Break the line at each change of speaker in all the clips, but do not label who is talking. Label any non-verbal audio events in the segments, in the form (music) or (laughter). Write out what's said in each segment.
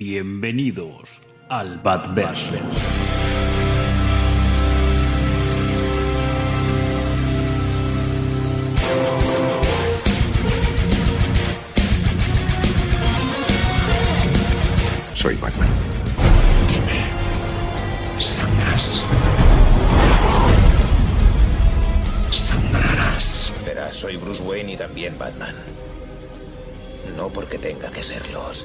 Bienvenidos al Batverse.
Soy Batman. Dime, ¿sangras? Sangrarás.
Verás, soy Bruce Wayne y también Batman. No porque tenga que serlos.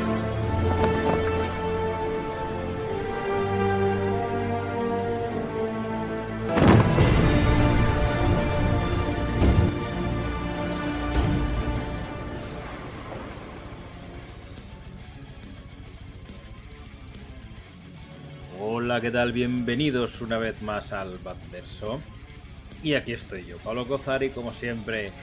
Hola, ¿qué tal? Bienvenidos una vez más al Batverso. Y aquí estoy yo, Pablo Cozari, como siempre,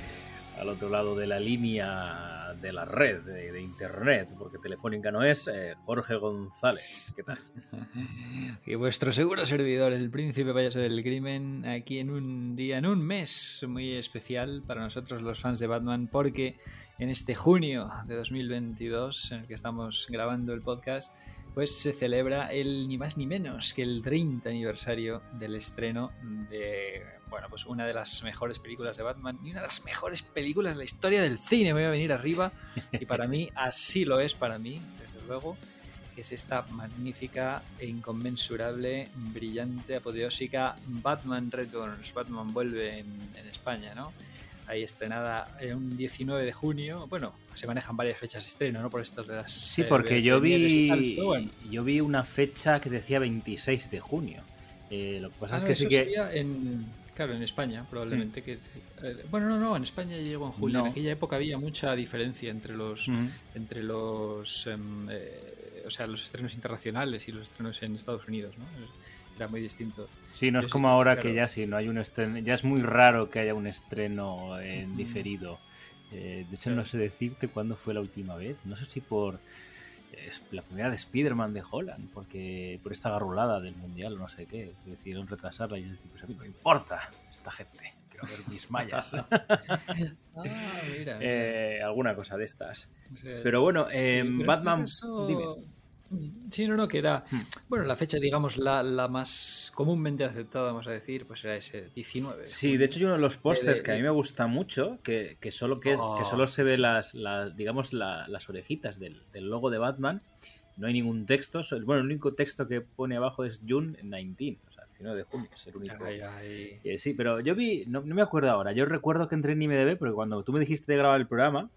al otro lado de la línea de la red, de, de internet, porque telefónica no es, eh, Jorge González. ¿Qué tal? (laughs)
Y vuestro seguro servidor, el príncipe payaso del crimen, aquí en un día, en un mes muy especial para nosotros los fans de Batman, porque en este junio de 2022, en el que estamos grabando el podcast, pues se celebra el ni más ni menos que el 30 aniversario del estreno de, bueno, pues una de las mejores películas de Batman y una de las mejores películas de la historia del cine. Me voy a venir arriba y para mí (laughs) así lo es para mí, desde luego que es esta magnífica e inconmensurable, brillante, apoteósica Batman Returns. Batman vuelve en, en España, ¿no? Ahí estrenada un 19 de junio. Bueno, se manejan varias fechas de estreno, ¿no? Por esto de las.
Sí,
eh,
porque yo
tal,
vi,
bueno.
yo vi una fecha que decía 26 de junio. Eh, lo que pasa
Ah,
es
no,
que
eso
sí que...
sería en, claro, en España, probablemente. que eh, Bueno, no, no, en España llegó en julio.
No.
En aquella época había mucha diferencia entre los,
Mm.
entre los, em, o sea, los estrenos internacionales y los estrenos en Estados Unidos, ¿no? Era muy distinto.
Sí, no es
Yo
como ahora
claro.
que ya sí, no hay un estreno, ya es muy raro que haya un estreno en diferido. Eh, de hecho,
Claro.
no sé decirte cuándo fue la última vez. No sé si por es la primera de Spider-Man de Holland, porque por esta garrulada del mundial o no sé qué, decidieron retrasarla y es decir, pues a mí no me importa esta gente, quiero ver mis mallas. (laughs)
Ah, mira. mira.
Eh, alguna cosa de estas. Pero bueno,
sí,
eh,
pero en este
Batman,
caso-
dime.
Sí, no, no, que era,
Hmm.
bueno, la fecha, digamos, la, la más comúnmente aceptada, vamos a decir, pues era ese 19.
Sí, de hecho hay uno de los pósters
de-
que a mí me gusta mucho, que, que solo que,
Oh.
que solo se ve las, las digamos la- las orejitas del, del logo de Batman. No hay ningún texto. Bueno, el único texto que pone abajo es June 19, o sea, 19 de junio, es el único.
Ay, ay.
Eh, sí, pero yo vi, no, no me acuerdo ahora. Yo recuerdo que entré en IMDb porque cuando tú me dijiste de grabar el programa,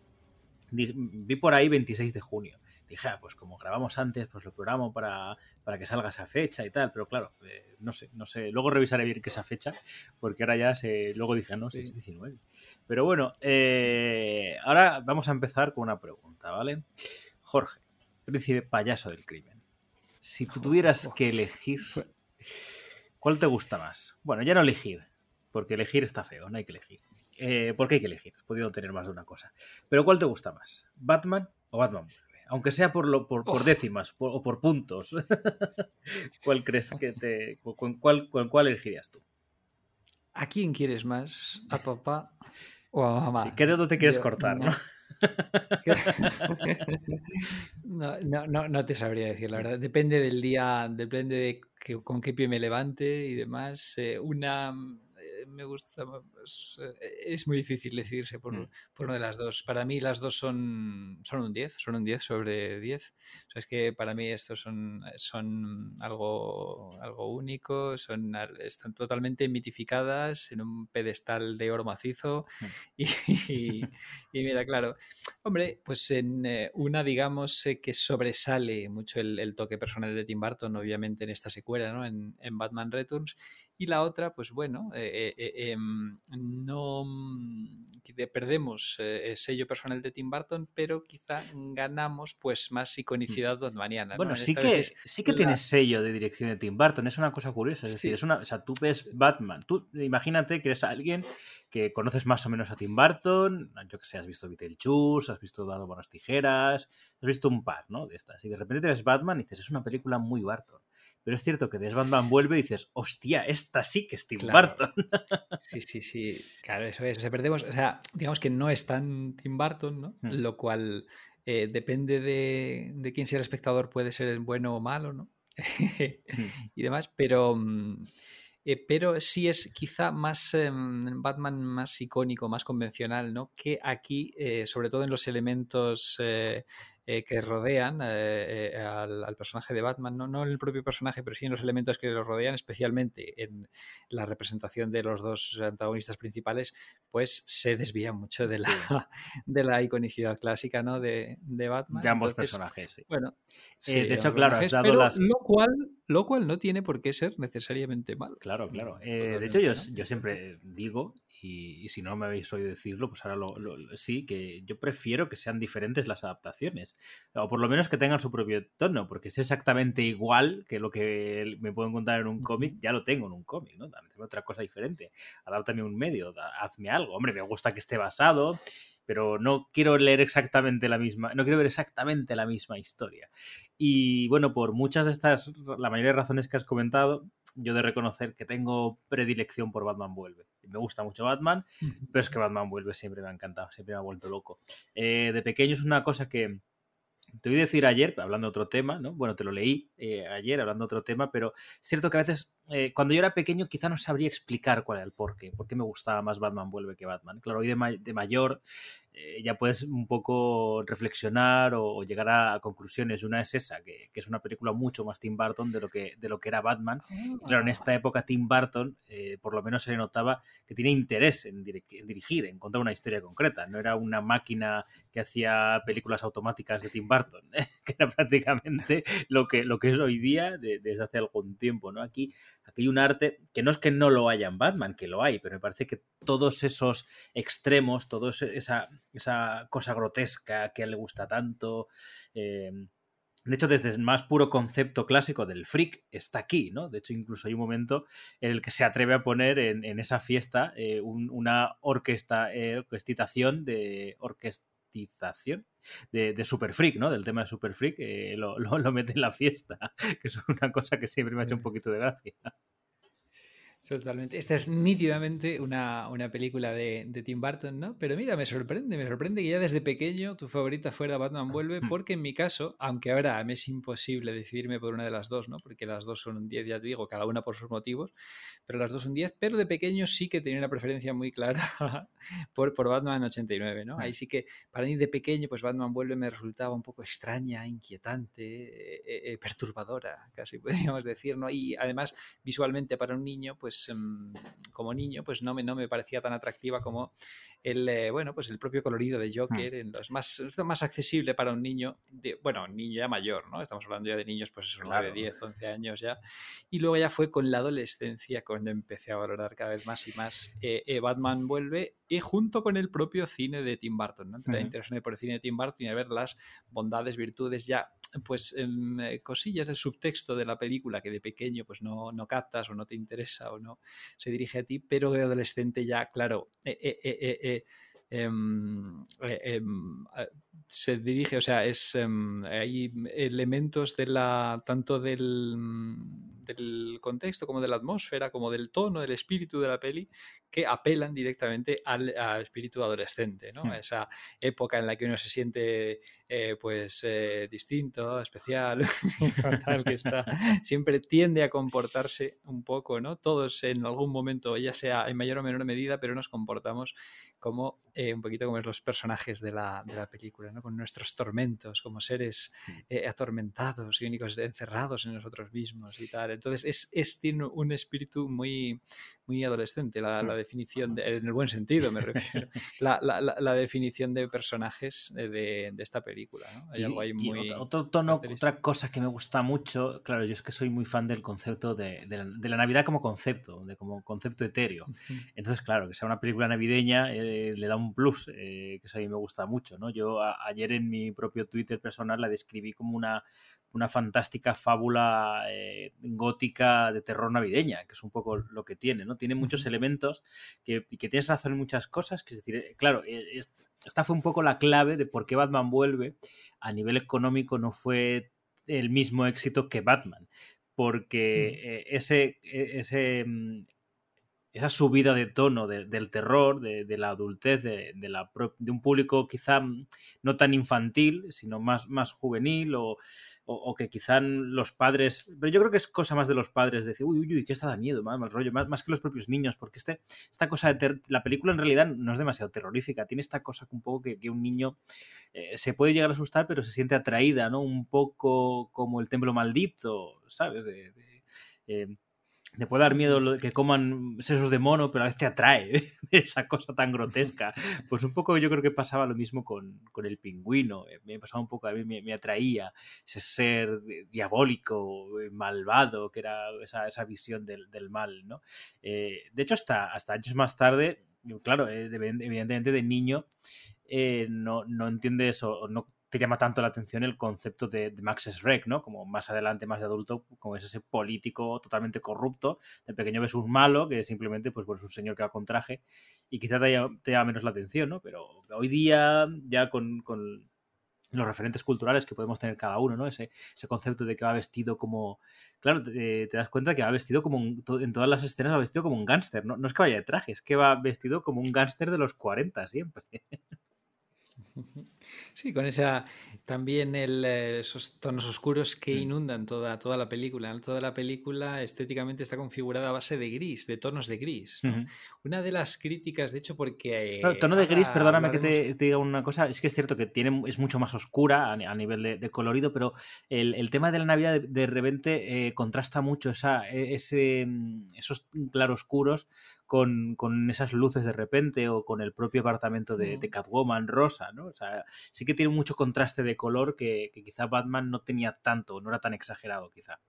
di- vi por ahí 26 de junio. Dije, ah, pues como grabamos antes, pues lo programo para, para que salga esa fecha y tal. Pero claro, eh, no sé, no sé. Luego revisaré bien que esa fecha, porque ahora ya se. Luego dije, no, sí, es
Sí.
19. Pero bueno, eh, ahora vamos a empezar con una pregunta, ¿vale? Jorge, príncipe payaso del crimen. Si tú tuvieras que elegir, ¿cuál te gusta más? Bueno, ya no elegir, porque elegir está feo, no hay que elegir. Eh, porque hay que elegir, pudiendo tener más de una cosa. Pero ¿cuál te gusta más? ¿Batman o Batman? Aunque sea por, lo, por, por décimas por- o por puntos. (laughs) ¿Cuál crees que te. con cuál, con cuál elegirías tú?
¿A quién quieres más? ¿A papá o a mamá?
Sí, ¿Qué dedo te quieres
Yo-
cortar,
no.
no? (laughs)
No, no, no, no te sabría decir, la verdad. Depende del día, depende de que- con qué pie me levante y demás. Eh, una me gusta, pues, eh, es muy difícil decidirse por,
Mm.
por una de las dos. Para mí las dos son, son un 10, son un 10 sobre 10. O sea, es que para mí estos son, son algo, algo único, son, están totalmente mitificadas en un pedestal de oro macizo. Y, (laughs) y- y mira, claro, hombre, pues en eh, una, digamos, que sobresale mucho el, el toque personal de Tim Burton, obviamente, en esta secuela, ¿no? En, en Batman Returns. Y la otra, pues bueno, eh, eh, em, no mm, perdemos el sello personal de Tim Burton, pero quizá ganamos pues más mm. iconicidad batmaniana.
Bueno, sí que, sí que tiene sello de dirección de Tim Burton, es una cosa curiosa. Es decir, es una, o sea, tú ves Batman, tú imagínate que eres alguien que conoces más o menos a Tim Burton, yo que sé, has visto Beetlejuice, has visto Dado Buenas Tijeras, has visto un par, ¿no? De estas. Y de repente te ves Batman y dices, es una película muy Barton. Pero es cierto que de Batman vuelve y dices, hostia, esta sí que es Tim Burton. (laughs)
Sí, sí, sí. Claro, eso es. O sea, perdemos, o sea, digamos que no es tan Tim Burton, ¿no? Hmm. Lo cual eh, depende de, de, quién sea el espectador, puede ser bueno o malo, ¿no? (laughs) Hmm. y demás, pero. Mm, eh, pero sí es quizá más em, Batman más icónico, más convencional, ¿no? Que aquí, eh, sobre todo en los elementos eh, que rodean eh, eh, al, personaje de Batman, no, no en el propio personaje, pero sí en los elementos que lo rodean, especialmente en la representación de los dos antagonistas principales, pues se desvía mucho de la, (laughs) de la iconicidad clásica ¿no? de, de Batman.
De ambos personajes, sí.
Bueno,
de hecho, claro, has dado las...
Lo cual, lo cual no tiene por qué ser necesariamente mal.
Claro, claro. de hecho, yo, yo siempre digo, y, si no me habéis oído decirlo, pues ahora lo, sí, que yo prefiero que sean diferentes las adaptaciones. O por lo menos que tengan su propio tono, porque es exactamente igual que lo que me puedo encontrar en un cómic, ya lo tengo en un cómic, ¿no? Dame otra cosa diferente. Adáptame un medio, hazme algo. Hombre, me gusta que esté basado, pero no quiero leer exactamente la misma, no quiero ver exactamente la misma historia. Y bueno, por muchas de estas, la mayoría de razones que has comentado, yo de reconocer que tengo predilección por Batman Vuelve. Me gusta mucho Batman, pero es que Batman Vuelve siempre me ha encantado, siempre me ha vuelto loco. Eh, de pequeño es una cosa que te voy a decir ayer, hablando de otro tema, ¿no? Bueno, te lo leí eh, ayer hablando de otro tema, pero es cierto que a veces, eh, cuando yo era pequeño, quizá no sabría explicar cuál era el porqué, por qué me gustaba más Batman Vuelve que Batman. Claro, hoy de mayor eh, ya puedes un poco reflexionar o, llegar a, conclusiones. Una es esa, que, es una película mucho más Tim Burton de lo que, de lo que era Batman. claro, en ah. esta época Tim Burton eh, por lo menos se le notaba que tiene interés en, dirigir, en contar una historia concreta. No era una máquina que hacía películas automáticas de Tim Burton, (laughs) que era prácticamente lo que, lo que es hoy día desde hace algún tiempo. ¿no? Aquí, aquí hay un arte que no es que no lo haya en Batman, que lo hay, pero me parece que todos esos extremos, todos esa esa cosa grotesca que a él le gusta tanto. Em, de hecho, desde el más puro concepto clásico del freak está aquí, ¿no? De hecho, incluso hay un momento en el que se atreve a poner en, esa fiesta eh, una orquesta, eh, orquestitación de de, Super Freak, ¿no? Del tema de Super Freak, eh, (laughs) lo, lo, mete en la fiesta, (laughs) que es una cosa que siempre me ha hecho un poquito de gracia.
Totalmente. Esta es nítidamente una, película de, Tim Burton, ¿no? Pero mira, me sorprende, me sorprende que ya desde pequeño tu favorita fuera Batman Vuelve, porque en mi caso, aunque ahora me es imposible decidirme por una de las dos, ¿no? Porque las dos son un 10, ya te digo, cada una por sus motivos, pero las dos son 10, pero de pequeño sí que tenía una preferencia muy clara (laughs) por, por Batman 89, ¿no? Ahí sí que para mí de pequeño, pues Batman Vuelve me resultaba un poco extraña, inquietante, eh, eh, perturbadora, casi (laughs) podríamos decir, ¿no? Y además, visualmente para un niño, pues pues, em, como niño, pues no me, no me parecía tan atractiva como el, eh, bueno, pues el propio colorido de hmm. Joker, en los más, más accesible para un niño, de, bueno, un niño ya mayor, ¿no? Estamos hablando ya de niños, pues eso, 9, 10, 11 años ya. Y luego ya fue con la adolescencia cuando empecé a valorar cada vez más y más eh, eh, Batman vuelve y junto con el propio cine de Tim Burton, ¿no? Empecé a interesarme por el cine de Tim Burton y a ver las bondades, virtudes ya pues em, cosillas del subtexto de la película que de pequeño pues no, no, captas o no te interesa o no se dirige a ti, pero de adolescente ya, claro, eh, Em, eh, em, se dirige, o sea, es, em, hay elementos de la, tanto del, del, contexto como de la atmósfera, como del tono, del espíritu de la peli, que apelan directamente al, espíritu adolescente, ¿no? Hmm. Esa época en la que uno se siente eh, pues eh, distinto, especial, (laughs) tal que está, siempre tiende a comportarse un poco, ¿no? Todos en algún momento, ya sea en mayor o menor medida, pero nos comportamos como eh, un poquito como es los personajes de la, de la, película, ¿no? con nuestros tormentos, como seres
Mm.
eh, atormentados y únicos encerrados en nosotros mismos y tal. Entonces es, es tiene un espíritu muy, muy adolescente, la, la, definición, de, en el buen sentido me refiero, (laughs) la, la, la definición de personajes de, de esta película. ¿no?
Hay algo ahí muy otro, otro, tono, otra cosa que me gusta mucho, claro, yo es que soy muy fan del concepto de, de, la, Navidad como concepto, de como concepto etéreo. Entonces, claro, que sea una película navideña eh, le da un plus, eh, que eso a mí me gusta mucho. ¿no? Yo a, ayer en mi propio Twitter personal la describí como una, una fantástica fábula eh, gótica de terror navideña, que es un poco lo que tiene, ¿no? Tiene muchos elementos que, que tienes razón en muchas cosas, que es decir, eh, claro, es, esta fue un poco la clave de por qué Batman vuelve. A nivel económico no fue el mismo éxito que Batman, porque eh, ese, ese, mm, esa subida de tono de, del terror, de, la adultez, de, un público quizá mm, no tan infantil, sino más, más juvenil o, o, o, que quizá los padres, pero yo creo que es cosa más de los padres, decir, uy, uy, uy, que esta da miedo, más, más rollo, más, más, que los propios niños, porque este, esta cosa de ter la película en realidad no es demasiado terrorífica, tiene esta cosa un poco que, un niño eh, se puede llegar a asustar, pero se siente atraída, ¿no? Un poco como el templo maldito, ¿sabes? Eh, te puede dar miedo lo que coman sesos de mono, pero a veces te atrae (laughs) esa cosa tan grotesca. (laughs) Pues un poco yo creo que pasaba lo mismo con, con el pingüino. Eh, Me pasaba un poco, a mí me, me atraía ese ser diabólico, eh, malvado, que era esa, esa visión del, del, mal, ¿no? Eh, de hecho, hasta, hasta años más tarde, claro, evidentemente de niño eh, no, no entiendes o no te llama tanto la atención el concepto de, de Max Schreck, ¿no? Como más adelante, más de adulto, como es ese político totalmente corrupto. De pequeño ves un malo que simplemente pues, es un señor que va con traje y quizá te llama, menos la atención, ¿no? Pero hoy día, ya con, los referentes culturales que podemos tener cada uno, ¿no? Ese, ese concepto de que va vestido como... Claro, te, te das cuenta que va vestido como un, en todas las escenas va vestido como un gángster, ¿no? No es que vaya de traje, es que va vestido como un gángster de los 40 siempre. (laughs)
Sí, con esa también el, eh, esos tonos oscuros que inundan toda, toda la película. Toda la película estéticamente está configurada a base de gris, de tonos de gris. Una de las críticas, de hecho, porque.
El tono de gris, perdóname que te, te diga una cosa, es que es cierto que tiene, es mucho más oscura a, a nivel de, de colorido, pero el, el tema de la Navidad de, de repente eh, contrasta mucho esa, e- ese, mm, esos claroscuros con, con esas luces de repente o con el propio apartamento de, de. Catwoman rosa, ¿no? O sea, sí que tiene mucho contraste de color que, que quizá Batman no tenía tanto, no era tan exagerado quizá.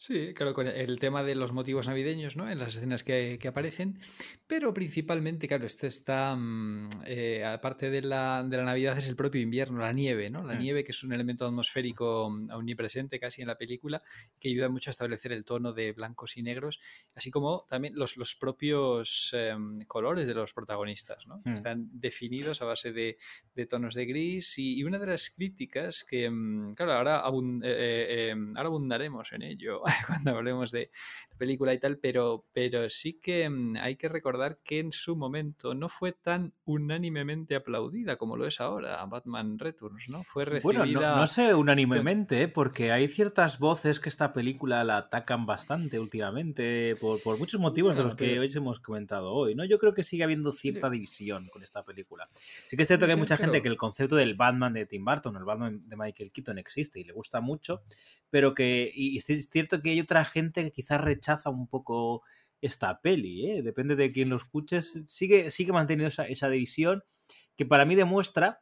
Sí, claro, con el tema de los motivos navideños, ¿no? En las escenas que, que aparecen, pero principalmente, claro, esto está, mm, eh, aparte de la, de la Navidad, es el propio invierno, la nieve, ¿no? La
Mm.
nieve, que es un elemento atmosférico mm, omnipresente casi en la película, que ayuda mucho a establecer el tono de blancos y negros, así como también los, los propios em, colores de los protagonistas, ¿no?
Mm.
Están definidos a base de, de tonos de gris y, y una de las críticas que, claro, ahora, abun- eh, eh, em, ahora abundaremos en ello (laughs) cuando hablemos de película y tal, pero, pero sí que mm, hay que recordar que en su momento no fue tan unánimemente aplaudida como lo es ahora Batman Returns, ¿no? Fue recibida...
Bueno, no, no sé unánimemente, ¿eh? porque hay ciertas voces que esta película la atacan bastante últimamente, por, por muchos motivos de los que hoy hemos comentado hoy, ¿no? Yo creo que sigue habiendo cierta división con esta película. Sí que es cierto que hay mucha gente que el concepto del Batman de Tim Burton, el Batman de Michael Keaton existe y le gusta mucho, pero que, y es cierto que hay otra gente que quizás rechaza un poco esta peli, ¿eh? depende de quién lo escuches, sigue, sigue manteniendo esa, esa división que para mí demuestra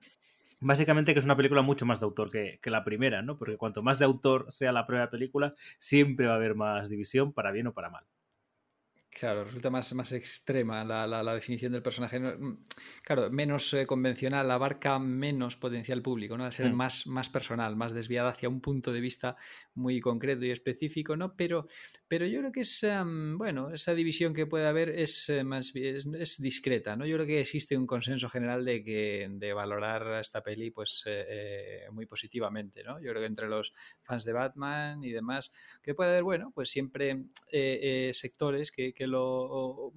básicamente que es una película mucho más de autor que, que la primera, ¿no? Porque cuanto más de autor sea la primera película, siempre va a haber más división, para bien o para mal.
Claro, resulta más, más extrema la, la- la definición del personaje. Mm, Claro, menos eh, convencional, abarca menos potencial público, ¿no? Al ser
Mm.
más, más personal, más desviada hacia un punto de vista muy concreto y específico, ¿no? Pero, pero yo creo que es, em, bueno, esa división que puede haber es eh, más es, es discreta, ¿no? Yo creo que existe un consenso general de que de valorar esta peli, pues, eh, eh, muy positivamente, ¿no? Yo creo que entre los fans de Batman y demás, que puede haber, bueno, pues siempre eh, sectores que, que Michael o,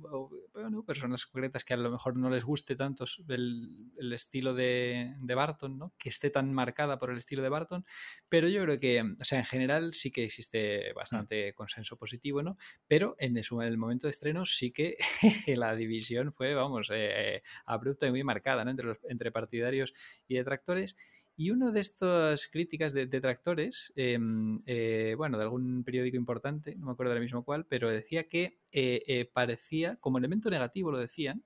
bueno, personas concretas que a lo mejor no les guste tanto el, el estilo de, de, Barton, ¿no? que esté tan marcada por el estilo de Barton, pero yo creo que, o sea, en general sí que existe bastante consenso positivo, ¿no? Pero en el, momento de estreno sí que (laughs) la división fue, vamos, eh, abrupta y muy marcada ¿no? entre, los, entre partidarios y detractores. Y una de estas críticas de detractores, em, eh, bueno, de algún periódico importante, no me acuerdo ahora mismo cuál, pero decía que eh, eh, parecía, como elemento negativo lo decían,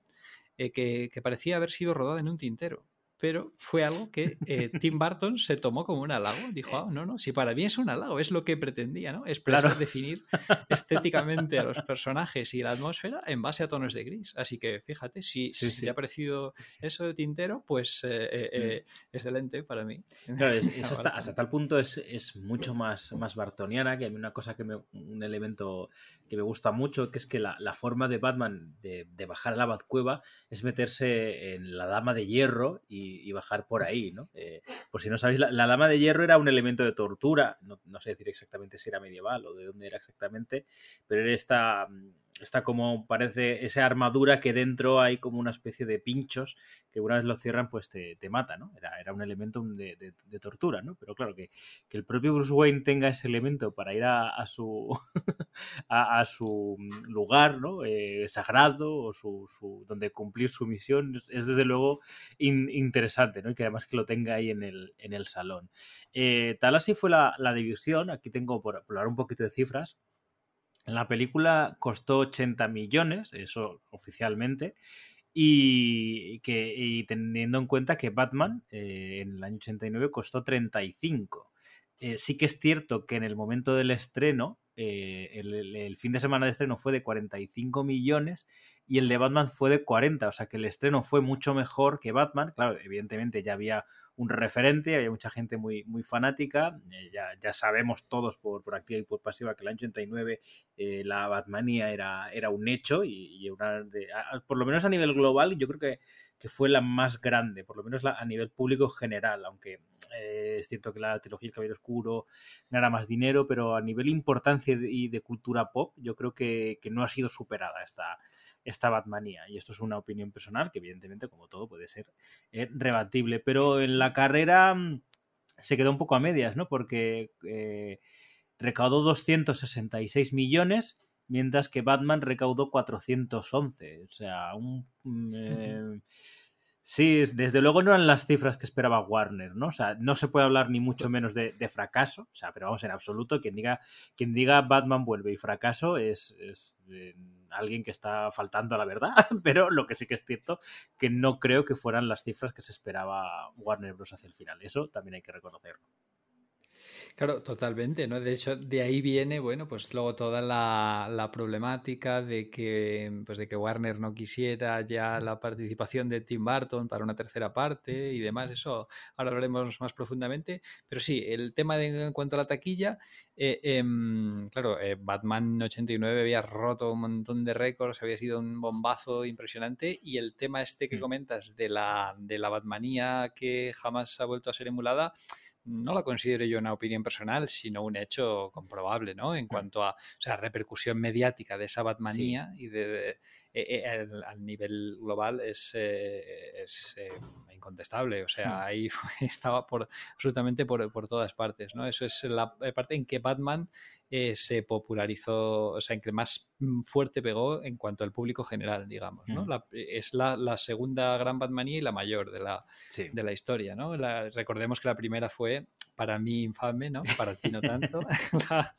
que, que, parecía haber sido rodada en un tintero pero fue algo que eh, Tim Burton se tomó como un halago. Dijo, ah, no, no, si para mí es un halago, es lo que pretendía, ¿no? Es claro. definir estéticamente a los personajes y la atmósfera en base a tonos de gris. Así que fíjate, si, si te ha parecido eso de tintero, pues eh, eh, mm. excelente para mí.
Claro, es, (laughs) hasta, tal punto es, es, mucho más, más bartoniana, que a mí una cosa que me, un elemento que me gusta mucho, que es que la, la forma de Batman de, de bajar a la Batcueva es meterse en la dama de hierro y y, bajar por ahí, ¿no? Eh, (laughs) por si no sabéis, la, dama de hierro era un elemento de tortura, no, no, sé decir exactamente si era medieval o de dónde era exactamente, pero era esta está como parece esa armadura que dentro hay como una especie de pinchos que una vez lo cierran pues te, te mata, ¿no? Era, era un elemento de, de, tortura, ¿no? Pero claro, que, que, el propio Bruce Wayne tenga ese elemento para ir a, su, (laughs) a, su lugar, ¿no? Eh, sagrado o su, su, donde cumplir su misión es, desde luego in, interesante, ¿no? Y que además que lo tenga ahí en el, en el salón. Eh, tal así fue la, la división, aquí tengo por hablar un poquito de cifras, la película costó 80 millones, eso oficialmente, y, que, y teniendo en cuenta que Batman eh, en el año 89 costó 35. Eh, sí que es cierto que en el momento del estreno, eh, el, el, fin de semana de estreno fue de 45 millones y el de Batman fue de 40, o sea que el estreno fue mucho mejor que Batman. Claro, evidentemente ya había un referente, había mucha gente muy, muy fanática, eh, ya, ya, sabemos todos por, por, activa y por pasiva que el año 89 eh, la Batmania era, era un hecho y, y una de, por lo menos a nivel global yo creo que, que fue la más grande, por lo menos la, a nivel público general, aunque eh, es cierto que la trilogía El Caballero Oscuro ganara más dinero, pero a nivel importancia y de cultura pop yo creo que, que no ha sido superada esta, esta Batmanía. Y esto es una opinión personal que evidentemente, como todo, puede ser eh, rebatible. Pero en la carrera mm, se quedó un poco a medias, ¿no? Porque eh, recaudó 266 millones, mientras que Batman recaudó 411. O sea, un... Mm, Sí, desde luego no eran las cifras que esperaba Warner, ¿no? O sea, no se puede hablar ni mucho menos de, fracaso, o sea, pero vamos, en absoluto, quien diga, quien diga Batman vuelve y fracaso es, es eh, alguien que está faltando a la verdad, (laughs) pero lo que sí que es cierto, que no creo que fueran las cifras que se esperaba Warner Bros. hacia el final, eso también hay que reconocerlo.
Claro, totalmente, ¿no? De hecho, de ahí viene, bueno, pues luego toda la, la, problemática de que, pues de que Warner no quisiera ya la participación de Tim Burton para una tercera parte y demás. Eso ahora hablaremos más profundamente. Pero sí, el tema de, en cuanto a la taquilla, eh, eh, claro, eh, Batman 89 había roto un montón de récords, había sido un bombazo impresionante y el tema este que comentas de la, de la Batmanía que jamás ha vuelto a ser emulada, no la considero yo una opinión personal, sino un hecho comprobable, ¿no? En cuanto a o sea, repercusión mediática de esa Batmanía sí. y de, al, al, nivel global es, eh, es eh, incontestable. O sea, ahí (laughs) estaba por, absolutamente por, por, todas partes, ¿no? Eso es la parte en que Batman eh, se popularizó, o sea, en que más fuerte pegó en cuanto al público general, digamos, ¿no? Mm. La, es la, la, segunda gran Batmanía y la mayor de la, sí. de la historia, ¿no? La, recordemos que la primera fue, para mí, infame, ¿no? Para ti no tanto, (laughs) (laughs) la,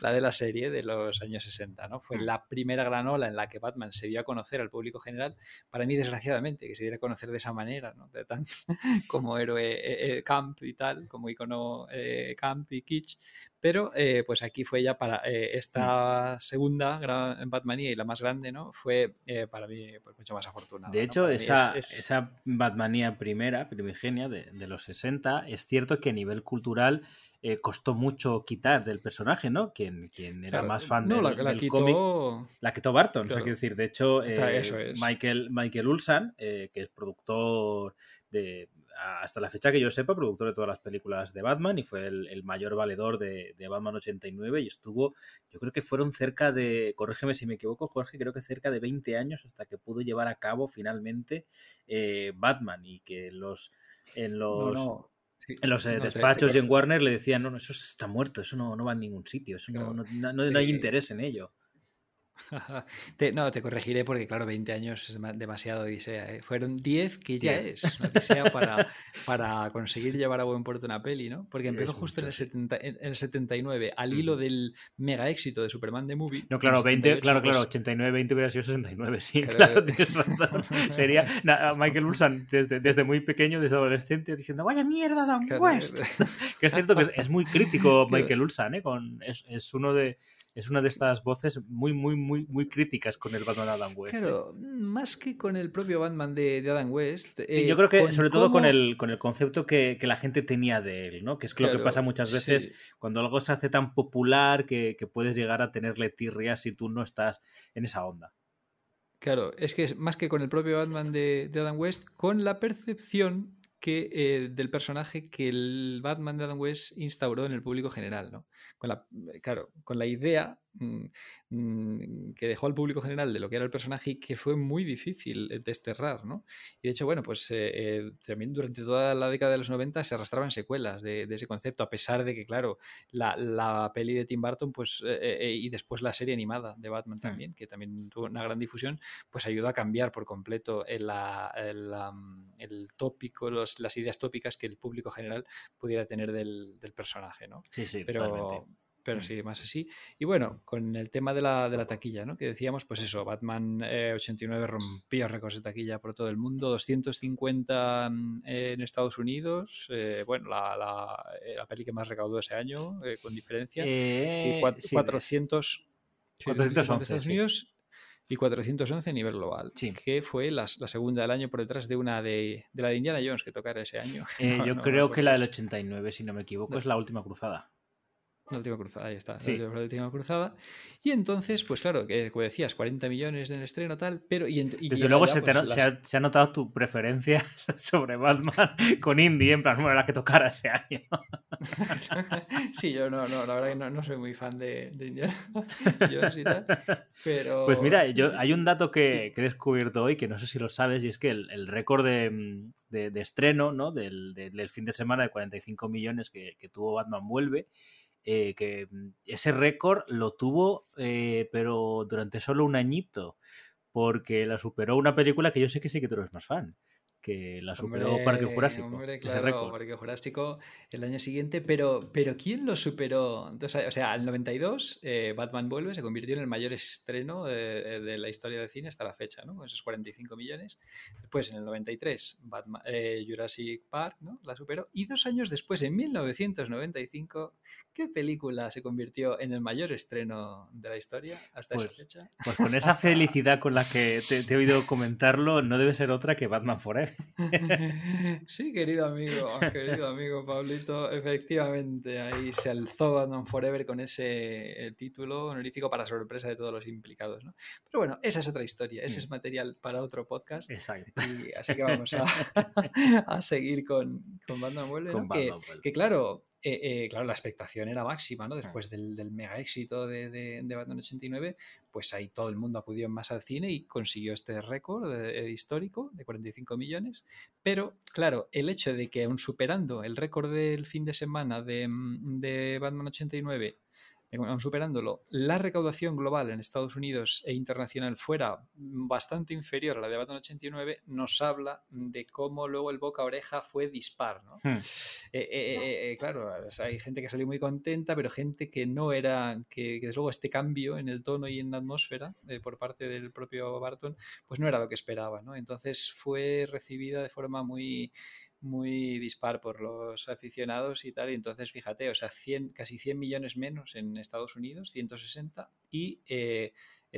la, de la serie de los años 60, ¿no? Fue mm. la primera gran ola en la que Batman se dio a conocer al público general, para mí, desgraciadamente, que se diera a conocer de esa manera, ¿no? De tan, (laughs) como héroe eh, eh, camp y tal, como icono eh, camp y kitsch, pero eh, pues aquí fue ya para eh, esta segunda gran Batmanía y la más grande, ¿no? Fue eh, para mí pues, mucho más afortunada.
De hecho,
¿no?
esa, es, es... esa Batmanía primera, primigenia de, de, los 60, es cierto que a nivel cultural costó mucho quitar del personaje, ¿no? Quien, quien era
claro,
más fan
no,
del,
la, la
del
quitó...
cómic. La quitó Barton, claro. o sea, quiero decir, de hecho,
es.
Michael, Michael Ulsan, que es productor de hasta la fecha que yo sepa, productor de todas las películas de Batman y fue el, mayor valedor de, Batman 89 y estuvo, yo creo que fueron cerca de, corrígeme si me equivoco, Jorge, creo que cerca de 20 años hasta que pudo llevar a cabo finalmente eh, Batman y que los en los... En los eh, despachos y en Warner le decían, no, no, eso está muerto, eso no, va a ningún sitio, eso no, no hay interés en ello. (laughs)
no, te corregiré porque, claro, 20 años es demasiado odisea. ¿eh? Fueron 10 que ya es una odisea para, (laughs) para conseguir llevar a buen puerto una peli, ¿no? Porque empezó justo en el, 70, en el 79, al hilo del mega éxito de Superman The Movie.
No, claro, 20, claro, claro, 89, 20 hubiera sido 69, sí, claro, (laughs) Sería Michael Ulsan desde, desde muy pequeño, desde adolescente, diciendo, vaya mierda, Dan West. que es cierto que es, muy crítico Michael Ulsan, ¿eh? Con, es, es uno de es una de estas voces muy, muy, muy, muy críticas con el Batman de Adam West.
Claro, ¿eh? más que con el propio Batman de, de Adam West.
Sí, yo eh, creo que sobre todo con el, con el concepto que, que, la gente tenía de él, ¿no? Que es lo que pasa muchas veces cuando algo se hace tan popular que, que puedes llegar a tenerle tirrias si tú no estás en esa onda.
Claro, es que es más que con el propio Batman de, de Adam West, con la percepción que, eh, del personaje que el Batman de Adam West instauró en el público general, ¿no? Con la, claro, con la idea Mm, mm, que dejó al público general de lo que era el personaje y que fue muy difícil eh, desterrar, ¿no? Y de hecho, bueno, pues eh, eh, también durante toda la década de los 90 se arrastraban secuelas de, ese concepto, a pesar de que, claro, la, peli de Tim Burton, pues, y después la serie animada de Batman mm. también, que también tuvo una gran difusión, pues ayudó a cambiar por completo el, el, tópico, las ideas tópicas que el público general pudiera tener del, personaje, ¿no?
Sí, sí,
pero, pero mm. sí, más así. Y bueno, con el tema de la, de la taquilla, ¿no? Que decíamos, pues eso, Batman 89 eh, rompió récords de taquilla por todo el mundo, 250 mm, en Estados Unidos, eh, bueno, la, la, eh, la, peli que más recaudó ese año, con diferencia, y 400, 411 en Estados Unidos y 411 a nivel global, que fue la, la, segunda del año por detrás de una de, de la de Indiana Jones que tocara ese año. (laughs)
yo creo que la del 89, si no me equivoco, es la última cruzada.
La última cruzada, ahí está. La última cruzada. Y entonces, pues claro, que como decías, 40 millones en el estreno, tal, pero. Y,
Desde luego se, pues, se, ha, notado tu preferencia (laughs) sobre Batman con Indie, en plan, bueno, la que tocara ese año. (laughs)
sí, yo no, no, la verdad que no, soy muy fan de, de Indiana (laughs) Jones y tal. Pero.
Pues mira, yo, hay un dato que, he descubierto hoy que no sé si lo sabes, y es que el, récord de, de, estreno, ¿no? Del, del, fin de semana de 45 millones que, que tuvo Batman Vuelve. Eh, que mm, ese récord lo tuvo, eh, pero durante solo un añito, porque la superó una película que yo sé que sí que tú eres más fan, que la superó Parque Jurásico.
Hombre, claro, Parque Jurásico el año siguiente, pero, pero ¿quién lo superó? Entonces, o sea, al 92 eh, Batman vuelve, se convirtió en el mayor estreno de, la historia del cine hasta la fecha, ¿no? Con esos 45 millones. Después, en el 93, Batman, eh, Jurassic Park, ¿no? La superó. Y dos años después, en 1995, ¿qué película se convirtió en el mayor estreno de la historia hasta esa pues, fecha?
Pues con esa felicidad con la que te, te he oído comentarlo, no debe ser otra que Batman Forever. (laughs)
Sí, querido amigo, querido amigo Pablito, efectivamente, ahí se alzó Batman Forever con ese eh, título honorífico para sorpresa de todos los implicados, ¿no? Pero bueno, esa es otra historia, ese es mm. material para otro podcast.
Exacto.
Y así que vamos a, (laughs) a seguir con, con Batman Vuelve, que, claro, eh, eh, claro, la expectación era máxima, ¿no? Después del, mega éxito de, de, Batman 89, pues ahí todo el mundo acudió masa al cine y consiguió este récord eh, histórico de 45 millones. Pero, claro, el hecho de que aún superando el récord del fin de semana de, mm, de Batman 89 aún superándolo, la recaudación global en Estados Unidos e internacional fuera bastante inferior a la de Batman 89, nos habla de cómo luego el boca a oreja fue dispar. ¿no? Hmm. Eh, eh, eh, claro, hay gente que salió muy contenta, pero gente que no era, que, que desde luego este cambio en el tono y en la atmósfera por parte del propio Barton, pues no era lo que esperaba. ¿no? Entonces fue recibida de forma muy muy dispar por los aficionados y tal. Y entonces, fíjate, o sea, 100, casi 100 millones menos en Estados Unidos, 160, y eh,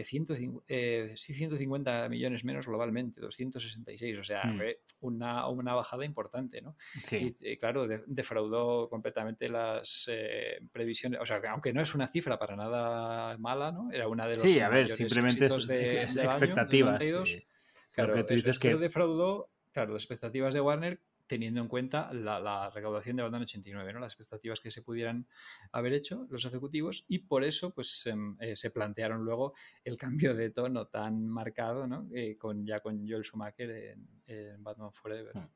150, eh, 150 eh, millones menos globalmente, 266. O sea, mm. una, una, bajada importante, ¿no?
Sí.
Y, claro, defraudó completamente las eh, previsiones. O sea, aunque no es una cifra para nada mala, ¿no? Era una de los
sí, a ver, simplemente es,
de, (laughs)
expectativas.
claro, que tú dices que defraudó, claro, las expectativas de Warner teniendo en cuenta la, recaudación de Batman 89, ¿no? las expectativas que se pudieran haber hecho los ejecutivos y por eso pues em, eh, se plantearon luego el cambio de tono tan marcado ¿no? Eh, con, ya con Joel Schumacher en, Batman Forever. Hmm.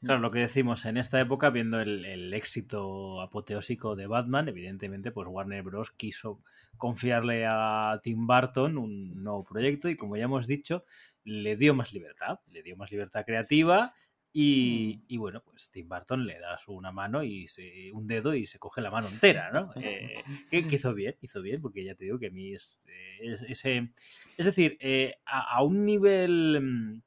Claro, lo que decimos, en esta época, viendo el, éxito apoteósico de Batman, evidentemente, pues Warner Bros. quiso confiarle a Tim Burton un nuevo proyecto y, como ya hemos dicho, le dio más libertad, le dio más libertad creativa y, mm. bueno, pues Tim Burton le das una mano y un dedo y se coge la mano entera, ¿no? (laughs) Eh, que, hizo bien, hizo bien, porque ya te digo que a mí es, ese... Es decir, eh, a, un nivel... Mm,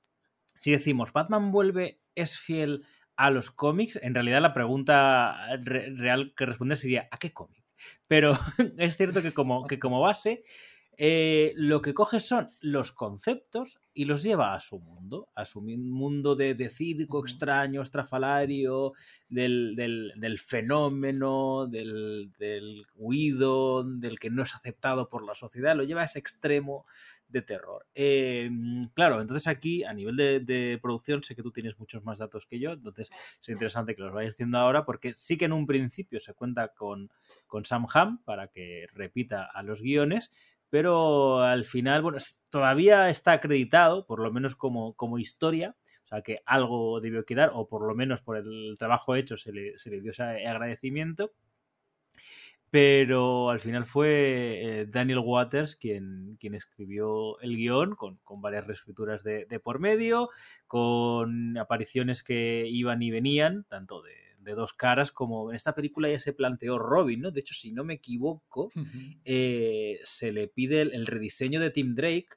si decimos, Batman vuelve, es fiel a los cómics, en realidad la pregunta real que responder sería, ¿a qué cómic? Pero (laughs) es cierto que como, que como base eh, lo que coge son los conceptos y los lleva a su mundo, a su mundo de, circo extraño, estrafalario, del, fenómeno, del, huido, del que no es aceptado por la sociedad, lo lleva a ese extremo de terror. Eh, claro, entonces aquí a nivel de, producción sé que tú tienes muchos más datos que yo, entonces es interesante que los vayas haciendo ahora porque sí que en un principio se cuenta con, con Sam Ham para que repita a los guiones, pero al final, bueno, todavía está acreditado, por lo menos como, como historia, o sea que algo debió quedar, o por lo menos por el trabajo hecho se le, dio ese agradecimiento. Pero al final fue eh, Daniel Waters quien, quien escribió el guion, con, con varias reescrituras de, de por medio, con apariciones que iban y venían, tanto de, de dos caras, como en esta película ya se planteó Robin, ¿no? De hecho, si no me equivoco, eh, se le pide el, rediseño de Tim Drake,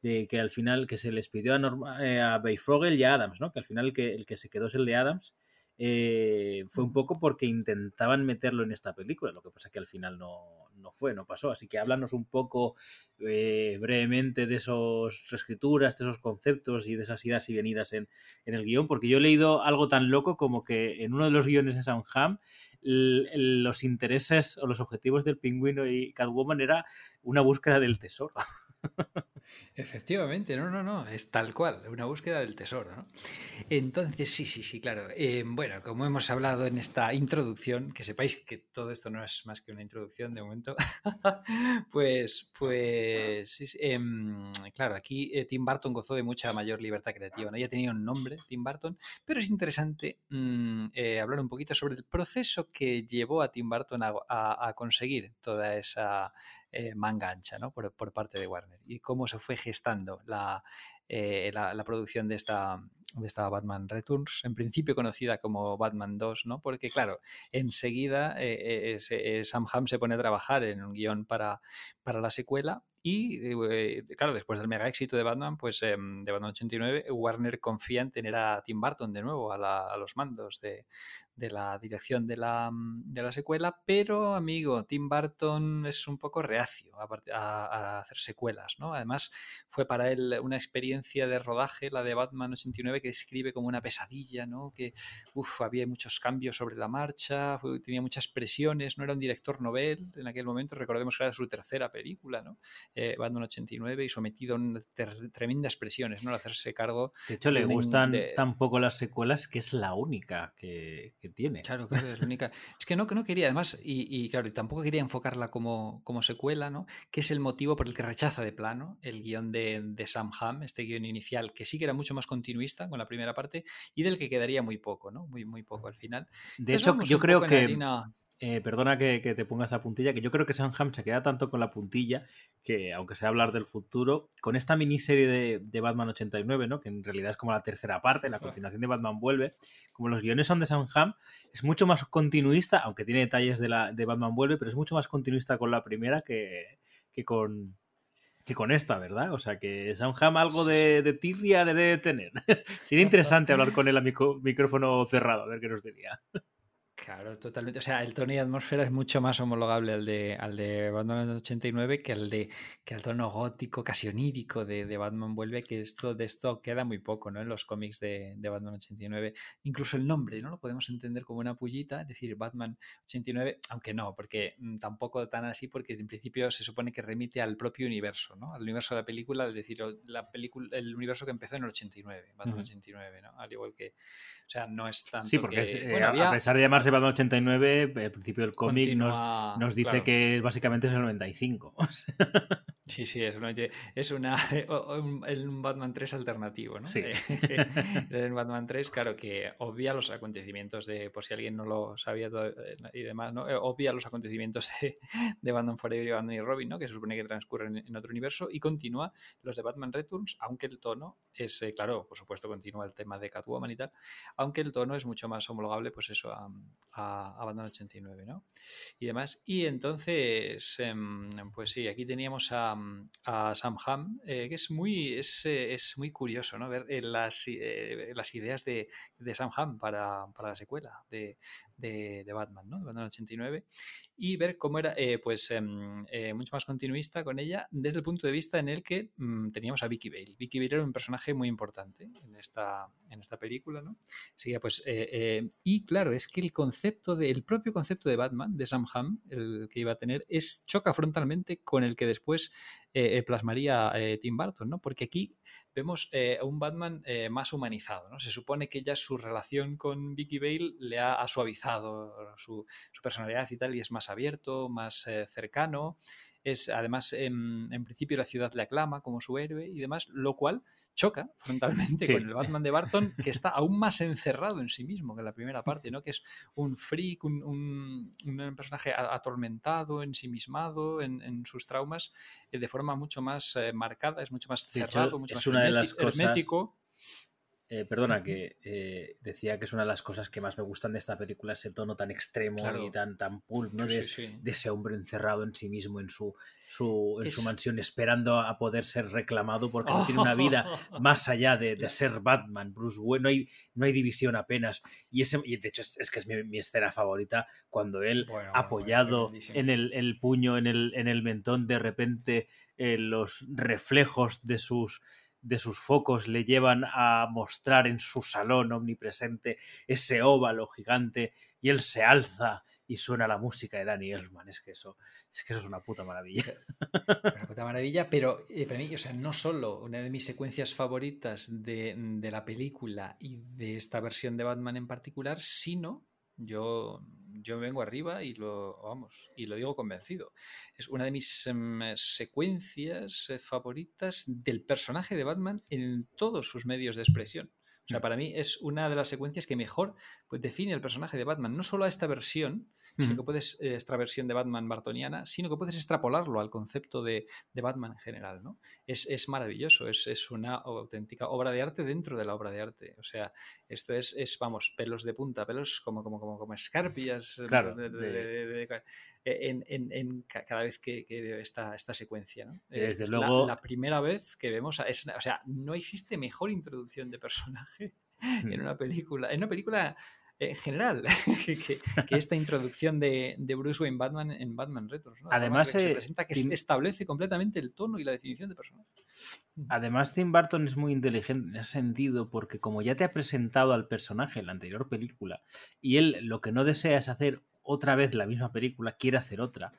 de que al final que se les pidió a, Norma, eh, a Bayfrogel y a Adams, ¿no? Que al final el que, el que se quedó es el de Adams. Eh, fue un poco porque intentaban meterlo en esta película, lo que pasa que al final no, no fue, no pasó. Así que háblanos un poco eh, brevemente de esos reescrituras, de esos conceptos y de esas idas y venidas en, en, el guion, porque yo he leído algo tan loco como que en uno de los guiones de Soundham los intereses o los objetivos del pingüino y Catwoman era una búsqueda del tesoro. (laughs)
Efectivamente, no, no, no, es tal cual, una búsqueda del tesoro. ¿no? Entonces, sí, sí, sí, claro. Eh, bueno, como hemos hablado en esta introducción, que sepáis que todo esto no es más que una introducción de momento, (laughs) pues, pues, em, claro, aquí eh, Tim Burton gozó de mucha mayor libertad creativa. ¿no? Ya tenía un nombre, Tim Burton, pero es interesante mm, eh, hablar un poquito sobre el proceso que llevó a Tim Burton a conseguir toda esa eh, manga ancha ¿no? por, por, parte de Warner y cómo se fue gestando la, eh, la, producción de esta, de esta Batman Returns, en principio conocida como Batman 2, ¿no? porque claro, enseguida eh, Sam Ham se pone a trabajar en un guion para, para la secuela y claro, después del mega éxito de Batman, pues em, de Batman 89, Warner confía en tener a Tim Burton de nuevo a, a los mandos de, de la dirección de la, mm, de la, secuela, pero amigo, Tim Burton es un poco reacio a, hacer secuelas, ¿no? Además, fue para él una experiencia de rodaje, la de Batman 89, que describe como una pesadilla, ¿no? Que uf, había muchos cambios sobre la marcha, tenía muchas presiones, no era un director novel en aquel momento, recordemos que era su tercera película, ¿no? Eh, Batman 89 y sometido a tremendas presiones, ¿no? Al hacerse cargo.
De hecho, le gustan tampoco las secuelas, que es la única que tiene.
Claro, claro, es la única. es que no, no quería, además, y, claro, tampoco quería enfocarla como, como, secuela, ¿no? Que es el motivo por el que rechaza de plano el guion de, de, Sam Ham, este guion inicial, que sí que era mucho más continuista con la primera parte y del que quedaría muy poco, ¿no? Muy, muy poco al final.
De hecho, yo creo que. Eh, perdona que, te pongas esa puntilla, que yo creo que Sam se queda tanto con la puntilla que, aunque sea hablar del futuro, con esta miniserie de, Batman 89, ¿no? que en realidad es como la tercera parte, la continuación de Batman Vuelve, como los guiones son de Sam es mucho más continuista, aunque tiene detalles de, la, de Batman Vuelve, pero es mucho más continuista con la primera que, con, que con esta, ¿verdad? O sea que Sam algo de, de tirria debe tener. (laughs) Sería interesante hablar con él a micrófono cerrado, a ver qué nos diría.
Claro, totalmente. O sea, el tono y atmósfera es mucho más homologable al de, al de Batman 89 que al de que al tono gótico, casi onírico de, de Batman vuelve, que esto de esto queda muy poco, ¿no? En los cómics de, de, Batman 89. Incluso el nombre, ¿no? Lo podemos entender como una pullita, es decir, Batman 89, aunque no, porque mm, tampoco tan así, porque en principio se supone que remite al propio universo, ¿no? Al universo de la película, es decir, la película, el universo que empezó en el 89, Batman uh -huh. 89, ¿no? Al igual que, o sea, no es tanto
Sí, porque
que,
es, eh,
bueno,
a,
había...
a pesar de llamarse Batman 89, al principio del cómic nos, nos dice
claro.
que básicamente es el 95. (laughs)
Sí, sí, es una, es una (laughs) un, Batman 3 alternativo, ¿no?
Sí.
Eh, (laughs) (laughs) el Batman 3, claro, que obvia los acontecimientos de, por si alguien no lo sabía todo, eh, y demás, ¿no? Eh, Obvia los acontecimientos de, de Batman Forever y Batman y Robin, ¿no? Que se supone que transcurren en otro universo y continúa los de Batman Returns, aunque el tono es, eh, claro, por supuesto continúa el tema de Catwoman y tal, aunque el tono es mucho más homologable, pues eso, a, a, a Batman 89, ¿no? Y demás. Y entonces, eh, pues sí, aquí teníamos a a Sam Ham, eh, que es muy, es, eh, es, muy curioso ¿no? ver eh, las, las, ideas de, de Sam Ham para, para, la secuela de, de, Batman, ¿no? de Batman 89, y ver cómo era pues em, mucho más continuista con ella desde el punto de vista en el que um, teníamos a Vicky Bale. Vicky Bale era un personaje muy importante en esta, en esta película, ¿no? Pues, y claro, es que el concepto de, el propio concepto de Batman, de Sam Ham, el que iba a tener, es choca frontalmente con el que después eh, plasmaría eh, Tim Burton, ¿no? Porque aquí vemos eh, un Batman más humanizado, ¿no? Se supone que ya su relación con Vicky Bale le ha, ha suavizado su, su, personalidad y tal, y es más abierto, más cercano. Es, además, en, en, principio la ciudad le aclama como su héroe y demás, lo cual choca frontalmente sí. con el Batman de Barton, que está aún más encerrado en sí mismo que en la primera parte, ¿no? Que es un freak, un, un, un personaje atormentado, ensimismado en, en sus traumas, eh, de forma mucho más eh, marcada, es mucho más cerrado,
hecho,
mucho
es
más
una de las cosas...
hermético.
Eh, perdona, que eh, decía que es una de las cosas que más me gustan de esta película, ese tono tan extremo
Claro.
y tan, tan pulp, ¿no?
Sí,
De,
sí, sí.
de ese hombre encerrado en sí mismo, en su, su, en
Es-
su mansión, esperando a poder ser reclamado porque no tiene una vida (laughs) más allá de, de ser Batman, Bruce Wayne, no hay, no hay división apenas. Y, ese, y de hecho es, es que es mi, mi escena favorita, cuando él,
Bueno,
apoyado en el, el puño, en el, en el mentón, de repente eh, los reflejos de sus de sus focos le llevan a mostrar en su salón omnipresente ese óvalo gigante y él se alza y suena la música de Danny Elfman. Es que eso es, que eso es una puta maravilla.
Una puta maravilla, pero eh, para mí, o sea, no solo una de mis secuencias favoritas de, de la película y de esta versión de Batman en particular, sino yo, yo vengo arriba y lo, vamos, y lo digo convencido. Es una de mis em, secuencias eh, favoritas del personaje de Batman en todos sus medios de expresión. O sea, para mí es una de las secuencias que mejor pues, define el personaje de Batman. No solo a esta versión, sino que puedes, eh, esta versión de Batman bartoniana, sino que puedes extrapolarlo al concepto de, de Batman en general, ¿no? Es, es maravilloso, es, es, una auténtica obra de arte dentro de la obra de arte. O sea, esto es, es vamos, pelos de punta, pelos como, como, como, como escarpias.
Claro,
de, de, de, en, en, en, cada vez que, que, veo esta, esta secuencia, ¿no?
Eh, Desde
es
luego...
La, la, primera vez que vemos, a, es, o sea, no existe mejor introducción de personaje en una película, en una película en general (laughs) que, (laughs) esta introducción de, de, Bruce Wayne Batman en Batman Returns. ¿no?
Además,
se presenta que Tim... establece completamente el tono y la definición de personaje.
Además, Tim Burton es muy inteligente en ese sentido porque como ya te ha presentado al personaje en la anterior película y él lo que no desea es hacer otra vez la misma película, quiere hacer otra.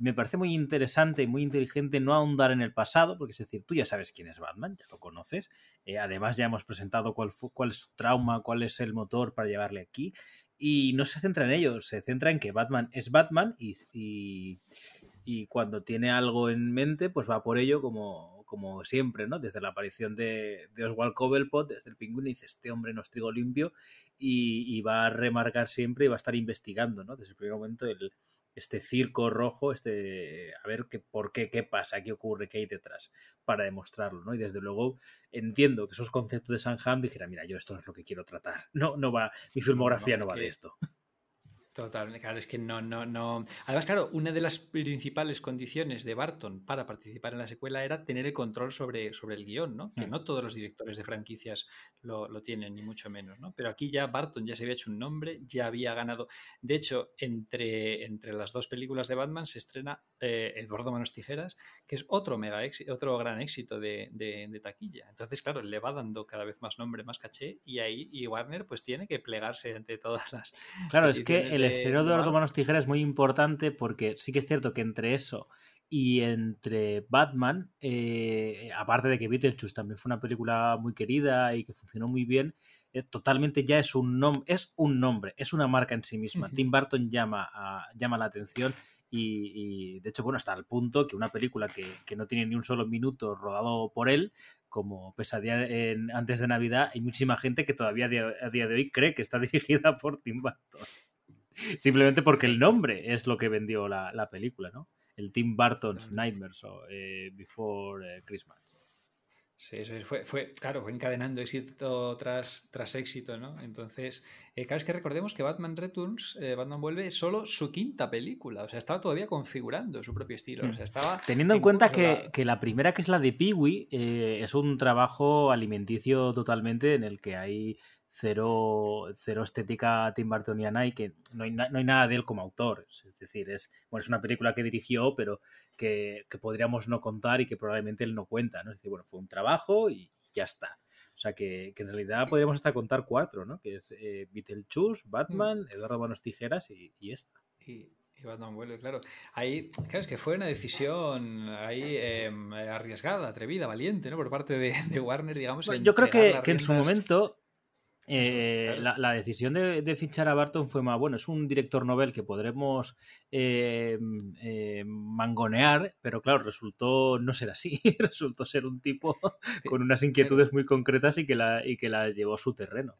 Me parece muy interesante y muy inteligente no ahondar en el pasado, porque es decir, tú ya sabes quién es Batman, ya lo conoces. Eh, además, ya hemos presentado cuál, fue, cuál es su trauma, cuál es el motor para llevarle aquí. Y no se centra en ello, se centra en que Batman es Batman y, y, cuando tiene algo en mente, pues va por ello como, como siempre, ¿no? Desde la aparición de, de Oswald Cobblepot, desde el pingüino, dice, este hombre no es trigo limpio y, y, va a remarcar siempre y va a estar investigando, ¿no? Desde el primer momento el, este circo rojo, este, a ver qué, por qué, qué pasa, qué ocurre, qué hay detrás, para demostrarlo, ¿no? Y desde luego entiendo que esos conceptos de Sanham dijera, mira, yo esto es lo que quiero tratar, (laughs) no, no va, mi filmografía no, no, no va de esto.
Total, claro, es que no, no, no. Además, claro, una de las principales condiciones de Barton para participar en la secuela era tener el control sobre, sobre el guion, ¿no? Que
Mm.
no todos los directores de franquicias lo, lo tienen, ni mucho menos, ¿no? Pero aquí ya Barton ya se había hecho un nombre, ya había ganado. De hecho, entre, entre las dos películas de Batman se estrena eh, Eduardo Manos Tijeras, que es otro mega éxito, otro gran éxito de, de- de taquilla. Entonces, claro, le va dando cada vez más nombre, más caché, y ahí y Warner pues tiene que plegarse ante todas las
Claro, es que
peticiones
el
de-
estreno de Eduardo. Manos Tijera es muy importante porque sí que es cierto que entre eso y entre Batman, eh, aparte de que Beetlejuice también fue una película muy querida y que funcionó muy bien, totalmente ya es un nombre, es un nombre, es una marca en sí misma. Tim Burton llama, a- llama la atención y, y, de hecho, bueno, hasta el punto que una película que, que no tiene ni un solo minuto rodado por él, como Pesadilla en- antes de Navidad, hay muchísima gente que todavía a día, a día de hoy cree que está (laughs) dirigida por Tim Burton. Simplemente porque el nombre es lo que vendió la, la película, ¿no? El Tim Burton's. Nightmares o eh, Before eh, Christmas.
Sí, eso es, fue, fue, claro, fue encadenando éxito tras, tras éxito, ¿no? Entonces, eh, claro, es que recordemos que Batman Returns, eh, Batman vuelve, es solo su quinta película, o sea, estaba todavía configurando su propio estilo, o sea, estaba...
Teniendo en cuenta que,
la-
que la primera, que es la de Peewee, eh, es un trabajo alimenticio totalmente en el que hay cero, cero estética Tim Burtoniana y que no hay, no hay nada de él como autor. Es decir, es, bueno, es una película que dirigió, pero que, que podríamos no contar y que probablemente él no cuenta. ¿no? Es decir, bueno, fue un trabajo y ya está. O sea que, que en realidad podríamos hasta contar cuatro, ¿no? Que es eh, Beetlejuice, Batman, Eduardo Manos Tijeras y, y esta.
Y, y Batman vuelve, claro. Ahí, claro, es que fue una decisión ahí eh, arriesgada, atrevida, valiente, ¿no? Por parte de, de Warner, digamos.
Bueno, yo creo que, que en su momento eh,
claro.
la, la decisión de, de fichar a Barton fue más, bueno, es un director novel que podremos eh, eh, mangonear, pero claro, resultó no ser así, (laughs) resultó ser un tipo con unas inquietudes muy concretas y que, la, y que las llevó a su terreno.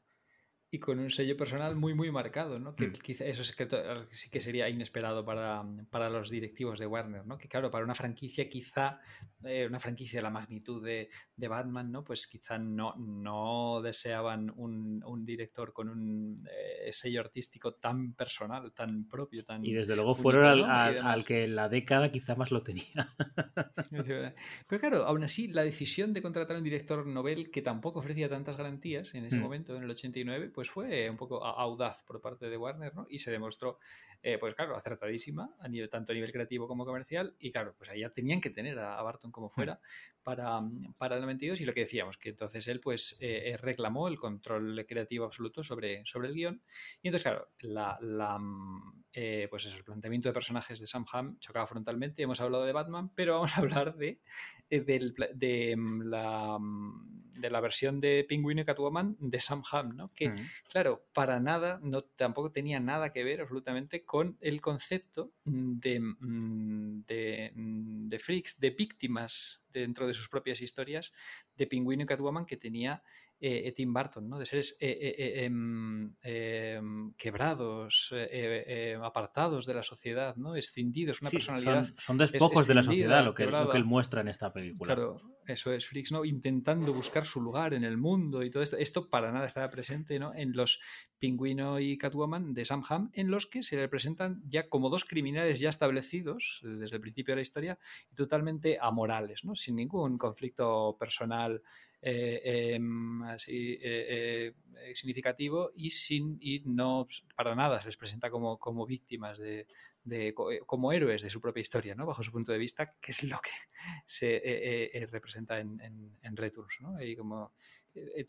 Y con un sello personal muy, muy marcado, ¿no? Que
Mm.
quizá eso es que sí que sería inesperado para, para los directivos de Warner, ¿no? Que claro, para una franquicia quizá, eh, una franquicia de la magnitud de, de Batman, ¿no? Pues quizá no, no deseaban un, un director con un eh, sello artístico tan personal, tan propio, tan...
Y desde luego fueron al, al- al que en la década quizá más lo tenía. (laughs)
Pero claro, aún así, la decisión de contratar a un director novel que tampoco ofrecía tantas garantías en ese
Mm.
momento, en el 89, pues fue un poco audaz por parte de Warner, ¿no? Y se demostró, eh, pues claro, acertadísima, a nivel, tanto a nivel creativo como comercial. Y claro, pues ahí ya tenían que tener a, a Barton como fuera para, para el 92. Y lo que decíamos, que entonces él, pues, eh, eh, reclamó el control creativo absoluto sobre, sobre el guion. Y entonces, claro, la, la, mm, eh, pues eso, el planteamiento de personajes de Sam Hamm chocaba frontalmente. Hemos hablado de Batman, (laughs) pero vamos a hablar de, eh, pla- de, mm, la, mm, de la versión de Pingüino y Catwoman de Sam Hamm, ¿no? Que,
Mm.
claro, para nada, no, tampoco tenía nada que ver absolutamente con el concepto de, mm, de, mm, de freaks, de víctimas dentro de sus propias historias de Pingüino y Catwoman que tenía eh, Tim Burton, ¿no? De seres eh, eh, eh, em, em, quebrados, eh, eh, eh, apartados de la sociedad, ¿no? Escindidos, una
Sí,
personalidad
son, son despojos de la sociedad lo que, lo que él muestra en esta película.
Claro, eso es Freaks, ¿no? Intentando buscar su lugar en el mundo y todo esto. Esto para nada estaba presente, ¿no? En los Pingüino y Catwoman de Sam Hamm, en los que se le presentan ya como dos criminales ya establecidos eh, desde el principio de la historia y totalmente amorales, ¿no? Sin ningún conflicto personal eh, em, así eh, eh, significativo y sin y no para nada se les presenta como, como víctimas de, eh, como héroes de su propia historia, ¿no? Bajo su punto de vista, que es lo que (laughs) se eh, representa en, en, en Returns, ¿no? Y como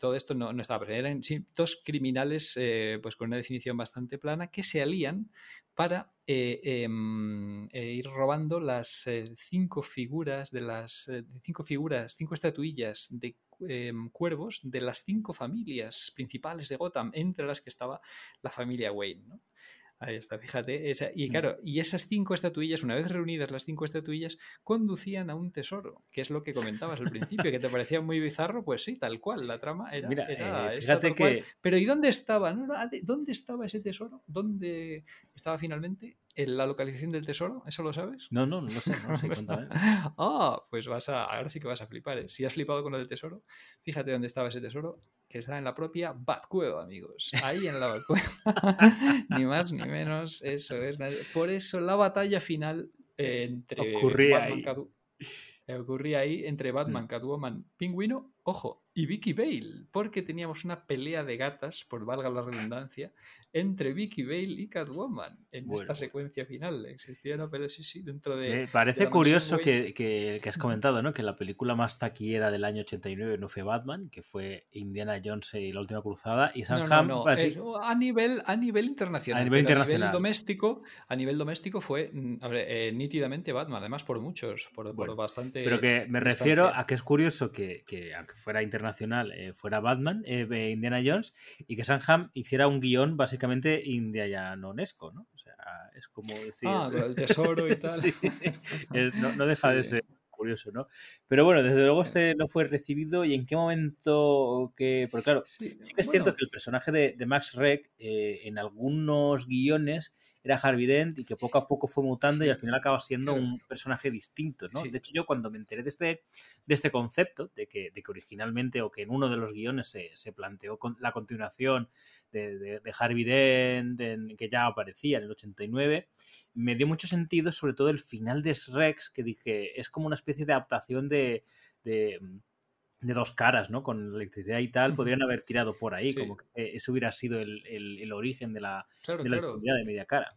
todo esto no, no estaba presente. Eran sí, dos criminales pues con una definición bastante plana que se alían para em, ir robando las cinco figuras de las cinco figuras, cinco estatuillas de em, cuervos de las cinco familias principales de Gotham, entre las que estaba la familia Wayne, ¿no? Ahí está, fíjate. esa- y claro, y esas cinco estatuillas, una vez reunidas las cinco estatuillas, conducían a un tesoro, que es lo que comentabas al principio, que te parecía muy bizarro, pues sí, tal cual, la trama era,
Mira,
era
eh,
esta cual.
que
Pero ¿y dónde estaba? No, no, ¿Dónde estaba ese tesoro? ¿Dónde estaba finalmente? en la localización del tesoro? ¿Eso lo sabes?
No, no, no sé, no sé, (laughs) cuéntame.
Ah, pues vas a, ahora sí que vas a flipar. ¿eh? Si has flipado con lo del tesoro, fíjate dónde estaba ese tesoro, que está en la propia Batcueva, amigos. Ahí en la Batcueva. (laughs) ni más ni menos, eso es. Por eso la batalla final eh, entre
Ocurría
Batman,
ahí.
Eh, ocurría ahí entre Batman, Catwoman, Pingüino, ojo, y Vicky Bale, porque teníamos una pelea de gatas, por valga la redundancia, entre Vicky Bale y Catwoman en
Bueno,
esta secuencia final. Existía una pelea, sí, sí, dentro de...
Me parece curioso que, que, que has comentado, ¿no? Que la película más taquillera del año 89 no fue Batman, que fue Indiana Jones y la última cruzada, y Sam
no,
Ham
no,
para ti-
es a nivel, a nivel internacional.
A nivel internacional.
A nivel doméstico, a nivel doméstico fue mm, ver, eh, nítidamente Batman, además por muchos, por, bastante.
Pero que me
distancia.
refiero a que es curioso que, que aunque fuera internacional, eh, fuera Batman, eh, Indiana Jones, y que Sanham hiciera un guion básicamente indianonesco, ¿no? O sea, es como decir...
Ah, con el tesoro y (laughs) tal.
Sí, no, no deja de ser curioso, ¿no? Pero bueno, desde luego este no fue recibido y en qué momento que... Porque claro,
Sí,
Sí que es
bueno,
cierto que el personaje de, de Max Reck eh, en algunos guiones era Harvey Dent y que poco a poco fue mutando y al final acaba siendo
claro.
un personaje distinto, ¿no?
Sí.
De hecho, yo cuando me enteré de este, de este concepto, de que, de que originalmente o que en uno de los guiones se, se planteó con la continuación de, de- de Harvey Dent, en- que ya aparecía en el 89, me dio mucho sentido, sobre todo el final de Rex, que dije, es como una especie de adaptación de- de de dos caras, ¿no? Con electricidad y tal, podrían haber tirado por ahí,
Sí.
como que eh, eso hubiera sido el, el- el origen de la,
claro,
de la
claro.
de media cara.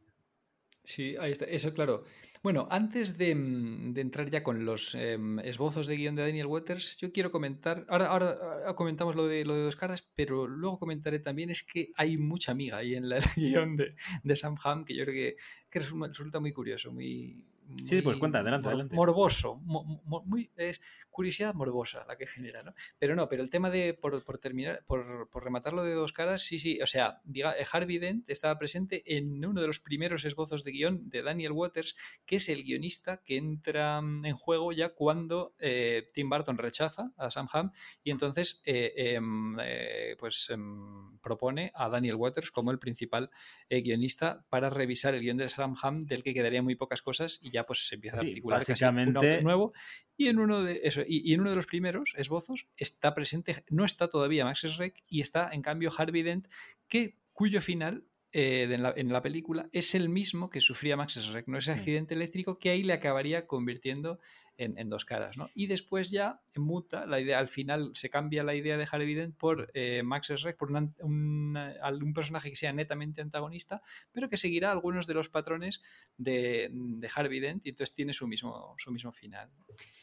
Sí, ahí está. Eso, claro. Bueno, antes de, mm, de entrar ya con los em, esbozos de guion de Daniel Waters, yo quiero comentar, ahora, ahora, ahora comentamos lo de, lo de dos caras, pero luego comentaré también es que hay mucha amiga ahí en la- (laughs) el guion de, de Sam Hamm que yo creo que, que resulta muy curioso, muy...
Sí, pues cuenta, adelante, adelante.
Morboso, mo- mo- muy, es curiosidad morbosa la que genera, ¿no? Pero no, pero el tema de, por, por terminar, por, por rematar lo de dos caras, sí, sí, o sea, diga, eh, Harvey Dent estaba presente en uno de los primeros esbozos de guion de Daniel Waters, que es el guionista que entra mm, en juego ya cuando eh, Tim Burton rechaza a Sam Hamm y entonces eh, em, eh, pues em, propone a Daniel Waters como el principal guionista para revisar el guion de Sam Hamm del que quedarían muy pocas cosas y ya pues se empieza a
Sí,
articular casi un
básicamente-
autor nuevo. Y en uno de eso y, y en uno de los primeros esbozos está presente no está todavía Max Schreck y está en cambio Harvey Dent que cuyo final eh, en, la, en la película es el mismo que sufría Max Schreck, no ese accidente eléctrico que ahí le acabaría convirtiendo en, en dos caras. ¿no? Y después ya muta la idea, al final se cambia la idea de Harvey Dent por eh, Max Schreck, por un, personaje que sea netamente antagonista, pero que seguirá algunos de los patrones de, de Harvey Dent y entonces tiene su mismo, su mismo final.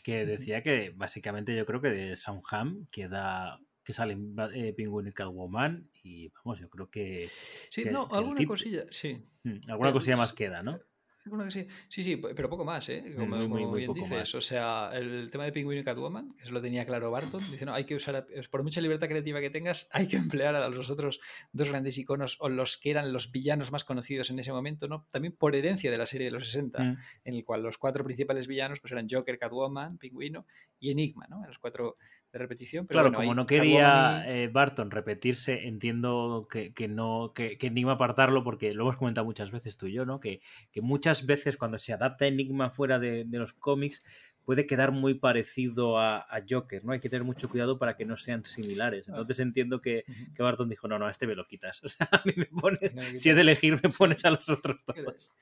Que decía que básicamente yo creo que de Soundham queda que salen eh, Penguin y Catwoman y vamos, yo creo que...
Sí,
que,
no,
que
alguna cosilla, sí.
Mm, Alguna
Eh,
cosilla más queda, ¿no?
Sí. sí, sí, pero poco más, ¿eh? Como,
Muy, muy,
como
muy
bien
poco
dices.
más.
O sea, el tema de Penguin y Catwoman, que eso lo tenía claro Barton, dice, no, hay que usar, por mucha libertad creativa que tengas, (laughs) hay que emplear a los otros dos grandes iconos o los que eran los villanos más conocidos en ese momento, ¿no? También por herencia de la serie de los 60,
Mm.
en el cual los cuatro principales villanos pues eran Joker, Catwoman, Pingüino y Enigma, ¿no? Los cuatro de repetición. Pero
claro,
bueno,
como no quería eh, Barton repetirse, entiendo que, que no que, que Enigma apartarlo, porque lo hemos comentado muchas veces tú y yo, ¿no? Que, que muchas veces cuando se adapta Enigma fuera de, de los cómics puede quedar muy parecido a, a Joker, ¿no? Hay que tener mucho cuidado para que no sean similares. Entonces entiendo que, que Barton dijo, no, no, a este me lo quitas. (laughs) O sea, a mí me pones,
No,
si he de elegir, me pones a los otros dos.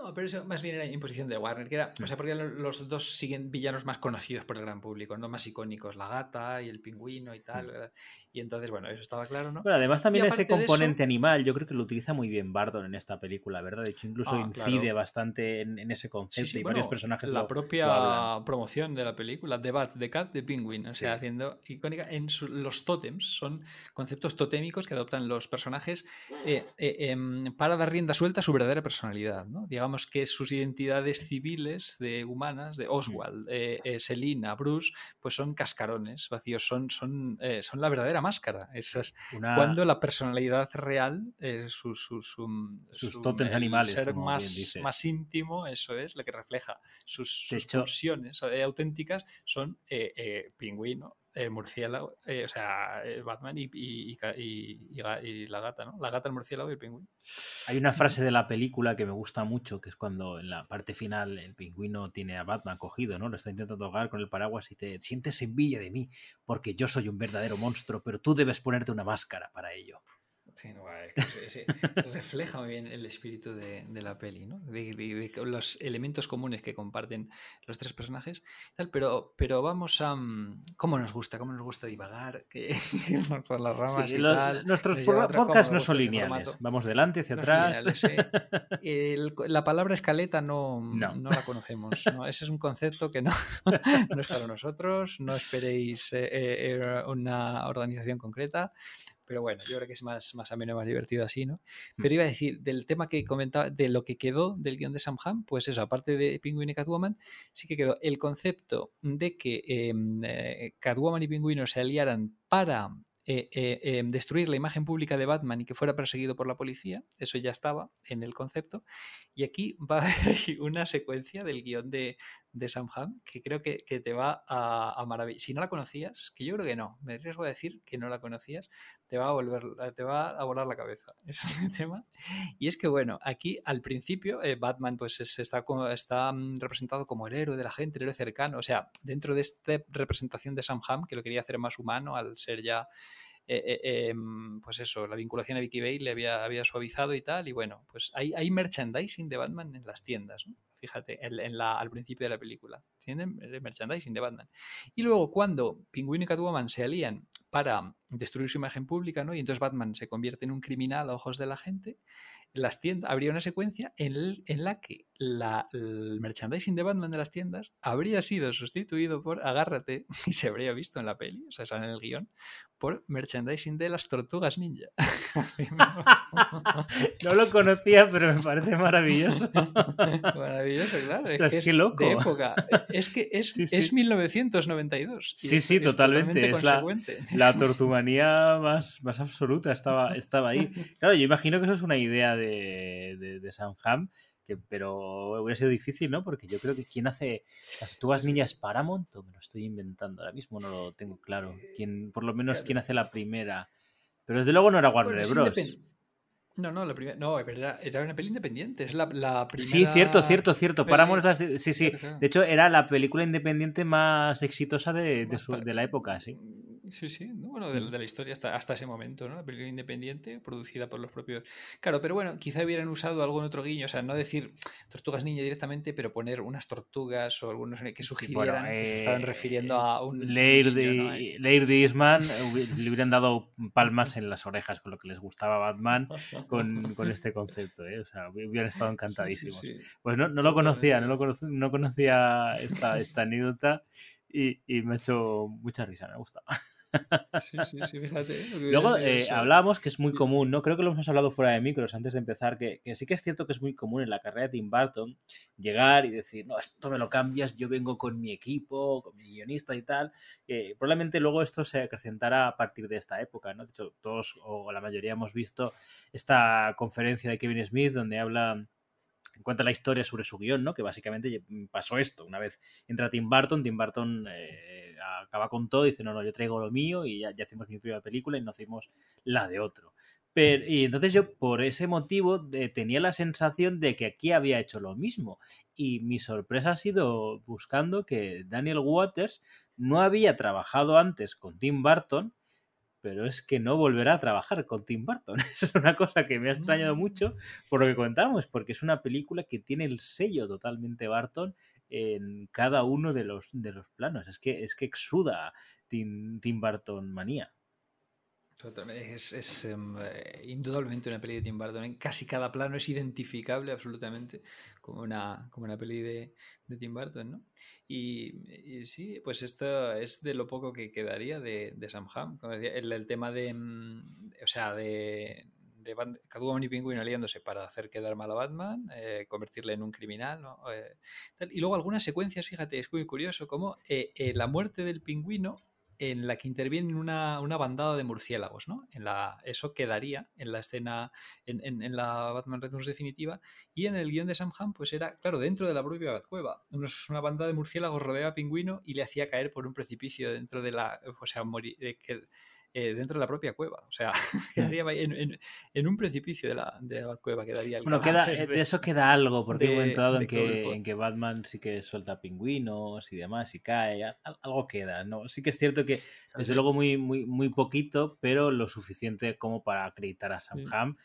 No, pero eso más bien era imposición de Warner, que era, o sea, porque eran los dos siguen villanos más conocidos por el gran público, no más icónicos, la gata y el pingüino y tal. ¿verdad? Y entonces, bueno, eso estaba claro, ¿no?
Bueno, además también ese
eso-
componente animal, yo creo que lo utiliza muy bien Barton en esta película, ¿verdad? De hecho, incluso
Ah,
incide
claro.
bastante en, en ese concepto
sí,
y
bueno,
varios personajes
la
lo-
propia
lo
promoción de la película, The Bat, The Cat, The Penguin, o sea,
Sí.
haciendo icónica en su- los tótems, son conceptos totémicos que adoptan los personajes eh, eh, em, para dar rienda suelta a su verdadera personalidad, ¿no? Digamos que sus identidades civiles, de humanas, de Oswald, eh, eh, Selina, Bruce, pues son cascarones vacíos, son, son, eh, son la verdadera máscara. Esas,
Una-
cuando la personalidad real, su, su- su-
Sus
su-
tótems animales,
ser
como bien
más,
dices.
más íntimo, eso es, lo que refleja sus, sus
hecho-
pulsiones auténticas son eh, eh, murciélago, eh, o sea, eh, Batman y, y- y y la gata, ¿no? La gata, el murciélago y el pingüino.
Hay una (laughs) frase de la película que me gusta mucho, que es cuando en la parte final el pingüino tiene a Batman cogido, ¿no? Lo está intentando ahogar con el paraguas y dice, sientes envidia de mí, porque yo soy un verdadero monstruo, pero tú debes ponerte una máscara para ello.
Sí, no, es que se- se- (laughs) refleja muy bien el espíritu de, de la peli, ¿no? De, de- de que los elementos comunes que comparten los tres personajes. Tal, pero, pero vamos a. mm, ¿Cómo nos gusta? ¿Cómo nos gusta divagar? (laughs) Que, irnos por las ramas
Sí,
y
lo-
tal.
nuestros podcasts no son lineales. Vamos delante, hacia
No
atrás. (laughs)
El- la palabra escaleta no,
No.
no. la conocemos. ¿no? Ese es un concepto que no, no es para nosotros. No esperéis eh, eh, eh, una organización concreta. Pero bueno, yo creo que es más, más ameno, más divertido así, ¿no? Pero iba a decir, del tema que comentaba, de lo que quedó del guion de Sam Hamm, pues eso, aparte de Penguin y Catwoman, sí que quedó el concepto de que em, eh, Catwoman y Pingüino se aliaran para eh, eh, em, destruir la imagen pública de Batman y que fuera perseguido por la policía. Eso ya estaba en el concepto. Y aquí va a haber (laughs) una secuencia del guion de, de Sam Hamm que creo que, que te va a, a maravillar. Si no la conocías, que yo creo que no, me arriesgo a decir que no la conocías, te va a volver, te va a volar la cabeza (laughs) ese tema. Y es que, bueno, aquí al principio eh, Batman pues es- está, está mm, representado como el héroe de la gente, el héroe cercano. O sea, dentro de esta representación de Sam Hamm, que lo quería hacer más humano al ser ya eh, eh, em, pues eso, la vinculación a Vicky Bale le había, había suavizado y tal, y bueno, pues hay, hay merchandising de Batman en las tiendas, ¿no? Fíjate, en, la, al principio de la película. Tienen merchandising de Batman. Y luego cuando Pingüino y Catwoman se alían para destruir su imagen pública, ¿no? Y entonces Batman se convierte en un criminal a ojos de la gente, las tiendas, habría una secuencia en, la que la, el merchandising de Batman de las tiendas habría sido sustituido por Agárrate, (laughs) y se habría visto en la peli, o sea, en el guion, por merchandising de las tortugas ninja. (laughs)
No lo conocía, pero me parece maravilloso. (laughs)
Maravilloso, claro.
Ostras,
es que
qué
es
loco.
de época. Es que es,
Sí, sí.
es 1992. y
Sí,
es-
sí,
es
totalmente, es la-. La (laughs) tortumanía más, más absoluta estaba, estaba ahí. Claro, yo imagino que eso es una idea de, de, de Sam Hamm, que, pero hubiera sido difícil, ¿no? Porque yo creo que quien hace las tortugas niñas Paramount, o me lo estoy inventando ahora mismo, no lo tengo claro. Quién, por lo menos quién hace la primera. Pero desde luego no era Warner
Bueno, es
Bros.
No, no, la primera. No, pero era, era una peli independiente. Es la, la primera.
Sí, cierto, cierto, cierto. Paramount es la- sí, sí. De hecho, era la película independiente más exitosa de, de, su- de la época, sí.
Sí, sí, no, bueno, de,
Mm.
de la historia hasta, hasta ese momento, ¿no? La película independiente, producida por los propios. Claro, pero bueno, quizá hubieran usado algún otro guiño, o sea, no decir tortugas ninja directamente, pero poner unas tortugas o algunos que sugirieran que se estaban
eh,
refiriendo a un.
Laird
niño, ¿no?
y Eastman le hubieran dado palmas en las orejas con lo que les gustaba Batman con, con este concepto, ¿eh? O sea, hubieran estado encantadísimos.
Sí, sí, sí.
Pues no, no lo conocía, no, lo conoc- no conocía esta, esta anécdota y, y me ha hecho mucha risa, me ha gustado.
Sí, sí, sí, fíjate. ¿eh?
Luego eh, hablábamos que es muy común, ¿no? Creo que lo hemos hablado fuera de micros antes de empezar, que, que sí que es cierto que es muy común en la carrera de Tim Burton llegar y decir, no, esto me lo cambias, yo vengo con mi equipo, con mi guionista y tal. Eh, probablemente luego esto se acrecentará a partir de esta época, ¿no? De hecho, todos o la mayoría hemos visto esta conferencia de Kevin Smith donde habla cuenta la historia sobre su guion, ¿no? Que básicamente pasó esto. Una vez entra Tim Burton, Tim Burton eh, acaba con todo y dice, no, no, yo traigo lo mío y ya, hacemos mi primera película y no hacemos la de otro. Pero, y entonces yo por ese motivo de, tenía la sensación de que aquí había hecho lo mismo. Y mi sorpresa ha sido buscando que Daniel Waters no había trabajado antes con Tim Burton, pero es que no volverá a trabajar con Tim Burton. (laughs) Eso es una cosa que me ha extrañado mucho por lo que contamos, porque es una película que tiene el sello totalmente Burton en cada uno de los, de los planos. Es que, es que exuda Tim, Tim Burton manía.
Es, es um, eh, indudablemente una peli de Tim Burton. En casi cada plano es identificable absolutamente como una, como una peli de, de Tim Burton, ¿no? Y, y, sí, pues esto es de lo poco que quedaría de, de Sam Hamm. Como decía, el, el, tema de, um, o sea, de, de Catwoman y Pingüino aliándose para hacer quedar mal a Batman, eh, convertirle en un criminal, ¿no? Eh, tal. Y luego algunas secuencias, fíjate, es muy curioso, como eh, la muerte del pingüino en la que interviene una, una bandada de murciélagos, ¿no? En la, eso quedaría en la escena, en, en- la Batman Returns definitiva. Y en el guion de Sam Hamm, pues era, claro, dentro de la propia Batcueva. Unos- Una bandada de murciélagos rodeaba a Pingüino y le hacía caer por un precipicio dentro de la. O sea, morir, eh, eh, dentro de la propia cueva. O sea, (laughs) quedaría ahí en, en- en un precipicio de la, de la Batcueva. Quedaría el
Bueno, queda, eh,
de-
de eso queda algo, porque
de-
momento dado en que, en que Batman sí que suelta pingüinos y demás, y cae, al- algo queda, ¿no? Sí que es cierto que, desde
Sí.
luego, muy, muy, muy poquito, pero lo suficiente como para acreditar a Sam
Sí.
Hamm, co-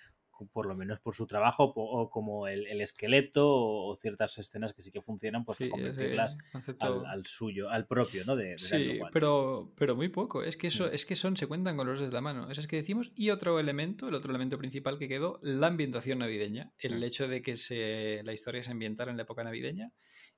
por lo menos por su trabajo, o como el, el esqueleto, o, ciertas escenas que sí que funcionan, pues
Sí,
convertirlas al, al suyo, al propio, ¿no? De, de
Sí, pero, pero muy poco. Es que
Mm.
eso, es que son, se cuentan con los de la mano. Eso es que decimos. Y otro elemento, el otro elemento principal que quedó, la ambientación navideña. El
Mm.
hecho de que se, la historia se ambientara en la época navideña.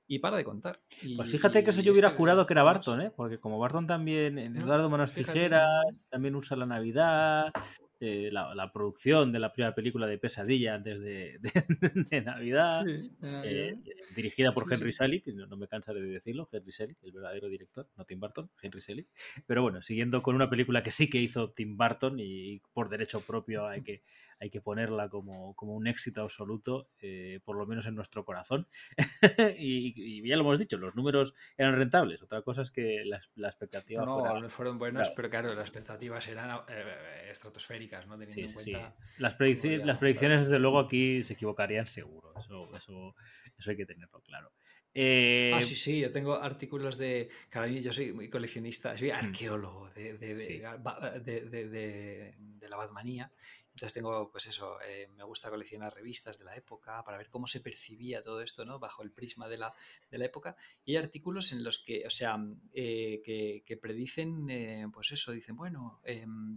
Y para de contar.
Pues
Y-
fíjate que eso
y
yo hubiera jurado que era Barton, ¿eh? Porque como Barton también, en
No,
Eduardo Manos Tijeras, también usa la Navidad, eh, la, la producción de la primera película de Pesadilla antes de, (laughs) de- de Navidad,
sí,
eh, dirigida por Henry. Selick, no, no me cansaré de decirlo, Henry Selick, el verdadero director, no Tim Burton, Henry Selick. Pero bueno, siguiendo con una película que sí que hizo Tim Burton y, por derecho propio hay que, hay que ponerla como, como un éxito absoluto, eh, por lo menos en nuestro corazón. (laughs) y, y ya lo hemos dicho, los números eran rentables. Otra cosa es que la, la expectativa
No,
fuera...
fueron buenas,
Claro.
pero claro, las expectativas eran eh, estratosféricas, ¿no? Teniendo
Sí,
en
sí, sí.
cuenta.
Las,
ya,
las predicciones, desde luego, aquí se equivocarían seguro. Eso, eso, eso hay que tenerlo claro. Eh,
Ah, sí, sí, yo tengo artículos de. Claro, yo soy muy coleccionista, soy arqueólogo de, de, de,
Sí.
ba- de- de- de- de la Batmanía. Entonces tengo, pues eso, eh, me gusta coleccionar revistas de la época para ver cómo se percibía todo esto, ¿no? Bajo el prisma de la, de la época. Y hay artículos en los que, o sea, eh, que, que predicen, eh, pues eso, dicen, bueno,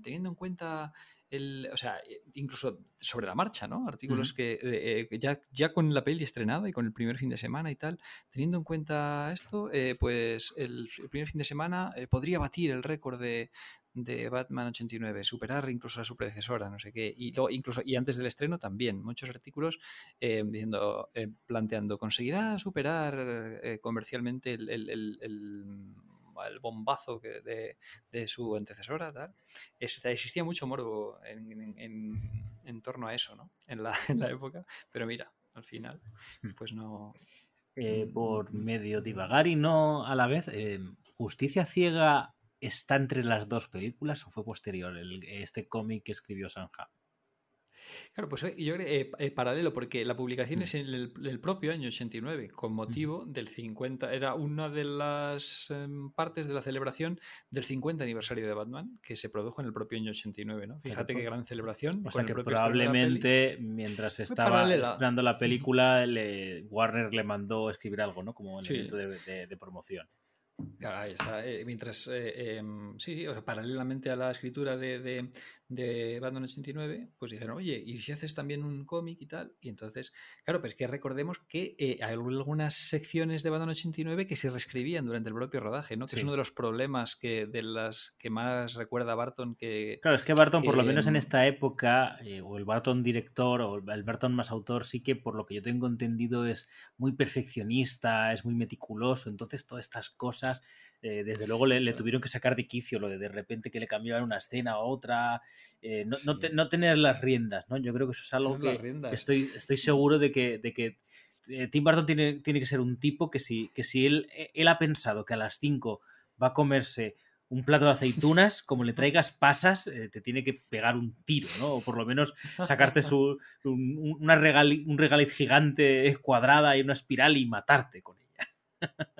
teniendo en cuenta el, o sea, incluso sobre la marcha, ¿no? Artículos
Ujú.
que eh, ya, ya con la peli estrenada y con el primer fin de semana y tal, teniendo en cuenta esto, eh, pues el, el primer fin de semana eh, podría batir el récord de, de Batman 89, superar incluso a su predecesora, no sé qué, y luego incluso y antes del estreno también muchos artículos eh, diciendo, eh, planteando, conseguirá superar eh, comercialmente el, el- el- el- el bombazo que de, de su antecesora, tal. Es- existía mucho morbo en, en- en- en torno a eso, ¿no? En la, en la época, pero mira, al final,
Hmm.
pues no,
eh, por medio divagar y no a la vez, eh, ¿Justicia Ciega está entre las dos películas o fue posterior el- este cómic que escribió Sanja?
Claro, pues eh, yo creo que eh, eh, paralelo, porque la publicación
Mm.
es en el, el propio año 89, con motivo del 50, era una de las em, partes de la celebración del 50 aniversario de Batman, que se produjo en el propio año 89, ¿no? Fíjate qué gran celebración.
O sea que probablemente mientras estaba estrenando la película, le- Warner le mandó escribir algo, ¿no? Como
Sí.
elemento de, de- de promoción.
Claro, ahí está. eh, mientras, eh, em, sí, sí, o sea, paralelamente a la escritura de, de, de Batman 89, pues dijeron, oye, ¿y si haces también un cómic y tal? Y entonces, claro, pues que recordemos que eh, hay algunas secciones de Batman 89 que se reescribían durante el propio rodaje, ¿no? Que es uno de los problemas que, de las que más recuerda Barton que...
Claro, es que Barton, por lo menos en
mm,
esta época, o el Barton director, o el Barton más autor, sí que por lo que yo tengo entendido es muy perfeccionista, es muy meticuloso, entonces todas estas cosas, eh, desde luego le, tuvieron que sacar de quicio, lo de de repente que le cambiaban una escena a otra, eh, no, no te- no tener las riendas, ¿no? Yo creo que eso es algo que estoy, estoy seguro de que, de que eh, Tim Burton tiene, tiene que ser un tipo que si, que si él, él ha pensado que a las 5 va a comerse un plato de aceitunas, como le traigas pasas, eh, te tiene que pegar un tiro, ¿no? O por lo menos sacarte su, (laughs) un, una un regaliz gigante cuadrada y una espiral y matarte con ella.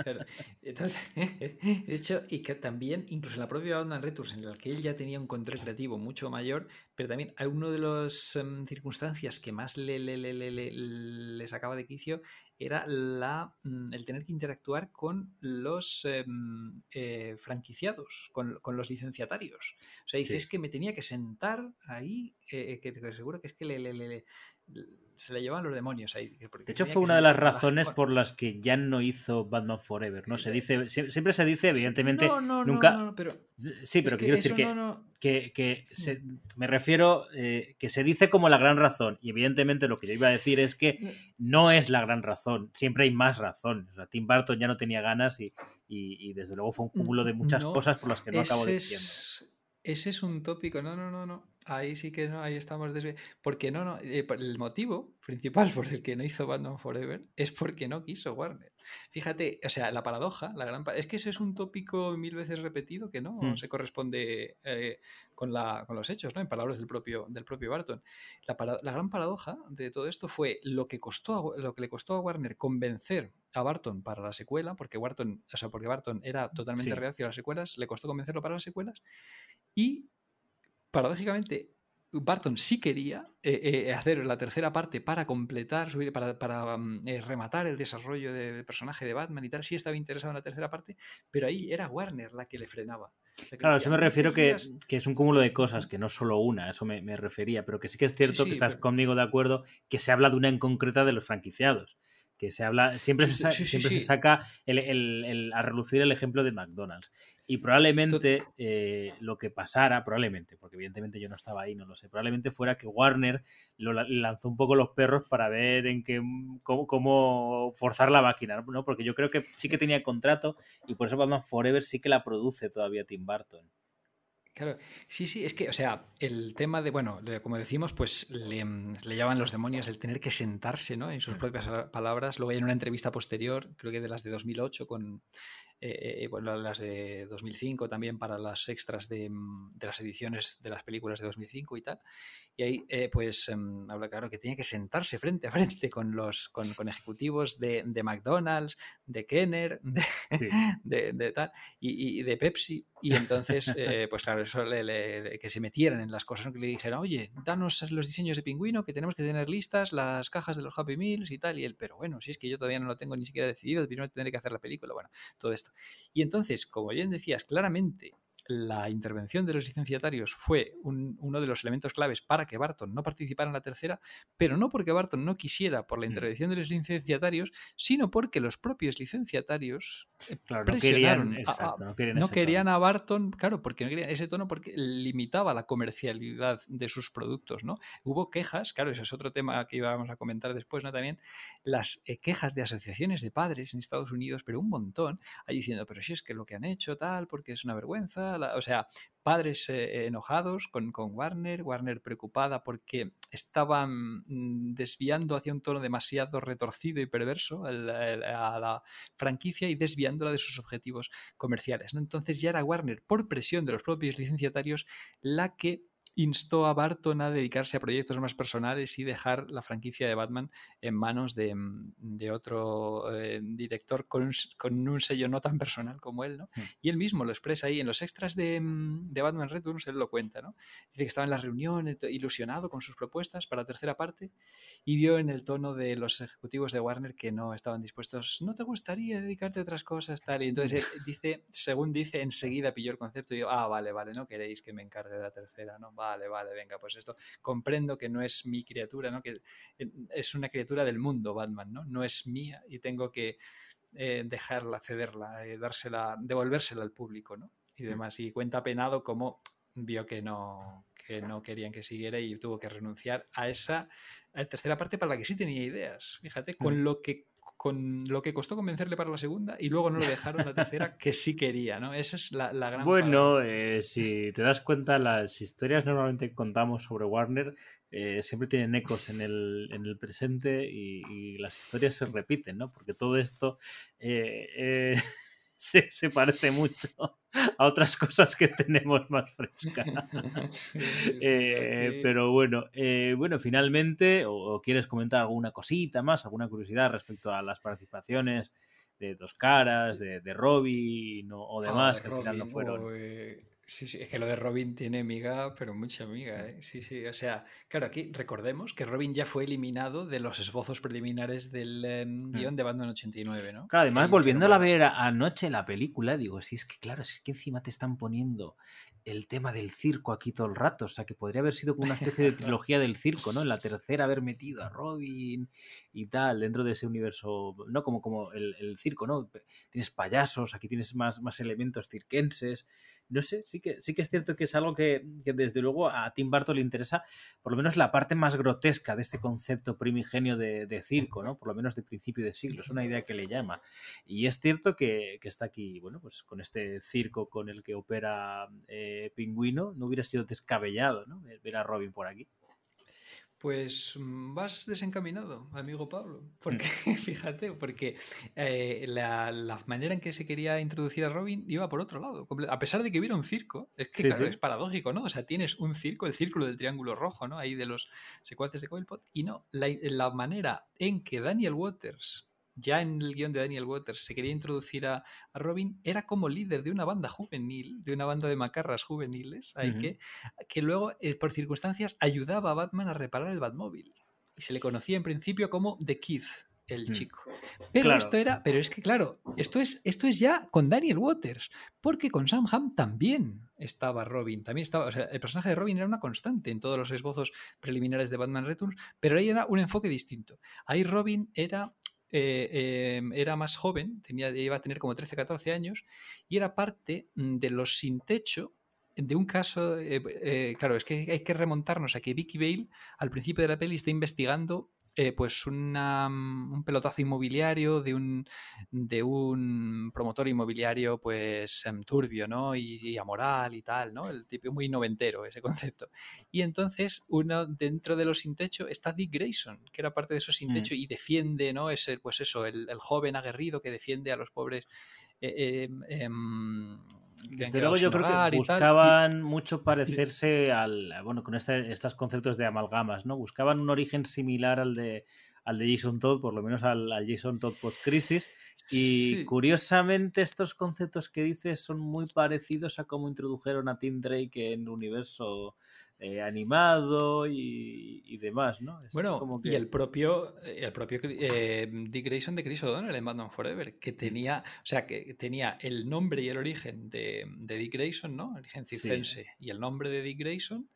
Claro. Entonces, (laughs) de hecho, y que también, incluso en la propia Batman Returns, en la que él ya tenía un control creativo mucho mayor, pero también hay una de las em, circunstancias que más le, le, le, le- le- le sacaba de quicio era la, mm, el tener que interactuar con los em, eh, franquiciados, con, con los licenciatarios. O sea, dice,
Sí.
es que me tenía que sentar ahí, eh, que, que seguro que es que le- se le llevaban los demonios ahí.
De hecho, fue una de las
la-
razones por las que ya no hizo Batman Forever, ¿no? Se dice, sie- siempre se dice, evidentemente,
no, no, no,
nunca...
no, no, pero
Sí, pero
es que
quiero decir que... que, que se- me refiero eh, que se dice como la gran razón. Y evidentemente lo que yo iba a decir es que no es la gran razón. Siempre hay más razón. O sea, Tim Burton ya no tenía ganas y, y- y desde luego fue un cúmulo de muchas cosas por las que no acabo diciendo.
Es, ese es un tópico. No, no, no, no. Ahí sí que no, ahí estamos desvi- Porque no, no. eh, el motivo principal (laughs) por el que no hizo Batman Forever es porque no quiso Warner. Fíjate, o sea, la paradoja, la gran es que ese es un tópico mil veces repetido que no
Hmm.
se corresponde eh, con, la, con los hechos, ¿no? En palabras del propio, del propio Barton. La, para- la gran paradoja de todo esto fue lo que costó a lo que le costó a Warner convencer a Barton para la secuela, porque Barton, o sea, porque Barton era totalmente
Sí.
reacio a las secuelas, le costó convencerlo para las secuelas y paradójicamente Barton sí quería eh, eh, hacer la tercera parte para completar, para, para, mm, eh, rematar el desarrollo del personaje de Batman y tal, sí estaba interesado en la tercera parte, pero ahí era Warner la que le frenaba. Que
Claro, a
decía,
eso me
"No te
refiero que,
giras".
que es un cúmulo de cosas, que no solo una, a eso me, me refería, pero que sí que es cierto
sí,
que estás
pero-
conmigo de acuerdo que se habla de una en concreta de los franquiciados. Que se habla, siempre,
Sí,
se,
sí, sí,
saca el- el- el- a relucir el ejemplo de McDonald's. Y probablemente eh, lo que pasara, probablemente, porque evidentemente yo no estaba ahí, no lo sé, probablemente fuera que Warner lo lanzó un poco los perros para ver en qué, cómo, cómo forzar la máquina, ¿no? Porque yo creo que sí que tenía contrato y por eso Batman Forever sí que la produce todavía Tim Burton.
Claro, sí, sí, es que, o sea, el tema de, bueno, como decimos, pues le, le llaman los demonios el tener que sentarse, ¿no? En sus propias palabras. Luego hay en una entrevista posterior, creo que de las de 2008, con, eh, eh, bueno, las de 2005 también para las extras de, mm, de las ediciones de las películas de 2005 y tal. Y ahí, eh, pues, em, habla claro que tenía que sentarse frente a frente con los con, con ejecutivos de, de McDonald's, de Kenner, de,
Sí. (laughs)
de, de tal, y, y de Pepsi. Y entonces, eh, pues claro, eso le- que se metieran en las cosas, que le dijeran, oye, danos los diseños de pingüino, que tenemos que tener listas las cajas de los Happy Meals y tal. Y él, pero bueno, si es que yo todavía no lo tengo ni siquiera decidido, primero tendré que hacer la película, bueno, todo esto. Y entonces, como bien decías, claramente la intervención de los licenciatarios fue un- uno de los elementos claves para que Barton no participara en la tercera, pero no porque Barton no quisiera por la
Mm.
intervención de los licenciatarios, sino porque los propios licenciatarios eh,
no
presionaron
querían, exacto, no querían,
no querían a Barton, claro, porque no querían ese tono porque limitaba la comercialidad de sus productos, ¿no? Hubo quejas, claro, ese es otro tema que íbamos a comentar después, ¿no? También las eh, quejas de asociaciones de padres en Estados Unidos, pero un montón, ahí diciendo, pero si es que lo que han hecho tal, porque es una vergüenza, o sea, padres eh, enojados con, con Warner, Warner preocupada porque estaban mm, desviando hacia un tono demasiado retorcido y perverso a la franquicia y desviándola de sus objetivos comerciales. ¿no? Entonces ya era Warner, por presión de los propios licenciatarios, la que instó a Barton a dedicarse a proyectos más personales y dejar la franquicia de Batman en manos de, mm, de otro eh, director con un, con un sello no tan personal como él, ¿no?
Mm.
Y él mismo lo expresa ahí en los extras de, mm, de Batman Returns, él lo cuenta, ¿no? Dice que estaba en la reunión ilusionado con sus propuestas para la tercera parte y vio en el tono de los ejecutivos de Warner que no estaban dispuestos, ¿no te gustaría dedicarte a otras cosas? Tal? Y entonces él dice, según dice, enseguida pilló el concepto y dijo, ah, vale, vale, no queréis que me encargue de la tercera, ¿no? Vale, vale, venga, pues esto comprendo que no es mi criatura, ¿no? Que eh, es una criatura del mundo, Batman, ¿no? No es mía y tengo que eh, dejarla, cederla, eh, dársela, devolvérsela al público, ¿no? Y demás. Y cuenta penado como vio que no, que no querían que siguiera y tuvo que renunciar a esa a tercera parte para la que sí tenía ideas. Fíjate, con lo que con lo que costó convencerle para la segunda y luego no lo dejaron la tercera que sí quería, ¿no? Esa es la, la gran
Bueno, eh, si te das cuenta, las historias normalmente que contamos sobre Warner eh, siempre tienen ecos en el, en el presente y, y las historias se repiten, ¿no? Porque todo esto eh, eh, (laughs) se, se parece mucho (laughs) a otras cosas que tenemos más frescas. (laughs) Eh, pero bueno, eh, bueno, finalmente, o, o quieres comentar alguna cosita más, alguna curiosidad respecto a las participaciones de Dos Caras, de, de Robin o, o demás,
Ah,
que al final no fueron.
Sí, sí, es que lo de Robin tiene miga, pero mucha miga, ¿eh? Sí, sí, o sea, claro, aquí recordemos que Robin ya fue eliminado de los esbozos preliminares del em, guion de Batman 89, ¿no?
Claro, además,
Que
volviéndola a ver anoche la película, digo, si es que, claro, es que encima te están poniendo el tema del circo aquí todo el rato, o sea, que podría haber sido como una especie de (laughs) trilogía del circo, ¿no? En la tercera haber metido a Robin y tal, dentro de ese universo, ¿no? Como, como el, el circo, ¿no? Tienes payasos, aquí tienes más, más elementos cirquenses, no sé, sí que, sí que es cierto que es algo que, que, desde luego a Tim Burton le interesa, por lo menos la parte más grotesca de este concepto primigenio de, circo, ¿no? Por lo menos de principio de siglo, es una idea que le llama. Y es cierto que, que está aquí, bueno, pues con este circo con el que opera eh, Pingüino, no hubiera sido descabellado, ¿no? Ver a Robin por aquí.
Pues mm, vas desencaminado, amigo Pablo. Porque, (laughs) fíjate, porque eh, la, la, manera en que se quería introducir a Robin iba por otro lado. A pesar de que hubiera un circo, es que sí, claro, sí. es paradójico, ¿no? O sea, tienes un circo, el círculo del triángulo rojo, ¿no? Ahí de los secuaces de Coilpot, y no, la, la manera en que Daniel Waters ya en el guion de Daniel Waters se quería introducir a, a, Robin, era como líder de una banda juvenil, de una banda de macarras juveniles, uh -huh. que, que luego, eh, por circunstancias, ayudaba a Batman a reparar el Batmóvil. Y se le conocía en principio como The Kid, el chico. Pero claro. esto era, pero es que claro, esto es, esto es ya con Daniel Waters, porque con Sam Hamm también estaba Robin, también estaba, o sea, el personaje de Robin era una constante en todos los esbozos preliminares de Batman Returns, pero ahí era un enfoque distinto. Ahí Robin era eh, eh, era más joven, tenía, iba a tener como 13, 14 años, y era parte mm, de los sin techo de un caso, eh, eh, claro, es que hay que remontarnos a que Vicky Bale al principio de la peli está investigando eh, pues una, un pelotazo inmobiliario de un, de un promotor inmobiliario pues um, turbio, ¿no? Y, y, amoral y tal, ¿no? El tipo muy noventero ese concepto. Y entonces uno dentro de los sin techo está Dick Grayson, que era parte de esos sin techo mm. y defiende, ¿no? Es el, pues eso, el, el, joven aguerrido que defiende a los pobres. Eh, eh,
desde luego yo creo que buscaban mucho parecerse al, bueno, con este, estos conceptos de amalgamas, ¿no? Buscaban un origen similar al de, al de Jason Todd, por lo menos al, al Jason Todd post-crisis. Y sí. curiosamente estos conceptos que dices son muy parecidos a cómo introdujeron a Tim Drake en el universo eh, animado y, y, demás, ¿no?
Es bueno, que... y el propio, el propio eh, Dick Grayson de Chris O'Donnell en Batman Forever, que tenía, o sea, que tenía el nombre y el origen de, de Dick Grayson, ¿no? El origen circense sí. y el nombre de Dick Grayson.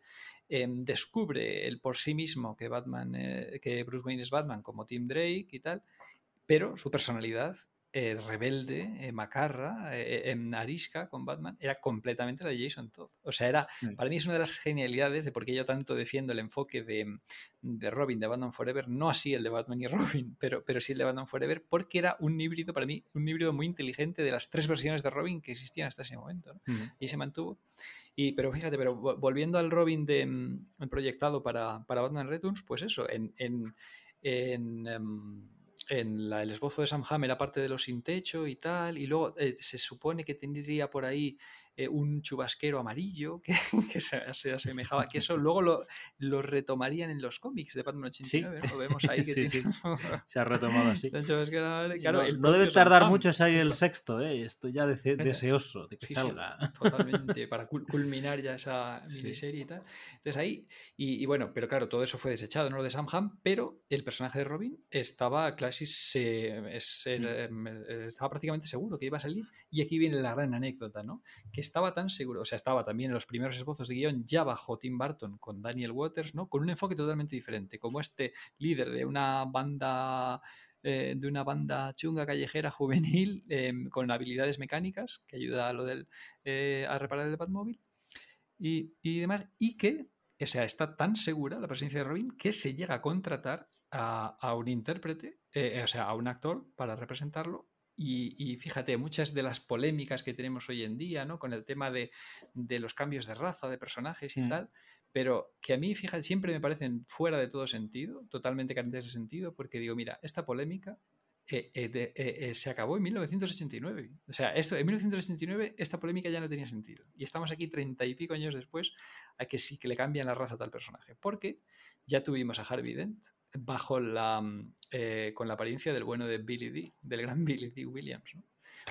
Eh, descubre el por sí mismo que Batman, eh, que Bruce Wayne es Batman como Tim Drake y tal, pero su personalidad eh, rebelde, eh, macarra, eh, eh arisca con Batman, era completamente la de Jason Todd. O sea, era, mm. para mí es una de las genialidades de por qué yo tanto defiendo el enfoque de, de, Robin, de Batman Forever, no así el de Batman y (laughs) Robin, pero, pero sí el de Batman Forever, porque era un híbrido, para mí, un híbrido muy inteligente de las tres versiones de Robin que existían hasta ese momento. ¿no? Mm. Y se mantuvo. Y, pero fíjate, pero volviendo al Robin de, mm, proyectado para, para Batman Returns, pues eso, en, en, en um, en la, el esbozo de Sam Hamm era parte de los sin techo y tal, y luego eh, se supone que tendría por ahí eh, un chubasquero amarillo que, (laughs) que se, se, asemejaba, que eso (laughs) luego lo, lo, retomarían en los cómics de Batman 89, ¿Sí? lo vemos ahí (laughs) que
sí,
tiene...
sí. se ha retomado así.
claro,
no, no debe tardar mucho en salir el sexto, ¿eh? estoy ya de deseoso de que salga.
totalmente, para culminar ya esa miniserie y tal. Entonces ahí, y, y, bueno, pero claro, todo eso fue desechado, no lo de Sam Hamm, pero el personaje de Robin estaba casi se, es, mm. estaba prácticamente seguro que iba a salir, y aquí viene la gran anécdota, ¿no? Que estaba tan seguro, o sea, estaba también en los primeros esbozos de guion ya bajo Tim Burton con Daniel Waters, ¿no? Con un enfoque totalmente diferente, como este líder de una banda eh, de una banda chunga callejera juvenil eh, con habilidades mecánicas que ayuda a lo del eh, a reparar el Batmóvil y, y demás, y que o sea, está tan segura la presencia de Robin que se llega a contratar a, un intérprete, o sea, a un actor para representarlo y, y, fíjate, muchas de las polémicas que tenemos hoy en día, ¿no? Con el tema de, de los cambios de raza, de personajes y mm. tal, pero que a mí, fíjate, siempre me parecen fuera de todo sentido, totalmente carentes de sentido, porque digo, mira, esta polémica eh, eh, de, eh, se acabó en 1989. O sea, esto, en 1989 esta polémica ya no tenía sentido. Y estamos aquí treinta y pico años después a que sí que le cambian la raza a tal personaje. Porque ya tuvimos a Harvey Dent, bajo la, eh, con la apariencia del bueno de Billy D, del gran (laughs) Billy D. Williams. ¿no?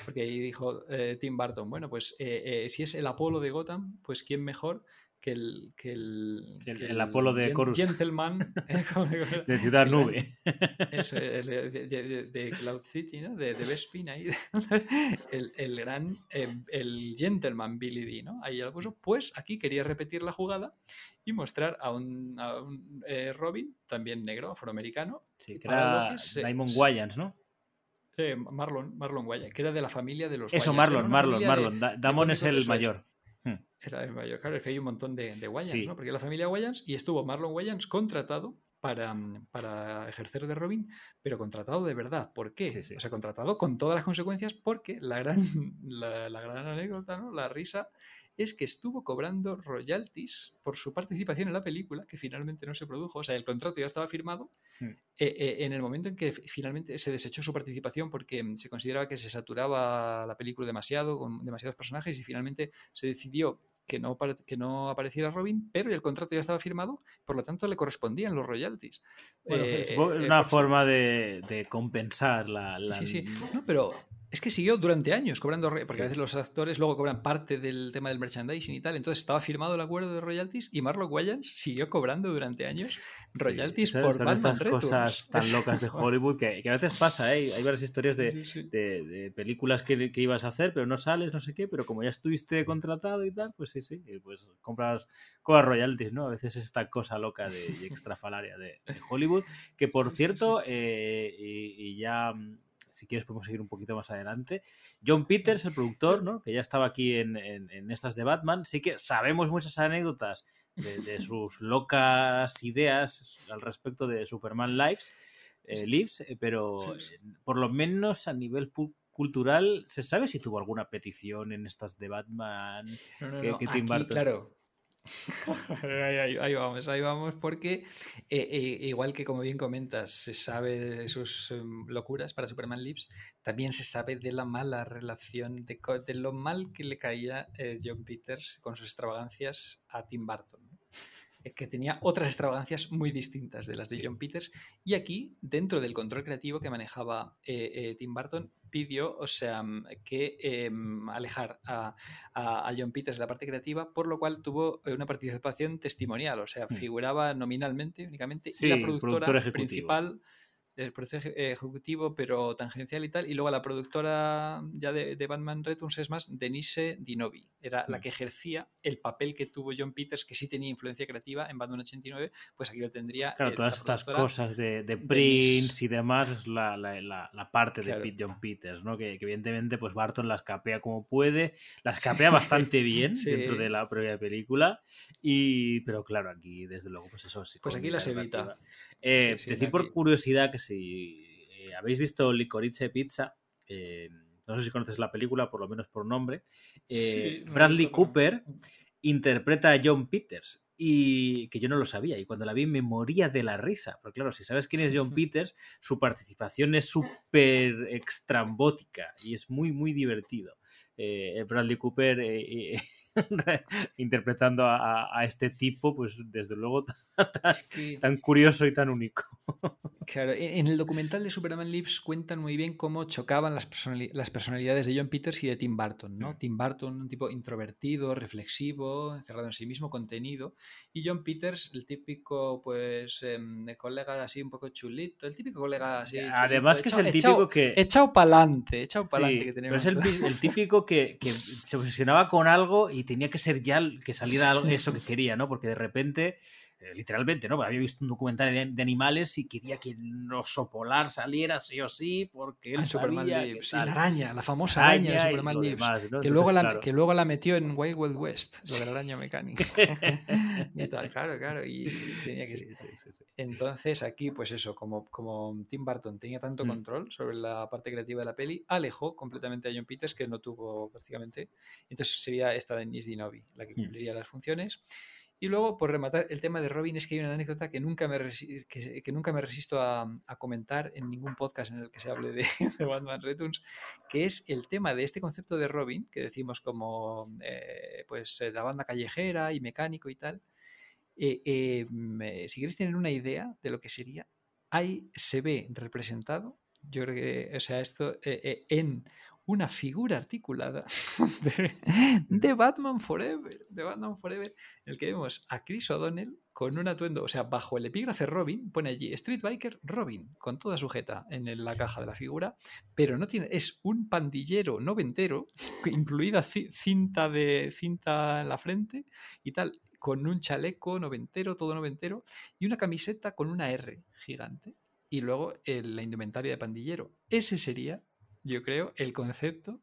Porque ahí dijo eh, Tim Burton, bueno, pues eh, si es el Apolo de Gotham, pues quién mejor que el, que el,
el, que el, el Apolo de Corus.
Gentleman (laughs)
de Ciudad Nube.
Eso, de, de, de, Cloud City, ¿no? De, de Bespin ahí. (laughs) El, el gran, el Gentleman Billy D, ¿no? Ahí ya lo puso. Pues aquí quería repetir la jugada y mostrar a un, a un eh, Robin, también negro, afroamericano.
Sí, que era que Diamond Wayans, ¿no?
Eh, Marlon, Marlon Wayans, que era de la familia de los
Eso, Marlon, Marlon, Marlon. Damon es el mayor.
Era en Nueva Claro, es que hay un montón de, de Wayans,
Sí.
¿no? Porque la familia Wayans y estuvo Marlon Wayans contratado para, para ejercer de Robin, pero contratado de verdad. ¿Por qué?
Sí, sí.
O sea, contratado con todas las consecuencias porque la gran, la, la gran anécdota, ¿no? La risa es que estuvo cobrando royalties por su participación en la película, que finalmente no se produjo. O sea, el contrato ya estaba firmado
Hmm.
eh, eh, en el momento en que fi- finalmente se desechó su participación porque mm, se consideraba que se saturaba la película demasiado, con demasiados personajes, y finalmente se decidió que no, que no apareciera Robin, pero el contrato ya estaba firmado, por lo tanto le correspondían los royalties.
Bueno,
Eh,
es
eh,
una forma de, de compensar la, la-
Sí, sí. No, pero es que siguió durante años cobrando, porque
Sí.
a veces los actores luego cobran parte del tema del merchandising y tal. Entonces estaba firmado el acuerdo de royalties y Marlon Wayans siguió cobrando durante años royalties
Sí,
por
son
Batman
estas
Returns.
cosas tan (laughs) locas de Hollywood que, que a veces pasa, ¿eh? Hay varias historias de,
Sí, sí.
de- de películas que, que ibas a hacer, pero no sales, no sé qué, pero como ya estuviste contratado y tal, pues sí, sí, pues compras, cobras royalties, ¿no? A veces es esta cosa loca de, y (laughs) extrafalaria de, de Hollywood, que por cierto, eh, y, y ya, mm, si quieres podemos seguir un poquito más adelante, John Peters, el productor, ¿no? Que ya estaba aquí en, en- en estas de Batman, sí que sabemos muchas anécdotas de, de (laughs) sus locas ideas al respecto de Superman Lives, eh, Lives, eh, pero eh, por lo menos a nivel cultural, ¿se sabe si tuvo alguna petición en estas de Batman?
No, no,
que-
no,
que Tim
aquí,
Burton.
claro. (laughs) ahí, vamos, ahí vamos, porque eh, eh, igual que como bien comentas, se sabe de sus em, locuras para Superman Lives, también se sabe de la mala relación, de, de lo mal que le caía eh, John Peters con sus extravagancias a Tim Burton. Eh, que tenía otras extravagancias muy distintas de las de John Peters. Y aquí, dentro del control creativo que manejaba eh, eh, Tim Burton, pidió, o sea, mm, que em, alejar a, a, a John Peters de la parte creativa, por lo cual tuvo una participación testimonial, o sea,
Hmm.
figuraba nominalmente únicamente,
Sí,
y la
productor
productora principal, el productor eje- ejecutivo, pero tangencial y tal, y luego la productora ya de, de Batman Returns es más Denise Dinovi, era la
Hmm.
que ejercía el papel que tuvo John Peters, que sí tenía influencia creativa en Batman 89, pues aquí lo tendría.
Claro, todas
esta
estas cosas de, de
Denise-
Prince y demás es la, la- la- la parte
Claro.
de Pete John Peters, ¿no? Que, que evidentemente pues Barton las capea como puede, las capea bastante bien (laughs)
Sí.
dentro de la propia película, y pero claro, aquí desde luego pues eso sí.
Pues aquí las evita.
Eh,
Sí, sí,
decir por
aquí-
curiosidad que si eh, habéis visto Licorice Pizza, eh, no sé si conoces la película, por lo menos por nombre, eh,
Sí,
Bradley Cooper interpreta a John Peters y que yo no lo sabía y cuando la vi me moría de la risa, porque claro, si sabes quién es John (laughs) Peters, su participación es súper extrambótica y es muy muy divertido. Eh, Bradley Cooper eh, (laughs) interpretando a, a- este tipo, pues desde luego (laughs) tan,
Es que-
tan curioso y tan único. (laughs)
Claro, en en el documental de Superman Lives cuentan muy bien cómo chocaban las, personali- las personalidades de John Peters y de Tim Burton, ¿no?
Mm.
Tim Burton, un tipo introvertido, reflexivo, encerrado en sí mismo, contenido, y John Peters, el típico, pues, em, de colega así un poco chulito, el típico colega así.
Además
chulito,
que es
echao-
el típico
echao-
que...
Echado para adelante, echado para
Sí,
que
pero
tenemos.
es el, el típico que, que se obsesionaba con algo y tenía que ser ya que saliera algo- eso que quería, ¿no? Porque de repente, literalmente, ¿no? Porque había visto un documental de, de animales y quería que el oso polar saliera sí o sí, porque él
Ah, Superman Lives, sí, la araña, la famosa araña, de
Araña y
Superman Lives.
demás, ¿no?
Que
Entonces,
luego, la,
claro.
que luego la metió en Wild Wild West, lo de la araña mecánica. (laughs) y tal, claro, claro. Y tenía que
Sí, sí.
Entonces, aquí, pues eso, como, como Tim Burton tenía tanto
Mm.
control sobre la parte creativa de la peli, alejó completamente a John Peters, que no tuvo prácticamente. Entonces sería esta Denise Dinovi la que
Mm.
cumpliría las funciones. Y luego, por rematar, el tema de Robin es que hay una anécdota que nunca me, que, nunca me resisto a, comentar en ningún podcast en el que se hable de, (laughs) de Batman Returns, que es el tema de este concepto de Robin, que decimos como eh, pues eh, la banda callejera y mecánico y tal. Eh, eh, si queréis tener una idea de lo que sería, ahí se ve representado, yo creo que, o sea, esto en una figura articulada (laughs) de, de Batman Forever, de Batman Forever, en el que vemos a Chris O'Donnell con un atuendo, o sea, bajo el epígrafe Robin, pone allí Street Biker Robin, con toda sujeta en la caja de la figura, pero no tiene, es un pandillero noventero, (laughs) incluida ci- cinta de cinta en la frente y tal, con un chaleco noventero, todo noventero, y una camiseta con una R gigante. Y luego la indumentaria de pandillero. Ese sería, yo creo, el concepto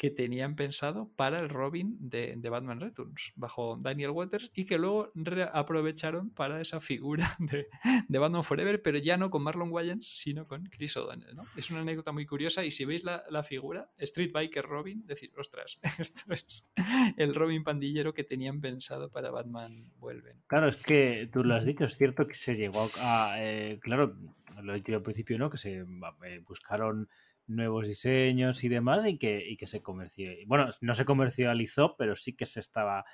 que tenían pensado para el Robin de, de Batman Returns, bajo Daniel Waters, y que luego aprovecharon para esa figura (laughs) de, de, Batman Forever, pero ya no con Marlon Wayans, sino con Chris O'Donnell. Es una anécdota muy curiosa y si veis la, la, figura, Street Biker Robin, decir, ostras, (laughs) esto es el Robin pandillero que tenían pensado para Batman Vuelven.
Claro, es que tú lo has dicho, es cierto que se llegó a... Eh, claro, lo he dicho al principio, ¿no? Que se eh, buscaron nuevos diseños y demás y que, y que se comerció. Bueno, no se comercializó, pero sí que se estaba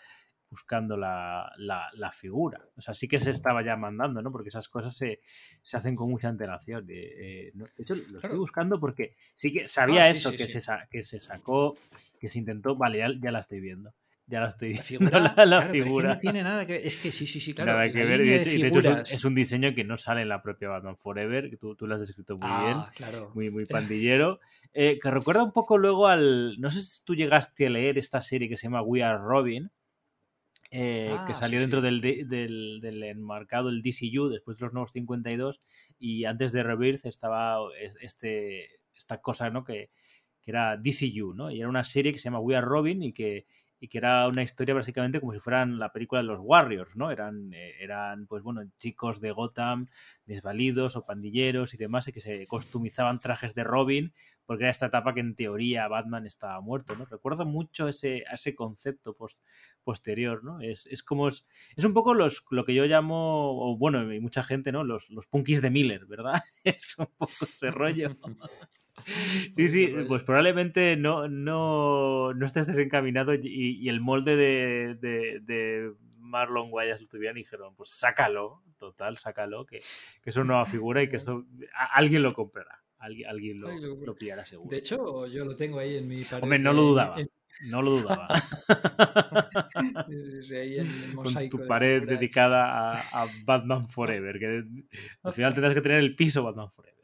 buscando la, la, figura. O sea, sí que se estaba ya mandando, ¿no? Porque esas cosas se, se hacen con mucha antelación. Eh, de hecho, lo estoy buscando porque sí que sabía ah, eso, que, Se, que se sacó, que se intentó. Vale, ya la estoy viendo. Ya la estoy viendo la (laughs) figura.
no tiene nada que ver. Es que sí, sí, sí, claro.
Nada que ver. De hecho, es, un, diseño que no sale en la propia Batman Forever, que tú, tú lo has descrito muy bien.
Ah, claro.
Muy, muy (laughs) pandillero. Eh, que recuerda un poco luego al. No sé si tú llegaste a leer esta serie que se llama We Are Robin. Eh, que ah, salió dentro Del, del, del, enmarcado el DCU después de los nuevos 52 y antes de Rebirth estaba este, esta cosa ¿no? que, que era DCU, ¿no? Y era una serie que se llama We Are Robin y que y que era una historia básicamente como si fueran la película de los Warriors, ¿no? Eran, eh, eran pues bueno, chicos de Gotham, desvalidos o pandilleros y demás, y que se costumizaban trajes de Robin, porque era esta etapa que en teoría Batman estaba muerto, ¿no? Recuerdo mucho ese, ese concepto post, posterior, ¿no? Es, es como, es, es, un poco los, lo que yo llamo, o bueno, y mucha gente, ¿no? Los, los punkis de Miller, ¿verdad? (laughs) es un poco ese rollo. (laughs) (laughs) Sí, sí, pues probablemente no, no, no estés desencaminado y, y el molde de, de, de Marlon Guayas lo tuvieran y dijeron, pues sácalo, total, sácalo, que, que es una nueva figura y que esto alguien lo comprará, alguien, alguien lo, lo, pillará seguro.
De hecho, yo lo tengo ahí en mi
pared. Hombre, no lo dudaba. No lo dudaba. (laughs) Con tu pared dedicada a, a, Batman Forever, que (laughs) al final tendrás que tener el piso Batman Forever.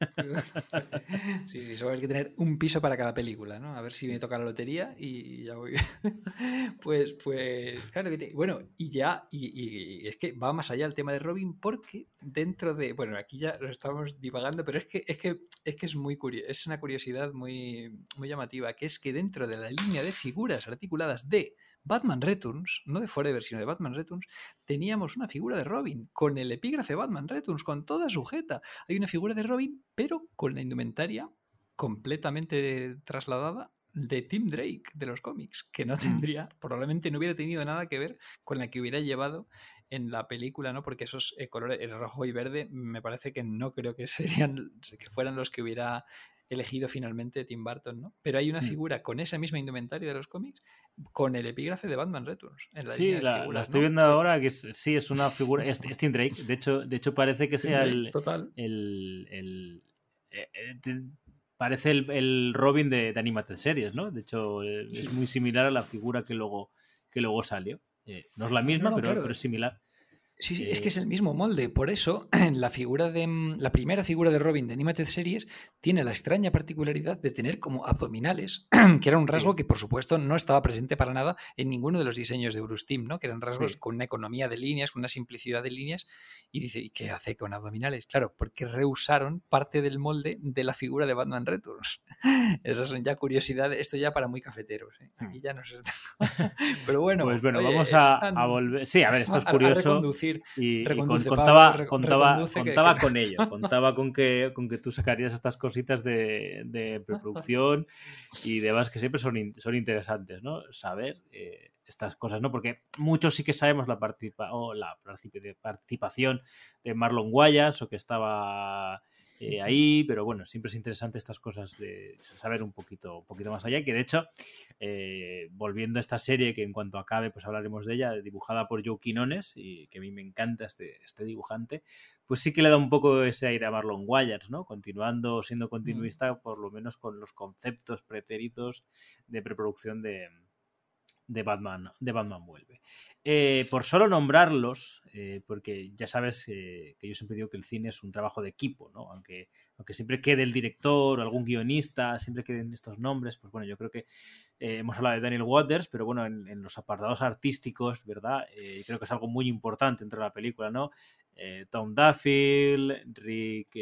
(laughs)
sí, sí, solo hay que tener un piso para cada película, ¿no? A ver si me toca la lotería y ya voy. (laughs) pues, pues, claro Bueno, y ya, y, es que va más allá el tema de Robin porque dentro de, bueno, aquí ya lo estamos divagando, pero es que es que es que es muy curioso, es una curiosidad muy, muy llamativa, que es que dentro de la línea de figuras articuladas de Batman Returns, no de Forever, sino de Batman Returns, teníamos una figura de Robin con el epígrafe Batman Returns, con toda sujeta. Hay una figura de Robin, pero con la indumentaria completamente trasladada de Tim Drake de los cómics, que no mm. tendría, probablemente no hubiera tenido nada que ver con la que hubiera llevado en la película, ¿no? Porque esos eh, colores, el rojo y verde, me parece que no creo que (laughs) serían, que fueran los que hubiera elegido finalmente Tim Burton, ¿no? Pero hay una mm. figura con esa misma indumentaria de los cómics con el epígrafe de Batman Returns.
sí, la, estoy viendo ahora que sí es una figura. Es, Tim Drake. De hecho, de hecho parece que sea el, el, eh, eh, parece el, Robin de, de, Animated Series, ¿no? De hecho, eh, es muy similar a la figura que luego, que luego salió. no es la misma, pero, pero, es similar.
Sí, sí, es que es el mismo molde. Por eso, (clears throat) la figura de. Mm, la primera figura de Robin de Animated Series tiene la extraña particularidad de tener como abdominales, (clears throat) que era un rasgo que, por supuesto, no estaba presente para nada en ninguno de los diseños de Bruce Timm, ¿no? Que eran rasgos con una economía de líneas, con una simplicidad de líneas. Y dice, ¿y qué hace con abdominales? Claro, porque reusaron parte del molde de la figura de Batman Returns. (laughs) Esas son ya curiosidades. Esto ya para muy cafeteros. ¿eh? Aquí hmm. ya no sé. (laughs) Pero (laughs) bueno.
Pues bueno, vamos a, volver. Sí, a ver, esto es curioso y, contaba, contaba, contaba con ello, (laughs) contaba con que, con que tú sacarías estas cositas de, de preproducción y demás que siempre son, son interesantes, ¿no? Saber eh, estas cosas, ¿no? Porque muchos sí que sabemos la, participa o la participación de Marlon Guayas o que estaba eh, ahí, pero bueno, siempre es interesante estas cosas de saber un poquito, un poquito más allá, que de hecho, eh, volviendo a esta serie, que en cuanto acabe, pues hablaremos de ella, dibujada por Joe Quinones, y que a mí me encanta este, este dibujante, pues sí que le da un poco ese aire a Marlon Wayans, ¿no? Continuando, siendo mm. continuista, por lo menos con los conceptos pretéritos de preproducción de, de Batman, de Batman Vuelve. Eh, por solo nombrarlos, eh, porque ya sabes que yo siempre digo que el cine es un trabajo de equipo, ¿no? Aunque, aunque siempre quede el director o algún guionista, siempre queden estos nombres, pues bueno, yo creo que eh, hemos hablado de Daniel Waters, pero bueno, en, los apartados artísticos, ¿verdad? creo que es algo muy importante dentro de la película, ¿no? Tom Duffield, Rick...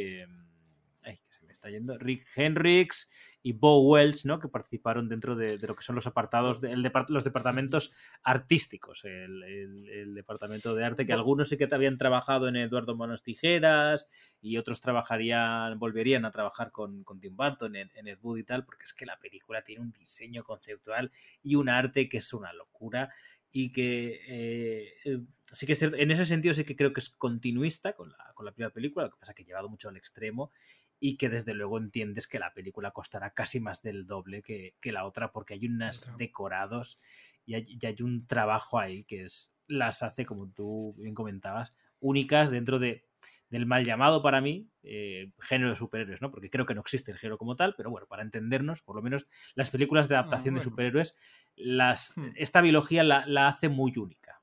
Ay, que se me está está yendo, Rick Henricks y Bo Welch, ¿no? Que participaron dentro de, de lo que son los apartados, de, el depart- los departamentos artísticos, el, el- el departamento de arte, que algunos sí que habían trabajado en Eduardo Manos Tijeras y otros trabajarían, volverían a trabajar con, con Tim Burton en, en Ed Wood y tal, porque es que la película tiene un diseño conceptual y un arte que es una locura y que eh, eh, sí que es cierto, en ese sentido sí que creo que es continuista con la, con la primera película, lo que pasa que llevado mucho al extremo y que desde luego entiendes que la película costará casi más del doble que, que la otra porque hay unos decorados y hay, y hay un trabajo ahí que es las hace, como tú bien comentabas, únicas dentro de del mal llamado para mí eh, género de superhéroes, ¿no? Porque creo que no existe el género como tal, pero bueno, para entendernos, por lo menos las películas de adaptación de
bueno.
superhéroes, las,
Hmm.
esta biología la, la hace muy única.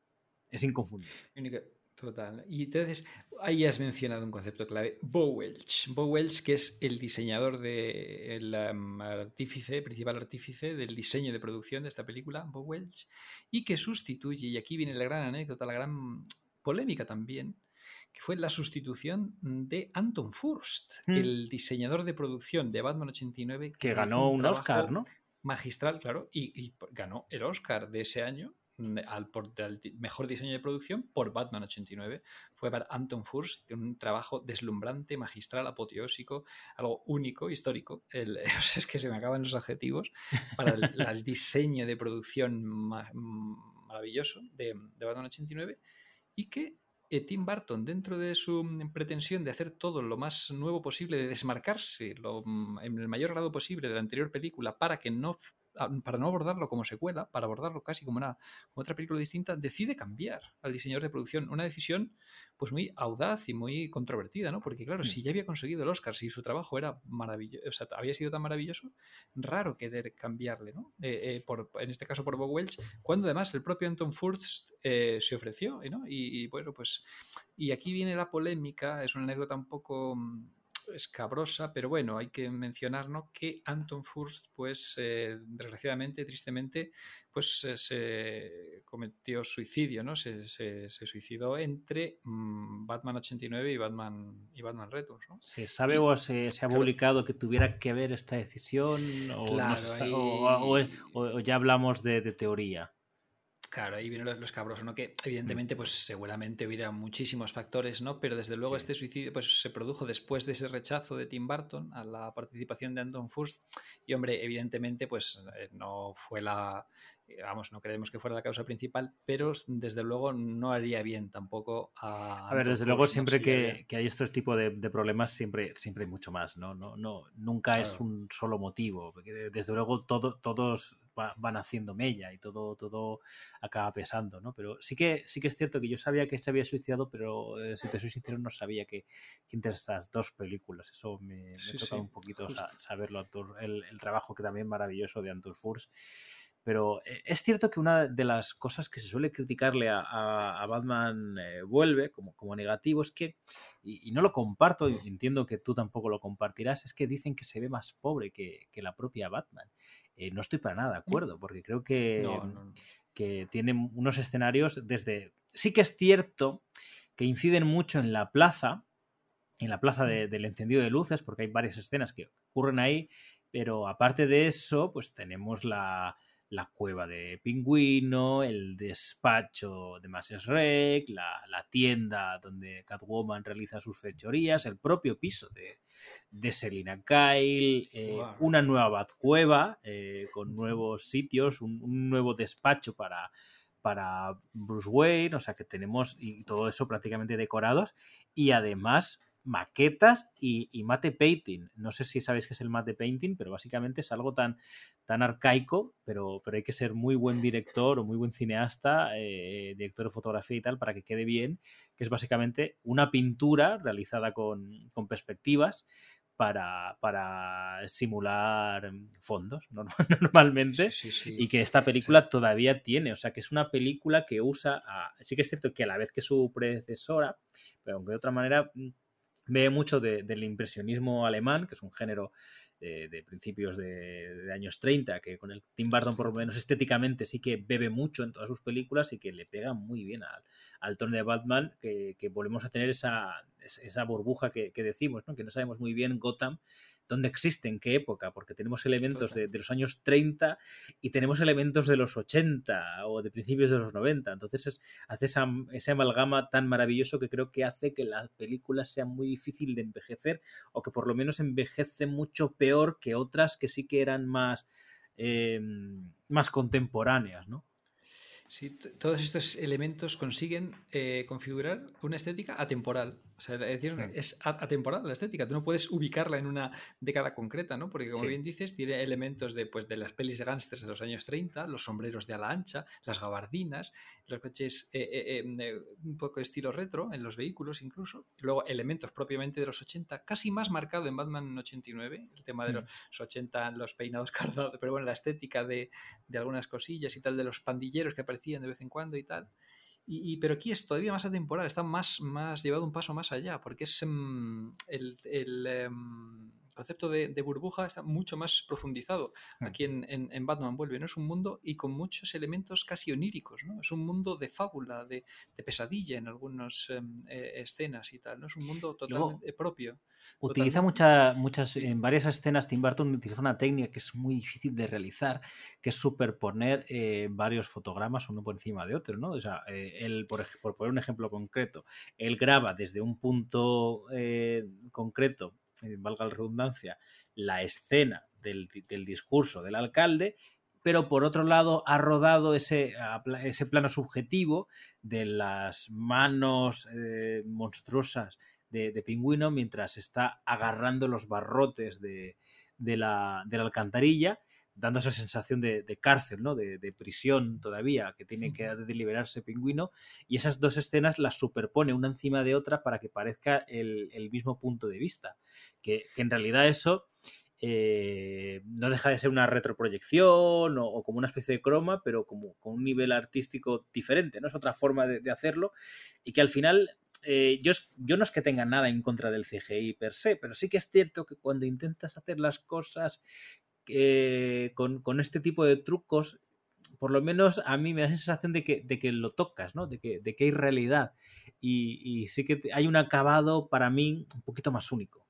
Es inconfundible.
Única- Total. Y entonces, ahí has mencionado un concepto clave, Bo Welch. Bo Welch, que es el diseñador de el um, artífice, principal artífice del diseño de producción de esta película, Bo Welch, y que sustituye, y aquí viene la gran anécdota, la gran polémica también, que fue la sustitución de Anton Furst,
Hmm.
el diseñador de producción de Batman 89,
Que
hizo
ganó un Oscar, ¿no?
magistral, claro, y, ganó el Oscar de ese año al, por, al mejor diseño de producción por Batman 89. Fue para Anton Furst, un trabajo deslumbrante, magistral, apoteósico, algo único, histórico. El- (laughs) es que se me acaban los adjetivos para (laughs) el, diseño de producción ma- mm, maravilloso de, de Batman 89 y que eh, Tim Burton, dentro de su mm, pretensión de hacer todo lo más nuevo posible, de desmarcarse lo, mm, en el mayor grado posible de la anterior película para que no para no abordarlo como secuela, para abordarlo casi como una como otra película distinta, decide cambiar al diseñador de producción. Una decisión pues muy audaz y muy controvertida, ¿no? Porque claro,
Mm.
si ya había conseguido el Oscar, si su trabajo era maravilloso, o sea, había sido tan maravilloso, raro querer cambiarle, ¿no? Eh, eh, por, en este caso por Bob Welch, cuando además el propio Anton Furst eh, se ofreció, ¿no? Y, y, bueno, pues, y aquí viene la polémica, es una anécdota un poco mm, escabrosa, pero bueno, hay que mencionar ¿no? que Anton Furst, pues eh, desgraciadamente, tristemente, pues eh, se cometió suicidio, ¿no? Se, se- se suicidó entre mm, Batman 89 y Batman y Batman Returns, ¿no?
¿Se sabe
Y-
o se, se ha
claro.
publicado que tuviera que ver esta decisión? ¿O,
Claro, ahí-
o- ya hablamos de, de teoría?
Claro, ahí viene lo, lo escabroso, ¿no? Que evidentemente, pues seguramente hubiera muchísimos factores, ¿no? Pero desde luego
Sí.
este suicidio pues, se produjo después de ese rechazo de Tim Burton a la participación de Anton Furst. Y hombre, evidentemente, pues eh, no fue la. Eh, Vamos, no creemos que fuera la causa principal, pero desde luego no haría bien tampoco a.
A ver, desde luego siempre
Si
que, que hay estos tipos de, de problemas siempre, siempre hay mucho más, ¿no? no, no nunca es
Claro.
un solo motivo. porque de- desde luego todo, todos va- van haciendo mella y todo, todo acaba pesando, ¿no? Pero sí que, sí que es cierto que yo sabía que se había suicidado, pero eh, si te soy sincero no sabía que, que entre estas dos películas, eso me, me
Sí,
ha tocado
sí,
un poquito sa- saberlo, el, el trabajo que también maravilloso de Anton Furst. Pero eh, es cierto que una de las cosas que se suele criticarle a, a- a Batman eh, vuelve como, como negativo es que, y, y no lo comparto, y entiendo que tú tampoco lo compartirás, es que dicen que se ve más pobre que, que la propia Batman. Eh, no estoy para nada de acuerdo, porque creo que,
No, no, no.
que tienen unos escenarios desde... Sí que es cierto que inciden mucho en la plaza, en la plaza de- del encendido de luces, porque hay varias escenas que ocurren ahí, pero aparte de eso, pues tenemos la, la cueva de Pingüino, el despacho de Mrs. Rec, la, la tienda donde Catwoman realiza sus fechorías, el propio piso de, de Selina Kyle, eh, una nueva Batcueva eh, con nuevos sitios, un, un nuevo despacho para, para Bruce Wayne, o sea que tenemos y todo eso prácticamente decorados y además maquetas y, y mate painting. No sé si sabéis qué es el mate painting, pero básicamente es algo tan, tan arcaico, pero, pero hay que ser muy buen director o muy buen cineasta, eh, director de fotografía y tal, para que quede bien, que es básicamente una pintura realizada con, con perspectivas para, para simular fondos (laughs) norm- normalmente
Sí, sí, sí.
y que esta película todavía tiene. O sea, que es una película que usa. a- sí que es cierto que a la vez que su predecesora, pero aunque de otra manera mm, ve mucho de- del impresionismo alemán, que es un género de, de principios de, de años 30, que con el Tim Burton, por lo menos estéticamente, sí que bebe mucho en todas sus películas y que le pega muy bien al, al tono de Batman, que, que volvemos a tener esa, esa burbuja que, que decimos, ¿no? que no sabemos muy bien Gotham dónde existe, en qué época, porque tenemos elementos de, de, los años 30 y tenemos elementos de los 80 o de principios de los 90. Entonces es, hace esa, ese amalgama tan maravilloso que creo que hace que la película sea muy difícil de envejecer o que por lo menos envejece mucho peor que otras que sí que eran más, eh, más contemporáneas, ¿no?
Sí, todos estos elementos consiguen eh, configurar una estética atemporal. O sea, es decir, es atemporal la estética. Tú no puedes ubicarla en una década concreta, ¿no? Porque, como
Sí.
bien dices, tiene elementos de, pues, de las pelis de gángsters de los años 30, los sombreros de ala ancha, las gabardinas, los coches eh, eh, eh, eh, un poco de estilo retro en los vehículos incluso. Luego, elementos propiamente de los 80, casi más marcado en Batman 89, el tema de
Mm.
los 80, los peinados (laughs) cardados, pero bueno, la estética de, de algunas cosillas y tal, de los pandilleros que aparecían de vez en cuando y tal. Y, pero aquí es todavía más atemporal, está más, más llevado un paso más allá, porque es el, el, em, concepto de, de burbuja está mucho más profundizado aquí en, en- en Batman Vuelve. ¿no? Es un mundo y con muchos elementos casi oníricos, ¿no? Es un mundo de fábula, de, de pesadilla en algunas em, eh, escenas y tal, ¿no? Es un mundo
Luego,
totalmente propio.
Utiliza
Totalmente.
mucha, muchas, en varias escenas Tim Burton utiliza una técnica que es muy difícil de realizar, que es superponer eh, varios fotogramas uno por encima de otro, ¿no? O sea, eh, él, por, por poner un ejemplo concreto, él graba desde un punto concreto, valga la redundancia, la escena del, del discurso del alcalde, pero por otro lado ha rodado ese, ese plano subjetivo de las manos eh, monstruosas de, de pingüino mientras está agarrando los barrotes de, de la, de la alcantarilla, dando esa sensación de, de cárcel, ¿no? de, de prisión todavía, que tiene que deliberarse pingüino, y esas dos escenas las superpone una encima de otra para que parezca el, el mismo punto de vista, que, que en realidad eso eh, no deja de ser una retroproyección o, o como una especie de croma, pero como con un nivel artístico diferente, ¿no? Es otra forma de, de hacerlo y que al final eh, yo, yo no es que tenga nada en contra del CGI per se, pero sí que es cierto que cuando intentas hacer las cosas eh, con, con este tipo de trucos, por lo menos a mí me da la sensación de que, de que lo tocas, ¿no? De que, de que hay realidad. Y, y sí que hay un acabado para mí un poquito más único.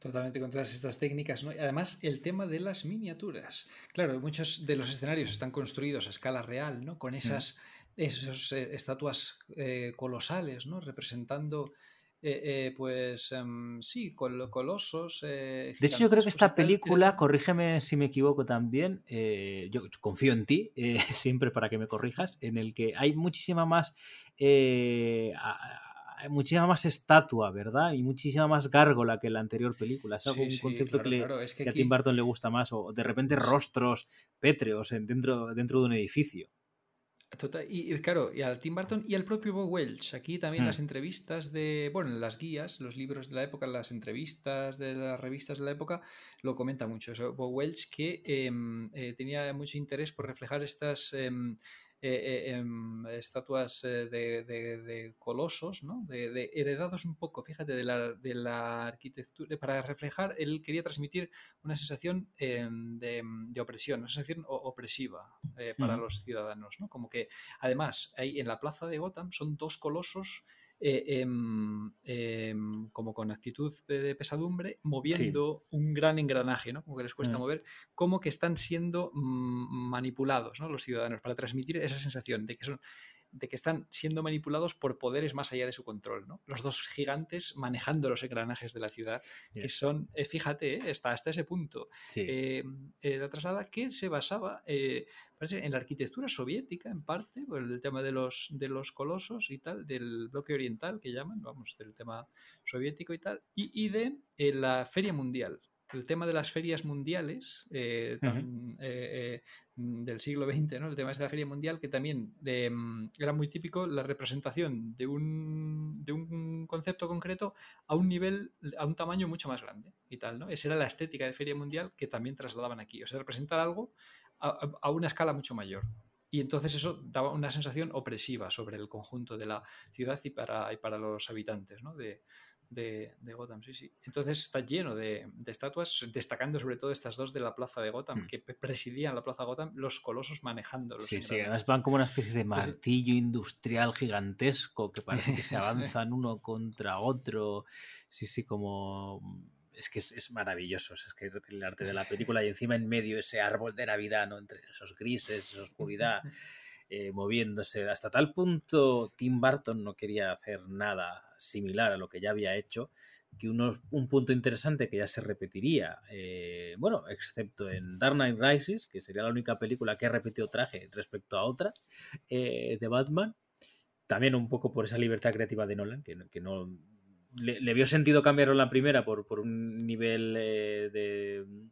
Totalmente con todas estas técnicas, ¿no? Y además, el tema de las miniaturas. Claro, muchos de los escenarios están construidos a escala real, ¿no? Con esas esos, eh, estatuas eh, colosales, ¿no? Representando, eh, eh, pues, em, sí, col- colosos. eh,
De hecho, yo creo que esta película, corrígeme si me equivoco también, eh, yo confío en ti, eh, (laughs) siempre para que me corrijas, en el que hay muchísima más, eh, hay muchísima más estatua, ¿verdad? Y muchísima más gárgola que la anterior película. Es algo,
Sí,
un
sí,
concepto
claro,
que, le-
claro, es que
que a Tim Burton le gusta más, o de repente rostros pétreos en- dentro, dentro de un edificio.
Total, y y claro, y al Tim Burton y al propio Bob Welch. Aquí también
Hmm.
las entrevistas de, bueno, las guías, los libros de la época, las entrevistas de las revistas de la época, lo comenta mucho. Eso, Bob Welch que em, eh, tenía mucho interés por reflejar estas em, eh, eh, em, estatuas eh, de, de- de colosos, ¿no? De, heredados un poco, fíjate, de la, de la arquitectura. Para reflejar, él quería transmitir una sensación em, de, opresión, una sensación opresiva para los ciudadanos, ¿no? Como que Además, ahí en la plaza de Gotham son dos colosos eh, em, em, como con actitud de, de pesadumbre, moviendo un gran engranaje, ¿no? Como que les cuesta
Mm.
mover, como que están siendo mm, manipulados, ¿no? Los ciudadanos, para transmitir esa sensación de que son de que están siendo manipulados por poderes más allá de su control, ¿no? Los dos gigantes manejando los engranajes de la ciudad, que son, eh, fíjate, eh, hasta, hasta ese punto,
Sí.
eh, eh, la traslada que se basaba parece, en la arquitectura soviética en parte, por el tema de los, de los colosos y tal, del bloque oriental que llaman, vamos, del tema soviético y tal, y, y de la Feria Mundial. El tema de las ferias mundiales eh, tan, eh, eh, del siglo XX, ¿no? el tema de la Feria Mundial, que también era muy típico la representación de un, de un concepto concreto a un nivel, a un tamaño mucho más grande y tal, ¿no? Esa era la estética de Feria Mundial que también trasladaban aquí. O sea, representar algo a, a- a una escala mucho mayor. Y entonces eso daba una sensación opresiva sobre el conjunto de la ciudad y para, y para los habitantes ¿no? de, de, de Gotham. Sí, sí. Entonces está lleno de, de estatuas, destacando sobre todo estas dos de la plaza de Gotham,
Mm.
que presidían la plaza Gotham, los colosos manejando los
Sí, sí, además van como una especie de
sí.
martillo industrial gigantesco que parece que se (laughs) avanzan uno contra otro. Sí, sí, como es que es, maravilloso. Es que el arte de la película y encima en medio ese árbol de Navidad, ¿no? Entre esos grises, esa oscuridad, (laughs) eh, moviéndose. Hasta tal punto Tim Burton no quería hacer nada similar a lo que ya había hecho, que un punto interesante que ya se repetiría, eh, bueno, excepto en Dark Knight Rises, que sería la única película que ha repetido traje respecto a otra eh, de Batman, también un poco por esa libertad creativa de Nolan, que, que no le, vio sentido cambiarlo la primera por, por un nivel eh,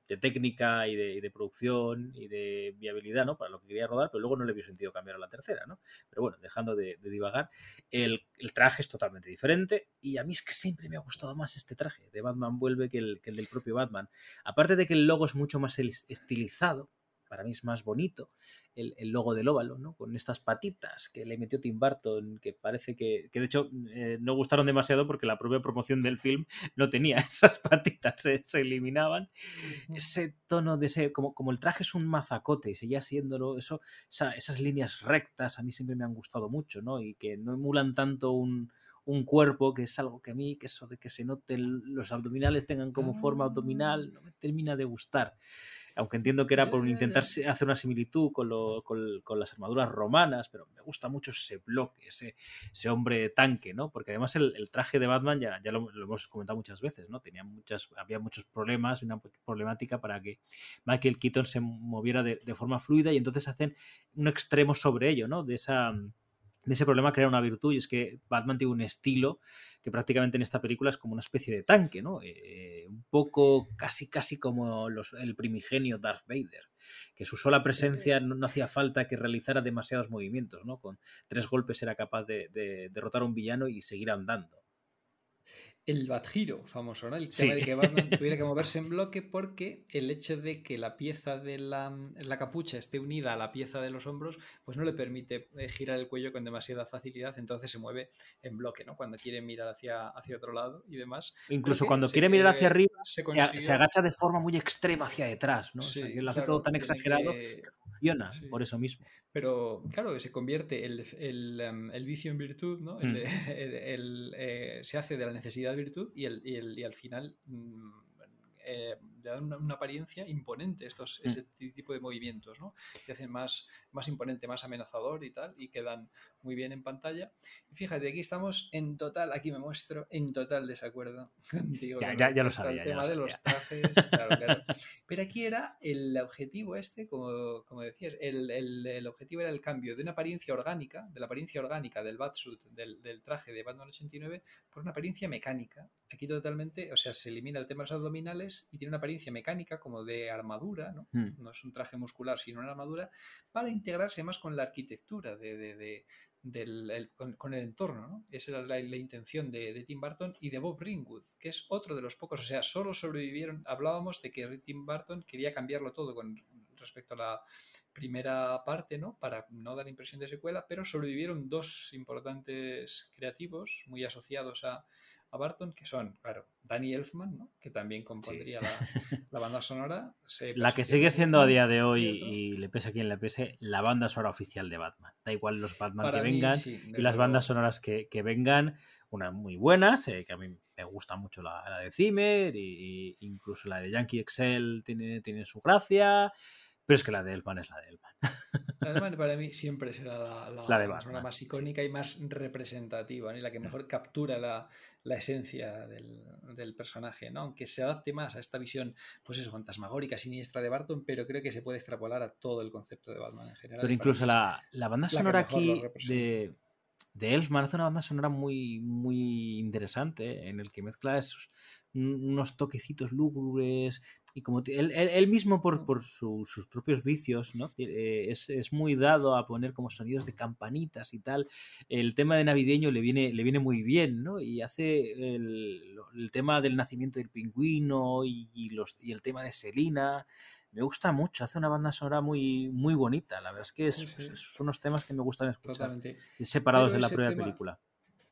de, técnica y de, producción y de viabilidad, ¿no? Para lo que quería rodar, pero luego no le vio sentido cambiarlo la tercera, ¿no? Pero bueno, dejando de, divagar, el, traje es totalmente diferente y a mí es que siempre me ha gustado más este traje de Batman Vuelve que el, que el del propio Batman. Aparte de que el logo es mucho más estilizado, para mí es más bonito el, logo del óvalo, ¿no? Con estas patitas que le metió Tim Burton, que parece que, que de hecho eh, no gustaron demasiado porque la propia promoción del film no tenía (laughs) esas patitas, se, eliminaban. Ese tono de ese, como, como el traje es un mazacote y seguía siéndolo, eso, esas líneas rectas a mí siempre me han gustado mucho, ¿no? Y que no emulan tanto un, un cuerpo, que es algo que a mí, que eso de que se noten los abdominales tengan como forma abdominal, no me termina de gustar aunque entiendo que era por intentar hacer una similitud con, las armaduras romanas, pero me gusta mucho ese bloque, ese, ese hombre tanque, ¿no? Porque además el, traje de Batman, ya, ya lo, hemos comentado muchas veces, ¿no? Tenía muchas, había muchos problemas, una problemática para que Michael Keaton se moviera de, de forma fluida y entonces hacen un extremo sobre ello, ¿no? De esa de ese problema crea una virtud y es que Batman tiene un estilo que prácticamente en esta película es como una especie de tanque, ¿no? Eh, un poco casi casi como el primigenio Darth Vader, que su sola presencia no, hacía falta que realizara demasiados movimientos, ¿no? Con tres golpes era capaz de derrotar a un villano y seguir andando
el bat giro famoso, ¿no? El tema de que Batman (laughs) tuviera que moverse en bloque porque el hecho de que la pieza de la, la, capucha esté unida a la pieza de los hombros, pues no le permite eh, girar el cuello con demasiada facilidad, entonces se mueve en bloque, ¿no? Cuando quiere mirar hacia, hacia otro lado y demás.
Incluso cuando quiere mirar hacia arriba, se, agacha de forma muy extrema hacia detrás, ¿no? lo hace todo tan exagerado que, funciona por eso mismo.
Pero claro, se convierte el, el, em, el vicio en virtud, ¿no? Mm. (laughs) Eh, se hace de la necesidad virtud y, el, y, el, y al final mm, eh, le dan una, apariencia imponente estos, mm. ese tipo de movimientos, ¿no? Que hacen más, más imponente, más amenazador y tal, y quedan muy bien en pantalla. fíjate, aquí estamos en total, aquí me muestro, en total desacuerdo (laughs) contigo.
Ya, ya, ya lo sabía.
El tema de los trajes, Pero aquí era el objetivo este, como, como decías, el, el, el, objetivo era el cambio de una apariencia orgánica, de la apariencia orgánica del Batsuit, del, del traje de Batman 89, por una apariencia mecánica. Aquí totalmente, o sea, se elimina el tema de los abdominales y tiene una apariencia mecánica como de armadura, ¿no? Hmm. No es un traje muscular, sino una armadura, para integrarse más con la arquitectura de, del, con, el entorno. ¿no? Esa era la, intención de, Tim Burton y de Bob Ringwood, que es otro de los pocos, o sea, solo sobrevivieron, hablábamos de que Tim Burton quería cambiarlo todo con respecto a la primera parte, ¿no? Para no dar impresión de secuela, pero sobrevivieron dos importantes creativos muy asociados a, a Barton, que son, claro, Danny Elfman, ¿no? que también compondría la, banda sonora.
la que sigue siendo a día de hoy, y le pese a quien le pese, la banda sonora oficial de Batman. Da igual los Batman que vengan y las bandas sonoras que, vengan, unas muy buenas, eh, que a mí me gusta mucho la, de Zimmer, y, incluso la de Yankee Excel tiene, tiene su gracia. Pero es que la de Elfman es la de Elfman.
La de Elfman para mí siempre será la, la, más icónica y más representativa, y la que mejor captura la, esencia del, personaje, ¿no? aunque se adapte más a esta visión, pues eso, fantasmagórica, siniestra de Barton, pero creo que se puede extrapolar a todo el concepto de Batman en general.
Pero incluso la, banda sonora aquí de, de Elfman hace una banda sonora muy, muy interesante, en el que mezcla esos, unos toquecitos lúgubres y como él, mismo por, por sus propios vicios, ¿no? Eh, es, muy dado a poner como sonidos de campanitas y tal. El tema de navideño le viene, le viene muy bien, ¿no? Y hace el, tema del nacimiento del pingüino y, los, y el tema de Selina. Me gusta mucho, hace una banda sonora muy, muy bonita. La verdad es que son unos temas que me gustan escuchar, separados de la primera película.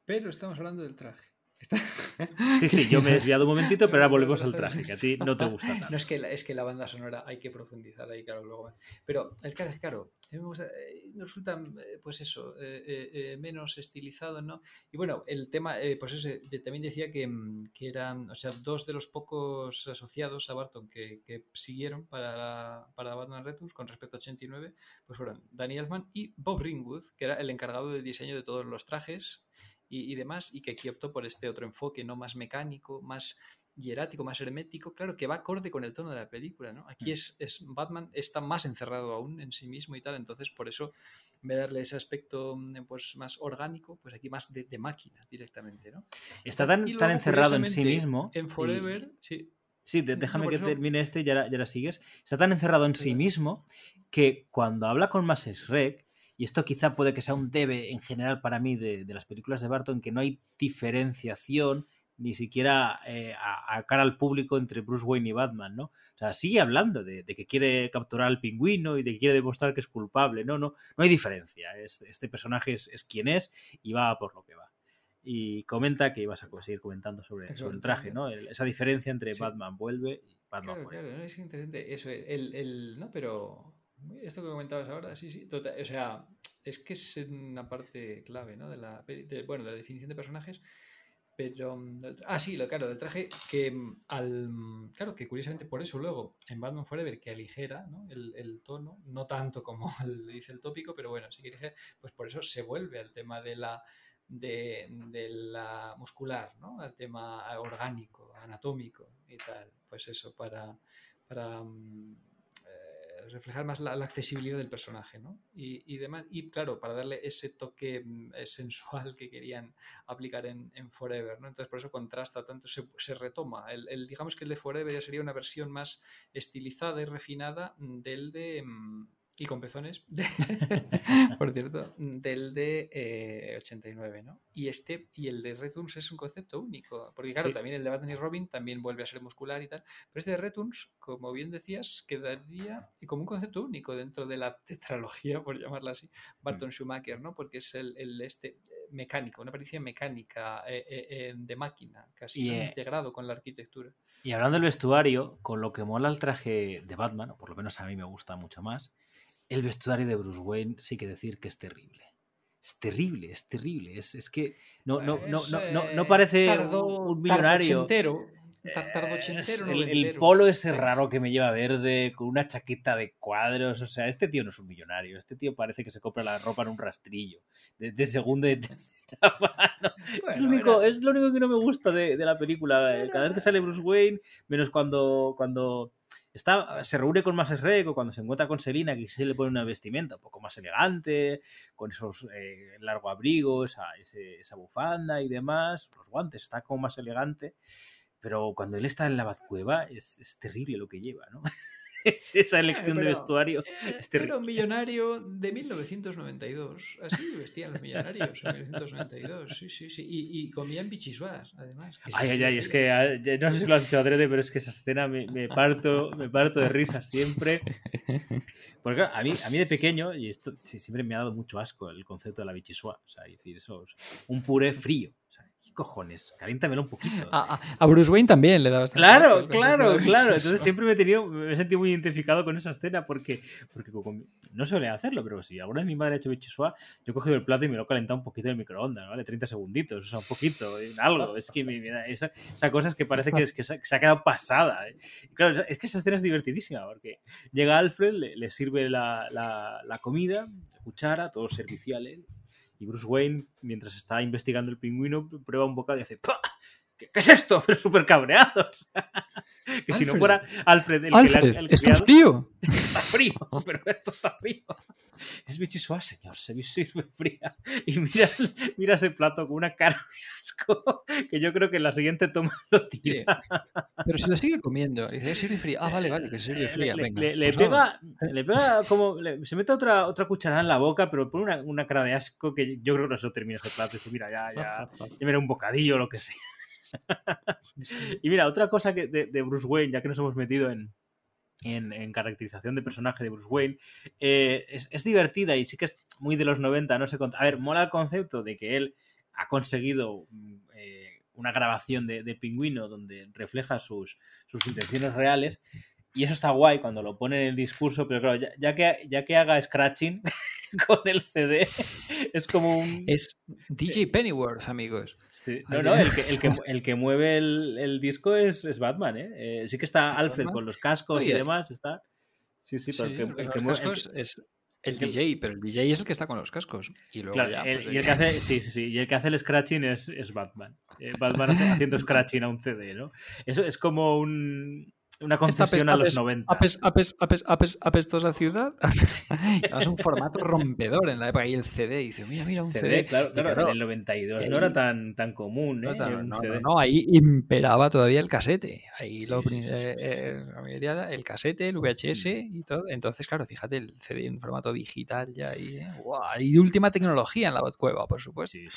Pero estamos hablando del traje (laughs)
Sí, sí, yo me he desviado un momentito, pero ahora volvemos al traje, que a ti no te gusta tanto. (laughs)
No, es que, la, es que la banda sonora hay que profundizar ahí, claro, luego. Pero el traje, claro, a mí me gusta, eh, nos resulta, eh, pues eso, eh, eh, menos estilizado, ¿no? Y bueno, el tema, eh, pues eso, de- también decía que, mm, que eran, o sea, dos de los pocos asociados a Barton que, que siguieron para, la- para Batman Returns con respecto a 89, pues fueron Danny Elfman y Bob Ringwood, que era el encargado del diseño de todos los trajes y, y demás, y que aquí optó por este otro enfoque, no más mecánico, más hierático, más hermético, claro, que va acorde con el tono de la película, ¿no? Aquí es, es Batman está más encerrado aún en sí mismo y tal, entonces por eso en vez de darle ese aspecto mm, pues más orgánico, pues aquí más de, de máquina directamente, ¿no?
Está tan, tan encerrado en sí mismo.
En
y-
Forever, sí.
Sí,
No,
déjame que
eso-
termine este y ya, la- ya la sigues. Está tan encerrado en sí mismo que cuando habla con Max Schreck, y esto quizá puede que sea un debe en general para mí de, de las películas de Barton, que no hay diferenciación ni siquiera eh, a, a cara al público entre Bruce Wayne y Batman, ¿no? O sea, sigue hablando de, de que quiere capturar al pingüino y de que quiere demostrar que es culpable. No, no, no hay diferencia. Este, este personaje es, es quien es y va por lo que va. Y comenta que ibas a seguir comentando sobre, sobre el traje, ¿no? El- esa diferencia entre
Sí.
Batman vuelve y Batman
Claro,
fuera.
claro, no, es interesante. Eso, el, el- no, pero esto que comentabas ahora, sí, sí, total, o sea, es que es una parte clave, ¿no? De la, de- bueno, de la definición de personajes, pero, mm, ah, sí, lo claro, del traje que mm, al, mm, claro, que curiosamente por eso luego en Batman Forever que aligera, ¿no? El, el tono, no tanto como (laughs) el- dice el tópico, pero bueno, sí que aligera, pues por eso se vuelve al tema de la de, de la muscular, ¿no? Al tema orgánico, anatómico y tal. Pues eso, para, para reflejar más la, accesibilidad del personaje, ¿no? Y, y demás. Y claro, para darle ese toque mm, eh, sensual que querían aplicar en, Forever, ¿no? Entonces por eso contrasta tanto, se, retoma. El, digamos que el de Forever ya sería una versión más estilizada y refinada del de... mm, y con pezones, (laughs) por cierto, del de eh, 89, ¿no? Y este y el de Returns es un concepto único, porque claro,
Sí.
también el de Batman y Robin también vuelve a ser muscular y tal, pero este de Returns, como bien decías, quedaría como un concepto único dentro de la tetralogía, por llamarla así, Barton Schumacher, ¿no? Porque es el, el este eh, mecánico, una aparición mecánica eh, eh, de máquina, casi integrado con la arquitectura.
Y hablando del vestuario, con lo que mola el traje de Batman, o por lo menos a mí me gusta mucho más, el vestuario de Bruce Wayne sí que decir que es terrible. Es terrible, es terrible. Es, es que no, no, no, no, no,
eh,
parece
tardo-
un millonario.
tardochentero, tar-
Es
tardochentero,
el, polo ese raro que me lleva verde, con una chaqueta de cuadros. O sea, este tío no es un millonario. Este tío parece que se compra la ropa en un rastrillo. De, de segunda (laughs) y tercera mano. es, lo único,
era-
es lo único que no me gusta de, de la película.
Era-
Cada vez que sale Bruce Wayne, menos cuando, cuando está, se reúne con Max Schreck o cuando se encuentra con Selina, que se le pone una vestimenta un poco más elegante, con esos eh, largo abrigo, esa, esa bufanda y demás, los guantes, está como más elegante. Pero cuando él está en la Batcueva es, es terrible lo que lleva, ¿no? (laughs) es esa elección de vestuario.
Eh, Era un millonario de 1992. Así vestían los millonarios en 1992. Sí, sí, sí. Y, y comían bichisuas, además.
Ay, ay, ay, es que ah, no sé si lo has hecho adrede, pero es que esa escena me, me parto, me parto de risa siempre. Porque a mí, a mí de pequeño, y esto siempre me ha dado mucho asco el concepto de la bichisua. O sea, decir, eso es un puré frío. O sea, ¿qué cojones? Caliéntamelo un poquito.
A, Bruce Wayne también le daba
Claro,
asco,
claro, (laughs) claro. Entonces siempre me he tenido, me he sentido muy identificado con esa escena porque, porque como- no suele hacerlo, pero si alguna vez mi madre ha hecho bichisua, yo he cogido el plato y me lo he calentado un poquito en el microondas, ¿vale? 30 segunditos, o sea, un poquito, algo. Es que me, me da esa, esa cosa es que parece que, es, que, se, ha quedado pasada. ¿eh? Claro, es que esa escena es divertidísima porque llega Alfred, le, le sirve la, la- la comida, la cuchara, todo servicial él. Y Bruce Wayne, mientras está investigando el pingüino, prueba un bocado y dice ¡Pah! ¿Qué, es esto? (laughs) Súper cabreado. (laughs) que si no fuera Alfred el que
Alfred,
le ha el
está
criado,
frío. (laughs)
está frío, pero esto está frío. Es bichisua, señor, se sirve fría. Y mira, mira ese plato con una cara de asco que yo creo que en la siguiente toma (laughs) lo tira.
Pero se lo sigue comiendo. Dice, es sirve fría. Ah, vale, vale, que sirve
Eh,
fría.
Le,
venga.
le- pega, le pega como. le- se mete otra, otra cucharada en la boca, pero pone una, una cara de asco que yo creo que no se lo termina ese plato. Y dice, mira, ya, ya, (laughs) ya me un bocadillo o lo que sea. (laughs) Y mira, otra cosa que de, Bruce Wayne, ya que nos hemos metido en, en, caracterización de personaje de Bruce Wayne, eh, es, es divertida y sí que es muy de los 90, no sé. A ver, mola el concepto de que él ha conseguido mm, eh, una grabación de, de pingüino donde refleja sus, sus intenciones reales. Y eso está guay cuando lo pone en el discurso, pero claro, ya, ya que, ya que haga scratching (laughs) con el CD, (laughs) es como un...
Es DJ Pennyworth, amigos.
Sí. No, no, el que, el que, (laughs) el que mueve el, el disco es, es Batman, ¿eh? Eh, Sí que está Alfred con los cascos y demás, está... Sí, sí, pero
Sí,
el que, el
los
que mueve- el
cascos
que-
es el
el
DJ, pero el DJ es el que está con los cascos. Y luego
Claro,
ya,
el-
pues,
y el que hace, sí, sí, sí, y el que hace el scratching es, es Batman. Eh, Batman haciendo scratching a un CD, ¿no? Eso es como un, una concesión a los 90.
Apes, apes, apes, apes, apestosa ciudad. (laughs) es un formato rompedor en la época. Y el CD dice, mira, mira, un CD.
Claro, claro, en el 92
y
no era tan, tan común, ¿eh?
No, no, ahí imperaba todavía el casete. Ahí lo eh, eh, el casete, el VHS y todo. Entonces, claro, fíjate, el CD en formato digital ya ahí. Y última tecnología en la cueva, por supuesto.
Y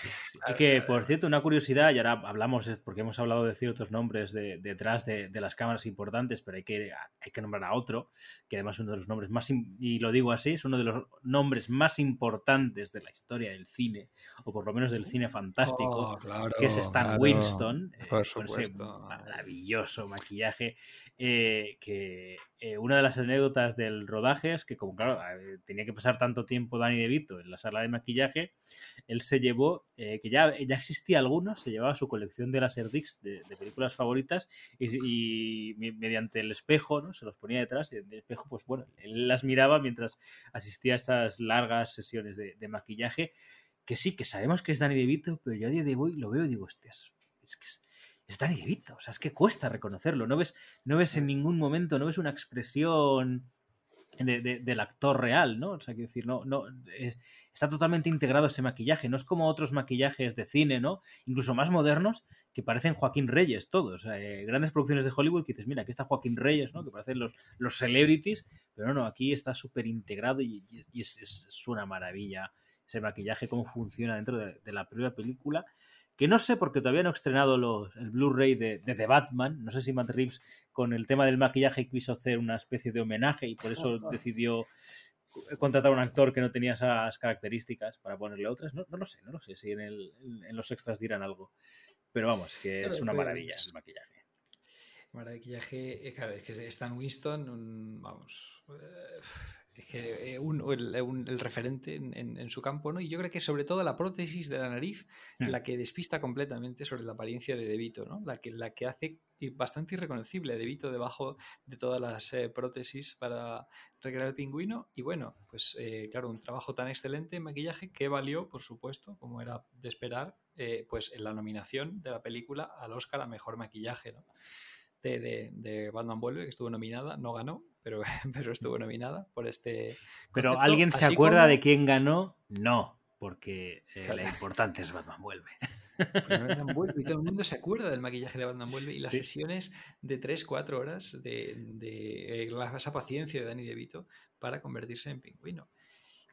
que, por cierto, una curiosidad, y ahora hablamos, porque hemos hablado de ciertos nombres de- detrás de, de las cámaras importantes, pero hay que, hay que nombrar a otro, que además es uno de los nombres más, y lo digo así, es uno de los nombres más importantes de la historia del cine, o por lo menos del cine fantástico,
Oh, claro,
que es Stan
claro,
Winston, eh, con ese maravilloso maquillaje, eh, que eh, una de las anécdotas del rodaje es que como claro, tenía que pasar tanto tiempo Danny DeVito en la sala de maquillaje, él se llevó, eh, que ya, ya existía algunos, se llevaba su colección de Laserdiscs de, de películas favoritas y, y me- mediante el espejo, ¿no? Se los ponía detrás y en el espejo, pues bueno, él las miraba mientras asistía a estas largas sesiones de, maquillaje, que sí, que sabemos que es Danny DeVito, pero yo a día de hoy lo veo y digo, hostias, es que es, es Danny o sea, es que cuesta reconocerlo, no ves, no ves en ningún momento, no ves una expresión de- de- del actor real, ¿no? O sea, quiero decir, no, no, es- está totalmente integrado ese maquillaje, no es como otros maquillajes de cine, ¿no? Incluso más modernos, que parecen Joaquín Reyes todos, eh, grandes producciones de Hollywood que dices, mira, aquí está Joaquín Reyes, ¿no? Que parecen los, los celebrities, pero no, aquí está súper integrado y, es- es, una maravilla ese maquillaje, cómo funciona dentro de, de la propia película. Que no sé, porque todavía no he estrenado los, el Blu-ray de, de The Batman. No sé si Matt Reeves, con el tema del maquillaje, quiso hacer una especie de homenaje y por eso (laughs) decidió contratar a un actor que no tenía esas características para ponerle otras. No, no lo sé, no lo sé si en, el- en los extras dirán algo. Pero vamos, que es una
pues,
maravilla el maquillaje.
Maquillaje, eh, claro, es que es Stan Winston, un- vamos, eh, es que eh, un- el, un- el referente en, en- en su campo, ¿no? Y yo creo que sobre todo la prótesis de la nariz,
Hmm.
la que despista completamente sobre la apariencia de DeVito, ¿no? La que, la que hace bastante irreconocible a DeVito debajo de todas las eh, prótesis para recrear el pingüino. Y bueno, pues eh, claro, un trabajo tan excelente en maquillaje que valió, por supuesto, como era de esperar, pues en la nominación de la película al Oscar a Mejor Maquillaje, ¿no? De, de, de Batman Vuelve, que estuvo nominada, no ganó, pero, (laughs) pero estuvo nominada por este.
Pero ¿alguien se
así
acuerda
como-
de quién ganó? No, porque eh,
Claro.
la importante es Batman Vuelve.
Batman (laughs) Vuelve, y todo el mundo se acuerda del maquillaje de Batman Vuelve y las
Sí.
sesiones de 3-4 horas de, de, eh, la- esa paciencia de Danny DeVito para convertirse en pingüino.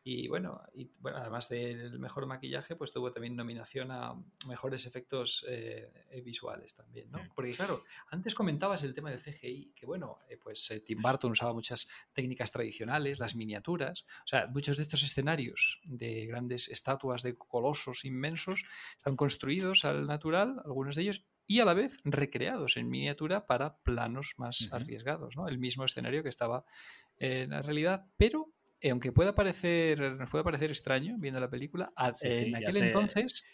Y bueno, y, bueno, además del mejor maquillaje, pues tuvo también nominación a mejores efectos eh, eh, visuales también, ¿no? Porque claro, antes comentabas el tema del CGI, que bueno, eh, pues eh, Tim Burton usaba muchas técnicas tradicionales, las miniaturas, o sea, muchos de estos escenarios de grandes estatuas de colosos inmensos están construidos al natural, algunos de ellos, y a la vez recreados en miniatura para planos más arriesgados, ¿no? El mismo escenario que estaba en la realidad, pero aunque pueda parecer, nos pueda parecer extraño viendo la película,
Sí,
en aquel entonces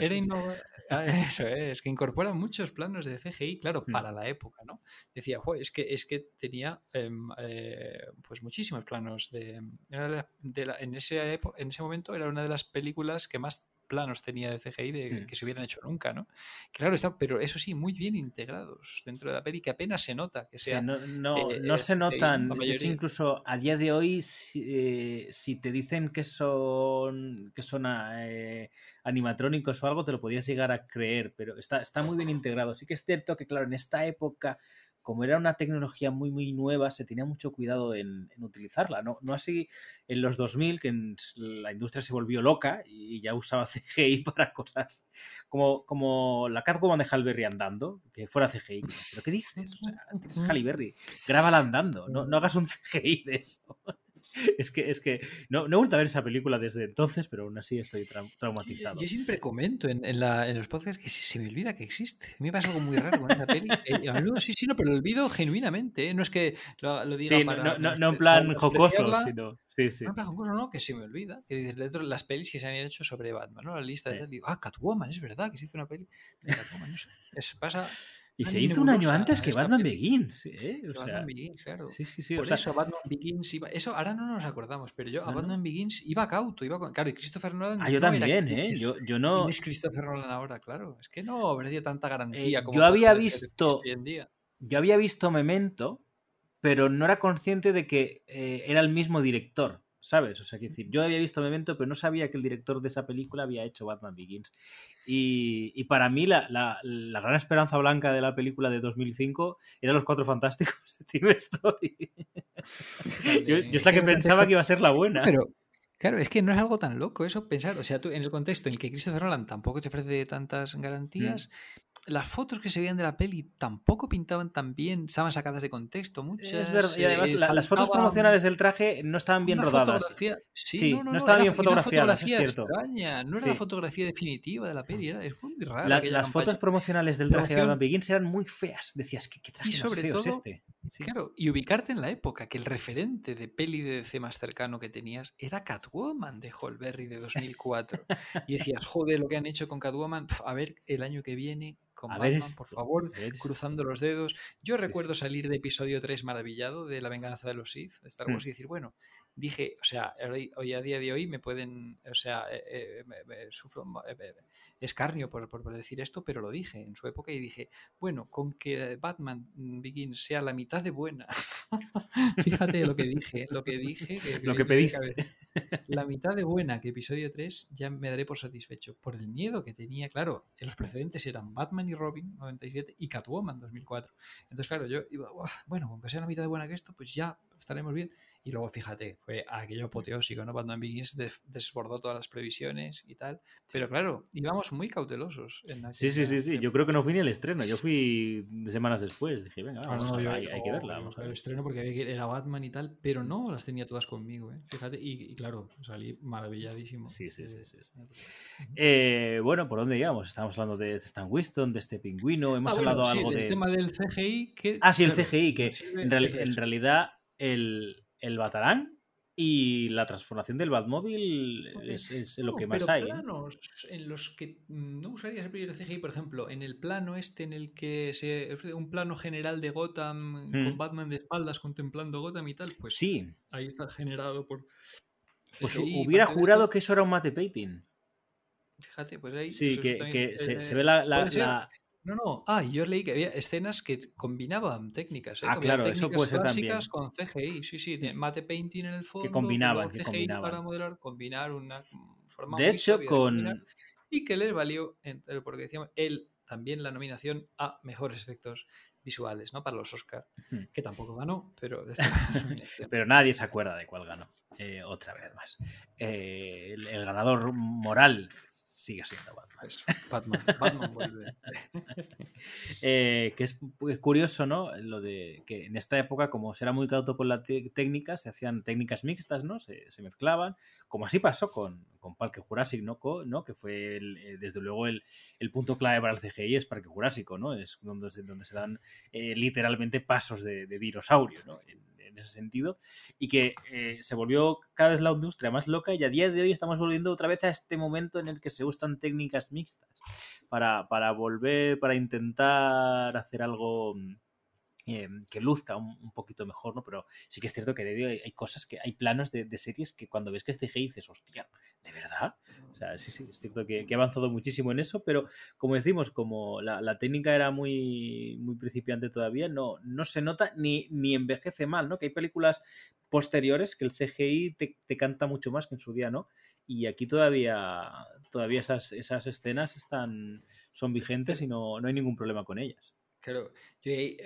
era innova- Ah, (laughs) Eso es, que incorpora muchos planos de CGI, claro,
Mm.
para la época, ¿no? Decía, "Jo, es que es que tenía em, eh, pues muchísimos planos de, la- de la- en ese en ese momento era una de las películas que más planos tenía de CGI de,
Mm.
que se hubieran hecho nunca, ¿no? Claro, está, pero eso sí, muy bien integrados dentro de la peli, que apenas se nota que
Sí,
sea
no, no-
eh,
no
eh,
se
CGI,
notan. De hecho, incluso a día de hoy, si, eh, si te dicen que son que son eh, animatrónicos o algo, te lo podías llegar a creer, pero está, está muy bien integrado. Sí que es cierto que, claro, en esta época, como era una tecnología muy, muy nueva, se tenía mucho cuidado en, en utilizarla. No, no así en los 2000, que en- la industria se volvió loca y ya usaba (laughs) CGI para cosas como, como la Catwoman de Halle Berry andando, que fuera CGI. ¿Pero qué dices? O sea, tienes a Halle Berry, grábala andando, no, no hagas un (laughs) CGI de eso. (laughs) Es que, es que no, no he vuelto a ver esa película desde entonces, pero aún así estoy
Yo,
traumatizado.
yo siempre comento en, en la- en los podcasts que se, se me olvida que existe. A mí me pasa algo muy raro con esa peli. (laughs) Eh, a menudo sí, sí, no, pero lo olvido genuinamente. ¿eh? No es que lo, lo diga
Sí,
para.
no, no, no en plan jocoso, sino. Sí, sí.
No, en plan jocoso, no, que se me olvida. Que dices, dentro las pelis que se han hecho sobre Batman, ¿no? La lista de tal. Digo, ah, Catwoman, es verdad que se hizo una peli de Catwoman. No sé. Es, pasa.
Y se hizo un año antes que
esta
Batman. Begins, ¿eh?
Que
O sea,
Batman Begins, claro.
sí, sí, sí.
Por
o sea,
eso Batman Begins iba. Eso ahora no nos acordamos, pero yo a
No, no.
Batman Begins iba cauto, iba con. Claro, y Christopher Nolan.
ah, yo
no era
también, ¿eh?
es-
Yo, yo
¿Quién
no.
es Christopher Nolan ahora? Claro, es que no ofrecía tanta garantía
Eh,
como
yo había visto-
hoy en día.
Yo había visto Memento, pero no era consciente de que eh, era el mismo director, ¿sabes? O sea, quiero decir, yo había visto Memento, pero no sabía que el director de esa película había hecho Batman Begins. Y, y para mí la, la- la gran esperanza blanca de la película de 2005 eran los Cuatro Fantásticos de Tim Story. (laughs) yo, yo es la que pensaba que iba a ser la buena.
Pero, claro, es que no es algo tan loco eso pensar. O sea, tú en el contexto en el que Christopher Nolan tampoco te ofrece tantas garantías,
Mm.
Las fotos que se veían de la peli tampoco pintaban tan bien, estaban sacadas de contexto. Muchas.
Es verdad, y
eh,
además la- las fotos promocionales del traje no estaban bien rodadas.
Sí,
Sí,
no, no,
no
no,
estaban bien fotografiadas, es
fotografía
cierto.
extraña, no era
Sí.
la fotografía definitiva de la peli, era, es muy.
La-
aquella
las
campaña.
fotos promocionales del traje de Batman Begins eran muy feas. Decías, ¿qué, qué traje
Y sobre
feo es
todo,
este? Sí.
Claro, y ubicarte en la época, que el referente de peli de DC más cercano que tenías era Catwoman de Holberry de 2004. (laughs) y decías, joder, lo que han hecho con Catwoman, pf, a ver el año que viene con
A ver
Batman, por favor, cruzando los dedos. Yo
Sí,
recuerdo salir de episodio 3 maravillado de La venganza de los Sith, de Star Wars,
Hmm.
y decir, bueno, dije, o sea, hoy, hoy a día de hoy me pueden, o sea, eh, eh, me- me sufro eh, escarnio por, por- por decir esto, pero lo dije en su época y dije, bueno, con que Batman Begins sea la mitad de buena. (laughs) Fíjate lo que dije, lo que dije. Que,
Lo que pediste.
La mitad de buena que episodio 3 ya me daré por satisfecho. Por el miedo que tenía, claro, en los precedentes eran Batman y Robin 97 y Catwoman 2004. Entonces, claro, yo iba, "Buah, bueno, con que sea la mitad de buena que esto, pues ya estaremos bien. Y luego, fíjate, fue aquello apoteósico, ¿no? Begins des- desbordó todas las previsiones y tal. Pero claro, íbamos muy cautelosos. En
Sí, sí, sí, sí. Yo creo que no fui ni al estreno. Yo fui semanas después. Dije, venga,
Ah,
vamos,
no, yo-
hay, hay que verla.
yo
Vamos a
fui al
ver.
estreno porque había que- era Batman y tal, pero no las tenía todas conmigo, ¿eh? Fíjate, y, y claro, salí maravilladísimo.
Sí, sí, sí, sí, sí. Eh, bueno, ¿por dónde íbamos? Estábamos hablando de Stan Winston, de este pingüino. Hemos
Ah, bueno,
hablado
sí,
algo
del
de.
tema del CGI. Que,
Ah, sí, el CGI, que en, en realidad el, el Batarán y la transformación del Batmóvil es, es lo
No,
que más
pero
hay. ¿eh?
planos en los que no usarías el CGI, por ejemplo, en el plano este en el que se un plano general de Gotham con
Mm.
Batman de espaldas contemplando Gotham y tal, pues
Sí,
ahí está generado por.
pues hubiera jurado
esto.
que eso era un mate painting.
Fíjate, pues ahí.
Sí, que, que se,
eh,
se ve la, la-
puede ser.
la-
No, no. Ah, yo leí que había escenas que combinaban técnicas. ¿eh?
Ah,
Combinaban
claro, eso
técnicas
puede ser
clásicas
también.
con CGI. Sí, sí. de Mate painting en el fondo.
combinaban,
luego
que
CGI
combinaban.
para modelar, combinar una forma
De
muy
hecho,
de
con.
Y que les valió, entre- porque decíamos, él también la nominación a mejores efectos visuales, ¿no? Para los Oscar,
Hmm.
que tampoco ganó, pero. (laughs) (laughs)
Pero nadie se acuerda de cuál ganó. Eh, otra vez más. Eh, el, el ganador moral sigue siendo Batman.
Pues, Batman, Batman vuelve. (laughs)
Eh, que es pues, curioso, ¿no? Lo de que en esta época, como se era muy cauto con la técnica, se hacían técnicas mixtas, ¿no? Se, mezclaban, como así pasó con, con Parque Jurásico, ¿no? ¿no? Que fue, el, eh, desde luego, el, el punto clave para el CGI es Parque Jurásico, ¿no? Es donde, donde se dan eh, literalmente pasos de, de dinosaurio, ¿no? En ese sentido, y que eh, se volvió cada vez la industria más loca y a día de hoy estamos volviendo otra vez a este momento en el que se usan técnicas mixtas para, para volver, para intentar hacer algo mm, eh, que luzca un, poquito mejor, ¿no? Pero sí que es cierto que de hay, hay cosas que hay planos de, de series que cuando ves que es CGI dices, hostia, ¿de verdad? O sea, sí, sí, es cierto que, que ha avanzado muchísimo en eso, pero como decimos, como la, la técnica era muy, muy principiante todavía, no, no se nota ni, ni envejece mal, ¿no? Que hay películas posteriores que el CGI te, te canta mucho más que en su día, ¿no? Y aquí todavía, todavía esas, esas escenas están, son vigentes y no, no hay ningún problema con ellas.
Claro, yo, eh,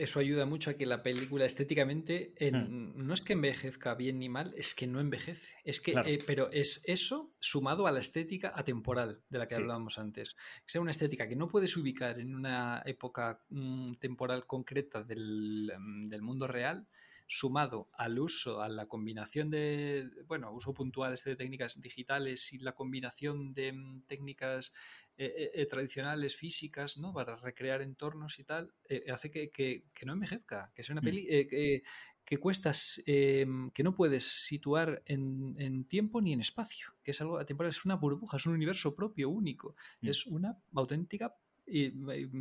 eso ayuda mucho a que la película estéticamente
Hmm.
en- no es que envejezca bien ni mal, es que no envejece. Es que,
Claro.
eh, pero es eso sumado a la estética atemporal de la que
Sí.
hablábamos antes. Que sea una estética que no puedes ubicar en una época mm, temporal concreta del, mm, del mundo real, sumado al uso, a la combinación de, bueno, uso puntual este de técnicas digitales y la combinación de mm, técnicas eh, eh, tradicionales físicas, ¿no? Para recrear entornos y tal, hace que, que, no envejezca, que sea una mm. peli que cuestas, em, que no puedes situar en, en, tiempo ni en espacio, que es algo atemporal, es una burbuja, es un universo propio, único, mm. es una auténtica y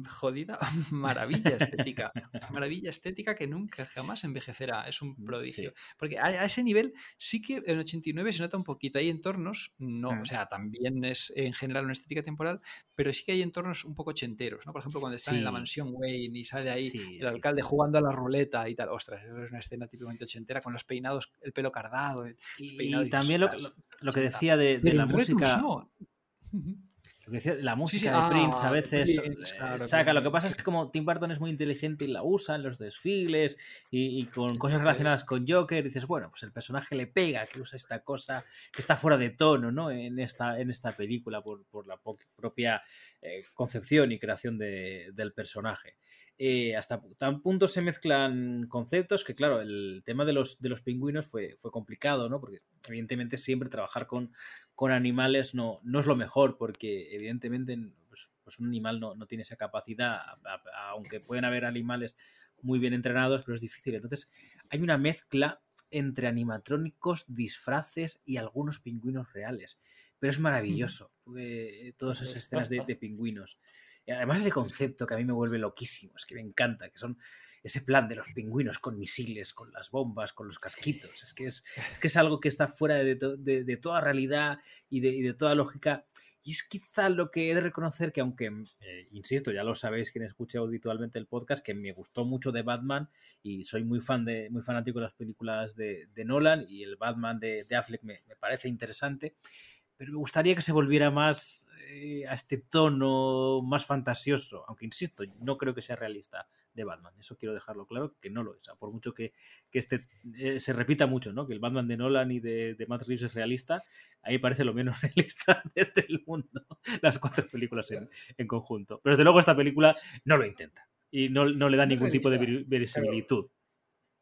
jodida (laughs) maravilla estética. maravilla estética que nunca jamás envejecerá. Es un mm, prodigio. Porque a, ese nivel sí que en 89 se nota un poquito. Hay entornos, no, o mm. sea, también es en general una estética temporal, pero sí que hay entornos un poco ochenteros, ¿no? Por ejemplo, cuando están en la mansión Wayne y sale ahí el alcalde jugando a la ruleta y tal. Ostras, eso es una escena típicamente ochentera con los peinados, el pelo cardado.
y, también lo, que decía de, la música (laughs) la música de Prince a ah, veces eh, saca. Lo que pasa es que como Tim Burton es muy inteligente y la usa en los desfiles y, con cosas relacionadas con Joker, dices, bueno, pues el personaje le pega que usa esta cosa que está fuera de tono, ¿no? En esta, en esta película por, la propia eh, concepción y creación del personaje. Eh, hasta tan punto se mezclan conceptos que, claro, el tema de los, de los pingüinos fue, fue complicado, ¿no? Porque evidentemente siempre trabajar con, con animales no, no es lo mejor, porque evidentemente pues, pues un animal no, tiene esa capacidad, aunque pueden haber animales muy bien entrenados, pero es difícil. Entonces, hay una mezcla entre animatrónicos, disfraces y algunos pingüinos reales. Pero es maravilloso, (laughs) eh, todas esas escenas de, de pingüinos. Y además ese concepto que a mí me vuelve loquísimo, es que me encanta, que son ese plan de los pingüinos con misiles, con las bombas, con los casquitos. Es que es, que es algo que está fuera de, de, toda realidad y de, de, toda lógica. Y es quizá lo que he de reconocer que aunque, eh, insisto, ya lo sabéis quien escucha habitualmente el podcast, que me gustó mucho de Batman y soy muy fan de, muy fanático de las películas de, Nolan y el Batman de, Affleck me, me parece interesante pero me gustaría que se volviera más eh, a este tono más fantasioso, aunque insisto, no creo que sea realista de Batman, eso quiero dejarlo claro, que no lo es, por mucho que, este eh, se repita mucho, ¿no? que el Batman de Nolan y de, Matt Reeves es realista, ahí parece lo menos (laughs) realista (laughs) del mundo, las cuatro películas en, conjunto, pero desde luego esta película no lo intenta y no, le da ningún tipo de verisimilitud.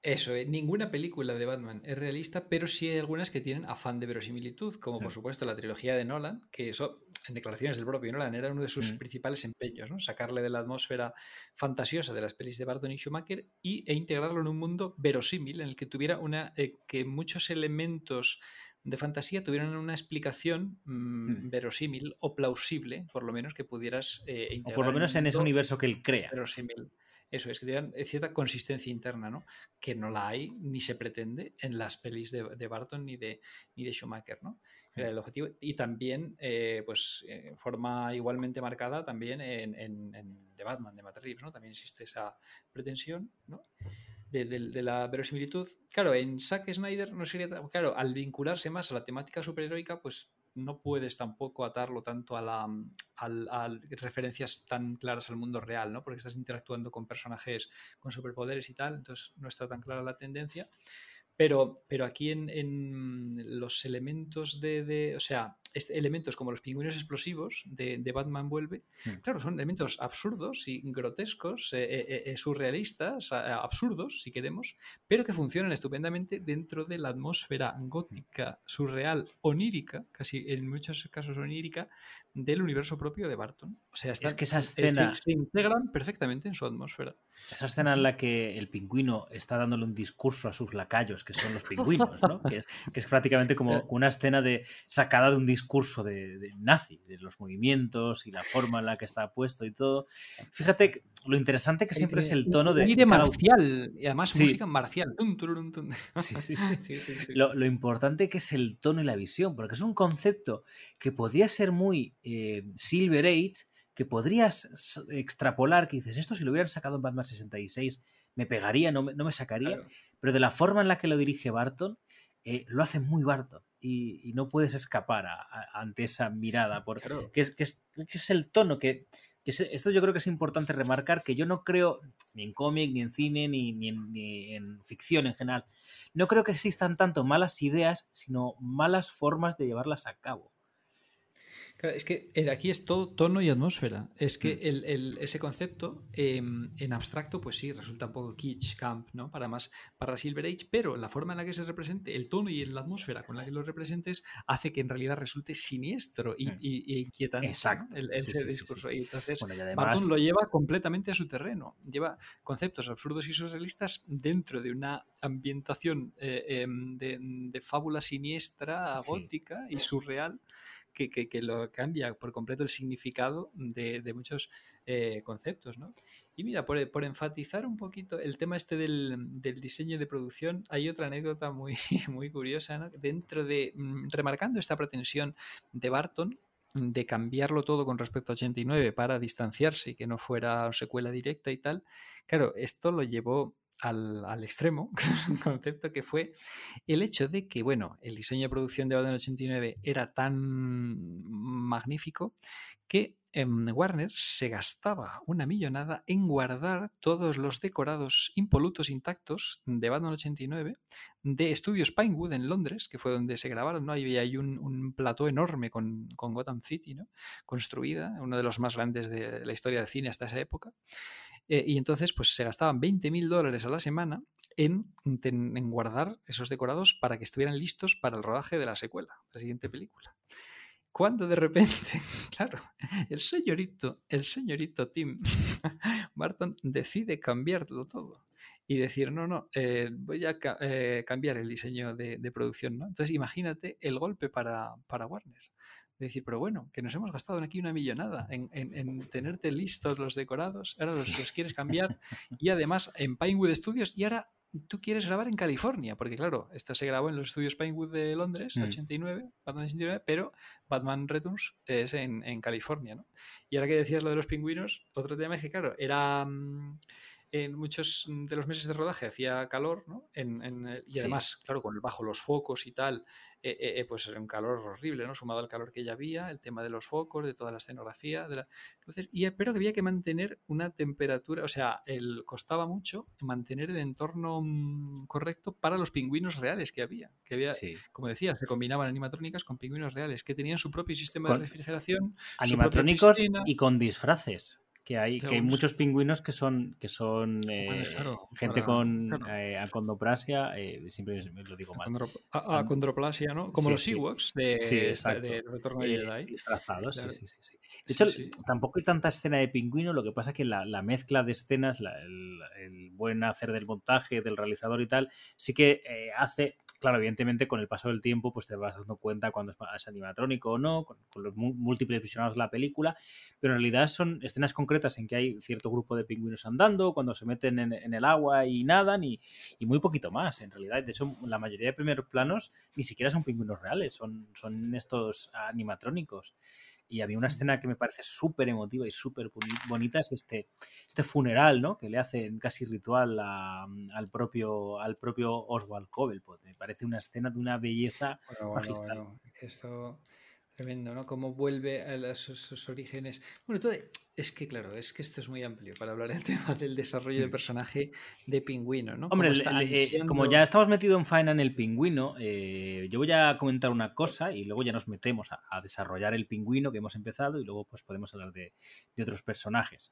Eso, eh, ninguna película de Batman es realista, pero sí hay algunas que tienen afán de verosimilitud, como por supuesto la trilogía de Nolan, que eso, en declaraciones del propio Nolan, era uno de sus mm. principales empeños, ¿no? Sacarle de la atmósfera fantasiosa de las pelis de Barton y Schumacher y, e integrarlo en un mundo verosímil, en el que tuviera una. Eh, que muchos elementos de fantasía tuvieran una explicación mm, mm. verosímil o plausible, por lo menos que pudieras
eh, O por lo menos en, ese universo que él crea.
Verosímil eso es, que tengan cierta consistencia interna, ¿no? Que no la hay ni se pretende en las pelis de, Barton ni de, ni de Schumacher, ¿no? Era el objetivo. Y también, eh, pues, eh, forma igualmente marcada también en, en, The Batman, de Matt Reeves, ¿no? También existe esa pretensión, ¿no? De, de, la verosimilitud. Claro, en Zack Snyder no sería. Claro, al vincularse más a la temática superheroica, pues no puedes tampoco atarlo tanto a, la, a, referencias tan claras al mundo real, ¿no? Porque estás interactuando con personajes con superpoderes y tal, entonces no está tan clara la tendencia. Pero, pero aquí en, los elementos de, O sea, elementos como los pingüinos explosivos de, Batman Vuelve, hmm. claro, son elementos absurdos y grotescos, eh, eh, eh, surrealistas, absurdos, si queremos, pero que funcionan estupendamente dentro de la atmósfera gótica, surreal, onírica, casi en muchos casos onírica, del universo propio de Barton. O sea,
es que esa escena...
se integran perfectamente en su atmósfera.
Esa escena en la que el pingüino está dándole un discurso a sus lacayos, que son los pingüinos, ¿no? que, es, prácticamente como (laughs) una escena de sacada de un discurso de, nazi, de los movimientos y la forma en la que está puesto y todo. Fíjate lo interesante que siempre es el tono de.
Y de marcial, y además música marcial.
lo, lo, importante que es el tono y la visión, porque es un concepto que podría ser muy eh, Silver Age que podrías extrapolar, que dices, esto si lo hubieran sacado en Batman 66 me pegaría, no me, no me sacaría, pero de la forma en la que lo dirige Barton, eh, lo hace muy Barton y, no puedes escapar ante esa mirada, porque que, es, que, es, el tono que, esto yo creo que es importante remarcar, que yo no creo, ni en cómic, ni en cine, ni, ni, en, ni en ficción en general, no creo que existan tanto malas ideas, sino malas formas de llevarlas a cabo.
Claro, es que aquí es todo tono y atmósfera. Es que mm. el, ese concepto em, en abstracto, pues sí, resulta un poco kitsch, camp, ¿no? Para más, para Silver Age, pero la forma en la que se represente, el tono y la atmósfera con la que lo representes, hace que en realidad resulte siniestro y, inquietante.
Exacto.
El, ese discurso. Y entonces, Barton lo lleva completamente a su terreno. Lleva conceptos absurdos y surrealistas dentro de una ambientación eh, em, de, fábula siniestra, gótica y surreal que, lo cambia por completo el significado de, muchos eh, conceptos. ¿no? Y mira, por, enfatizar un poquito el tema este del, diseño de producción, hay otra anécdota muy, (laughs) muy curiosa, ¿no? dentro de, mm, remarcando esta pretensión de Barton, de cambiarlo todo con respecto a 89 para distanciarse y que no fuera secuela directa y tal, claro, esto lo llevó al, al, extremo, (laughs) un concepto que fue el hecho de que, bueno, el diseño de producción de Batman 89 era tan magnífico que en Warner se gastaba una millonada en guardar todos los decorados impolutos intactos de Batman 89 de estudios Pinewood en Londres, que fue donde se grabaron, ¿no? Hay un, un plató enorme con, con, Gotham City, ¿no? Construida, uno de los más grandes de la historia del cine hasta esa época. Eh, y entonces, pues se gastaban 20 mil dólares a la semana en, en, guardar esos decorados para que estuvieran listos para el rodaje de la secuela, la siguiente película. Cuando de repente, (laughs) claro, el señorito, el señorito Tim (laughs) Barton decide cambiarlo todo y decir, no, no, eh, voy a eh, cambiar el diseño de, de, producción, ¿no? Entonces imagínate el golpe para, para Warner decir, pero bueno, que nos hemos gastado aquí una millonada en, en, tenerte listos los decorados, ahora los, quieres (laughs) cambiar y además en Pinewood Studios y ahora tú quieres grabar en California, porque claro, esta se grabó en los estudios Pinewood de Londres, 89, mm. Batman 89, pero Batman Returns es en, en, California, ¿no? Y ahora que decías lo de los pingüinos, otro tema es que, claro, era... Mm, en muchos de los meses de rodaje hacía calor, ¿no? En, y además, claro, con el bajo los focos y tal, eh, eh, eh, pues era un calor horrible, ¿no? Sumado al calor que ya había, el tema de los focos, de toda la escenografía, de la... Entonces, y pero que había que mantener una temperatura, o sea, el, costaba mucho mantener el entorno mm, correcto para los pingüinos reales que había, que había, como decía, se combinaban animatrónicas con pingüinos reales, que tenían su propio sistema de refrigeración,
animatrónicos y con disfraces que hay, que hay muchos pingüinos que son, que son eh, gente con eh, acondoprasia, eh, siempre lo digo mal.
acondroplasia, ¿no? Como los Ewoks de,
de, Retorno de Jedi. Disfrazados, sí, sí, sí, De hecho, tampoco hay tanta escena de pingüino, lo que pasa es que la, la mezcla de escenas, el, el, buen hacer del montaje, del realizador y tal, sí que hace claro, evidentemente con el paso del tiempo pues te vas dando cuenta cuando es animatrónico o no, con, los múltiples visionados de la película, pero en realidad son escenas concretas en que hay cierto grupo de pingüinos andando, cuando se meten en, el agua y nadan y, muy poquito más en realidad. De hecho, la mayoría de primeros planos ni siquiera son pingüinos reales, son, son estos animatrónicos. Y había una escena que me parece súper emotiva y súper bonita, es este, este funeral, ¿no? Que le hacen casi ritual al, propio, al propio Oswald Cobblepot. Me parece una escena de una belleza magistral.
Esto Tremendo, ¿no? Cómo vuelve a sus, orígenes. Bueno, todo, es que, claro, es que esto es muy amplio para hablar del (laughs) tema del desarrollo de mm. personaje de pingüino, ¿no?
Hombre, eh, como ya estamos metidos en faena en el pingüino, eh, yo voy a comentar una cosa y luego ya nos metemos a, desarrollar el pingüino que hemos empezado y luego pues podemos hablar de, de otros personajes.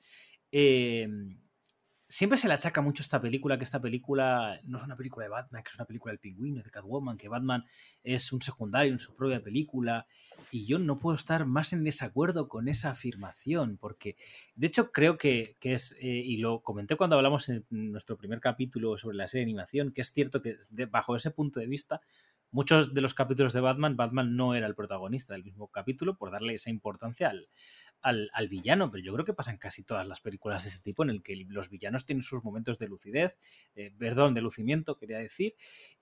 Eh, siempre se le achaca mucho esta película, que esta película no es una película de Batman, que es una película del pingüino, de Catwoman, que Batman es un secundario en su propia película. Y yo no puedo estar más en desacuerdo con esa afirmación, porque de hecho creo que, es, eh, y lo comenté cuando hablamos en nuestro primer capítulo sobre la serie de animación, que es cierto que bajo ese punto de vista, muchos de los capítulos de Batman, Batman no era el protagonista del mismo capítulo por darle esa importancia al, al, villano, pero yo creo que pasan casi todas las películas de ese tipo en el que los villanos tienen sus momentos de lucidez, eh, perdón, de lucimiento, quería decir,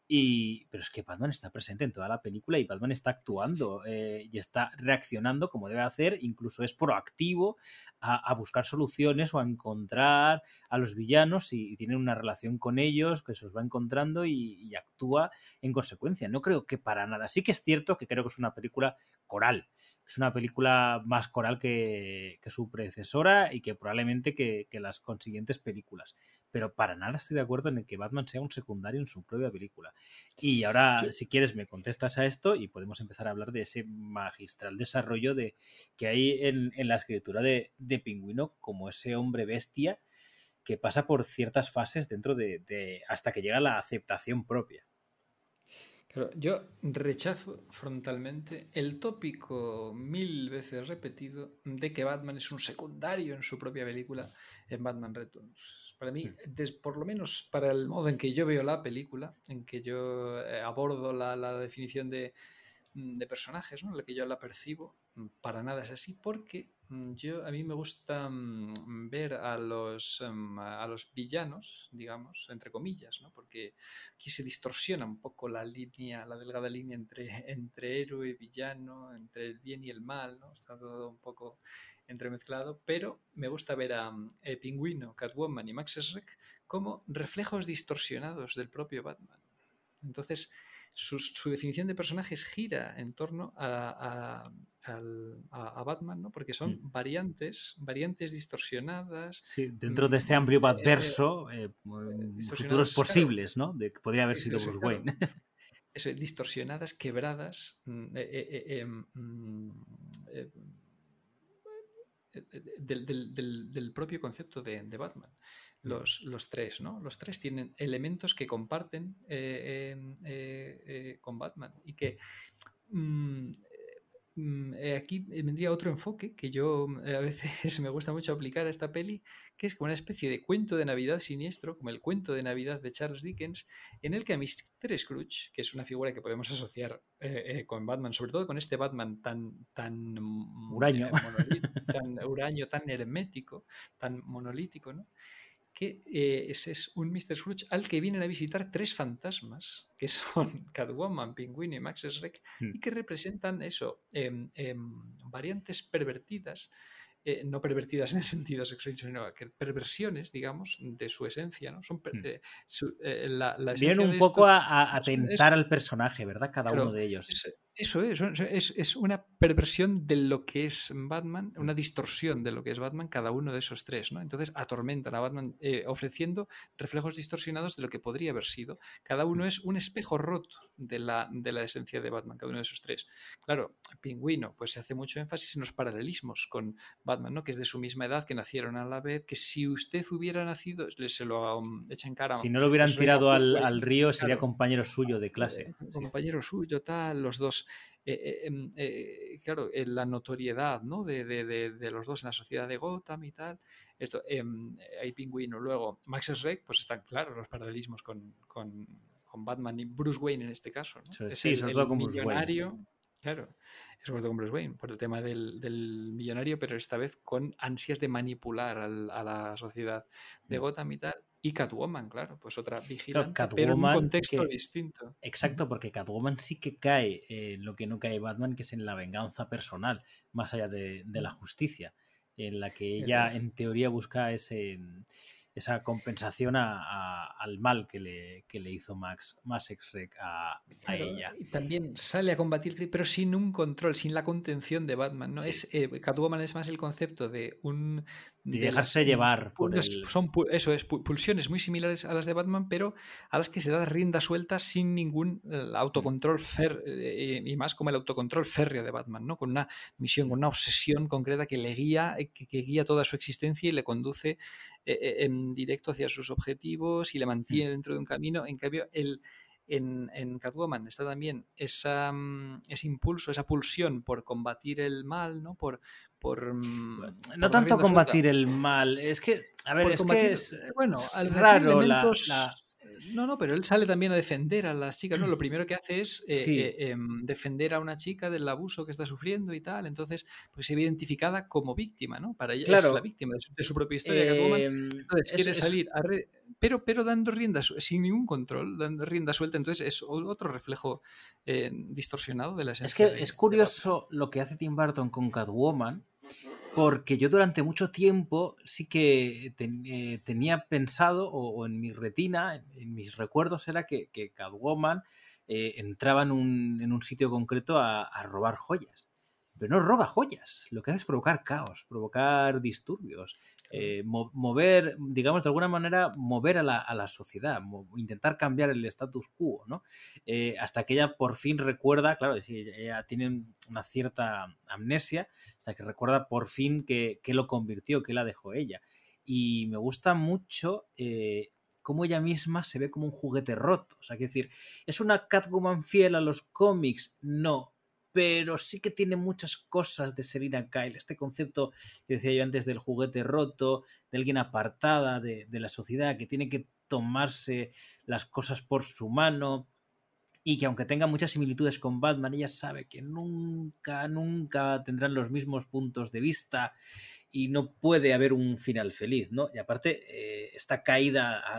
y, pero es que Batman está presente en toda la película y Batman está actuando eh, y está reaccionando como debe hacer, incluso es proactivo a, buscar soluciones o a encontrar a los villanos y, tiene una relación con ellos que se los va encontrando y, y actúa en consecuencia. No creo que para nada. Sí que es cierto que creo que es una película coral es una película más coral que, que su predecesora y que probablemente que, que, las consiguientes películas. Pero para nada estoy de acuerdo en que Batman sea un secundario en su propia película. Y ahora, sí. si quieres, me contestas a esto y podemos empezar a hablar de ese magistral desarrollo de, que hay en, en la escritura de, de Pingüino como ese hombre bestia que pasa por ciertas fases dentro de, de hasta que llega la aceptación propia.
Claro, yo rechazo frontalmente el tópico mil veces repetido de que Batman es un secundario en su propia película en Batman Returns. Para mí, des, por lo menos para el modo en que yo veo la película, en que yo eh, abordo la, la definición de, de, personajes, ¿no? la que yo la percibo, para nada es así, porque yo a mí me gusta ver a los, a los villanos, digamos, entre comillas, ¿no? porque aquí se distorsiona un poco la línea, la delgada línea entre, (laughs) entre héroe y villano, entre el bien y el mal, está todo un poco entremezclado, pero me gusta ver a um, Pingüino, Catwoman y Max Schreck como reflejos distorsionados del propio Batman. Entonces, su, su, definición de personajes gira en torno a, a, a, a Batman, ¿no? Porque son mm. variantes, variantes distorsionadas.
Sí, dentro de este amplio Batverso, eh, eh, futuros posibles, claro, ¿no? De que podría haber sido Bruce Wayne. (laughs)
Eso, distorsionadas, quebradas, eh, mm, del, del, del, del, propio concepto de, de Batman los, los, tres, ¿no? Los tres tienen elementos que comparten eh, eh, eh, con Batman y que mm, mm, aquí vendría otro enfoque que yo a veces (laughs) me gusta mucho aplicar a esta peli, que es como una especie de cuento de Navidad siniestro, como el cuento de Navidad de Charles Dickens, en el que a Mr. Scrooge, que es una figura que podemos asociar con Batman, sobre todo con este Batman tan, tan
huraño,
tan, huraño, tan hermético, tan monolítico, ¿no? Que eh, ese es un Mr. Scrooge al que vienen a visitar tres fantasmas, que son (laughs) Catwoman, Pingüino y Max Schreck, mm. y que representan eso, eh, eh, variantes pervertidas, no pervertidas en el sentido sexual, sino que perversiones, digamos, de su esencia, ¿no? Son
mm.
su, la, la
Vienen un poco a, a, atentar al personaje, ¿verdad? Cada uno de ellos.
Es, eso es, es, es, una perversión de lo que es Batman, una distorsión de lo que es Batman, cada uno de esos tres, ¿no? Entonces atormentan a Batman eh, ofreciendo reflejos distorsionados de lo que podría haber sido. Cada uno es un espejo roto de la, de la esencia de Batman, cada uno de esos tres. Claro, Pingüino, pues se hace mucho énfasis en los paralelismos con Batman, ¿no? Que es de su misma edad, que nacieron a la vez, que si usted hubiera nacido, se lo um, echa en cara.
Si no lo hubieran tirado al, al, río, sería claro, compañero suyo de clase.
Eh, compañero suyo, tal, los dos eh, eh, claro, la notoriedad ¿no? de, de, de, de, los dos en la sociedad de Gotham y tal. Esto, eh, hay pingüino. Luego, Max Schreck, pues están claros los paralelismos con, con, con, Batman y Bruce Wayne en este caso. ¿no?
Sí, es el, el con
millonario. Wayne. Claro, es sobre todo con Bruce Wayne, por el tema del, del, millonario, pero esta vez con ansias de manipular al, a la sociedad de Gotham y tal. Y Catwoman, claro, pues otra vigilante, claro, pero en un contexto que, distinto.
Exacto, porque Catwoman sí que cae eh, lo que no cae Batman, que es en la venganza personal, más allá de, de la justicia, en la que ella en teoría busca ese esa compensación a, a, al mal que le, que le hizo Max, Max X-Rec a, a ella.
Y también sale a combatir, pero sin un control, sin la contención de Batman. ¿no? Sí. Es, eh, Catwoman es más el concepto de un...
De, de dejarse llevar por
el...
Son,
eso es, pulsiones muy similares a las de Batman, pero a las que se da rienda suelta sin ningún autocontrol fer, eh, y más como el autocontrol férreo de Batman, ¿no? Con una misión, con una obsesión concreta que le guía, eh, que, que guía toda su existencia y le conduce en directo hacia sus objetivos y le mantiene dentro de un camino. En cambio, el, en, en, Catwoman está también esa, mm, ese impulso, esa pulsión por combatir el mal, ¿no? Por, por
no por tanto combatir suelta. el mal, es que, a ver,
por
es
combatir,
que es,
bueno,
es raro la, la,
no, no, pero él sale también a defender a las chicas, ¿no? Lo (clears throat) primero que hace es eh,
sí.
eh, eh, defender a una chica del abuso que está sufriendo y tal. Entonces, pues se ve identificada como víctima, ¿no? Para ella
claro.
es la víctima de su, de su propia historia. Entonces, es, quiere es, salir a re... pero, pero dando rienda sin ningún control, dando rienda suelta. Entonces, es otro reflejo eh, distorsionado de la esencia.
Es que
de,
es curioso lo que hace Tim Burton con Catwoman porque yo durante mucho tiempo sí que ten, eh, tenía pensado, o, en mi retina, en, mis recuerdos, era que, que Catwoman eh, entraba en un, en un, sitio concreto a, robar joyas. Pero no roba joyas. Lo que hace es provocar caos, provocar disturbios, eh, mover, digamos, de alguna manera, mover a la, sociedad, intentar cambiar el status quo, ¿no? Eh, hasta que ella por fin recuerda, claro, ella tiene una cierta amnesia, hasta que recuerda por fin que, lo convirtió, que la dejó ella. Y me gusta mucho eh, cómo ella misma se ve como un juguete roto. O sea, que decir, ¿es una Catwoman fiel a los cómics? No, pero sí que tiene muchas cosas de Serena Kyle. Este concepto que decía yo antes del juguete roto, de alguien apartada de, la sociedad, que tiene que tomarse las cosas por su mano y que aunque tenga muchas similitudes con Batman, ella sabe que nunca, nunca tendrán los mismos puntos de vista y no puede haber un final feliz, ¿no? Y aparte, eh, esta caída a,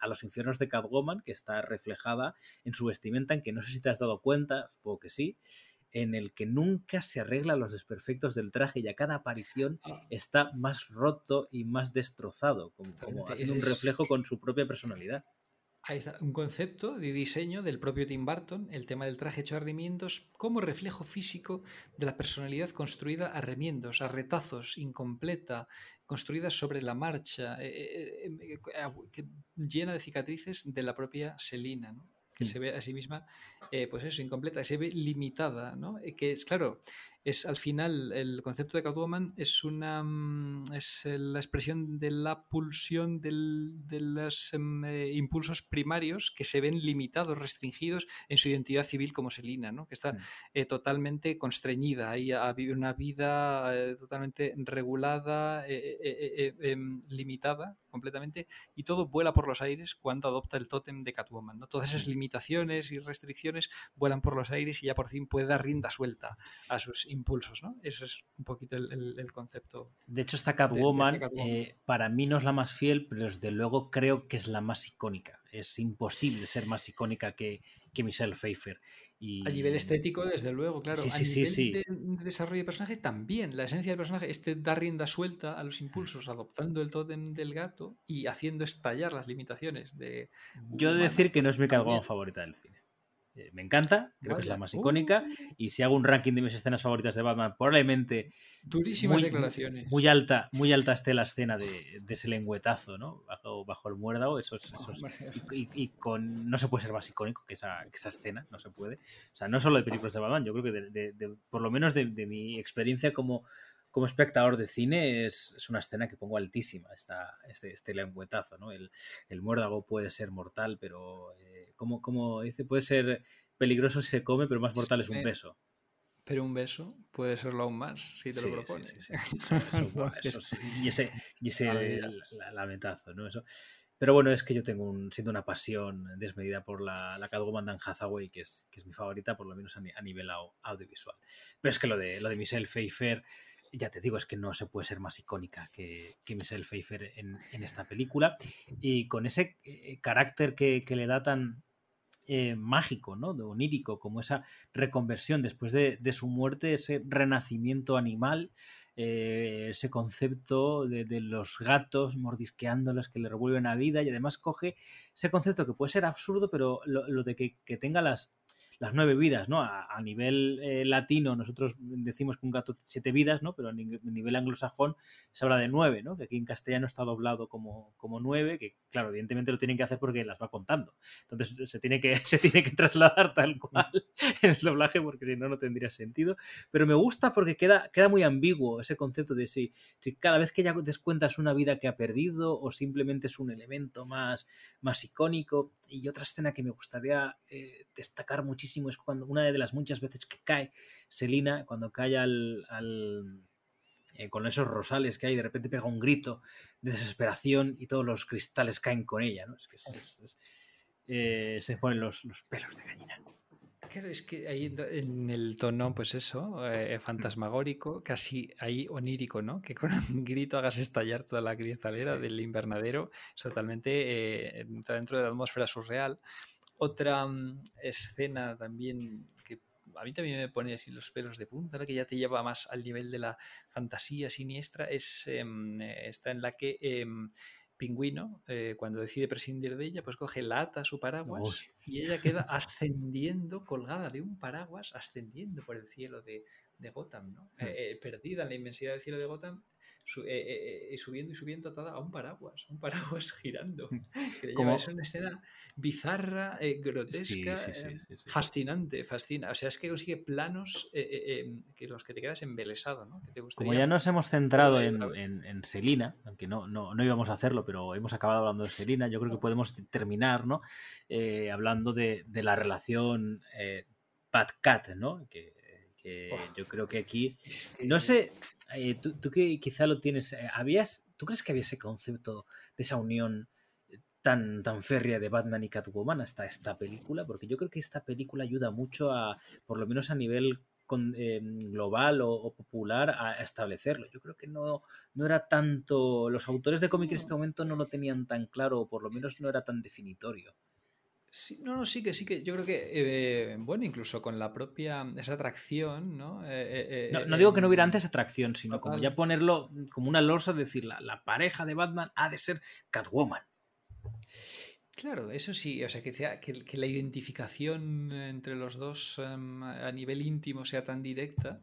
a, los infiernos de Catwoman, que está reflejada en su vestimenta, en que no sé si te has dado cuenta, supongo que sí, en el que nunca se arregla los desperfectos del traje y a cada aparición ah. está más roto y más destrozado, como, haciendo un reflejo con su propia personalidad.
Ahí está, un concepto de diseño del propio Tim Burton, el tema del traje hecho a remiendos, como reflejo físico de la personalidad construida a remiendos, a retazos, incompleta, construida sobre la marcha, eh, eh, eh, llena de cicatrices de la propia Selina. ¿no? Que se ve a sí misma, eh, pues eso, incompleta, se ve limitada, ¿no? Eh, que es, claro, es al final el concepto de Catwoman es una mm, es la expresión de la pulsión del, de los em, eh, impulsos primarios que se ven limitados, restringidos en su identidad civil como Selina, ¿no? que está mm. eh, totalmente constreñida ahí a vivir una vida eh, totalmente regulada, em, limitada completamente y todo vuela por los aires cuando adopta el tótem de Catwoman. ¿no? Todas esas mm. limitaciones y restricciones vuelan por los aires y ya por fin puede dar rienda suelta a sus impulsos, ¿no? Ese es un poquito el, concepto.
De hecho, esta Catwoman, eh, para mí no es la más fiel, pero desde luego creo que es la más icónica. Es imposible ser más icónica que, que Michelle Pfeiffer. Y...
A nivel estético, desde luego, claro. a nivel de, desarrollo de personaje, también. La esencia del personaje, este da rienda suelta a los impulsos, adoptando el tótem del gato y haciendo estallar las limitaciones de.
Yo he de decir que no es mi Catwoman favorita del cine. Eh, me encanta, creo que es la más icónica. Uh. Y si hago un ranking de mis escenas favoritas de Batman, probablemente.
Durísimas muy, declaraciones.
Muy alta, muy alta esté la escena de, ese lengüetazo, ¿no? Bajo, bajo el muérdago. Esos, y, con. No se puede ser más icónico que esa, que esa escena, no se puede. O sea, no solo de películas de Batman, yo creo que de, por lo menos de, mi experiencia como como espectador de cine es, es, una escena que pongo altísima, esta, este, este lengüetazo, ¿no? El, el muérdago puede ser mortal, pero eh, como, como, dice, puede ser peligroso si se come, pero más mortal es un beso.
Pero un beso puede serlo aún más, si te lo propones.
y ese, y ese lamentazo, ¿no? Eso. Pero bueno, es que yo tengo un, siento una pasión desmedida por la, la Catwoman Dan Hathaway, que es, que es mi favorita, por lo menos a, nivel audiovisual. Pero es que lo de, lo de Michelle Pfeiffer ya te digo, es que no se puede ser más icónica que, que Michelle Pfeiffer en, esta película. (laughs) Y con ese eh, carácter que, le da tan eh, mágico, ¿no? De onírico, como esa reconversión después de, su muerte, ese renacimiento animal, eh, ese concepto de, los gatos mordisqueándolos que le revuelven a vida y además coge ese concepto que puede ser absurdo, pero lo, de que tenga las las nueve vidas, ¿no? A, nivel eh, latino nosotros decimos que un gato siete vidas, ¿no? Pero a nivel anglosajón se habla de nueve, ¿no? Que aquí en castellano está doblado como, como nueve, que claro, evidentemente lo tienen que hacer porque las va contando. Entonces se tiene que, (laughs) se tiene que trasladar tal cual (laughs) el doblaje porque si no, no tendría sentido. Pero me gusta porque queda, queda muy ambiguo ese concepto de si, si cada vez que ya descuentas una vida que ha perdido o simplemente es un elemento más, más icónico. Y otra escena que me gustaría eh, destacar muchísimo es cuando una de las muchas veces que cae Selina, cuando cae al, eh, con esos rosales que hay, de repente pega un grito de desesperación y todos los cristales caen con ella, ¿no? Es que eh, se ponen los, pelos de gallina.
Claro, es que ahí en el tono, pues eso, eh, fantasmagórico, casi ahí onírico, ¿no? Que con un grito hagas estallar toda la cristalera del invernadero, es totalmente dentro de la atmósfera surreal. Otra mm, escena también que a mí también me pone así los pelos de punta, que ya te lleva más al nivel de la fantasía siniestra, es em, esta en la que em, Pingüino, eh, cuando decide prescindir de ella, pues coge la ata su paraguas y ella queda ascendiendo, colgada de un paraguas, ascendiendo por el cielo de, de Gotham, ¿no? Eh, eh, perdida en la inmensidad del cielo de Gotham, su- eh, eh, eh, subiendo y subiendo atada a un paraguas, un paraguas (laughs) girando.
Como-
lleva- Es una escena bizarra, eh, grotesca,
Sí, sí, sí, sí, sí.
fascinante, fascina. O sea, es que consigue planos eh, que los que te quedas embelesado, ¿no? Que te
Como ya nos hemos centrado en, en, en Selina, aunque no, no, no íbamos a hacerlo, pero hemos acabado hablando de Selina, yo creo que podemos terminar ¿no? Hablando de, de la relación Pat-Cat, ¿no? Que, que yo creo que aquí No sé, eh, tú, tú que quizá lo tienes, eh, ¿habías, ¿tú crees que había ese concepto de esa unión eh, tan, tan férrea de Batman y Catwoman hasta esta película? Porque yo creo que esta película ayuda mucho a, por lo menos a nivel con- eh, global o, o popular, a establecerlo. Yo creo que no, no era tanto, los autores de cómic en este momento no lo tenían tan claro, o por lo menos no era tan definitorio.
Sí, no, no, sí que sí que yo creo que, eh, bueno, incluso con la propia, esa atracción, ¿no? Eh, eh,
No, no digo que no hubiera
em,
antes atracción, sino como ya ponerlo como una losa, decir, la, la pareja de Batman ha de ser Catwoman.
Claro, eso sí, o sea, que, sea, que, que la identificación entre los dos em, a nivel íntimo sea tan directa,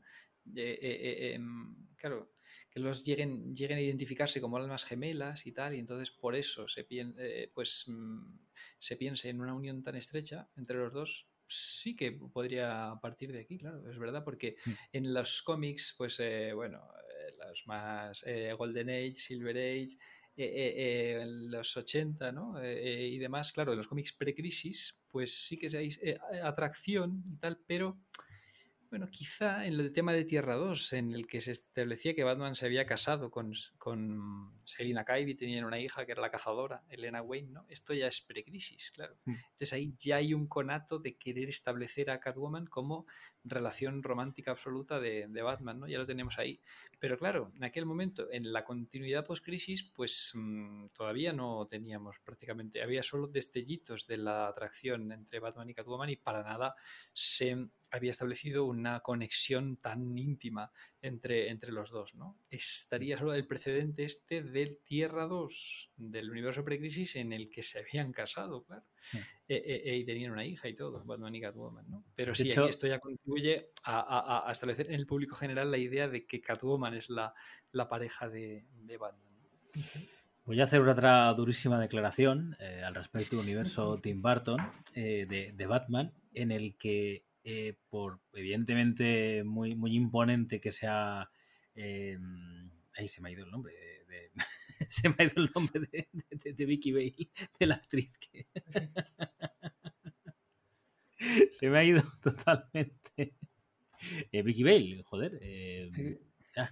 em, claro, que los lleguen, lleguen a identificarse como almas gemelas y tal, y entonces por eso se, pien- eh, pues, mm, se piense en una unión tan estrecha entre los dos, sí que podría partir de aquí, claro, es verdad, porque
Mm.
en los cómics, pues eh, bueno, eh, los más eh, Golden Age, Silver Age, eh, en los 80 ¿no? Y demás, claro, en los cómics pre-crisis, pues sí que hay atracción y tal, pero bueno, quizá en el tema de Tierra 2, en el que se establecía que Batman se había casado con, con Selina Kyle y tenían una hija que era la cazadora, Elena Wayne, ¿no? Esto ya es pre-crisis, claro.
Mm.
Entonces ahí ya hay un conato de querer establecer a Catwoman como relación romántica absoluta de, de Batman, ¿no? Ya lo tenemos ahí. Pero claro, en aquel momento, en la continuidad post-crisis, pues mm, todavía no teníamos prácticamente, había solo destellitos de la atracción entre Batman y Catwoman y para nada se había establecido una conexión tan íntima entre, entre los dos, ¿no? Estaría solo el precedente este del Tierra 2, del universo precrisis en el que se habían casado, claro.
Mm.
Eh, eh, eh, y tenían una hija y todo, Batman y Catwoman, ¿no? Pero sí,
hecho-
aquí esto ya contribuye a, a- a establecer en el público general la idea de que Catwoman es la, la pareja de, de Batman.
Voy a hacer otra durísima declaración eh, al respecto del universo (laughs) Tim Burton eh, de, de Batman, en el que, eh, por evidentemente muy, muy imponente que sea. eh, ahí se me ha ido el nombre. de- de- (laughs) se me ha ido el nombre de, de- de Vicky Bale, de la actriz que. (laughs) se me ha ido (laughs) totalmente. Eh, Vicky Bale, joder. eh, ah,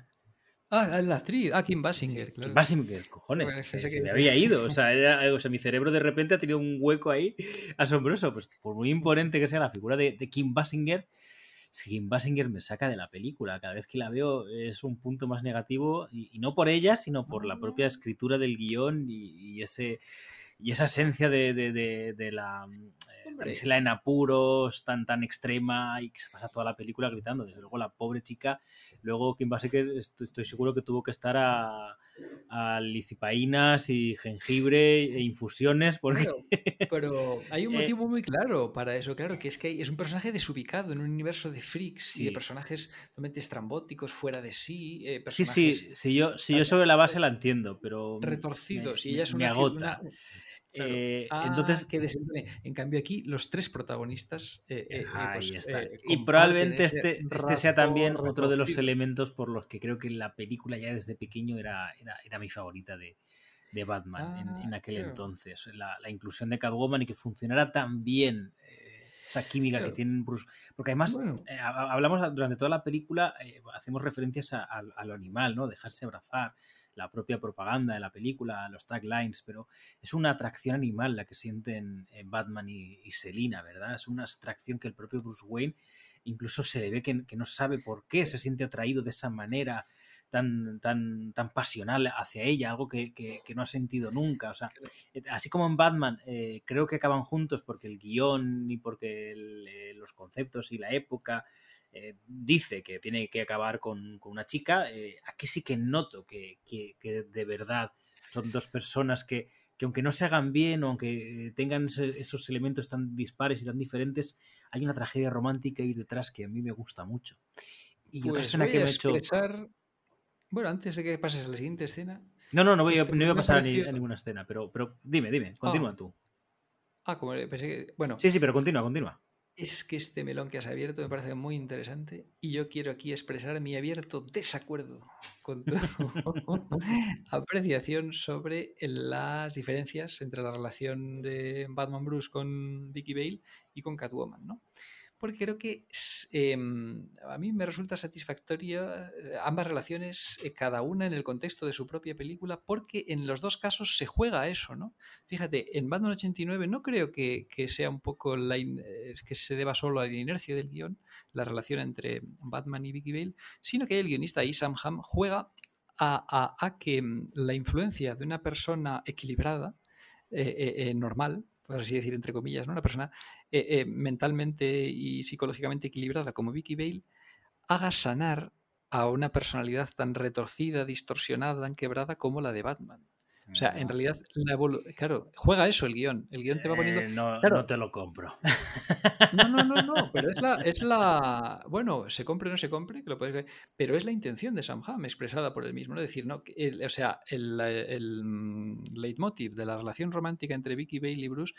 Ah, la actriz, ah, Kim Basinger,
Sí,
claro.
Kim Basinger, cojones.
Bueno,
se, me había ido. O sea, era- o sea, mi cerebro de repente ha tenido un hueco ahí asombroso. Pues por muy imponente que sea la figura de, de Kim Basinger, es que Kim Basinger me saca de la película. Cada vez que la veo es un punto más negativo. Y, y no por ella, sino por la propia escritura del guion y, y ese. Y esa esencia de, de- de- de la eh,
Hombre.
damisela en apuros tan, tan extrema y que se pasa toda la película gritando. Desde luego, la pobre chica Luego Kim Basinger estoy, estoy seguro que tuvo que estar a, a licipaínas y jengibre e infusiones porque
Claro, pero hay un (laughs)
Eh,
motivo muy claro para eso, claro, que es que es un personaje desubicado en un universo de freaks y de
Sí.
personajes totalmente estrambóticos, fuera de sí, eh,
sí,
personajes
sí, si yo, si yo sobre la base la entiendo, pero
retorcidos.
me-
y ella es
me
una,
agota.
una- claro.
Eh,
Ah,
entonces,
que desentone. En cambio aquí los tres protagonistas eh, eh, eh,
ahí
pues,
está.
eh,
y probablemente este, este sea también otro de los elementos por los que creo que la película ya desde pequeño era, era, era mi favorita de, de Batman en,
Ah,
en aquel
claro.
entonces. La, la inclusión de Catwoman y que funcionara tan bien eh, esa química que tienen Bruce. Porque además
Bueno.
eh, hablamos durante toda la película, eh, hacemos referencias a, a- a lo animal, ¿no? Dejarse abrazar, la propia propaganda de la película, los taglines, pero es una atracción animal la que sienten eh, Batman y, y Selina, ¿verdad? Es una atracción que el propio Bruce Wayne incluso se le ve que, que no sabe por qué se siente atraído de esa manera tan, tan, tan pasional hacia ella, algo que, que- que no ha sentido nunca. O sea, eh, así como en Batman, eh, creo que acaban juntos porque el guion y porque el, los conceptos y la época eh, dice que tiene que acabar con, con una chica, eh, aquí sí que noto que, que- que de verdad son dos personas que, que aunque no se hagan bien o aunque tengan ese- esos elementos tan dispares y tan diferentes, hay una tragedia romántica ahí detrás que a mí me gusta mucho. Y otra
Pues
escena
voy
que
a
me ha hecho.
Bueno, antes de que pases a la siguiente escena...
No, no, no voy a,
este,
no voy a pasar a ninguna escena, pero, pero dime, dime, continúa
Ah.
tú.
Ah, como pensé que... Bueno,
Sí, sí, pero continúa, continúa.
Es que este melón que has abierto me parece muy interesante y yo quiero aquí expresar mi abierto desacuerdo con tu (laughs) apreciación sobre las diferencias entre la relación de Batman Bruce con Vicky Bale y con Catwoman, ¿no? Porque creo que em, a mí me resulta satisfactoria eh, ambas relaciones, eh, cada una en el contexto de su propia película, porque en los dos casos se juega eso, ¿no? Fíjate, en Batman 89 no creo que, que sea un poco la eh, que se deba solo a la inercia del guion, la relación entre Batman y Vicky Bale, sino que el guionista Isam Ham juega a, a- a que mm, la influencia de una persona equilibrada, normal, por así decir, entre comillas, ¿no? una persona eh, eh, mentalmente y psicológicamente equilibrada como Vicky Bale, haga sanar a una personalidad tan retorcida, distorsionada, tan quebrada como la de Batman. O sea, en realidad, la claro, juega eso el guion. El guion te va poniendo.
Eh, no,
claro.
no te lo compro.
No, no, no, no, (laughs) pero es la, es la. Bueno, se compre o no se compre, que lo puedes pero es la intención de Sam Ham expresada por él mismo. ¿no? Es decir, no, el- o sea, el, el mm, leitmotiv de la relación romántica entre Vicky Bale y Bruce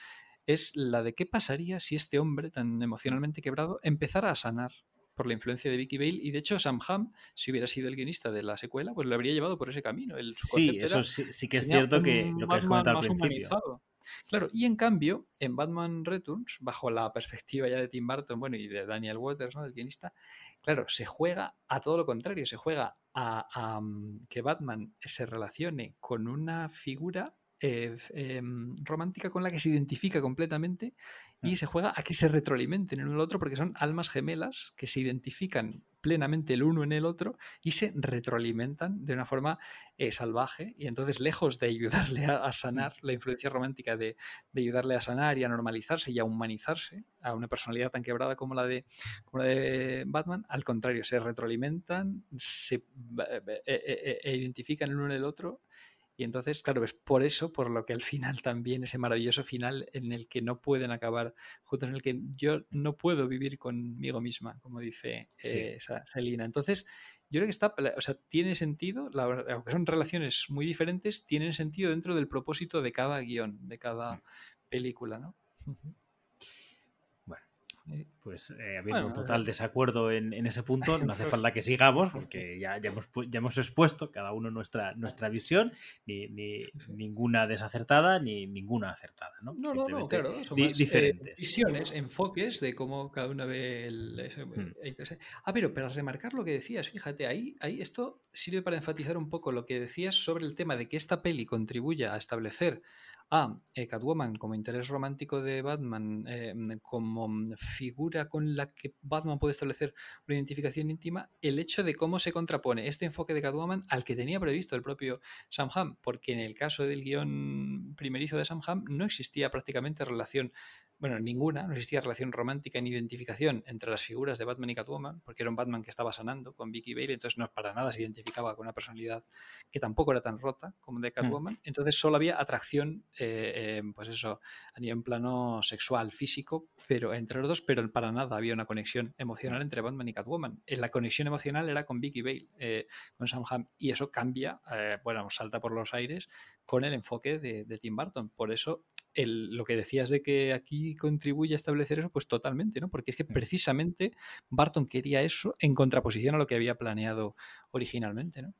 es la de qué pasaría si este hombre tan emocionalmente quebrado empezara a sanar por la influencia de Vicky Bale y de hecho Sam Ham, si hubiera sido el guionista de la secuela, pues lo habría llevado por ese camino. El,
Sí, eso sí, sí que es cierto que lo que has comentado al principio.
humanizado. Claro, y en cambio, en Batman Returns, bajo la perspectiva ya de Tim Burton, bueno, y de Daniel Waters, ¿no? Del guionista, claro, se juega a todo lo contrario, se juega a, a, mm, que Batman se relacione con una figura eh, em, romántica con la que se identifica completamente y
Mm.
se juega a que se retroalimenten en uno al otro porque son almas gemelas que se identifican plenamente el uno en el otro y se retroalimentan de una forma eh, salvaje y entonces lejos de ayudarle a, a sanar la influencia romántica de, de ayudarle a sanar y a normalizarse y a humanizarse a una personalidad tan quebrada como la de, como la de Batman, al contrario, se retroalimentan, se eh, identifican el uno en el otro y entonces, claro, es por eso, por lo que al final también, ese maravilloso final en el que no pueden acabar juntos, en el que yo no puedo vivir conmigo misma, como dice
Sí.
eh, Sa- Selina. Entonces, yo creo que está, o sea, tiene sentido, la aunque son relaciones muy diferentes, tienen sentido dentro del propósito de cada guion, de cada película, ¿no?
Pues eh, habiendo un total
eh,
desacuerdo en, en ese punto, no hace (laughs) falta que sigamos, porque ya, ya, hemos, ya hemos expuesto cada uno nuestra, nuestra visión, ni, ni ninguna desacertada ni ninguna acertada, ¿no?
No, no, no, claro, son
di-
más, eh,
diferentes.
visiones, enfoques de cómo cada uno ve el...
Hmm.
eh. Ah, pero para remarcar lo que decías, fíjate, ahí, ahí esto sirve para enfatizar un poco lo que decías sobre el tema de que esta peli contribuya a establecer a eh, Catwoman como interés romántico de Batman, eh, como mm, figura con la que Batman puede establecer una identificación íntima, el hecho de cómo se contrapone este enfoque de Catwoman al que tenía previsto el propio Sam Ham, porque en el caso del guion primerizo de Sam Ham no existía prácticamente relación, bueno, ninguna, no existía relación romántica ni identificación entre las figuras de Batman y Catwoman, porque era un Batman que estaba sanando con Vicky Bale, entonces no para nada se identificaba con una personalidad que tampoco era tan rota como de Catwoman, entonces solo había atracción, eh, eh, pues eso, a nivel plano sexual, físico, pero entre los dos, pero para nada había una conexión emocional entre Batman y Catwoman. Eh, La conexión emocional era con Vicky Bale, eh, con Sam Ham, y eso cambia, eh, bueno, salta por los aires con el enfoque de, de Tim Burton. Por eso, el- lo que decías de que aquí contribuye a establecer eso, pues totalmente, ¿no? Porque es que precisamente Barton quería eso en contraposición a lo que había planeado originalmente, ¿no?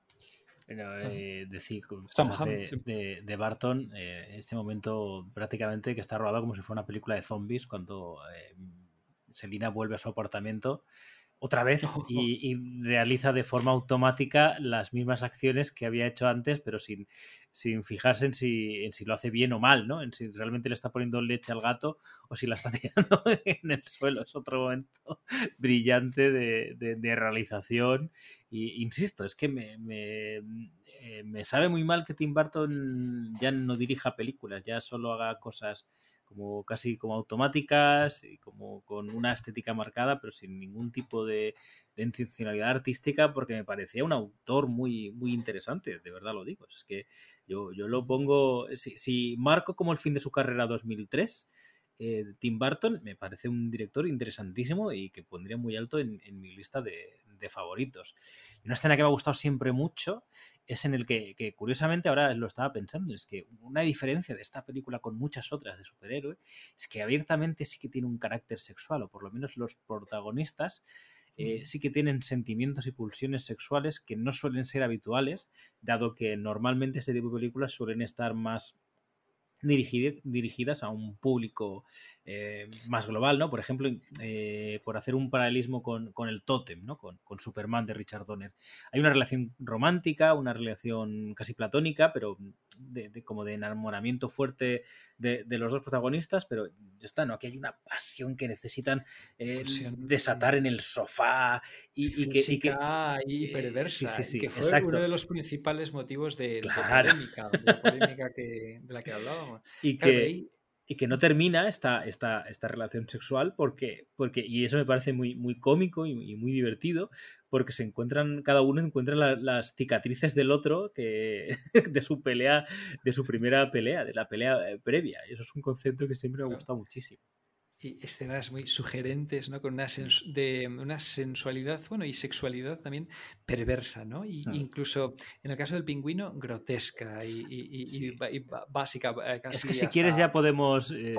Bueno, eh, decir cosas de Barton, eh, este momento prácticamente que está rodado como si fuera una película de zombies cuando eh, Selina vuelve a su apartamento otra vez (laughs) y, y realiza de forma automática las mismas acciones que había hecho antes, pero sin, sin fijarse en si, en si lo hace bien o mal, ¿no? En si realmente le está poniendo leche al gato o si la está (laughs) tirando en el suelo. Es otro momento (laughs) brillante de, de- de realización. Y insisto, es que me, me, eh, me sabe muy mal que Tim Burton ya no dirija películas, ya solo haga cosas como casi como automáticas y como con una estética marcada, pero sin ningún tipo de, de intencionalidad artística, porque me parecía un autor muy, muy interesante, de verdad lo digo. Es que yo, yo lo pongo, si, si marco como el fin de su carrera 2003, eh, Tim Burton me parece un director interesantísimo y que pondría muy alto en, en mi lista de, de favoritos. Y una escena que me ha gustado siempre mucho es en el que, que, curiosamente, ahora lo estaba pensando, es que una diferencia de esta película con muchas otras de superhéroe es que abiertamente sí que tiene un carácter sexual, o por lo menos los protagonistas eh, sí que tienen sentimientos y pulsiones sexuales que no suelen ser habituales, dado que normalmente este tipo de películas suelen estar más dirigidas a un público eh, más global, ¿no? Por ejemplo, eh, por hacer un paralelismo con, el Totem, ¿no? Con, Superman de Richard Donner. Hay una relación romántica, una relación casi platónica, pero de, como de enamoramiento fuerte de, los dos protagonistas, pero ya está, ¿no? Aquí hay una pasión que necesitan eh, desatar en el sofá y, y que...
Y, perversa, que fue uno de los principales motivos de, polémica, de, la que hablábamos. (laughs)
Y que y que no termina esta, esta, esta relación sexual porque, porque, y eso me parece muy, muy cómico y, muy divertido, porque se encuentran, cada uno encuentra las cicatrices del otro que, (laughs) de su pelea, de su primera pelea, de la pelea eh, previa. Y eso es un concepto que siempre me ha gustado muchísimo
y escenas muy sugerentes, ¿no? Con una, de, una sensualidad, bueno, y sexualidad también perversa, ¿no? Y, Incluso en el caso del pingüino, grotesca y, básica. Eh,
es que si quieres ya podemos eh,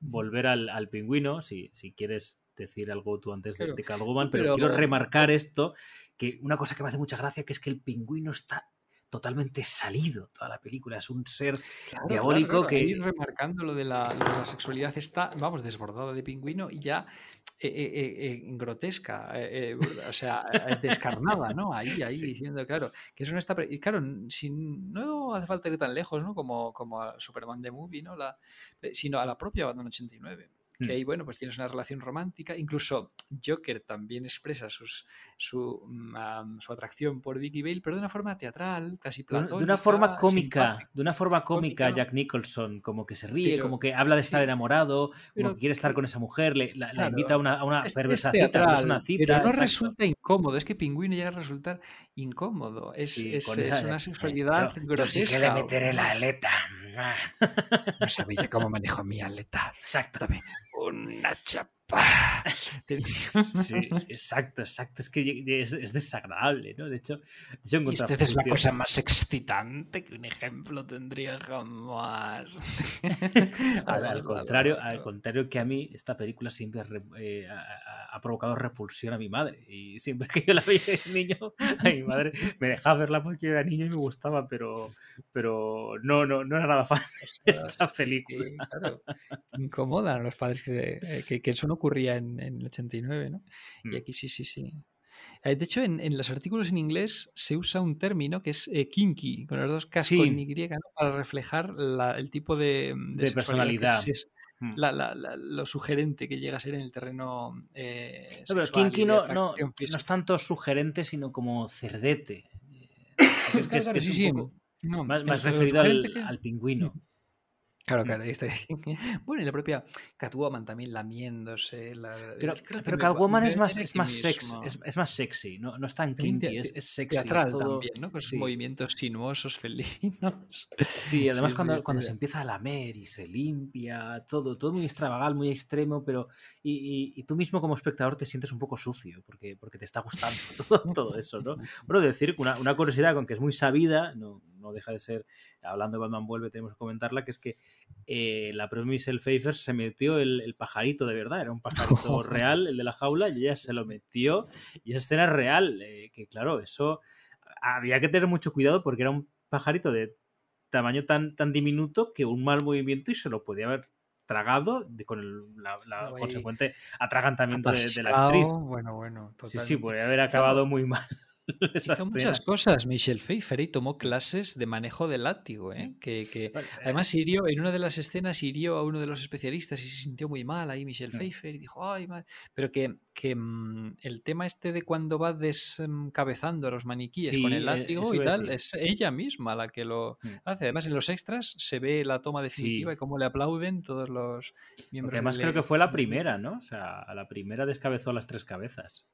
volver al, pingüino, si, si quieres decir algo tú antes de, de pero, pero, quiero remarcar esto, que una cosa que me hace mucha gracia, que es que el pingüino está totalmente salido toda la película. Es un ser diabólico que.
Ir remarcando lo de, la, sexualidad está, vamos, desbordada de pingüino y ya eh, eh, eh, grotesca, o sea, descarnada, ¿no? Ahí, ahí, diciendo, claro, que eso no está. Y claro, si no hace falta ir tan lejos, ¿no? Como, como a Superman the Movie, ¿no? La, sino a la propia Batman 89 que ahí, bueno, pues tienes una relación romántica. Incluso Joker también expresa sus, su, mm, su atracción por Vicky Bale, pero de una forma teatral, casi platónica.
De una forma cómica, de una forma cómica, Jack Nicholson, como que se ríe, como que habla de estar enamorado, como que quiere estar con esa mujer, le, la, invita a una, a una perversa cita, una cita.
Pero no resulta incómodo, es que Pingüino llega a resultar incómodo. Es, es, una sexualidad grotesca.
que le meteré la aleta.
No sabía cómo manejo mi aleta.
Exactamente
una chapa. (laughs)
Sí, exacto, exacto. Es que es, desagradable, ¿no? De hecho,
de hecho esta es la cosa más excitante que un ejemplo tendría jamás. (laughs) (laughs)
al, contrario, al contrario que a mí, esta película siempre eh, ha, provocado repulsión a mi madre. Y siempre que yo la veía de niño, a mi madre me dejaba verla porque era niño y me gustaba, pero, pero no, no, no era nada fan de esta película. (laughs)
Incomodan los padres que, que, que son ocurría en, el 89, ¿no? Y mm. aquí sí, sí, sí. Eh, de hecho, en, los artículos en inglés se usa un término que es eh, kinky, con los dos K con Y, para reflejar el tipo de,
personalidad.
Mm. lo sugerente que llega a ser en el terreno. Eh,
no, pero kinky no, no, es tanto sugerente, sino como cerdete. (coughs) Es que es, sí, un poco más, referido al, pingüino. Mm.
Claro, claro, está. (laughs) Bueno, y la propia Catwoman también lamiéndose.
pero, pero Catwoman es más, es más, sex, es, más sexy, no, no es tan kinky, es, es sexy.
Teatral también, ¿no? Con sus movimientos sinuosos, (laughs) felinos.
Sí, además cuando, cuando se empieza a lamer y se limpia, todo, todo muy extravagante, muy extremo, pero. Y, y, tú mismo como espectador te sientes un poco sucio porque, porque te está gustando (laughs) todo, todo eso, ¿no? Bueno, decir una, una curiosidad con que es muy sabida, no, no deja de ser, hablando de Batman Vuelve, tenemos que comentarla, que es que eh, la propia Michelle Pfeiffer se metió el, pajarito de verdad, era un pajarito (laughs) real, el de la jaula, y ella se lo metió, y esa escena es real, eh, que claro, eso había que tener mucho cuidado porque era un pajarito de tamaño tan, tan diminuto que un mal movimiento y se lo podía haber tragado con el la, consecuente atragantamiento de, la actriz.
Bueno, bueno,
Sí, sí, podría haber acabado muy mal. (laughs)
Hizo muchas cosas Michelle Pfeiffer y tomó clases de manejo del látigo. ¿eh? Que, que además hirió, en una de las escenas hirió a uno de los especialistas y se sintió muy mal ahí Michelle mm. Pfeiffer y dijo, ay, madre. Pero que, que mm, el tema este de cuando va descabezando a los maniquíes con el e, látigo y tal, es ella misma la que lo mm. hace. Además, en los extras se ve la toma definitiva y cómo le aplauden todos los miembros.
además, creo que fue la primera, ¿no? O sea, a la primera descabezó las tres cabezas.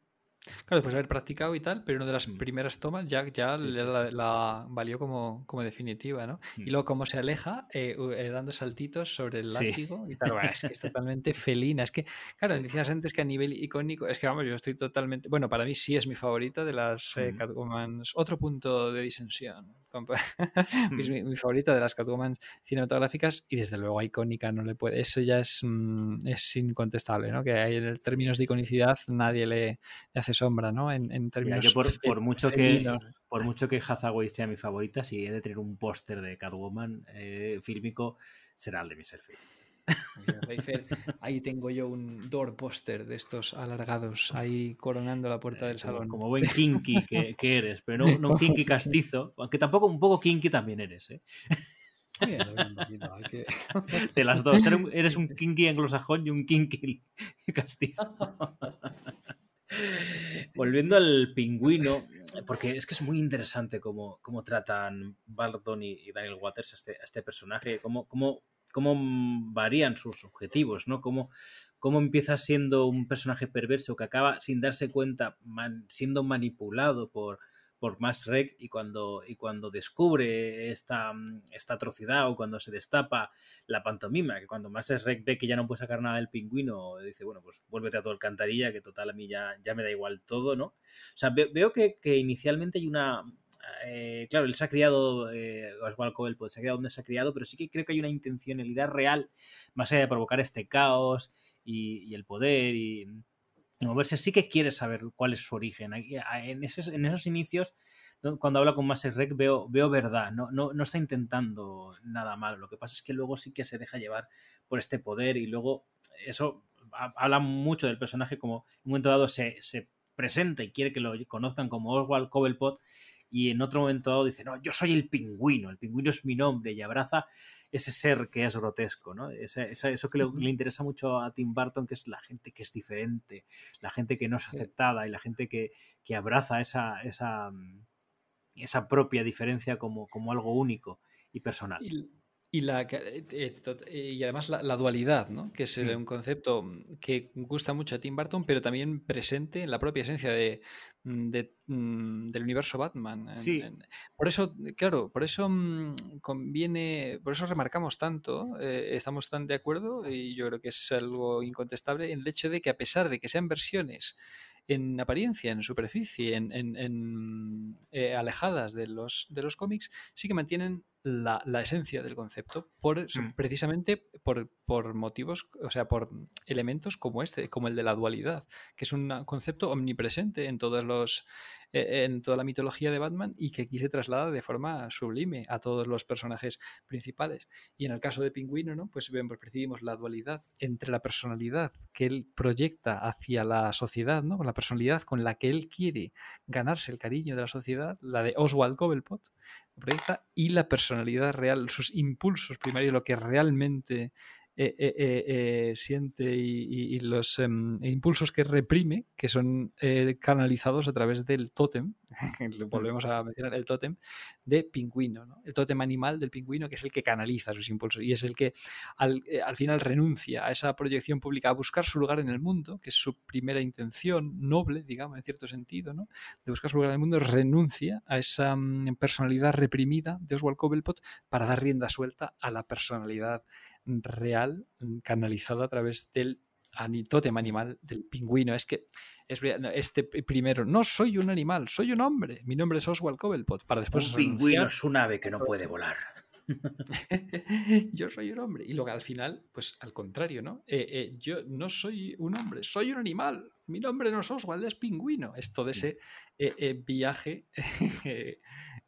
Claro, después de haber practicado y tal, pero una de las
Mm.
primeras tomas ya, ya
Sí,
le-
sí,
la,
sí.
la valió como, como definitiva, ¿no? Y
Mm.
luego cómo se aleja eh, eh, dando saltitos sobre el látigo y tal. Bueno, es que es (laughs) totalmente felina. Es que, claro, decías antes que a nivel icónico, es que vamos, yo estoy totalmente. Bueno, para mí sí es mi favorita de las eh,
Mm.
Catwomans. Otro punto de disensión. Compa- (laughs)
Mm.
es mi, mi favorita de las Catwoman cinematográficas y desde luego icónica no le puede. Eso ya es, mm, es incontestable, ¿no? Que hay en términos de iconicidad nadie le, le hace sombra, ¿no? En, en
Mira,
términos
yo por, mucho que por mucho que Hathaway sea mi favorita, si he de tener un póster de Catwoman eh, fílmico, será el de Michelle Pfeiffer.
Ahí tengo yo un door poster de estos alargados, ahí coronando la puerta del
Eh, como,
salón.
como buen kinky que, que eres, pero no, no un (laughs) kinky castizo, aunque tampoco un poco kinky también eres, ¿eh?
Bueno, un poquito, hay que- (laughs)
De las dos, eres un, (laughs) kinky anglosajón y un kinky castizo. Volviendo al pingüino, porque es que es muy interesante cómo, cómo tratan Baldon y, y Daniel Waters a este, a este personaje, cómo, cómo, cómo varían sus objetivos, ¿no? Cómo, cómo empieza siendo un personaje perverso que acaba sin darse cuenta siendo manipulado por, por Max y cuando, y cuando descubre esta, esta atrocidad o cuando se destapa la pantomima, que cuando Max ve que ya no puede sacar nada del pingüino, dice, bueno, pues vuélvete a tu alcantarilla, que total a mí ya, ya me da igual todo, ¿no? O sea, ve- veo que, que inicialmente hay una... eh, claro, él se ha criado, eh, Oswald Cobblepot se ha criado donde se ha criado, pero sí que creo que hay una intencionalidad real, más allá de provocar este caos y, el poder y, y moverse, sí que quiere saber cuál es su origen. En esos, en esos inicios, cuando habla con Master Rec, veo, veo verdad, no, no, no está intentando nada malo. Lo que pasa es que luego sí que se deja llevar por este poder y luego eso ha- habla mucho del personaje como en un momento dado se, se presenta y quiere que lo conozcan como Oswald Cobblepot y en otro momento dado dice, no, yo soy el pingüino, el pingüino es mi nombre y abraza ese ser que es grotesco, ¿no? Esa- eso que le, le interesa mucho a Tim Burton, que es la gente que es diferente, la gente que no es aceptada y la gente que, que abraza esa, esa, esa propia diferencia como, como algo único y personal.
Y, y la, eh, eh, y además la, la dualidad, ¿no? que es
Mm.
un concepto que gusta mucho a Tim Burton, pero también presente en la propia esencia de, de, mm, del universo Batman.
Sí.
por eso, claro, por eso mm, conviene, por eso remarcamos tanto, eh, estamos tan de acuerdo, y yo creo que es algo incontestable, en el hecho de que a pesar de que sean versiones en apariencia, en superficie, en, en- en, eh, alejadas de los, de los cómics, sí que mantienen la, la esencia del concepto, por,
Mm.
precisamente por, por motivos, o sea, por elementos como este, como el de la dualidad, que es un concepto omnipresente en todos los en toda la mitología de Batman y que aquí se traslada de forma sublime a todos los personajes principales. Y en el caso de Pingüino, ¿no? Pues vemos, percibimos la dualidad entre la personalidad que él proyecta hacia la sociedad, ¿no? La personalidad con la que él quiere ganarse el cariño de la sociedad, la de Oswald Cobblepot, proyecta, y la personalidad real, sus impulsos primarios, lo que realmente eh, eh, eh, siente y, y- y los em, impulsos que reprime, que son canalizados a través del tótem, (laughs) volvemos a mencionar el tótem, de pingüino, ¿no? el tótem animal del pingüino, que es el que canaliza sus impulsos y es el que al, al final renuncia a esa proyección pública, a buscar su lugar en el mundo, que es su primera intención noble, digamos, en cierto sentido, ¿no? de buscar su lugar en el mundo, renuncia a esa mm, personalidad reprimida de Oswald Cobblepot para dar rienda suelta a la personalidad real mm, canalizada a través del tótem animal del pingüino. Es que es, este primero, no soy un animal, soy un hombre. Mi nombre es Oswald Cobblepot. Para después
un pingüino es un ave que no puede volar. (laughs)
yo soy un hombre. Y luego al final, pues al contrario, ¿no? Eh, eh, yo no soy un hombre, soy un animal. Mi nombre no es Oswald, es pingüino. Es todo ese eh, viaje (laughs)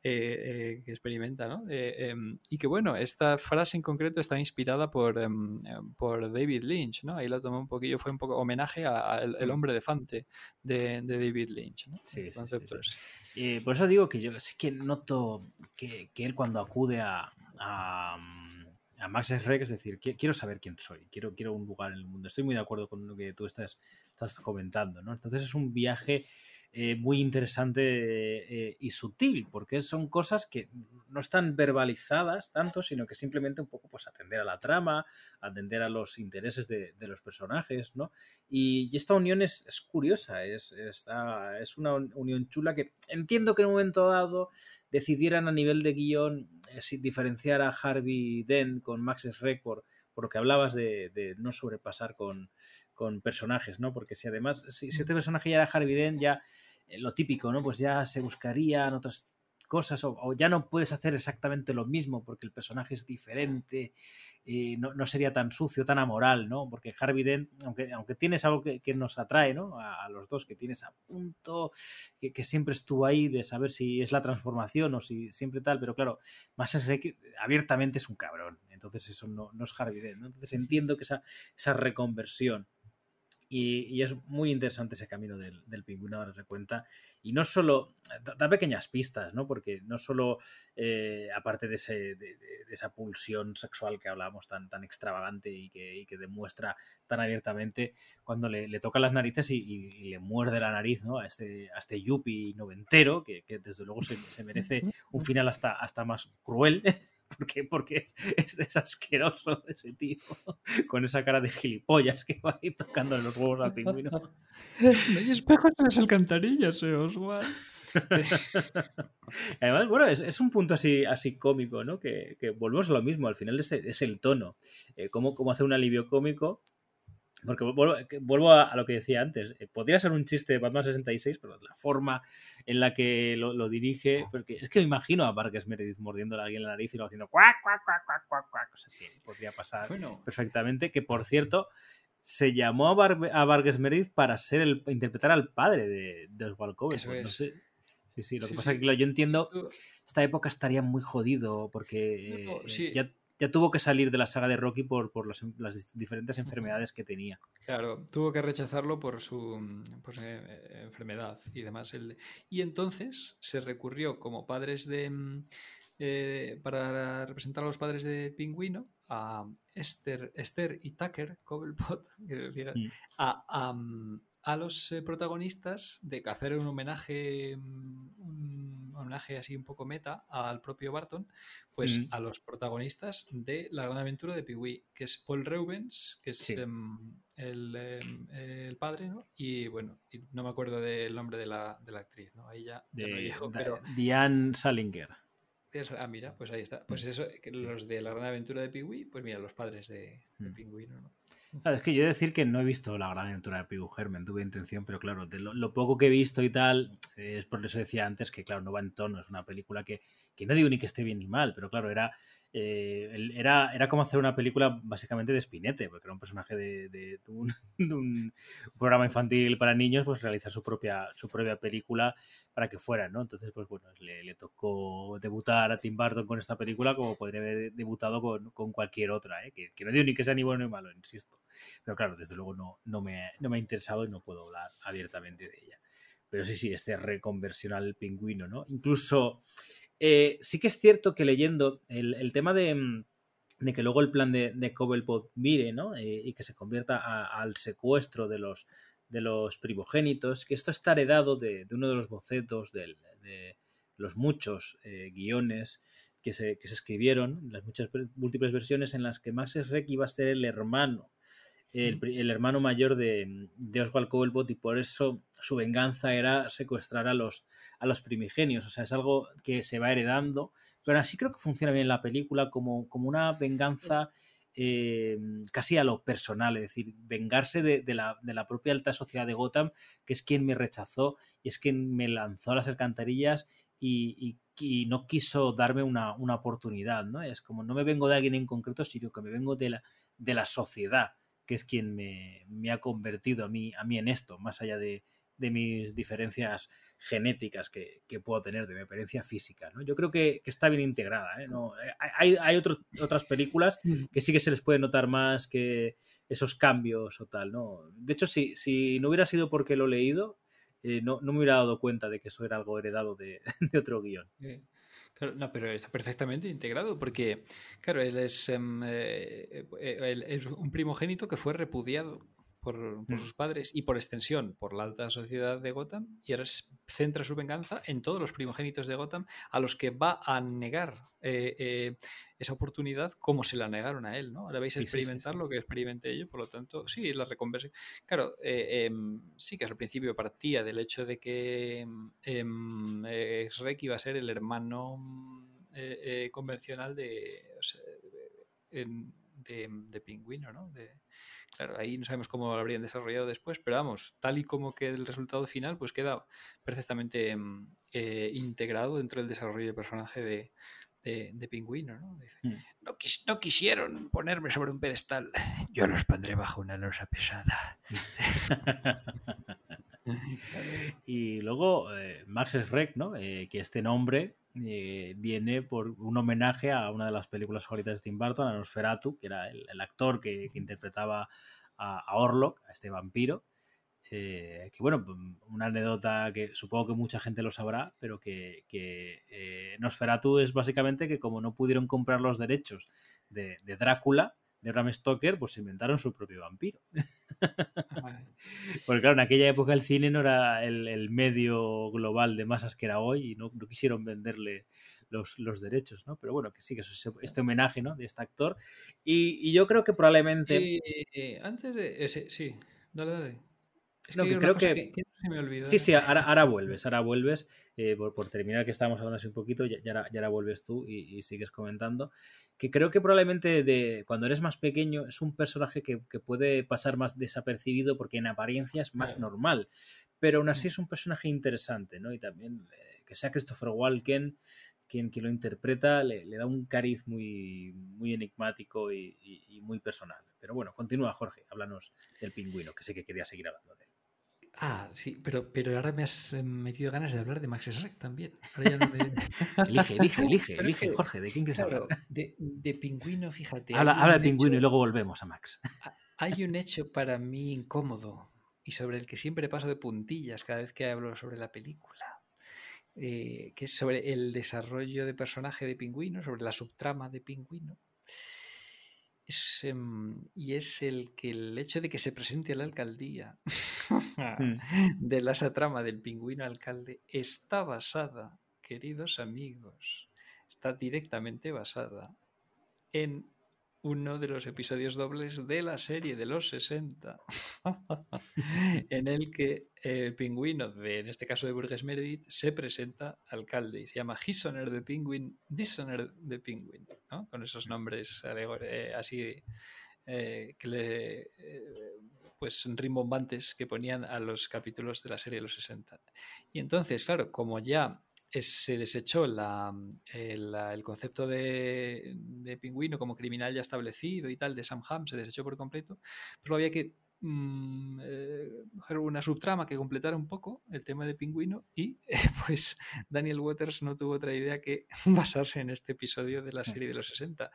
eh, eh, que experimenta, ¿no? Eh, em, y que bueno, esta frase en concreto está inspirada por, em, em, por David Lynch, ¿no? Ahí la tomé un poquillo, fue un poco homenaje al el hombre de Fante de, de David Lynch, ¿no?
Sí, sí, sí,
concepto
sí.
es-
Eh, por eso digo que yo sí que noto que, que él cuando acude a, a, a Max Rec, es decir, qui- quiero saber quién soy, quiero, quiero un lugar en el mundo. Estoy muy de acuerdo con lo que tú estás, estás comentando, ¿no? Entonces es un viaje eh, muy interesante eh, y sutil, porque son cosas que no están verbalizadas tanto, sino que simplemente un poco pues atender a la trama, atender a los intereses de, los personajes, ¿no? Y, esta unión es, curiosa, es, es una unión chula que entiendo que en un momento dado decidieran a nivel de guion eh, diferenciar a Harvey Dent con Max Record, por lo que hablabas de, no sobrepasar con, con, personajes, ¿no? Porque si además, si, este personaje ya era Harvey Dent, ya lo típico, ¿no? Pues ya se buscarían otras cosas o, ya no puedes hacer exactamente lo mismo porque el personaje es diferente, y no, sería tan sucio, tan amoral, ¿no? Porque Harvey Dent, aunque, aunque tienes algo que, nos atrae, ¿no? A, los dos, que tienes a punto, que, siempre estuvo ahí de saber si es la transformación o si siempre tal, pero claro, más es abiertamente es un cabrón, entonces eso no, no es Harvey Dent, ¿no? Entonces entiendo que esa, esa reconversión y, es muy interesante ese camino del, del pingüino, darse cuenta. Y no solo, da, pequeñas pistas, ¿no? Porque no solo, eh, aparte de, ese, de, esa pulsión sexual que hablábamos tan, tan extravagante y que, que demuestra tan abiertamente, cuando le, le toca las narices y, le muerde la nariz, ¿no? A este, a este yuppie noventero, que, que desde luego se, se merece un final hasta, hasta más cruel. Porque, porque es, asqueroso ese tío, con esa cara de gilipollas que va ahí tocando los huevos al pingüino. (laughs)
No hay espejos en las alcantarillas, eh, Oswald. (laughs)
Además, bueno, es, un punto así, así cómico, ¿no? Que, volvemos a lo mismo, al final es, es el tono. Eh, cómo, cómo hacer un alivio cómico porque vuelvo, a, lo que decía antes. Eh, podría ser un chiste de Batman 66, pero la forma en la que lo, dirige. Porque es que me imagino a Vargas Meredith mordiéndole a alguien la nariz y lo haciendo cuac, cuac, cuac, cuac, cuac, cuac. Cosas que podría pasar perfectamente. Que por cierto, se llamó a, a Vargas Meredith para ser el, interpretar al padre de, de Oswald. Pues no sé. Sí, sí, lo que pasa es que yo entiendo, esta época estaría muy jodido porque eh, ya ya tuvo que salir de la saga de Rocky por, por las, diferentes enfermedades que tenía.
Claro, tuvo que rechazarlo por su eh, enfermedad y demás. y entonces se recurrió como padres de... Mm, eh, para representar a los padres de Pingüino, a Esther, Esther y Tucker, Cobblepot, (laughs) mm. a, mm, a, los protagonistas de hacer un homenaje, un homenaje así un poco meta al propio Barton, pues mm. a los protagonistas de La Gran Aventura de Pee-Wee, que es Paul Reubens, que es em, em, el, padre, ¿no? Y bueno, no me acuerdo del nombre de la, de la actriz, ¿no? Ahí ya,
de, pero... Diane Salinger.
ah, mira, pues ahí está. Pues mm. eso, los de La Gran Aventura de Pee-Wee, pues mira, los padres de, de mm. Pingüino, ¿no?
Es que yo de decir que no he visto la gran aventura de Pigu Germen, tuve intención, pero claro, de lo, poco que he visto y tal, es por eso decía antes que, claro, no va en tono, es una película que, que no digo ni que esté bien ni mal, pero claro, era eh, era, era como hacer una película básicamente de Spinete, porque era un personaje (laughs) de, un, programa infantil para niños, pues realizar su propia, su propia película para que fuera, ¿no? Entonces, pues bueno, le, tocó debutar a Tim Burton con esta película como podría haber debutado con, cualquier otra, ¿eh? que, no digo ni que sea ni bueno ni malo, insisto. Pero claro, desde luego no, no, me, no me ha interesado y no puedo hablar abiertamente de ella. Pero sí, sí, este reconversión al pingüino, ¿no? Incluso eh, sí que es cierto que leyendo el, tema mm, de, que luego el plan de, de Cobblepot mire, ¿no? Eh, y que se convierta al secuestro de los, de los primogénitos, que esto está heredado de, uno de los bocetos de los muchos eh, guiones que se, que se, escribieron, las muchas múltiples versiones en las que Max Schreck iba a ser el hermano el, hermano mayor de, de Oswald Cobblepot y por eso su venganza era secuestrar a los, a los primigenios. O sea, es algo que se va heredando, pero así creo que funciona bien la película como, como una venganza eh, casi a lo personal, es decir, vengarse de, la, propia alta sociedad de Gotham, que es quien me rechazó y es quien me lanzó a las alcantarillas y, no quiso darme una, una, oportunidad, ¿no? Es como no me vengo de alguien en concreto, sino que me vengo de la, de la sociedad que es quien me, ha convertido a mí, a mí en esto, más allá de, mis diferencias genéticas que, puedo tener, de mi apariencia física. ¿no? Yo creo que, está bien integrada. ¿eh? No, hay hay otras películas que sí que se les puede notar más que esos cambios o tal. ¿no? De hecho, si, si no hubiera sido porque lo he leído, eh, no, me hubiera dado cuenta de que eso era algo heredado de, (laughs) otro guion
no, pero está perfectamente integrado porque, claro, él es, em, eh, eh, es un primogénito que fue repudiado por, por, sus padres y por extensión por la alta sociedad de Gotham y ahora centra su venganza en todos los primogénitos de Gotham a los que va a negar eh, eh, esa oportunidad como se la negaron a él, ¿no? Ahora vais a experimentar lo que experimenté yo, por lo tanto, sí, la recompensa. Claro, eh, em, sí que al principio partía del hecho de que em, Shrek iba a ser el hermano convencional de, de, de, Pingüino, ¿no? De, Claro, ahí no sabemos cómo lo habrían desarrollado después, pero vamos, tal y como que el resultado final, pues queda perfectamente mm, eh, integrado dentro del desarrollo de personaje de, de, Pingüino, ¿no? Mm. ¿no? quisieron ponerme sobre un pedestal, yo los pondré bajo una losa pesada. (laughs)
y luego eh, Max Schreck, ¿no? Eh, que este nombre viene por un homenaje a una de las películas favoritas de Tim Burton, a Nosferatu, que era el, actor que, interpretaba a, a, Orlok, a este vampiro. Eh, que bueno, una anécdota que supongo que mucha gente lo sabrá, pero que, que Nosferatu es básicamente que como no pudieron comprar los derechos de, de Drácula, de Bram Stoker, pues se inventaron su propio vampiro. (laughs) Porque claro, en aquella época el cine no era el, medio global de masas que era hoy y no, quisieron venderle los, derechos, ¿no? Pero bueno, que sí, que es este homenaje, ¿no? De este actor. Y, yo creo que probablemente...
antes de... Ese, sí, dale, dale
no, que creo que... Sí, sí, ahora, ahora vuelves, ahora vuelves. Eh, por, terminar, que estábamos hablando así un poquito, ya, ya, ahora, vuelves tú y, sigues comentando. Que creo que probablemente de, cuando eres más pequeño es un personaje que, puede pasar más desapercibido porque en apariencia es más normal. Pero aún así mm. es un personaje interesante, ¿no? Y también eh, que sea Christopher Walken quien, quien lo interpreta le, da un cariz muy, muy enigmático y, y, muy personal. Pero bueno, continúa Jorge, háblanos del pingüino, que sé que quería seguir hablando de él.
Ah, sí, pero, pero ahora me has eh, metido ganas de hablar de Max Schreck también. (laughs)
elige, elige, (laughs) elige, elige, Jorge, ¿de quién quieres hablar? (laughs)
De, de, Pingüino, fíjate.
Habla, de Pingüino y luego volvemos a Max.
Hay un hecho para mí incómodo y sobre el que siempre paso de puntillas cada vez que hablo sobre la película. Eh, que es sobre el desarrollo de personaje de Pingüino, sobre la subtrama de Pingüino. Em, y es el que el hecho de que se presente a la alcaldía mm. (laughs) de la trama del pingüino alcalde está basada, queridos amigos, está directamente basada en uno de los episodios dobles de la serie de los 60, (laughs) en el que el pingüino, de, en este caso de Burgess Meredith, se presenta alcalde y se llama Hissoner the Penguin, Dishoner the Penguin, ¿no? con esos nombres eh, así eh, que le, eh, pues rimbombantes que ponían a los capítulos de la serie de los 60. Y entonces, claro, como ya se desechó el, concepto de, pingüino como criminal ya establecido y tal de Sam Ham, se desechó por completo, pues había que mm, eh, una subtrama que completara un poco el tema de pingüino y (laughs) pues Daniel Waters no tuvo otra idea que (laughs) basarse en este episodio de la serie de los 60.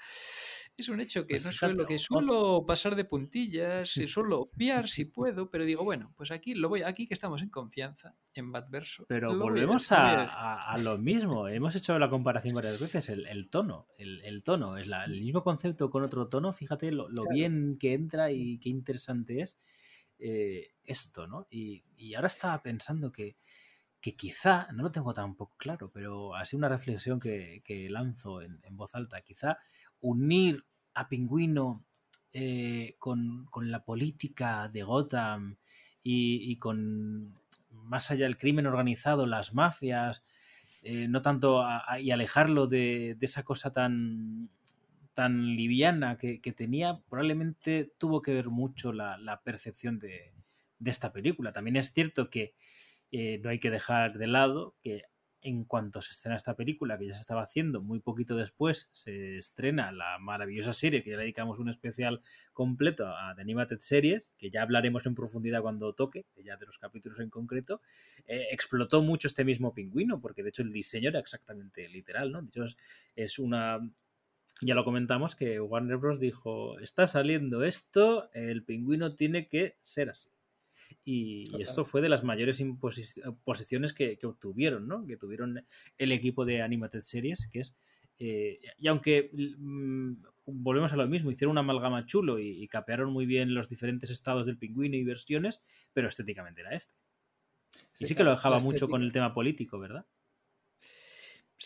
Es un hecho que pues no suelo, que suelo pasar de puntillas, suelo obviar si puedo, pero digo, bueno, pues aquí lo voy, aquí que estamos en confianza, en Badverso.
Pero volvemos a, lo mismo. Hemos hecho la comparación varias veces, el, tono. El, tono es el mismo concepto con otro tono. Fíjate lo, bien que entra y qué interesante es eh, esto, ¿no? Y, ahora estaba pensando que, que quizá, no lo tengo tampoco claro, pero así una reflexión que, lanzo en, en, voz alta, quizá unir a Pingüino eh, con, la política de Gotham y, con más allá del crimen organizado, las mafias, eh, no tanto y alejarlo de, esa cosa tan, tan liviana que, tenía, probablemente tuvo que ver mucho la, percepción de, esta película. También es cierto que eh, no hay que dejar de lado que en cuanto se estrena esta película, que ya se estaba haciendo, muy poquito después se estrena la maravillosa serie, que ya le dedicamos un especial completo a The Animated Series, que ya hablaremos en profundidad cuando toque, ya de los capítulos en concreto, eh, explotó mucho este mismo pingüino, porque de hecho el diseño era exactamente literal, ¿no? De hecho es, una ya lo comentamos que Warner Bros. dijo, está saliendo esto, el pingüino tiene que ser así. Y, esto fue de las mayores posiciones que, obtuvieron, ¿no? Que tuvieron el equipo de Animated Series, que es. Eh, y aunque mm, volvemos a lo mismo, hicieron un amalgama chulo y, y capearon muy bien los diferentes estados del pingüino y versiones, pero estéticamente era este. Y sí, que lo dejaba mucho con el tema político, ¿verdad?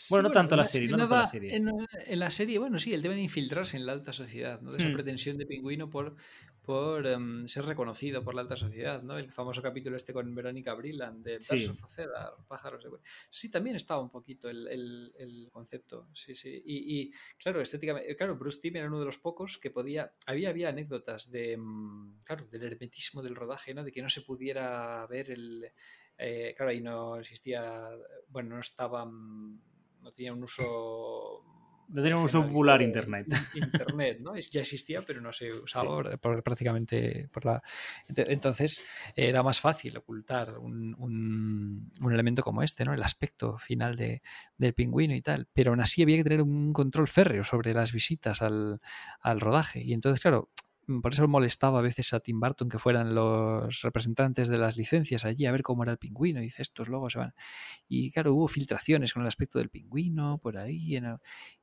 bueno, no tanto la serie, no tanto la serie.
En, en, la serie, bueno, sí, el tema de infiltrarse en la alta sociedad, ¿no? De esa
Hmm.
pretensión de pingüino por, por em, ser reconocido por la alta sociedad, ¿no? El famoso capítulo este con Verónica Brilland de
Sí.
Of Cedar, pájaros de Sí, también estaba un poquito el, el- el concepto, sí, sí. Y, y, claro, estéticamente, claro, Bruce Timm era uno de los pocos que podía, había, había anécdotas de, mm, claro, del hermetismo del rodaje, ¿no? De que no se pudiera ver el, eh, claro, ahí no existía, bueno, no estaba, mm, no tenía un uso...
No tenía un uso popular
de
internet.
in- Internet, ¿no? Es- Ya existía, pero no se usaba
Sí.
por- por- prácticamente por la... Ent- Entonces era más fácil ocultar un, un- un elemento como este, ¿no? El aspecto final de, del pingüino y tal. Pero aún así había que tener un control férreo sobre las visitas al, al rodaje. Y entonces, claro, por eso molestaba a veces a Tim Burton que fueran los representantes de las licencias allí a ver cómo era el pingüino. Y dice, estos luego se van. Y claro, hubo filtraciones con el aspecto del pingüino por ahí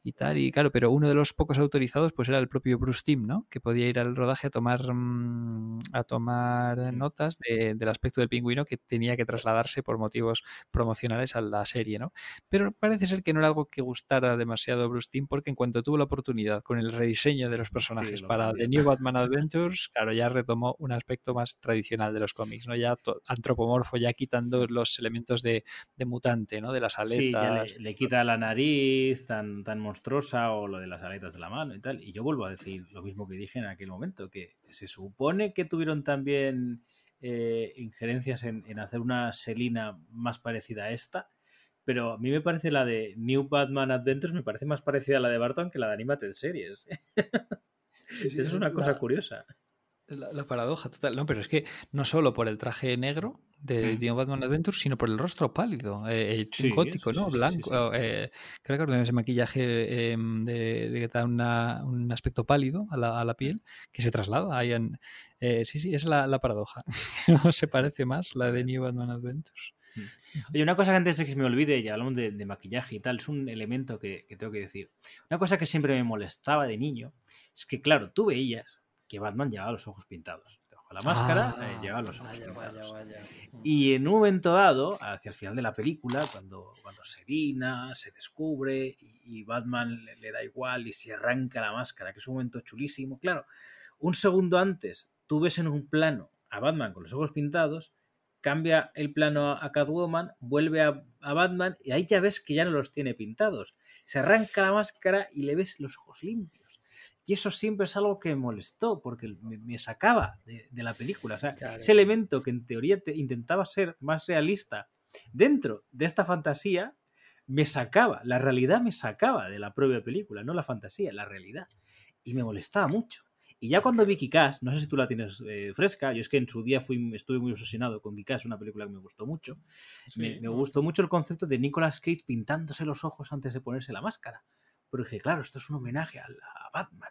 y tal. Y claro, pero uno de los pocos autorizados pues era el propio Bruce Timm, ¿no? Que podía ir al rodaje a tomar mm, a tomar notas de- del aspecto del pingüino que tenía que trasladarse por motivos promocionales a la serie, ¿no? Pero parece ser que no era algo que gustara demasiado a Bruce Timm porque en cuanto tuvo la oportunidad con el rediseño de los personajes
lo
para. The New Batman Adventures, claro, ya retomó un aspecto más tradicional de los cómics, ¿no? Ya antropomorfo, ya quitando los elementos de, de mutante, ¿no? De las aletas.
Sí, ya le, le quita la nariz tan, tan monstruosa o lo de las aletas de la mano y tal. Y yo vuelvo a decir lo mismo que dije en aquel momento, que se supone que tuvieron también eh, injerencias en, en hacer una Selina más parecida a esta, pero a mí me parece la de New Batman Adventures, me parece más parecida a la de Barton que la de Animated Series. (laughs)
Sí, sí,
Eso es una cosa
la-
curiosa.
La, la paradoja total. No, pero es que no solo por el traje negro de
Mm.
The Batman Adventures, sino por el rostro pálido, eh, gótico,
sí,
¿no? Blanco. eh, creo que ese maquillaje eh, de, de que da una- un aspecto pálido a la, a la piel que se traslada ahí en. eh, sí, sí, es la, la paradoja. (laughs) no se parece más la de New Batman Adventures.
Oye, una cosa que antes de que se me olvide, ya hablamos de, de maquillaje y tal, es un elemento que, que tengo que decir. Una cosa que siempre me molestaba de niño es que, claro, tú veías que Batman llevaba los ojos pintados. De la máscara
Ah,
eh, llevaba los ojos
vaya,
pintados.
vaya, vaya.
Y en un momento dado, hacia el final de la película, cuando, cuando Selina se descubre y, y Batman le, le da igual y se arranca la máscara, que es un momento chulísimo, claro, un segundo antes tú ves en un plano a Batman con los ojos pintados, cambia el plano a Catwoman, vuelve a, a Batman y ahí ya ves que ya no los tiene pintados. Se arranca la máscara y le ves los ojos limpios. Y eso siempre es algo que me molestó porque me, me sacaba de, de, la película. O sea,
Claro.
ese elemento que en teoría te intentaba ser más realista dentro de esta fantasía, me sacaba, la realidad me sacaba de la propia película, no la fantasía, la realidad. Y me molestaba mucho. Y ya cuando vi Kikás, no sé si tú la tienes eh, fresca, yo es que en su día fui, estuve muy obsesionado con Kikás, una película que me gustó mucho.
Sí.
Me, me, gustó mucho el concepto de Nicolas Cage pintándose los ojos antes de ponerse la máscara. Pero dije, claro, esto es un homenaje a, a Batman.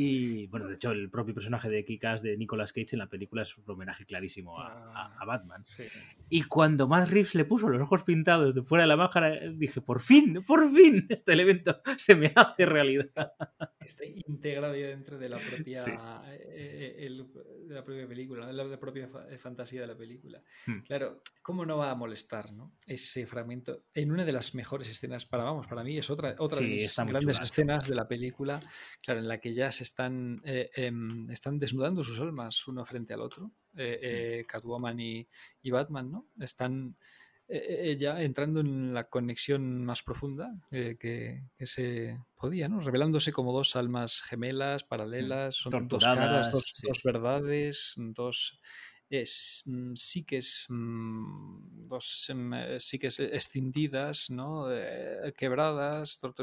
Y bueno, de hecho, el propio personaje de Kikas de Nicolas Cage en la película es un homenaje clarísimo a, a, a Batman.
Sí.
Y cuando Matt Reeves le puso los ojos pintados de fuera de la máscara, dije, por fin, por fin, este elemento se me hace realidad.
Está integrado ya dentro de la propia,
Sí.
eh, el- de la propia película, de la, propia eh, fantasía de la película.
Hmm.
Claro, ¿cómo no va a molestar ¿no? ese fragmento? En una de las mejores escenas, para vamos, para mí es otra, otra
Sí,
de mis grandes escenas de la película, claro, en la que ya se están, eh, em, están desnudando sus almas uno frente al otro, eh, eh, Catwoman y, y Batman, ¿no? Están ya entrando en la conexión más profunda que, que se podía, ¿no? Revelándose como dos almas gemelas, paralelas, son dos caras, dos,
sí.
dos verdades, dos es, mm, psiques, mm, dos em, eh, psiques escindidas, ¿no? Eh, quebradas, o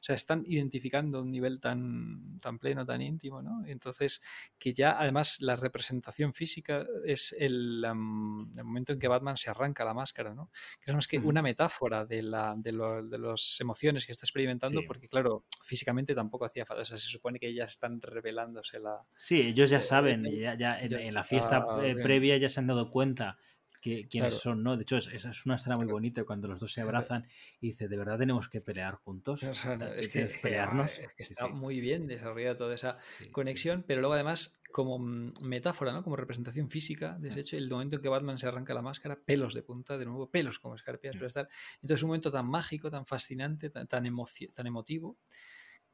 sea, están identificando un nivel tan, tan pleno, tan íntimo, ¿no? Entonces, que ya además la representación física es el, am, el momento en que Batman se arranca la máscara, ¿no? Que es más que
Ujú.
una metáfora de, la, de, lo- de las emociones que está experimentando,
Sí.
porque claro, físicamente tampoco hacía falta, o sea, se supone que ellas están revelándose la...
Sí, ellos ya
Eh,
saben,
eh,
ya, ya en,
ya
en la fiesta eh,
bien.
Previa ya se han dado cuenta quiénes
Claro.
son, ¿no? De hecho, es- esa es una escena muy bonita cuando los dos se abrazan y dice, ¿de verdad tenemos que pelear juntos? (laughs)
O sea, no, es (laughs) que,
¿quieres pelearnos?
es que está
sí,
muy bien desarrollada toda esa
sí.
conexión, pero luego además como mm, metáfora, ¿no? Como representación física, de ese hecho, el momento en que Batman se arranca la máscara, pelos de punta, de nuevo, pelos como escarpias, pero tal. Entonces un momento tan mágico, tan fascinante, tan, tan, tan emotivo,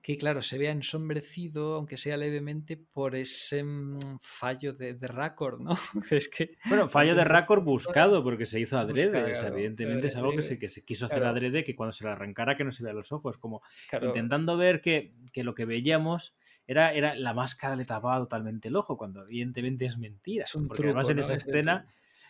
que claro, se vea ensombrecido, aunque sea levemente, por ese mm, fallo de, de Raccord, ¿no? (laughs) es que
Bueno, fallo de récord buscado porque se hizo adrede.
Buscado,
o sea,
claro.
evidentemente es algo que se, que se quiso hacer
claro.
adrede que cuando se le arrancara que no se vea los ojos. Como
claro,
intentando ver que, que lo que veíamos era, era la máscara le tapaba totalmente el ojo, cuando evidentemente es mentira.
Es un
porque
truco,
además en
¿no?
esa
Es
escena,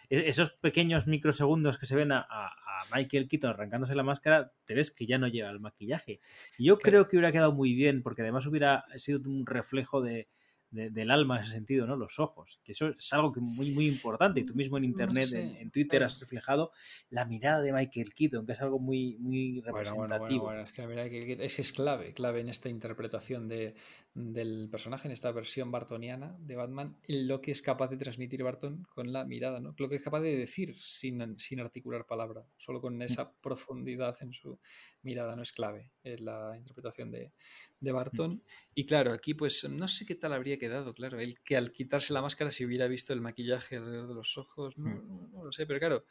e- esos pequeños microsegundos que se ven a, a- a Michael Keaton arrancándose la máscara, te ves que ya no lleva el maquillaje. Y yo
Claro.
creo que hubiera quedado muy bien, porque además hubiera sido un reflejo de, de- del alma en ese sentido, ¿no? Los ojos. Que eso es algo que muy, muy importante. Y tú mismo en
No
internet,
sé,
en, en Twitter, has reflejado la mirada de Michael Keaton, que es algo muy, muy representativo.
bueno, bueno, bueno, es que la es, que es clave, clave en esta interpretación de, del personaje, en esta versión bartoniana de Batman, lo que es capaz de transmitir Barton con la mirada, ¿no? Lo que es capaz de decir sin, sin articular palabra, solo
Mm.
con esa profundidad en su mirada, no es clave en la interpretación de, de
Mm.
Barton. Y claro, aquí pues no sé qué tal habría quedado, claro, él que al quitarse la máscara si hubiera visto el maquillaje alrededor de los ojos, no,
Mm.
no- no lo sé, pero claro,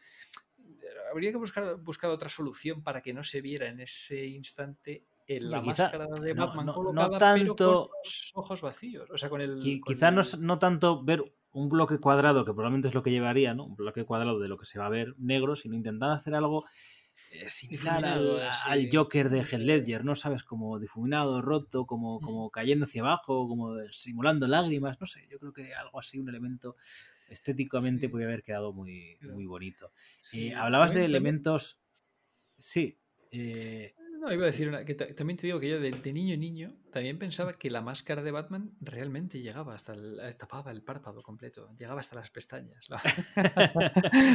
habría que buscar, buscar otra solución para que no se viera en ese instante en la
quizá-
máscara de
no-
Batman
no- no
colocada, pero
tanto-
con los ojos vacíos. O sea, con el.
Qui-
con
quizá no,
el-
es- no tanto ver un bloque cuadrado, que probablemente es lo que llevaría, ¿no? Un bloque cuadrado de lo que se va a ver negro, sino intentar hacer algo eh, similar al. Joker de Heath Ledger, ¿no? ¿Sabes? Como difuminado, roto, como,
Mm.
como cayendo hacia abajo, como simulando lágrimas, no sé, yo creo que algo así, un elemento estéticamente
Sí.
podría haber quedado muy, muy bonito.
sí.
Eh, hablabas de elementos... Sí. eh,
No, iba a decir una, que ta- también te digo que yo de, de niño niño también pensaba que la máscara de Batman realmente llegaba hasta el, tapaba el párpado completo, llegaba hasta las pestañas. (laughs)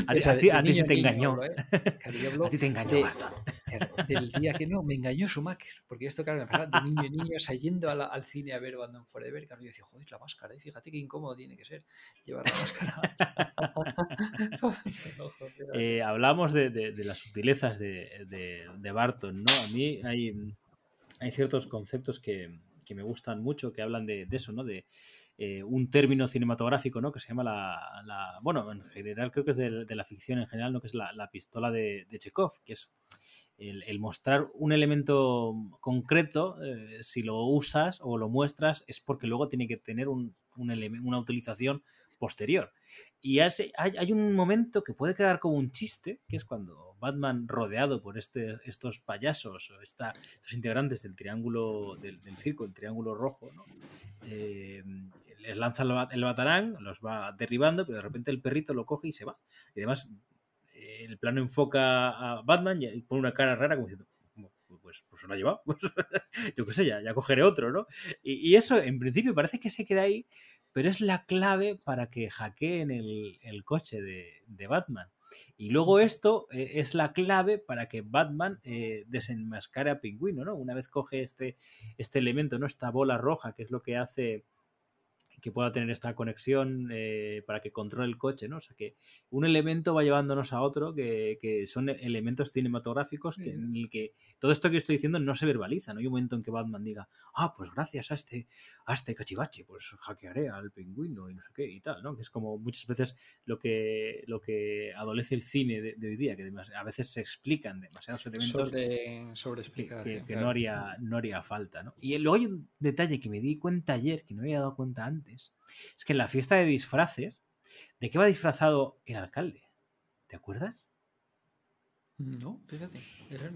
A ti- (laughs)
niño
te engañó. (laughs) a ti te engañó, Barton.
Del día que no, me engañó Schumacher, porque esto, claro, de niño niño, o sea, yendo a la- al cine a ver Batman Forever, claro, yo decía, joder, la máscara, ¿eh? fíjate qué incómodo tiene que ser llevar la máscara. (laughs)
Eh, hablamos de, las sutilezas de, de- Barton, ¿no? A mí hay, hay ciertos conceptos que, que me gustan mucho, que hablan de, eso, ¿no? De eh, un término cinematográfico, ¿no? Que se llama la... bueno, en general creo que es de, la ficción en general, ¿no? Que es la, la pistola de, de Chekhov, que es el, mostrar un elemento concreto, eh, si lo usas o lo muestras, es porque luego tiene que tener un, una utilización posterior. Y hay, hay un momento que puede quedar como un chiste, que es cuando Batman, rodeado por este, estos payasos, o esta- estos integrantes del triángulo, del, del circo, el triángulo rojo. Eh, les lanza el, el batarán, los va derribando, pero de repente el perrito lo coge y se va. Y además, el plano enfoca a Batman y pone una cara rara como diciendo, pues, pues se lo ha llevado. (laughs) Pues, yo qué sé, ya, ya cogeré otro, ¿no? Y, y eso, en principio, parece que se queda ahí, pero es la clave para que hackeen el, el coche de, de Batman. Y luego esto eh, es la clave para que Batman eh, desenmascare a Pingüino, ¿no? Una vez coge este, este elemento, ¿no? Esta bola roja, que es lo que hace que pueda tener esta conexión eh, para que controle el coche, ¿no? O sea que un elemento va llevándonos a otro que, que son elementos cinematográficos que, en el que todo esto que estoy diciendo no se verbaliza, ¿no? Hay un momento en que Batman diga, ah, pues gracias a este, a este cachivache, pues hackearé al pingüino y no sé qué y tal, ¿no? Que es como muchas veces lo que, lo que adolece el cine de, de hoy día, que a veces se explican demasiados elementos
sobre, sobre
que,
explicación.
que- que
claro.
no, haría, no haría falta. ¿no? Y luego hay un detalle que me di cuenta ayer, que no me había dado cuenta antes, es que en la fiesta de disfraces, ¿de qué va disfrazado el alcalde? ¿Te acuerdas?
No, fíjate.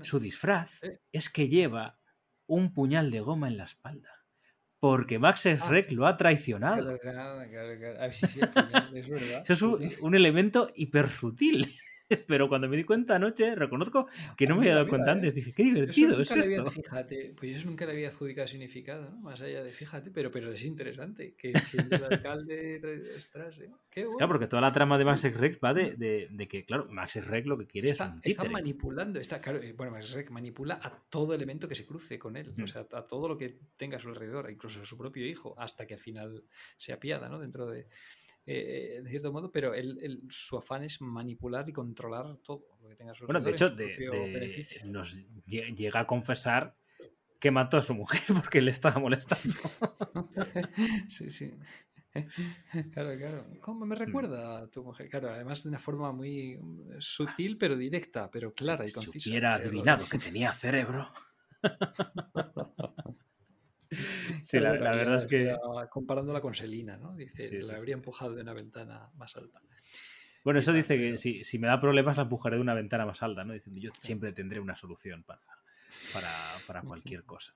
Su disfraz es que lleva un puñal de goma en la espalda. Porque Max
Ah.
Schreck lo ha traicionado.
Claro, claro, claro, claro. A ver si sí, el puñal, es verdad. (laughs)
Eso es un, un elemento hiper sutil. (laughs) Pero cuando me di cuenta anoche, reconozco que no me había dado cuenta antes. Dije, qué divertido es
había-
esto.
fíjate, pues yo eso nunca le había adjudicado significado, ¿no? Más allá de fíjate, pero, pero es interesante que (laughs) siendo el alcalde ¿eh? Qué bueno.
Claro, porque toda la trama de Max Schreck va de, de- de que, claro, Max Schreck lo que quiere
está,
es un
está manipulando, está, claro, eh, bueno, Max Schreck manipula a todo elemento que se cruce con él,
Mm.
o sea, a todo lo que tenga a su alrededor, incluso a su propio hijo, hasta que al final se apiada, ¿no? Dentro de, eh, de cierto modo, pero él, él- su afán es manipular y controlar todo lo que tenga su
Bueno, de hecho, de- de- nos lle- llega a confesar que mató a su mujer (laughs) porque le estaba molestando. (laughs)
Sí, sí. (laughs) Claro, claro. ¿Cómo
Mm.
me recuerda a tu mujer? Claro, además de una forma muy mm, sutil, pero directa, pero clara y
si
concisa.
hubiera
Eh, lo-
adivinado que tenía cerebro. (laughs) sí, la, verdad es que.
Comparándola con Selina, ¿no? Dice,
Sí,
la
sí.
habría empujado de una ventana más alta.
Bueno, eso dice que si, si me da problemas la empujaré de una ventana más alta, ¿no? Diciendo yo siempre tendré una solución para, para, para (laughs) cualquier cosa.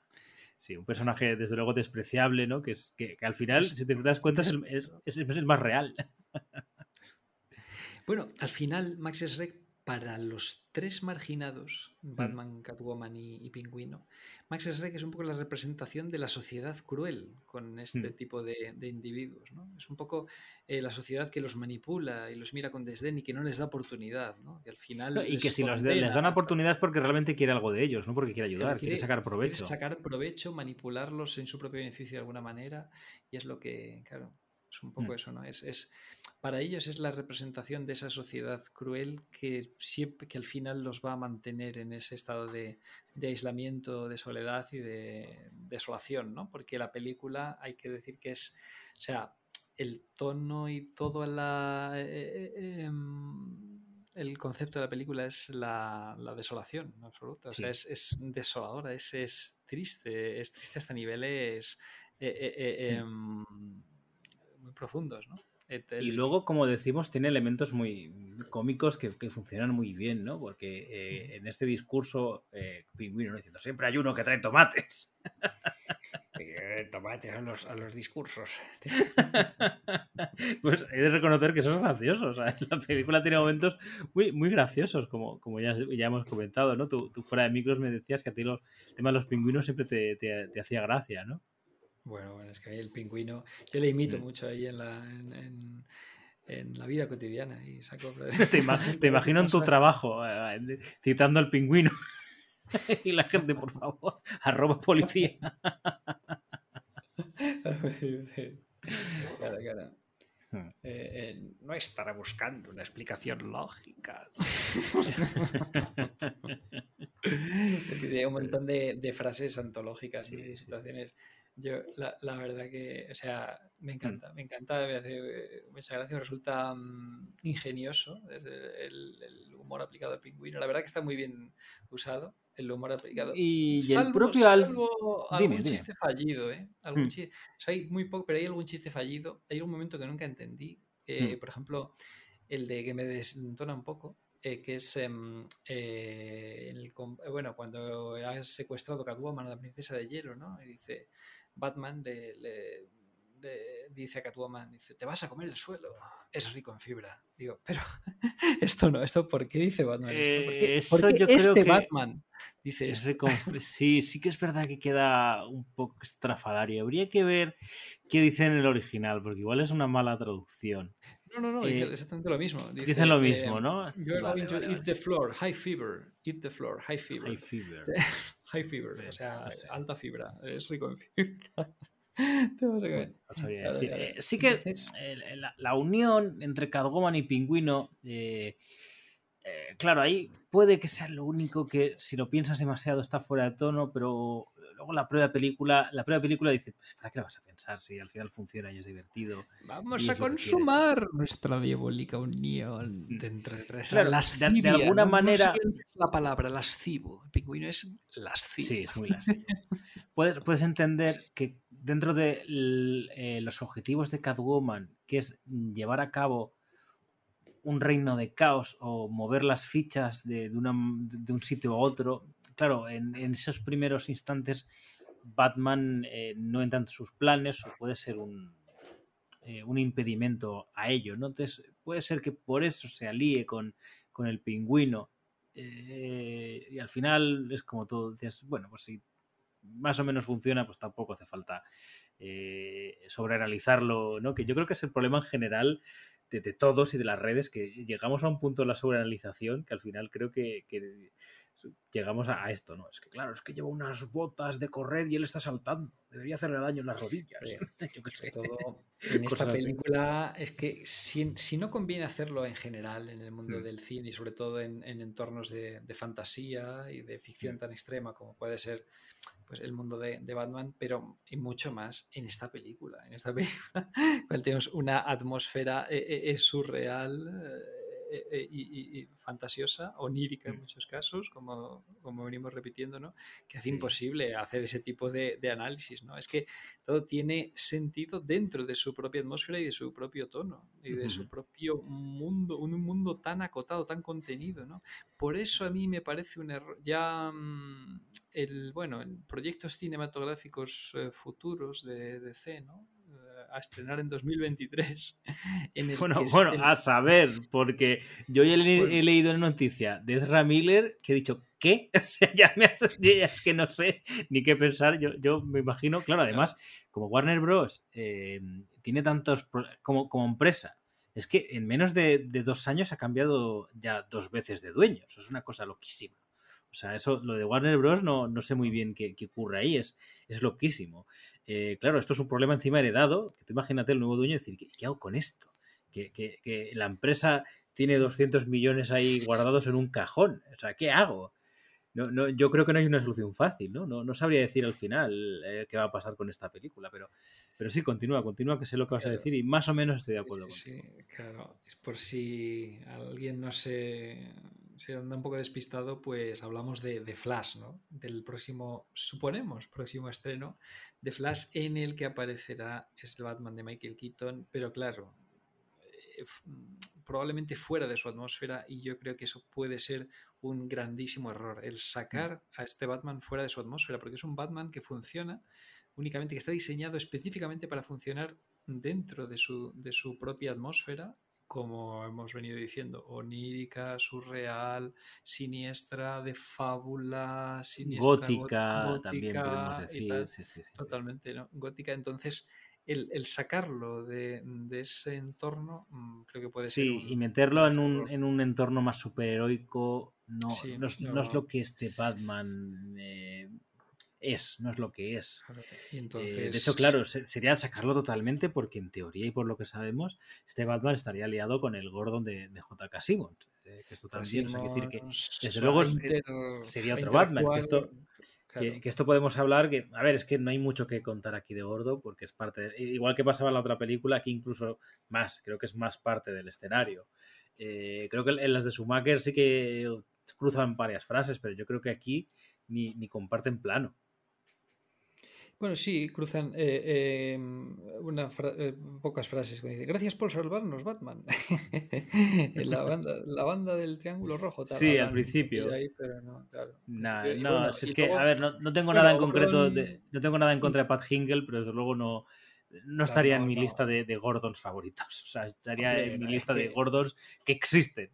Sí, un personaje desde luego despreciable, ¿no? Que, es, que, que al final, si te das cuenta, es el, es- es- es el más real. (laughs)
Bueno, al final, Max Schreck, para los tres marginados, Batman, Catwoman y, y Pingüino, Max Schreck es un poco la representación de la sociedad cruel con este
Mm.
tipo de, de individuos. ¿no? Es un poco eh, la sociedad que los manipula y los mira con desdén y que no les da oportunidad. ¿no? Y al final.
y que si los de-
condena,
les dan
o sea,
oportunidades porque realmente quiere algo de ellos, no porque quiere ayudar, quiere, sacar
quiere
provecho.
sacar provecho, manipularlos en su propio beneficio de alguna manera, y es lo que, claro, es un poco
Mm.
eso, ¿no? Es, es, para ellos es la representación de esa sociedad cruel que siempre, que al final los va a mantener en ese estado de, de aislamiento, de soledad y de desolación, ¿no? Porque la película, hay que decir que es, o sea, el tono y todo la... eh, eh, em, el concepto de la película es la, la desolación absoluta. O sea,
Sí.
es, es desoladora, es, es triste, es triste hasta niveles eh, eh, eh, em, muy profundos, ¿no?
Y luego, como decimos, tiene elementos muy cómicos que, que funcionan muy bien, ¿no? Porque eh, en este discurso, eh, Pingüino ¿no? diciendo, siempre hay uno que trae tomates. (laughs)
Eh, tomate a los, a los discursos. (laughs)
Pues he de reconocer que eso es gracioso. O sea, la película tiene momentos muy, muy graciosos, como, como ya, ya hemos comentado, ¿no? Tú, tú fuera de micros me decías que a ti los, el tema de los pingüinos siempre te, te- te hacía gracia, ¿no?
Bueno, bueno, es que ahí el pingüino, yo le imito
Mm.
mucho ahí en la, en, en- en la vida cotidiana y saco... (laughs)
Te, ima- te (laughs) imagino en tu trabajo eh, citando al pingüino. (laughs) y la gente, por favor, arroba policía.
Claro, claro.
Hmm.
Eh, eh, no estará buscando una explicación lógica. es que tiene un montón de, de frases antológicas
Sí,
y de
sí, sí.
Yo, la, la verdad que, o sea, me encanta, me encanta, me hace mucha gracia, me resulta mm, ingenioso desde el, el humor aplicado al pingüino. La verdad que está muy bien usado el humor aplicado.
Y, y el
Salvo-
propio
salvo
Dime,
algún
dime.
chiste fallido, ¿eh? Algún
Hmm.
chi- o sea, hay muy poco, pero hay algún chiste fallido. Hay un momento que nunca entendí. eh,
Hmm.
Por ejemplo, el de que me desentona un poco, eh, que es em, eh, el eh, bueno, cuando has secuestrado Catwoman a la princesa de hielo, ¿no? Y dice, Batman le, le- le dice a Catwoman, dice, te vas a comer el suelo, es rico en fibra. Digo, pero (laughs) esto no, esto ¿por qué dice Batman esto? ¿Por qué,
Eh,
por
eso
qué
yo creo
este
que
Batman dice
Es
esto?
Sí, sí que es verdad que queda un poco estrafalario. Habría que ver qué dice en el original, porque igual es una mala traducción.
No, no, no, dice
Eh,
exactamente lo mismo. Dice,
Dicen lo
eh,
mismo, ¿no?
You're
Vale,
going to
vale,
eat the floor, high fever, eat the floor, high fever.
High fever. (laughs)
High
Sí,
o sea,
sé.
alta fibra, es rico en fibra. (laughs) Te vas a comer.
No sabría
Claro,
decir.
claro.
Eh, sí que eh, la, la unión entre Catwoman y Pingüino, eh, eh, claro, ahí puede que sea lo único que, si lo piensas demasiado, está fuera de tono, pero luego la prueba película, la prueba película dice, pues ¿para qué la vas a pensar si al final funciona y es divertido?
Vamos a consumar nuestra diabólica unión de entre tres.
Claro, de- de alguna manera-
es la palabra lascivo. El pingüino es lascivo.
Sí, es muy lascivo. puedes, puedes entender que dentro de eh, los objetivos de Catwoman, que es llevar a cabo un reino de caos o mover las fichas de, de una- de un sitio a otro, claro, en, en esos primeros instantes Batman eh, no entra en sus planes o puede ser un, eh, un impedimento a ello, ¿no? Entonces puede ser que por eso se alíe con, con el pingüino eh, y al final es como todo, dices, bueno, pues si más o menos funciona, pues tampoco hace falta eh, sobreanalizarlo, ¿no? Que yo creo que es el problema en general de, todos y de las redes, que llegamos a un punto de la sobreanalización que al final creo que llegamos a, esto, ¿no? Es que claro, es que lleva unas botas de correr y él está saltando. Debería hacerle daño en las rodillas. (laughs) Yo qué sé.
Todo (laughs) en esta
así.
película es que si, si no conviene hacerlo en general en el mundo
Mm.
del cine y sobre todo en, en entornos de, de fantasía y de
Mm.
ficción tan extrema como puede ser pues el mundo de, de Batman, pero y mucho más en esta película. En esta (laughs) película cual tenemos una atmósfera eh, eh, surreal eh, eh, y, y- y fantasiosa, onírica en
Mm.
muchos casos, como, como venimos repitiendo, ¿no? que hace
Sí.
imposible hacer ese tipo de, de análisis. ¿no? Es que todo tiene sentido dentro de su propia atmósfera y de su propio tono y de su propio mundo, un mundo tan acotado, tan contenido, ¿no? Por eso a mí me parece un error. Ya mm, el, bueno, en proyectos cinematográficos eh, futuros de DC, ¿no? A estrenar en 2023. (laughs) En el
Bueno, bueno,
el-
a saber, porque yo ya le-
Bueno.
he leído una noticia de Ezra Miller que he dicho, ¿qué? (laughs) O sea, ya, me has- (laughs) ya es que no sé ni qué pensar. Yo, yo me imagino, claro, además, como Warner Bros. eh, tiene tantos, como, como empresa, es que en menos de, de dos años ha cambiado ya dos veces de dueños. Es una cosa loquísima. O sea, eso, lo de Warner Bros. no, no sé muy bien qué, qué ocurre ahí, es, es loquísimo. Eh, claro, esto es un problema encima heredado, que tú imagínate el nuevo dueño decir, ¿qué, qué hago con esto? Que, que- que la empresa tiene 200 millones ahí guardados en un cajón. O sea, ¿qué hago? No, no, yo creo que no hay una solución fácil, ¿no? No, no sabría decir al final eh, qué va a pasar con esta película, pero, pero sí, continúa, continúa, que sé lo que vas a decir y más o menos estoy de
Sí,
acuerdo
sí,
contigo.
sí, claro. Es por si alguien no se, se anda un poco despistado, pues hablamos de, de Flash, ¿no? Del próximo, suponemos, próximo estreno de Flash en el que aparecerá este Batman de Michael Keaton, pero claro, eh, probablemente fuera de su atmósfera y yo creo que eso puede ser un grandísimo error, el sacar a este Batman fuera de su atmósfera, porque es un Batman que funciona únicamente, que está diseñado específicamente para funcionar dentro de su, de su propia atmósfera, como hemos venido diciendo, onírica, surreal, siniestra, de fábula, siniestra,
Gótica,
gótica
también podemos decir. sí, sí, sí.
Totalmente, ¿no? Gótica. Entonces, el, el sacarlo de, de ese entorno mm, creo que puede ser.
Sí,
un-
y meterlo en un, en un entorno más superheroico no, no, es, no es
no.
lo que este Batman eh, es, no es lo que es.
Claro,
Eh, de hecho, claro, se- sería sacarlo totalmente porque en teoría y por lo que sabemos, este Batman estaría aliado con el Gordon de, de J.K. Simmons. eh, que esto también, o sea, decir que desde luego
inter-
sería otro Batman, que esto-
claro.
que, que esto podemos hablar, que, a ver, es que no hay mucho que contar aquí de Gordo, porque es parte, de- igual que pasaba en la otra película, aquí incluso más, creo que es más parte del escenario. Eh, creo que en las de Schumacher sí que cruzan varias frases, pero yo creo que aquí ni, ni comparten plano.
Bueno, sí, cruzan eh, eh, una fra- eh, pocas frases. Como dice, Gracias por salvarnos, Batman. (laughs) La, banda, la banda del Triángulo Rojo. tal,
Sí, al principio.
poquillo ahí, pero no, claro.
Nah,
Y
no,
bueno,
es que, a ver, no, no tengo
bueno,
nada en concreto,
Gordon-
de- no tengo nada en contra de Pat Hingle, pero desde luego no, no estaría
no,
en mi lista de, de Gordons favoritos. (laughs) O sea, estaría
Hombre,
en mi lista de
que-
Gordons que existen.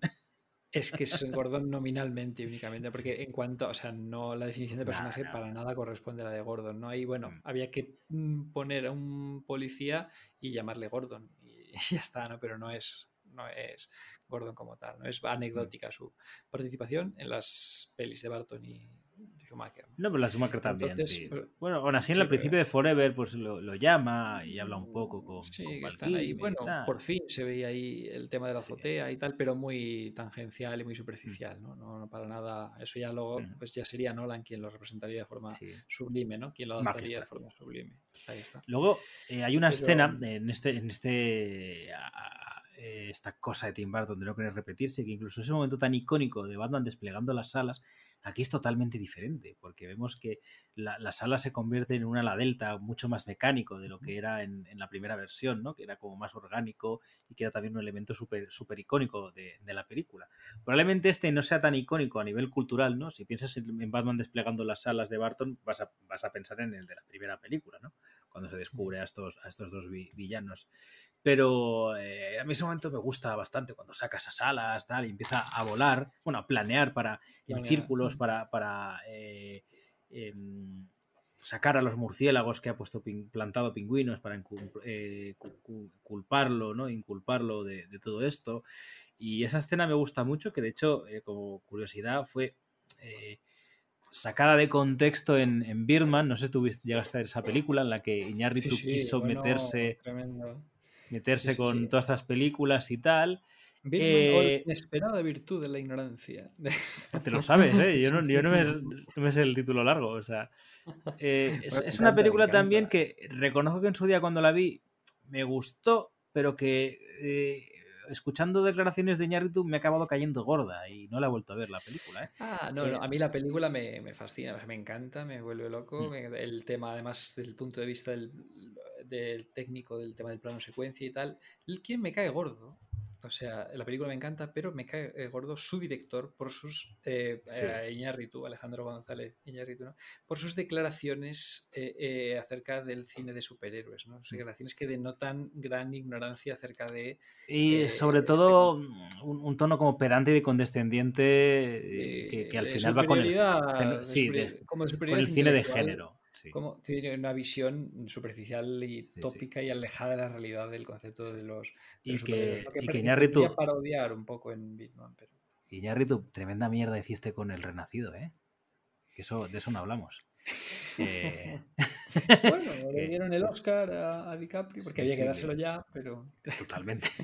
Es que es (laughs) un Gordon nominalmente únicamente, porque en cuanto, o sea, no la definición de personaje para nada corresponde a la de Gordon, ¿no? Ahí, bueno,
Mm.
había que mm, poner a un policía y llamarle Gordon y (laughs) ya está, ¿no? Pero no es, no es Gordon como tal, ¿no? Es anecdótica su participación en las pelis de Barton y Schumacher. ¿no?
Pero la Schumacher también,
Entonces,
sí.
pero-
Bueno, aún así en
sí,
el
pero-
principio de Forever pues lo, lo llama y habla un poco con,
Sí,
con
están ahí. Bueno,
tal.
por fin se veía ahí el tema de la
Sí.
azotea y tal, pero muy tangencial y muy superficial, ¿no? No, no para nada. Eso ya luego,
Mm.
pues ya sería Nolan quien lo representaría de forma sublime, ¿no? Quien lo adaptaría de forma sublime. Ahí está.
Luego eh, hay una
Pero-
escena en este, en este a- eh, esta cosa de Tim Burton de no querer repetirse, que incluso ese momento tan icónico de Batman desplegando las alas, aquí es totalmente diferente, porque vemos que la, las alas se convierten en un ala delta mucho más mecánico de lo que era en, en la primera versión, ¿no? que era como más orgánico y que era también un elemento súper súper icónico de, de la película. Probablemente este no sea tan icónico a nivel cultural, ¿no? Si piensas en Batman desplegando las alas de Barton, vas a, vas a pensar en el de la primera película, ¿no? Cuando se descubre a estos, a estos dos vi- villanos. Pero eh, a mí ese momento me gusta bastante cuando saca esas alas, tal, y empieza a volar, bueno, a planear para, en círculos
mm.
para, para eh, em, sacar a los murciélagos que ha puesto pin- plantado pingüinos para eh, cu- cu- culparlo, ¿no? Inculparlo de, de todo esto. Y esa escena me gusta mucho, que de hecho, como curiosidad, fue sacada de contexto en, en Birdman. No sé si tú llegaste a ver esa película en la que Iñárritu
Sí, sí,
quiso
bueno,
meterse,
tremendo.
Meterse
sí, sí,
con
sí.
todas estas películas y tal. Eh,
inesperada virtud de la ignorancia. (laughs)
Te lo sabes, ¿eh? Yo (laughs) no, yo no me, no me sé el título largo, o sea. eh, (laughs) es, es una película también que reconozco que en su día cuando la vi me gustó, pero que eh, escuchando declaraciones de Iñárritu me ha acabado cayendo gorda y no la he vuelto a ver la película, ¿eh?
Ah, no,
Eh,
no, a mí la película me, me fascina, me encanta, me vuelve loco.
Mm.
me- el tema, además, desde el punto de vista del, del técnico, del tema del plano secuencia y tal, el quien me cae gordo. O sea, la película me encanta, pero me cae eh, gordo su director por sus. Eh,
Sí.
eh, Iñárritu, Alejandro González Iñárritu, ¿no? Por sus declaraciones eh, acerca del cine de superhéroes, ¿no?
Mm.
Sus declaraciones que denotan gran ignorancia acerca de.
Y sobre
este
todo un, un tono como pedante y condescendiente que, que al final va con el, sí, de-
como de
con el cine de género. Sí.
Como tiene una visión superficial y
sí.
tópica y alejada de la realidad del concepto de los, de
Y
los
que-
lo
y que Iñárritu-
parodiar un poco en Bitman, pero
Iñárritu, tremenda mierda hiciste con el Renacido, ¿eh? Que eso, de eso no hablamos. Eh, (laughs)
bueno, le dieron el Oscar a, a DiCaprio porque
Sí,
había que dárselo ya, pero
Totalmente. (laughs)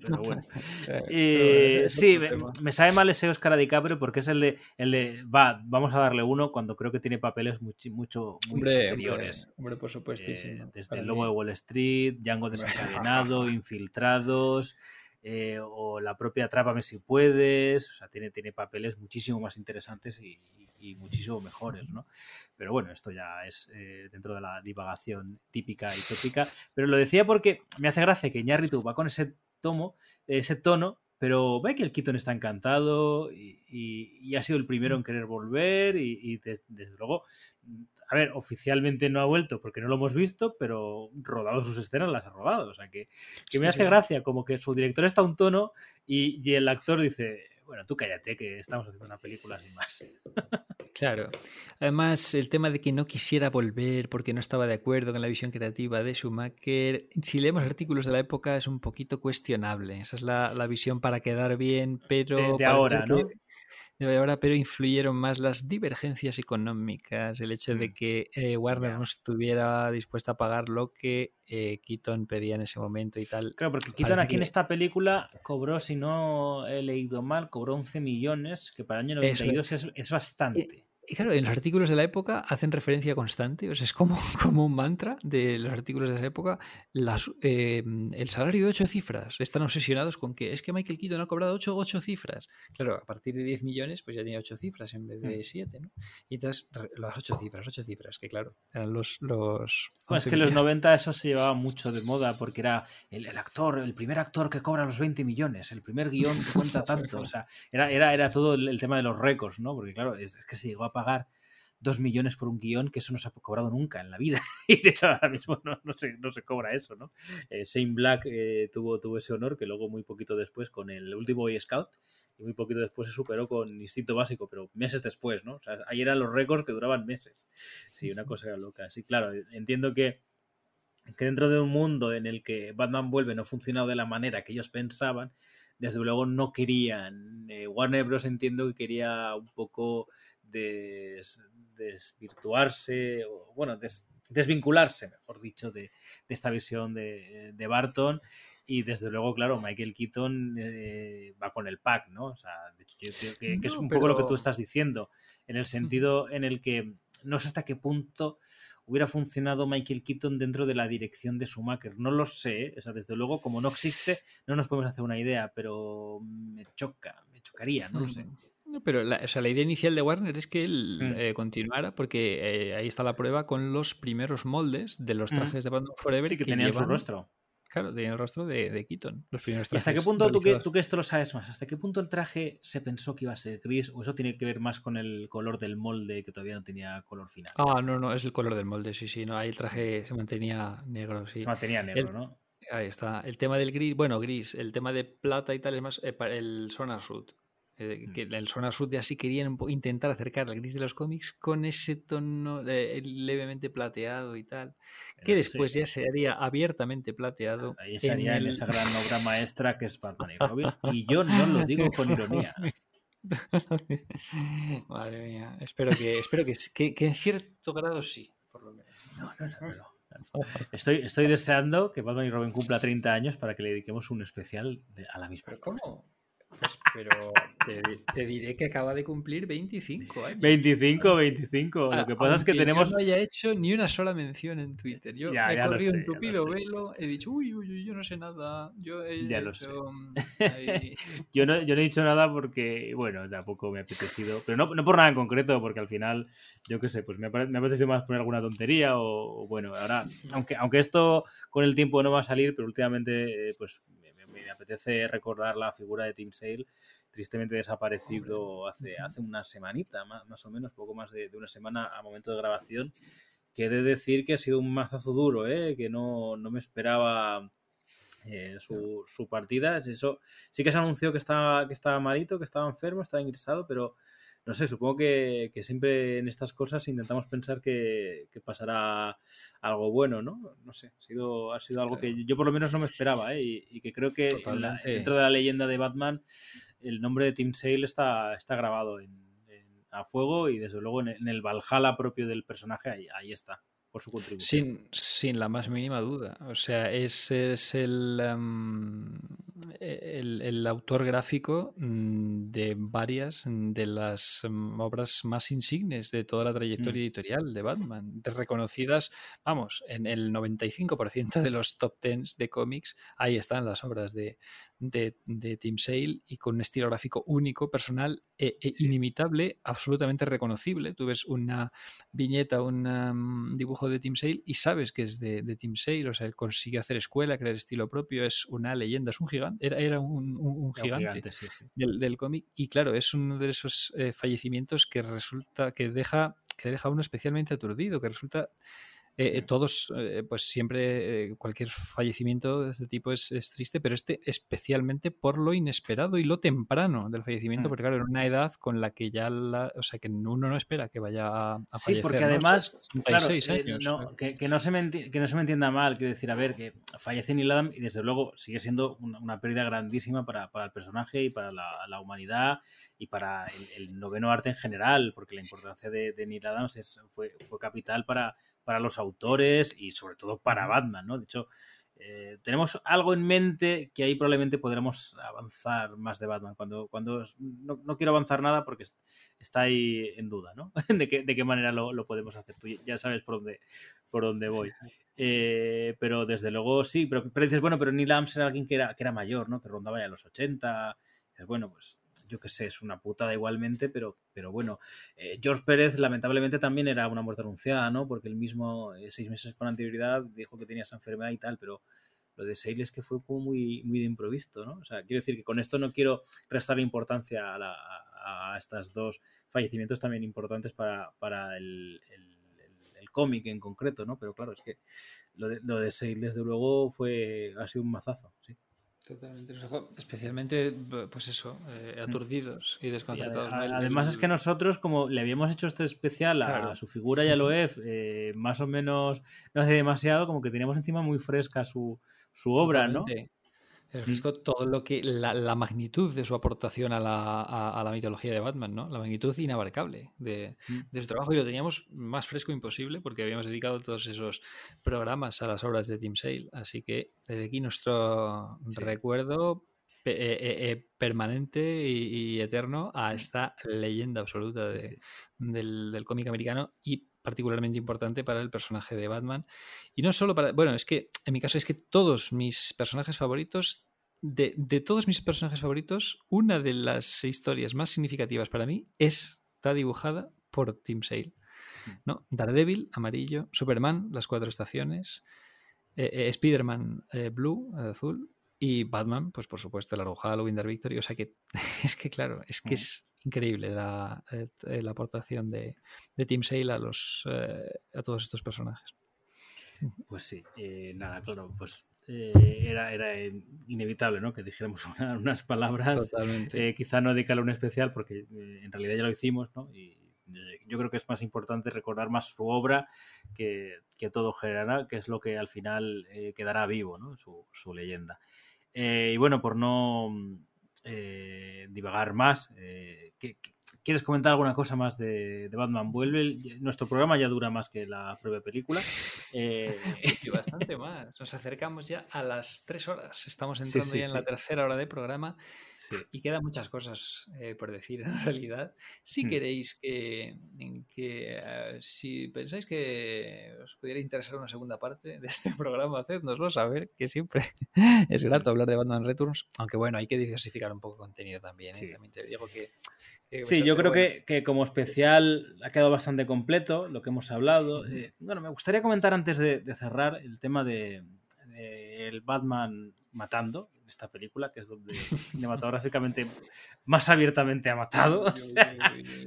Pero bueno.
eh, pero
sí, me, me sabe mal ese Oscar a DiCaprio porque es el de, el de, va, vamos a darle uno cuando creo que tiene papeles mucho, mucho muy
hombre,
superiores.
hombre, por supuestísimo.
Eh, desde
para
El
mí.
Lobo de Wall Street, Django (laughs) desencadenado, Infiltrados, eh, o la propia Atrápame si puedes. O sea, tiene, tiene papeles muchísimo más interesantes y, y- muchísimo mejores, ¿no? Pero bueno, esto ya es eh, dentro de la divagación típica y tópica. Pero lo decía porque me hace gracia que Iñárritu va con ese tomo, ese tono, pero Michael Keaton está encantado y, y- ha sido el primero en querer volver y, y des- desde luego, a ver, oficialmente no ha vuelto porque no lo hemos visto, pero rodado sus escenas las ha rodado. O sea que, que me
Sí,
hace
sí.
gracia como que su director está a un tono y, y el actor dice, bueno, tú cállate que estamos haciendo una película sin más. (laughs)
Claro. Además, el tema de que no quisiera volver porque no estaba de acuerdo con la visión creativa de Schumacher, si leemos artículos de la época es un poquito cuestionable. Esa es la, la visión para quedar bien, pero...
De- ahora,
que-
¿no?
De ahora, pero influyeron más las divergencias económicas, el hecho de
Mm.
que eh, Warner no estuviera dispuesta a pagar lo que eh, Keaton pedía en ese momento y tal.
Claro, porque Keaton
Parece
aquí en esta película cobró, si no he leído mal, cobró 11 millones, que para el año
Eso es.
92 es, es bastante.
Y claro, en los artículos de la época hacen referencia constante, o sea, es como, (laughs) como un mantra de los artículos de esa época. Las, eh, el salario de ocho cifras. Están obsesionados con que es que Michael Keaton ha cobrado ocho, ocho cifras. Claro, a partir de 10 millones, pues ya tenía ocho cifras en vez de
Mm.
siete, ¿no? Y entonces, las ocho cifras, ocho cifras, que claro, eran los. los
Bueno, es
11
que en los
millones.
90 eso se llevaba mucho de moda porque era el, el actor, el primer actor que cobra los 20 millones, el primer guion que cuenta (laughs) tanto. O sea, era, era, era todo el, el tema de los récords, ¿no? Porque claro, es, es que se llegó a pagar 2 millones por un guion que eso no se ha cobrado nunca en la vida. (laughs) Y de hecho ahora mismo no, no, se, no se cobra eso, ¿no? Eh, Shane Black eh, tuvo, tuvo ese honor que luego muy poquito después con el último Boy Scout y muy poquito después se superó con Instinto Básico, pero meses después, ¿no? O sea, ahí eran los récords que duraban meses. Sí, una cosa loca. Sí, claro, entiendo que que dentro de un mundo en el que Batman vuelve no ha funcionado de la manera que ellos pensaban, desde luego no querían. eh, Warner Bros. entiendo que quería un poco des- desvirtuarse, o bueno, des- desvincularse, mejor dicho, de, de esta visión de, de Barton. Y desde luego, claro, Michael Keaton eh, va con el pack, ¿no? O sea, de hecho, yo creo que, que es
No,
un poco lo que
pero-
tú estás diciendo, en el sentido (laughs) en el que no sé hasta qué punto hubiera funcionado Michael Keaton dentro de la dirección de Schumacher. No lo sé, ¿eh? o sea, desde luego, como no existe, no nos podemos hacer una idea, pero me choca, me chocaría, no lo sé.
Pero la, o sea, la idea inicial de Warner es que él
Mm.
eh, continuara, porque eh, ahí está la prueba con los primeros moldes de los
Mm.
trajes de Batman Forever
Sí, que tenían su rostro.
Claro, tenían el rostro de, de Keaton. Los primeros
¿Y hasta qué
trajes
punto, tú que, tú que esto lo sabes más, hasta qué punto el traje se pensó que iba a ser gris o eso tiene que ver más con el color del molde que todavía no tenía color final?
Ah, no, no, es el color del molde, sí, sí. No, ahí el traje se mantenía negro, sí.
Se mantenía negro,
el-
¿no?
Ahí está. El tema del gris, bueno, gris, el tema de plata y tal es más eh, para el Sonar Suit. Eh,
Mm.
que el Sonar Suit ya sí querían intentar acercar al gris de los cómics con ese tono eh, levemente plateado y tal. Que
Pero
después
sí,
ya sería abiertamente plateado.
Ahí estaría en,
el-
esa (laughs) gran obra maestra que es Batman y Robin. Y yo no lo digo con ironía. (laughs)
Madre mía, espero que, espero que, que, que en cierto grado sí, por lo menos.
No, no, no, no. Estoy, estoy deseando que Batman y Robin cumpla 30 años para que le dediquemos un especial de- a la misma.
¿Pero cómo? Pues, pero te, te diré que acaba de cumplir 25 años.
25, 25. Lo que pasa es que
Aunque yo
tenemos.
no haya hecho ni una sola mención en Twitter. Yo
Ya,
he
ya
corrido
sé,
un tupido
sé,
velo, he dicho, uy, uy, uy, yo no sé nada. Yo he
Ya lo
hecho, mm, (laughs)
Yo no, yo no he dicho nada porque, bueno, tampoco me ha apetecido. Pero no, no por nada en concreto, porque al final, yo qué sé, pues me me ha apetecido más poner alguna tontería o, o bueno, ahora, aunque, aunque esto con el tiempo no va a salir, pero últimamente, eh, pues apetece recordar la figura de Tim Sale, tristemente desaparecido hace, hace una semanita, más, más o menos, poco más de, de una semana a momento de grabación, que he de decir que ha sido un mazazo duro, ¿eh? que no, no me esperaba eh, su, su partida. Eso sí que se anunció que estaba, que estaba malito, que estaba enfermo, estaba ingresado, pero no sé, supongo que, que siempre en estas cosas intentamos pensar que, que pasará algo bueno, ¿no? No sé, ha sido, ha sido algo que yo por lo menos no me esperaba, ¿eh? y, y que creo que en la-
Totalmente.
dentro de la leyenda de Batman el nombre de Tim Sale está, está grabado en, en- a fuego y desde luego en el, en el Valhalla propio del personaje ahí, ahí está, por su contribución.
Sin, sin la más mínima duda. O sea, es, es el, em, el, el autor gráfico mm, de varias de las mm, obras más insignes de toda la trayectoria
Mm.
editorial de Batman. De reconocidas, vamos, en el 95% de los top 10 de cómics, ahí están las obras de, de, de Tim Sale y con un estilo gráfico único, personal e, e
Sí.
inimitable, absolutamente reconocible. Tú ves una viñeta, un um, dibujo de Tim Sale y sabes que es de, de Tim Sale, o sea, él consigue hacer escuela, crear estilo propio, es una leyenda, es un gigante, era, era un, un- un
Era un
gigante,
gigante, sí, sí.
del, del cómic y claro, es uno de esos eh, fallecimientos que resulta, que deja, que deja a uno especialmente aturdido, que resulta... eh, eh, todos, eh, pues siempre eh, cualquier fallecimiento de este tipo es, es triste, pero este especialmente por lo inesperado y lo temprano del fallecimiento,
Mm.
porque claro, en una edad con la que ya la, o sea, que uno no espera que vaya a, a
Sí,
fallecer.
porque
¿no? O sea,
además, claro,
66
eh,
años.
no, que, que no se me que no se me entienda mal, quiero decir, a ver, que fallece Neil Adam y desde luego sigue siendo una, una pérdida grandísima para, para el personaje y para la, la humanidad y para el, el noveno arte en general, porque la importancia de, de Neil Adams es, fue, fue capital para, para los autores y sobre todo para Batman, ¿no? De hecho, eh, tenemos algo en mente que ahí probablemente podremos avanzar más de Batman. Cuando, cuando no, no quiero avanzar nada porque est- está ahí en duda, ¿no? (laughs) de, qué, de qué manera lo, lo podemos hacer. Tú ya sabes por dónde, por dónde voy. (laughs) Eh, pero desde luego sí, pero, pero dices, bueno, pero Neil Adams era alguien que era, que era mayor, ¿no? Que rondaba ya los 80. Dices, bueno, pues yo qué sé, es una putada igualmente, pero, pero bueno. Eh, George Pérez lamentablemente también era una muerte anunciada, ¿no? Porque él mismo, eh, seis meses con anterioridad, dijo que tenía esa enfermedad y tal, pero lo de Sale es que fue como muy, muy de improvisto, ¿no? O sea, quiero decir que con esto no quiero restar importancia a, la, a, a estos dos fallecimientos también importantes para, para el, el cómic en concreto, ¿no? Pero claro, es que lo de, lo de Sale, desde luego, fue, ha sido un mazazo, sí.
Totalmente. Especialmente, pues eso, eh, aturdidos y desconcertados.
además es que nosotros, como le habíamos hecho este especial a
Claro.
su figura y a Loef, eh, más o menos no hace demasiado, como que teníamos encima muy fresca su, su obra, ¿no?
Es fresco todo lo que. La, la magnitud de su aportación a la, a, a la mitología de Batman, ¿no? La magnitud inabarcable de,
Mm.
de su trabajo. Y lo teníamos más fresco imposible porque habíamos dedicado todos esos programas a las obras de Tim Sale. Así que desde aquí nuestro
Sí.
recuerdo eh, eh, eh, permanente y, y eterno a esta leyenda absoluta
Sí,
de,
sí.
del, del cómic americano y particularmente importante para el personaje de Batman. Y no solo para. Bueno, es que en mi caso es que todos mis personajes favoritos. De, de todos mis personajes favoritos, una de las historias más significativas para mí es, está dibujada por Tim Sale. ¿no? Daredevil, amarillo, Superman, las cuatro estaciones, eh, eh, Spider-Man, eh, blue, azul, y Batman, pues por supuesto, el Arrow Halloween, Dark Victory. O sea que (laughs) es que, claro, es que
Mm.
es increíble la, eh, eh, la aportación de, de Tim Sale a, los, eh, a todos estos personajes.
Pues sí, eh, nada, claro, pues eh, era, era inevitable, ¿no? Que dijéramos (laughs) una- unas palabras,
Totalmente.
quizá no dedicarle un especial, porque en realidad ya lo hicimos, ¿no? Y yo creo que es más importante recordar más su obra que, que todo general, que es lo que al final eh, quedará vivo, ¿no? Su, su leyenda. Eh, y bueno, por no eh, divagar más, eh, ¿qué- qué- ¿quieres comentar alguna cosa más de, de Batman Vuelve? Nuestro programa ya dura más que la propia película. Eh,
Y bastante más. Nos acercamos ya a las tres horas. Estamos entrando
sí,
ya en
sí.
la tercera hora de programa y quedan muchas cosas eh, por decir (laughs) en realidad. Si
Hmm.
queréis que, eh, si pensáis que os pudiera interesar una segunda parte de este (laughs) programa, hacednoslo saber, que siempre (laughs) es grato hablar de Batman Returns, aunque bueno, hay que diversificar un poco el contenido también. ¿eh? También te digo que... que
Sí, yo creo
bueno.
que, que como especial ha quedado bastante completo lo que hemos hablado. Eh, bueno, me gustaría comentar antes de, de cerrar el tema de, de el Batman matando esta película, que es donde (laughs) cinematográficamente más abiertamente ha matado. (laughs) O sea,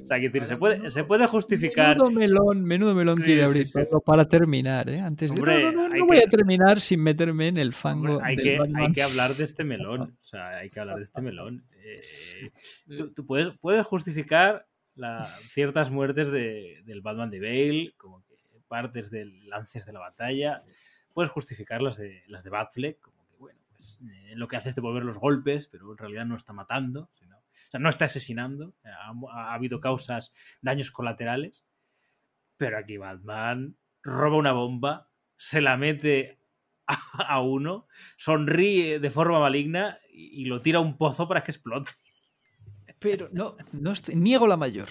o sea, decir, se puede, se puede justificar.
Menudo melón, menudo melón
Sí,
quiere abrir
sí,
para terminar, ¿eh? Antes de. No, no, no, voy
que-
a terminar sin meterme en el fango.
Hombre, hay,
del
que,
Batman.
hay que hablar de este melón. (laughs) O sea, hay que hablar de este melón. Eh, tú, tú puedes, puedes justificar la- ciertas muertes de- del Batman de Bale, como que partes de lances de la batalla. Puedes justificar las de, las de Batfleck, como que, bueno, pues, eh, lo que hace es devolver los golpes, pero en realidad no está matando, sino, o sea, no está asesinando. Ha, ha habido causas, daños colaterales. Pero aquí Batman roba una bomba, se la mete (laughs) a, uno, sonríe de forma maligna y, lo tira a un pozo para que explote.
Pero no, no estoy- niego la mayor.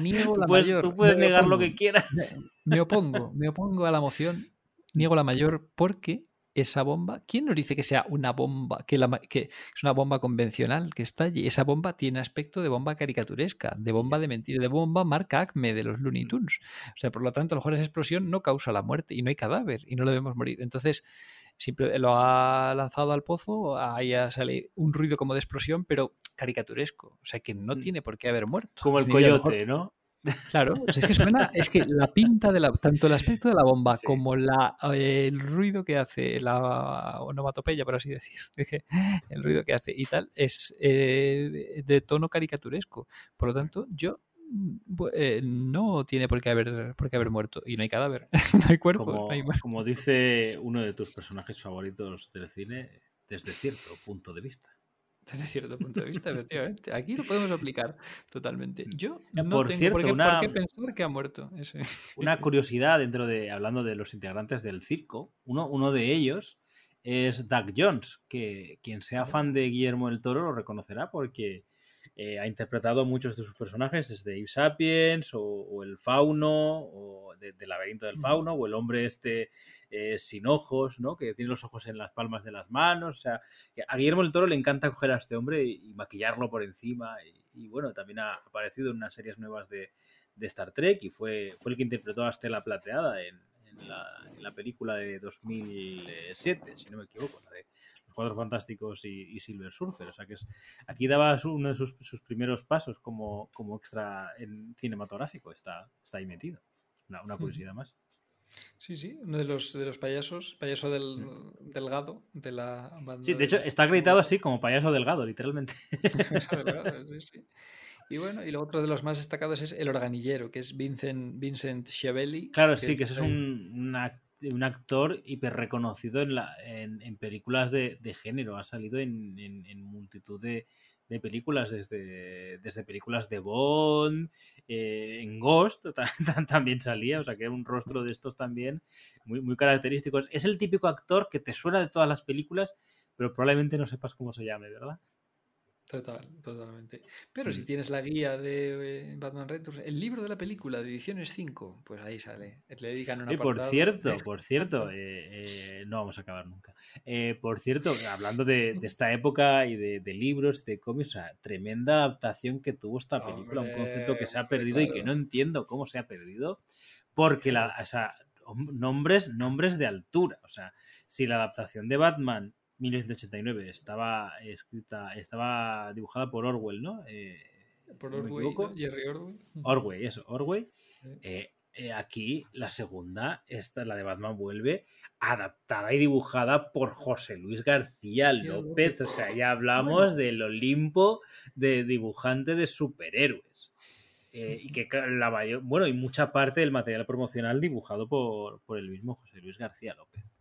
Niego la mayor.
tú puedes
me
negar lo que quieras.
Me opongo, me opongo a la moción. Niego la mayor porque esa bomba, ¿quién nos dice que sea una bomba, que, la que es una bomba convencional que estalle? Esa bomba tiene aspecto de bomba caricaturesca, de bomba de mentira, de bomba marca Acme de los Looney Tunes. O sea, por lo tanto, a lo mejor esa explosión no causa la muerte y no hay cadáver y no debemos morir. Entonces, simple, lo ha lanzado al pozo, ahí sale un ruido como de explosión, pero caricaturesco. O sea, que no
Mm.
tiene por qué haber muerto.
Como el
lo mejor-
coyote, ¿no?
Claro, es que suena, (laughs) es que la pinta de la, tanto el aspecto de la bomba
Sí.
como la, el ruido que hace, la onomatopeya, por así decir, (laughs) dije, el ruido que hace y tal, es eh, de tono caricaturesco. Por lo tanto, yo mm, eh, no tiene por qué haber por qué haber muerto y no hay cadáver, (laughs) no hay cuerpo,
Como,
no hay
como dice uno de tus personajes favoritos del cine, desde cierto punto de vista. (laughs)
Desde cierto punto de vista, efectivamente. Aquí lo podemos aplicar totalmente. Yo
Eh,
no
por
tengo
cierto,
por, qué,
una-
por qué pensar que ha muerto. ese.
Una (laughs) curiosidad dentro de, hablando de los integrantes del circo, uno, uno de ellos es Doug Jones, que quien sea fan de Guillermo del Toro lo reconocerá porque eh, ha interpretado muchos de sus personajes, desde Eve Sapiens o, o el Fauno, o de- del laberinto del Fauno, o el hombre este eh, sin ojos, ¿no? que tiene los ojos en las palmas de las manos. O sea, a Guillermo del Toro le encanta coger a este hombre y, y maquillarlo por encima. Y, y, bueno, también ha aparecido en unas series nuevas de, de Star Trek y fue, fue el que interpretó a Estela Plateada en, en la, en la película de 2007, si no me equivoco, la de Cuatro Fantásticos y, y Silver Surfer. O sea que es, aquí daba su- uno de sus, sus primeros pasos como, como extra en cinematográfico, está, está ahí metido. Una, una curiosidad más.
Sí, sí, uno de los, de los payasos, payaso del, delgado de la banda.
Sí, de hecho está acreditado así como payaso delgado, literalmente. (laughs)
Payaso delgado, sí, sí. Y bueno, y lo otro de los más destacados es el organillero, que es Vincent, Vincent Schiavelli.
Claro, sí, que ese es un, un act- un actor hiper reconocido en, la, en, películas de, de género. Ha salido en, en- multitud de, de películas, desde, desde películas de Bond, eh, en Ghost (laughs) ta- ta- también salía, o sea que era un rostro de estos también muy, muy característicos. Es el típico actor que te suena de todas las películas, pero probablemente no sepas cómo se llame, ¿verdad?
Total, totalmente. Pero si
Mm.
tienes la guía de eh, Batman Returns, el libro de la película de ediciones 5, pues ahí sale. Le dedican un
Eh, por
apartado
cierto, (laughs) por cierto, eh, eh, no vamos a acabar nunca. Eh, por cierto, hablando de, de esta época y de, de libros, de cómics, o sea, tremenda adaptación que tuvo esta película, un concepto que se ha
Hombre,
perdido y que no entiendo cómo se ha perdido, porque la, o sea, nombres, nombres de altura, o sea, si la adaptación de Batman 1989 estaba escrita, estaba dibujada por Orwell, ¿no? Eh,
por
si
Orwell. ¿no? Jerry Orwell.
Orwell, eso, Orwell. Eh, eh, aquí la segunda, esta, la de Batman vuelve, adaptada y dibujada por José Luis García López. O sea, ya hablamos del Olimpo de dibujante de superhéroes. Eh, y que la mayor, bueno, y mucha parte del material promocional dibujado por, por el mismo José Luis García López.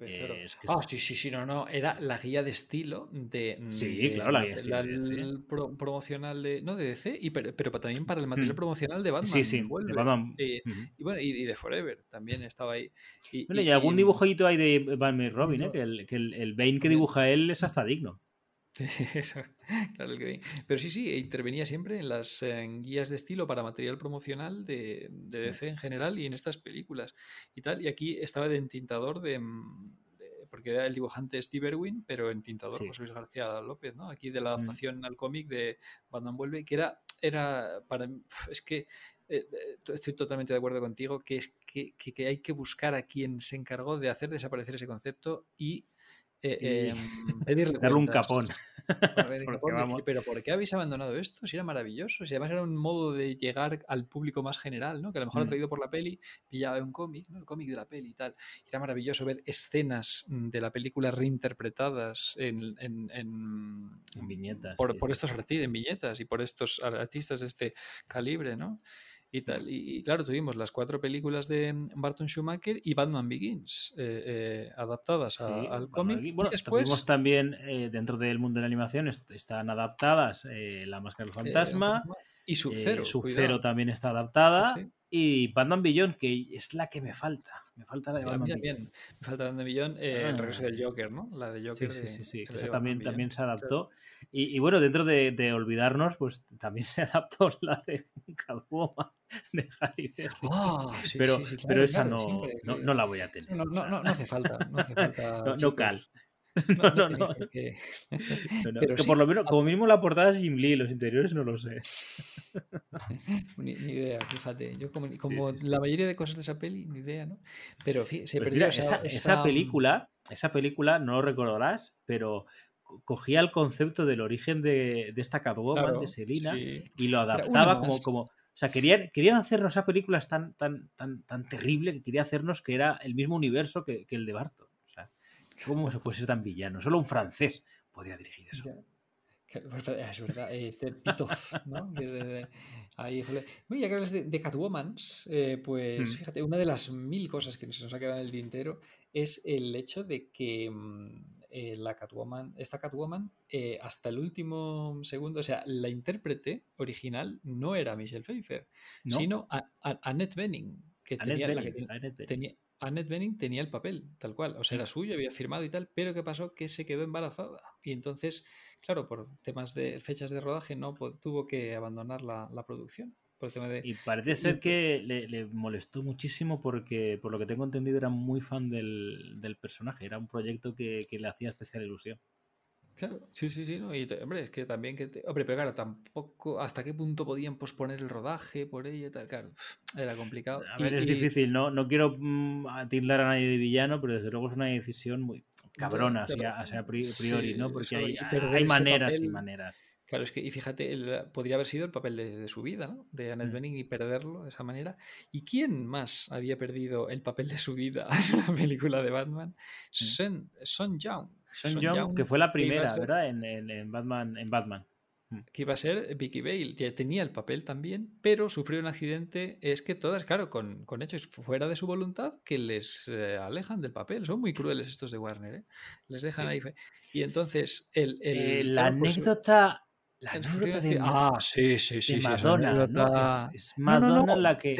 Eh, ah, sí, sí, sí, no, no. Era la guía de estilo de.
sí, claro, la guía de estilo.
el promocional de. No, de DC, y, pero, también para el material mm. promocional de Batman.
Sí, sí, de Batman.
Y, bueno, y, de Forever también estaba ahí.
Y, bueno, y, algún dibujito hay de Batman y Robin, ¿eh? Que el, que el, el Bane que dibuja él es hasta digno.
Sí, (laughs) eso, claro que Pero sí, sí, intervenía siempre en las guías de estilo para material promocional de, de, DC en general y en estas películas y tal. Y aquí estaba de entintador de, mm, porque era el dibujante Steve Irwin, pero entintador José Luis García López, ¿no? Aquí de la mm. adaptación al cómic de Batman Vuelve, que era, era para es que eh, eh, estoy totalmente de acuerdo contigo, que es que, que hay que buscar a quien se encargó de hacer desaparecer ese concepto y eh, em, (laughs)
darle un capón. (laughs)
pero ¿por qué habéis abandonado esto? Si era maravilloso. Si además era un modo de llegar al público más general, ¿no? Que a lo mejor ha mm. traído por la peli, pillaba un cómic, El cómic de la peli y tal. era maravilloso ver escenas de la película reinterpretadas en,
viñetas.
Por, estos artistas, en viñetas y por estos artistas de este calibre, ¿no? Y tal. Y, claro, tuvimos las cuatro películas de Barton Schumacher y Batman Begins eh, eh, adaptadas al cómic.
Bueno, después también eh, dentro del mundo de la animación están adaptadas La Máscara del Fantasma.
Y Sub-Zero.
Sub-Zero también está adaptada. Y Batman Beyond, que es la que me falta. Me falta la de Batman
Me falta Batman Beyond, eh, el regreso del Joker, ¿no? La de Joker.
Sí, sí, sí. Esa también, también se adaptó. Y, bueno, dentro de, de, olvidarnos, pues también se (laughs) adaptó la de Catwoman de Harry
oh,
pero, pero esa no, no, no, la voy a tener.
No, no, no, hace falta. No, hace falta, (laughs)
no, cal. (laughs) (laughs) (laughs) No, no, no. Que... por lo menos, como mínimo la portada es Jim Lee, los interiores no lo sé.
ni, idea, fíjate. Yo como, como la mayoría de cosas de esa peli, ni idea, ¿no? Pero se
pues perdió esa, esa, película, esa película, no lo recordarás, pero cogía el concepto del origen de, de esta Catwoman, de Selina, y lo adaptaba como, como. O sea, querían, querían hacernos esa película tan, tan, tan, tan terrible que quería hacernos que era el mismo universo que, que el de Barton. ¿Cómo se puede ser tan villano? Solo un francés podría dirigir eso.
Pues, es verdad, este Pitof, ¿no? Ahí, ya que hablas de, Catwoman, eh, pues mm. fíjate, una de las mil cosas que se nos ha quedado en el tintero es el hecho de que mm, eh, la Catwoman, esta Catwoman, eh, hasta el último segundo, o sea, la intérprete original no era Michelle Pfeiffer, sino Annette Bening, que, tenía, la que tenía, Annette Bening tenía el papel, tal cual. O sea, era suyo, había firmado y tal, pero ¿qué pasó? Que se quedó embarazada. Y entonces, claro, por temas de fechas de rodaje, no tuvo que abandonar la, producción. Por tema de...
Y parece ser que le, molestó muchísimo porque, por lo que tengo entendido, era muy fan del, personaje. Era un proyecto que le hacía especial ilusión.
Claro, sí, sí, sí, ¿no? Y hombre, es que también que Hombre, pero claro, tampoco hasta qué punto podían posponer el rodaje por ello y tal, claro, (sniffs) era complicado.
A ver, es difícil, ¿no? No quiero mm, tildar a nadie de villano, pero desde luego es una decisión muy cabrona, a priori, ¿no? Porque hay, maneras y maneras.
Claro, es que, y fíjate, podría haber sido el papel de, su vida, ¿no? De Annette mm. Bening y perderlo de esa manera. ¿Y quién más había perdido el papel de su vida (laughs) en la película de Batman? Mm. Son, Son Young
son, Young, que fue la primera, ¿verdad? En, Batman. En Batman.
Mm. Que iba a ser Vicky Bale. Ya tenía el papel también, pero sufrió un accidente. Es que todas, claro, con, hechos fuera de su voluntad que les eh, alejan del papel. Son muy crueles estos de Warner, ¿eh? Les dejan ahí. Y entonces, el,
eh, la pues, anécdota la
anécdota de, ah, sí, sí, sí,
Madonna. ¿no? Es, Madonna la que.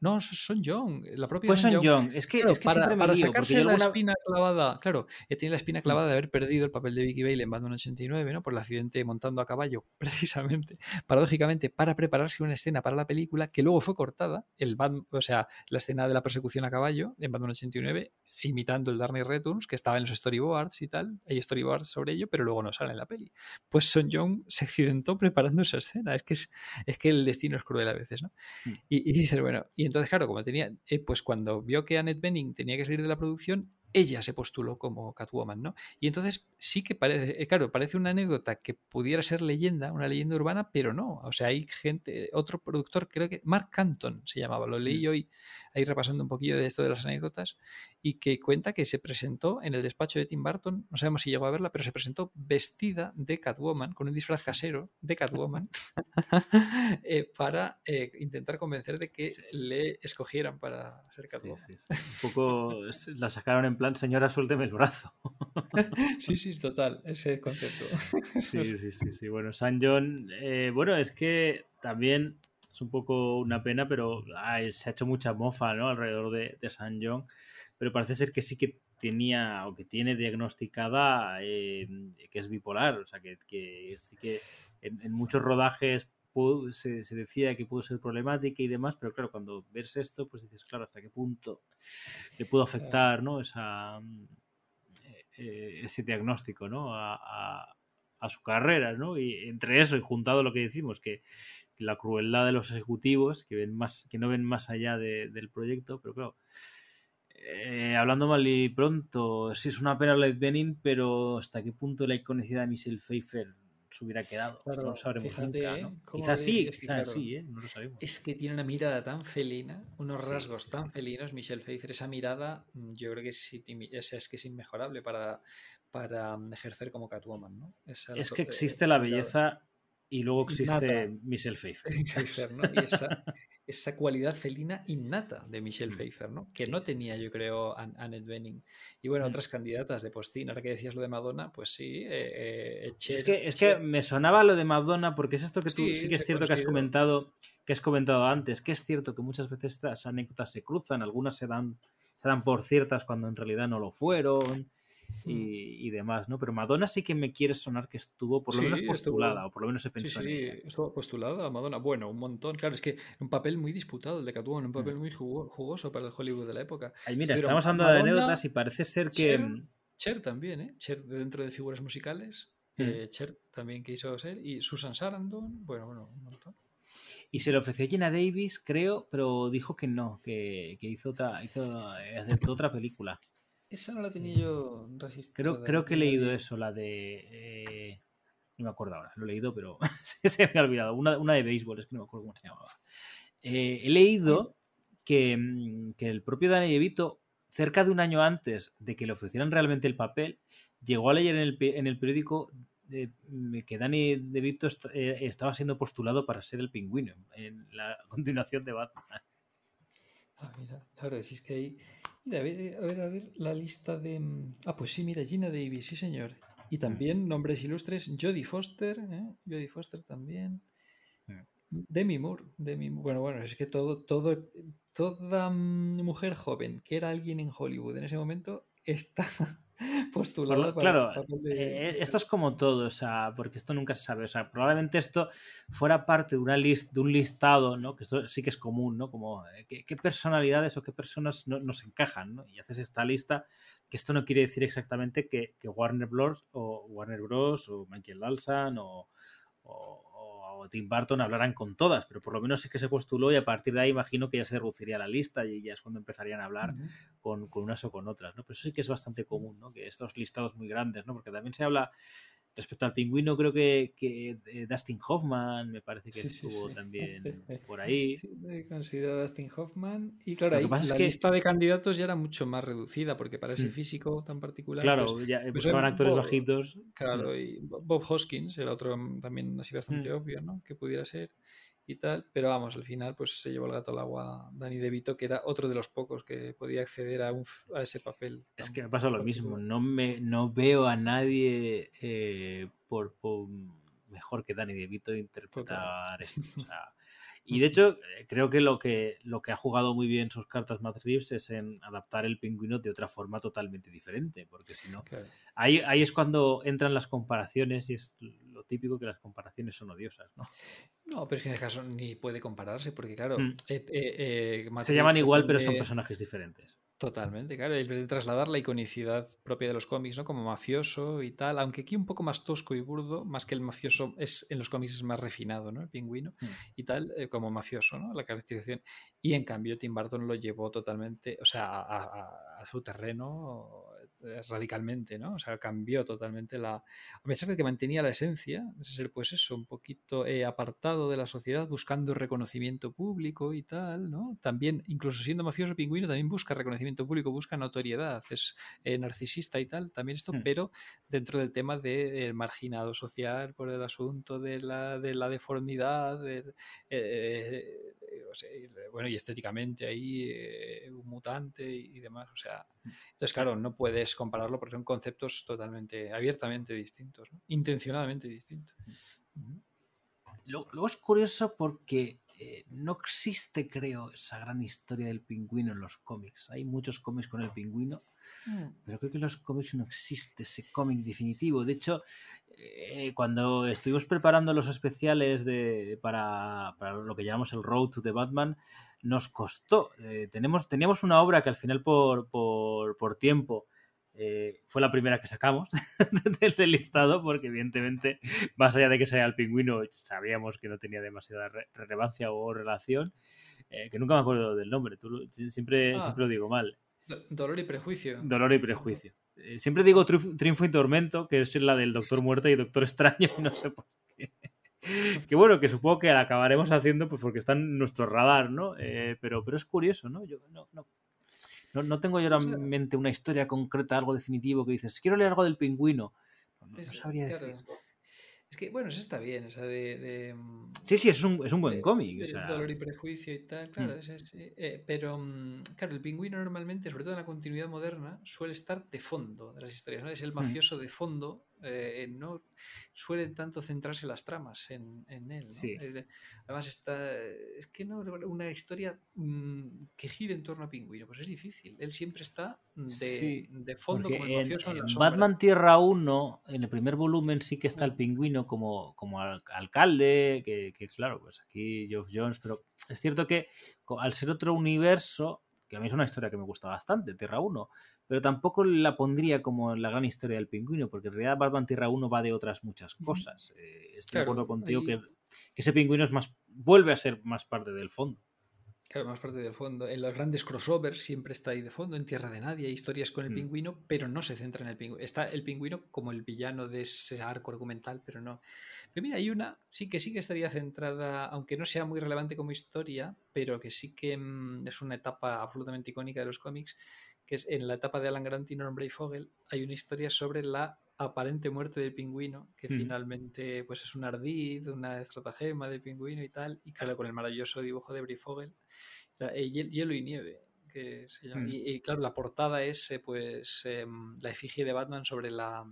no, Son Young. La propia
Fue Son Young. Es que, es que
para,
para
sacarse la espina clavada. Claro, tiene la espina clavada de haber perdido el papel de Vicky Bale en Batman 89, ¿no? Por el accidente montando a caballo, (laughs) precisamente. Paradójicamente, para prepararse una escena para la película que luego fue cortada. El o sea, la escena de la persecución a caballo en Batman 89 imitando el Darnay Returns, que estaba en los storyboards y tal. Hay storyboards sobre ello, pero luego no sale en la peli. Pues Son Young se accidentó preparando esa escena. Es que, es, es que el destino es cruel a veces, ¿no? Mm. Y, y dices, bueno, y entonces, claro, como tenía, eh, pues cuando vio que Annette Bening tenía que salir de la producción, ella se postuló como Catwoman, ¿no? Y entonces sí que parece, eh, claro, parece una anécdota que pudiera ser leyenda, una leyenda urbana, pero no. O sea, hay gente, otro productor, creo que Mark Canton se llamaba, lo leí mm. hoy ahí repasando un poquillo de esto de las anécdotas, y que cuenta que se presentó en el despacho de Tim Burton, no sabemos si llegó a verla, pero se presentó vestida de Catwoman, con un disfraz casero de Catwoman, (laughs) eh, para eh, intentar convencer de que le escogieran para ser Catwoman.
un poco la sacaron en plan, señora, suélteme el brazo. (laughs)
sí, sí, es total, ese concepto. (laughs)
sí, (laughs) sí, sí, sí. Bueno, San John, eh, bueno, es que también es un poco una pena, pero se ha hecho mucha mofa, ¿no? Alrededor de, de San John, pero parece ser que sí que tenía o que tiene diagnosticada eh, que es bipolar, o sea, que, sí que en, muchos rodajes se, decía que pudo ser problemática y demás, pero claro, cuando ves esto, pues dices, claro, hasta qué punto le pudo afectar, ¿no? Esa, eh, eh, ese diagnóstico, ¿no? A, su carrera, ¿no? Y entre eso y juntado lo que decimos, que, la crueldad de los ejecutivos, que ven más, que no ven más allá del proyecto, pero claro, eh, hablando mal y pronto, sí es una pena Led Benin, pero ¿hasta qué punto la iconicidad de Michelle Pfeiffer se hubiera quedado? no lo sabremos nunca, ¿no? Quizás sí, quizás sí, ¿eh? no lo sabemos.
Es que tiene una mirada tan felina, unos rasgos tan felinos, Michelle Pfeiffer, esa mirada mm, yo creo que es, es, que es inmejorable para, para mm, ejercer como Catwoman, ¿no?
Es, que existe la belleza y luego existe Michelle Pfeiffer. (laughs)
y esa, cualidad felina innata de Michelle mm. Pfeiffer, ¿no? que no tenía, yo creo, Annette Bening. Y bueno, mm. otras candidatas de postín. Ahora que decías lo de Madonna, pues sí. Eh,
eh, es, que, es que me sonaba lo de Madonna porque es esto que tú sí, que es cierto que has comentado que has comentado antes, que es cierto que muchas veces estas anécdotas se cruzan, algunas se dan, se dan por ciertas cuando en realidad no lo fueron. Mm. y, demás, ¿no? Pero Madonna sí que me quiere sonar que estuvo por lo menos postulada, o por lo menos se pensó
sí,
sí,
estuvo postulada Madonna. Bueno, un montón. Claro, es que un papel muy disputado el de Catwoman, un papel mm. muy jugoso para el Hollywood de la época.
Ay, mira, estamos hablando de anécdotas y parece ser que...
Mm, Cher, también, ¿eh? Cher dentro de figuras musicales. Eh, Cher también quiso ser. Y Susan Sarandon, bueno, bueno, un montón.
Y se le ofreció a Gina Davis, creo, pero dijo que no, que, que hizo, otra, hizo eh, otra película.
Esa no la tenía yo
registrada. Creo, creo que he leído eso, la de. Eh, no me acuerdo ahora, lo he leído, pero (laughs) se, me ha olvidado. Una, una, de béisbol, es que no me acuerdo cómo se llamaba. Eh, he leído que, mm, que, el propio Dani DeVito, cerca de un año antes de que le ofrecieran realmente el papel, llegó a leer en el, en el periódico mm, que Danny DeVito eh, estaba siendo postulado para ser el pingüino en la (laughs) continuación de Batman.
Ah, mira, claro, decís que ahí. Mira, a ver, a ver, a ver, la lista de. Mm, ah, pues sí, mira, Gina Davis, sí, señor. Y mm. también nombres ilustres, Jodie Foster, ¿eh? Jodie Foster también. Mm. Demi Moore, Demi Bueno, bueno, es que todo, todo, toda mujer joven que era alguien en Hollywood en ese momento está (laughs) postulado.
claro, eh, esto es como todo, o sea, porque esto nunca se sabe. O sea, probablemente esto fuera parte de, una list, de un listado, ¿no? Que esto sí que es común, ¿no? Como eh, qué, personalidades o qué personas no, nos encajan, ¿no? Y haces esta lista, que esto no quiere decir exactamente que, Warner Bros. o Warner Bros. o Michael Dalsan o Tim Burton hablaran con todas, pero por lo menos sí que se postuló y a partir de ahí imagino que ya se reduciría la lista y ya es cuando empezarían a hablar con, con, unas o con otras, ¿no? Pero eso sí que es bastante común, ¿no? Que estos listados muy grandes, ¿no? Porque también se habla Respecto al pingüino, creo que, que eh, Dustin Hoffman me parece que estuvo también (laughs) por ahí.
Sí, considero Dustin Hoffman. Y claro, ahí, la lista de candidatos ya era mucho más reducida, porque para ese mm. físico tan particular.
Claro, pues, ya pues buscaban actores bajitos.
Claro, y Bob Hoskins, el otro también así bastante mm. obvio, ¿no? Que pudiera ser y tal, pero vamos, al final pues se llevó el gato al agua Dani De Vito, que era otro de los pocos que podía acceder a, un, a ese papel.
Es que me pasa lo mismo, no, me, no veo a nadie eh, por, mejor que Dani De Vito interpretar esto. O sea, y de hecho, eh, creo que lo que, lo que ha jugado muy bien sus cartas Matt Reeves es en adaptar el pingüino de otra forma totalmente diferente, porque si no, ahí, ahí es cuando entran las comparaciones y es lo típico que las comparaciones son odiosas, ¿no?
No, pero es que en el caso ni puede compararse, porque claro, mm.
eh, eh, se llaman igual, pero son personajes diferentes.
Totalmente, claro, es de trasladar la iconicidad propia de los cómics, ¿no? Como mafioso y tal, aunque aquí un poco más tosco y burdo, más que el mafioso es en los cómics es más refinado, ¿no? El pingüino mm. y tal, como mafioso, ¿no? La caracterización. Y en cambio Tim Burton lo llevó totalmente, o sea, a su terreno eh, radicalmente, ¿no? O sea, cambió totalmente la... A pesar de que mantenía la esencia de ser, pues eso, un poquito eh, apartado de la sociedad, buscando reconocimiento público y tal, ¿no? También, incluso siendo mafioso pingüino, también busca reconocimiento público, busca notoriedad, es eh, narcisista y tal, también esto, hmm. pero dentro del tema del marginado social por el asunto de la, de la deformidad, o sea, y, bueno, y estéticamente ahí, eh, mutante y, demás. O sea, entonces, claro, no puedes compararlo porque son conceptos totalmente, abiertamente distintos, ¿no? intencionadamente distintos.
Luego es curioso porque eh, no existe, creo, esa gran historia del pingüino en los cómics. Hay muchos cómics con el pingüino, mm. pero creo que en los cómics no existe ese cómic definitivo. De hecho, eh, cuando estuvimos preparando los especiales de, para, lo que llamamos el Road to the Batman, nos costó. Eh, tenemos, teníamos una obra que al final por, por, por tiempo eh, fue la primera que sacamos (laughs) desde el listado, porque evidentemente, más allá de que sea el pingüino, sabíamos que no tenía demasiada relevancia o relación, eh, que nunca me acuerdo del nombre, Tú, siempre, ah. siempre lo digo mal.
Dolor y prejuicio.
Dolor y prejuicio. Eh, siempre digo Triunfo y Tormento, que es la del Doctor Muerte y Doctor Extraño, y no sé por qué. (laughs) que bueno, que supongo que la acabaremos haciendo pues porque está en nuestro radar, ¿no? pero, pero es curioso, ¿no? Yo no, no, no, no tengo yo en mente una historia concreta, algo definitivo que dices, quiero leer algo del pingüino. No, sabría decir.
Es que, bueno, eso está bien, o sea, de... Mm,
sí, sí, es un, es un buen cómic.
Dolor y prejuicio y tal, claro, mm. es, eh, pero, mm, claro, el pingüino normalmente, sobre todo en la continuidad moderna, suele estar de fondo de las historias, ¿no? Es el mafioso de fondo eh, no suelen tanto centrarse las tramas en, él. Eh, además, está, es que no, una historia mm, que gire en torno a Pingüino, pues es difícil. Él siempre está de, fondo como el mafioso en,
Batman Tierra 1, en el primer volumen sí que está el Pingüino como, como alcalde, que, que claro, pues aquí Geoff Jones, pero es cierto que al ser otro universo, que a mí es una historia que me gusta bastante, Tierra 1, pero tampoco la pondría como la gran historia del pingüino, porque en realidad Batman Tierra 1 va de otras muchas cosas. Eh, estoy de acuerdo contigo que, ese pingüino es más, vuelve a ser más parte del fondo.
Claro, más parte del fondo. En los grandes crossovers siempre está ahí de fondo, en Tierra de Nadie, hay historias con el mm. pingüino, pero no se centra en el pingüino. Está el pingüino como el villano de ese arco argumental, pero no. Pero mira, hay una, sí que sí que estaría centrada, aunque no sea muy relevante como historia, pero que sí que mm, es una etapa absolutamente icónica de los cómics, que es en la etapa de Alan Grant y Norman Brayfogle, hay una historia sobre la aparente muerte del pingüino, que mm. finalmente pues es un ardid, una estratagema del pingüino y tal, y claro, con el maravilloso dibujo de Brayfogle, eh, Hielo y Nieve, que se llama. Mm. Y, claro, la portada es eh, pues em, la efigie de Batman sobre la,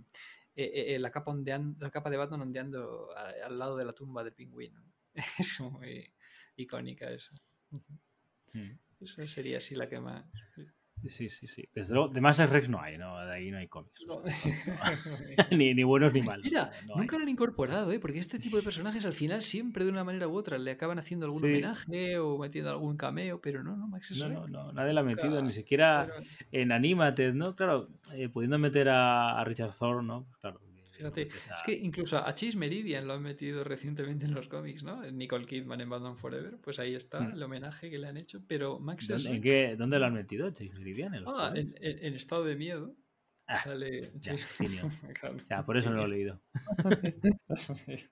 eh, la, capa la capa de Batman ondeando al lado de la tumba del pingüino. (laughs) Es muy icónica eso. Mm. Esa sería así la que más...
Sí, sí, sí. Desde luego, de más Rex no hay, ¿no? De ahí no hay cómics. (laughs) (laughs) ni, ni, buenos ni malos.
Mira, nunca lo han incorporado, ¿eh? Porque este tipo de personajes al final siempre de una manera u otra le acaban haciendo algún homenaje o metiendo algún cameo, pero no, no, Max
No, no, no, nadie lo ha metido, ni siquiera en Animated, ¿no? Claro, eh, pudiendo meter a, a Richard Thorne, ¿no? Claro,
es que incluso a Chase Meridian lo han metido recientemente en los cómics, ¿no? Nicole Kidman en Batman Forever, pues ahí está mm. el homenaje que le han hecho, pero Max
¿Dónde, ¿en qué, ¿dónde lo han metido Chase Meridian?
¿En, ah, en, estado de miedo. Ah, sale
ya, (laughs) por eso no lo he leído. (laughs)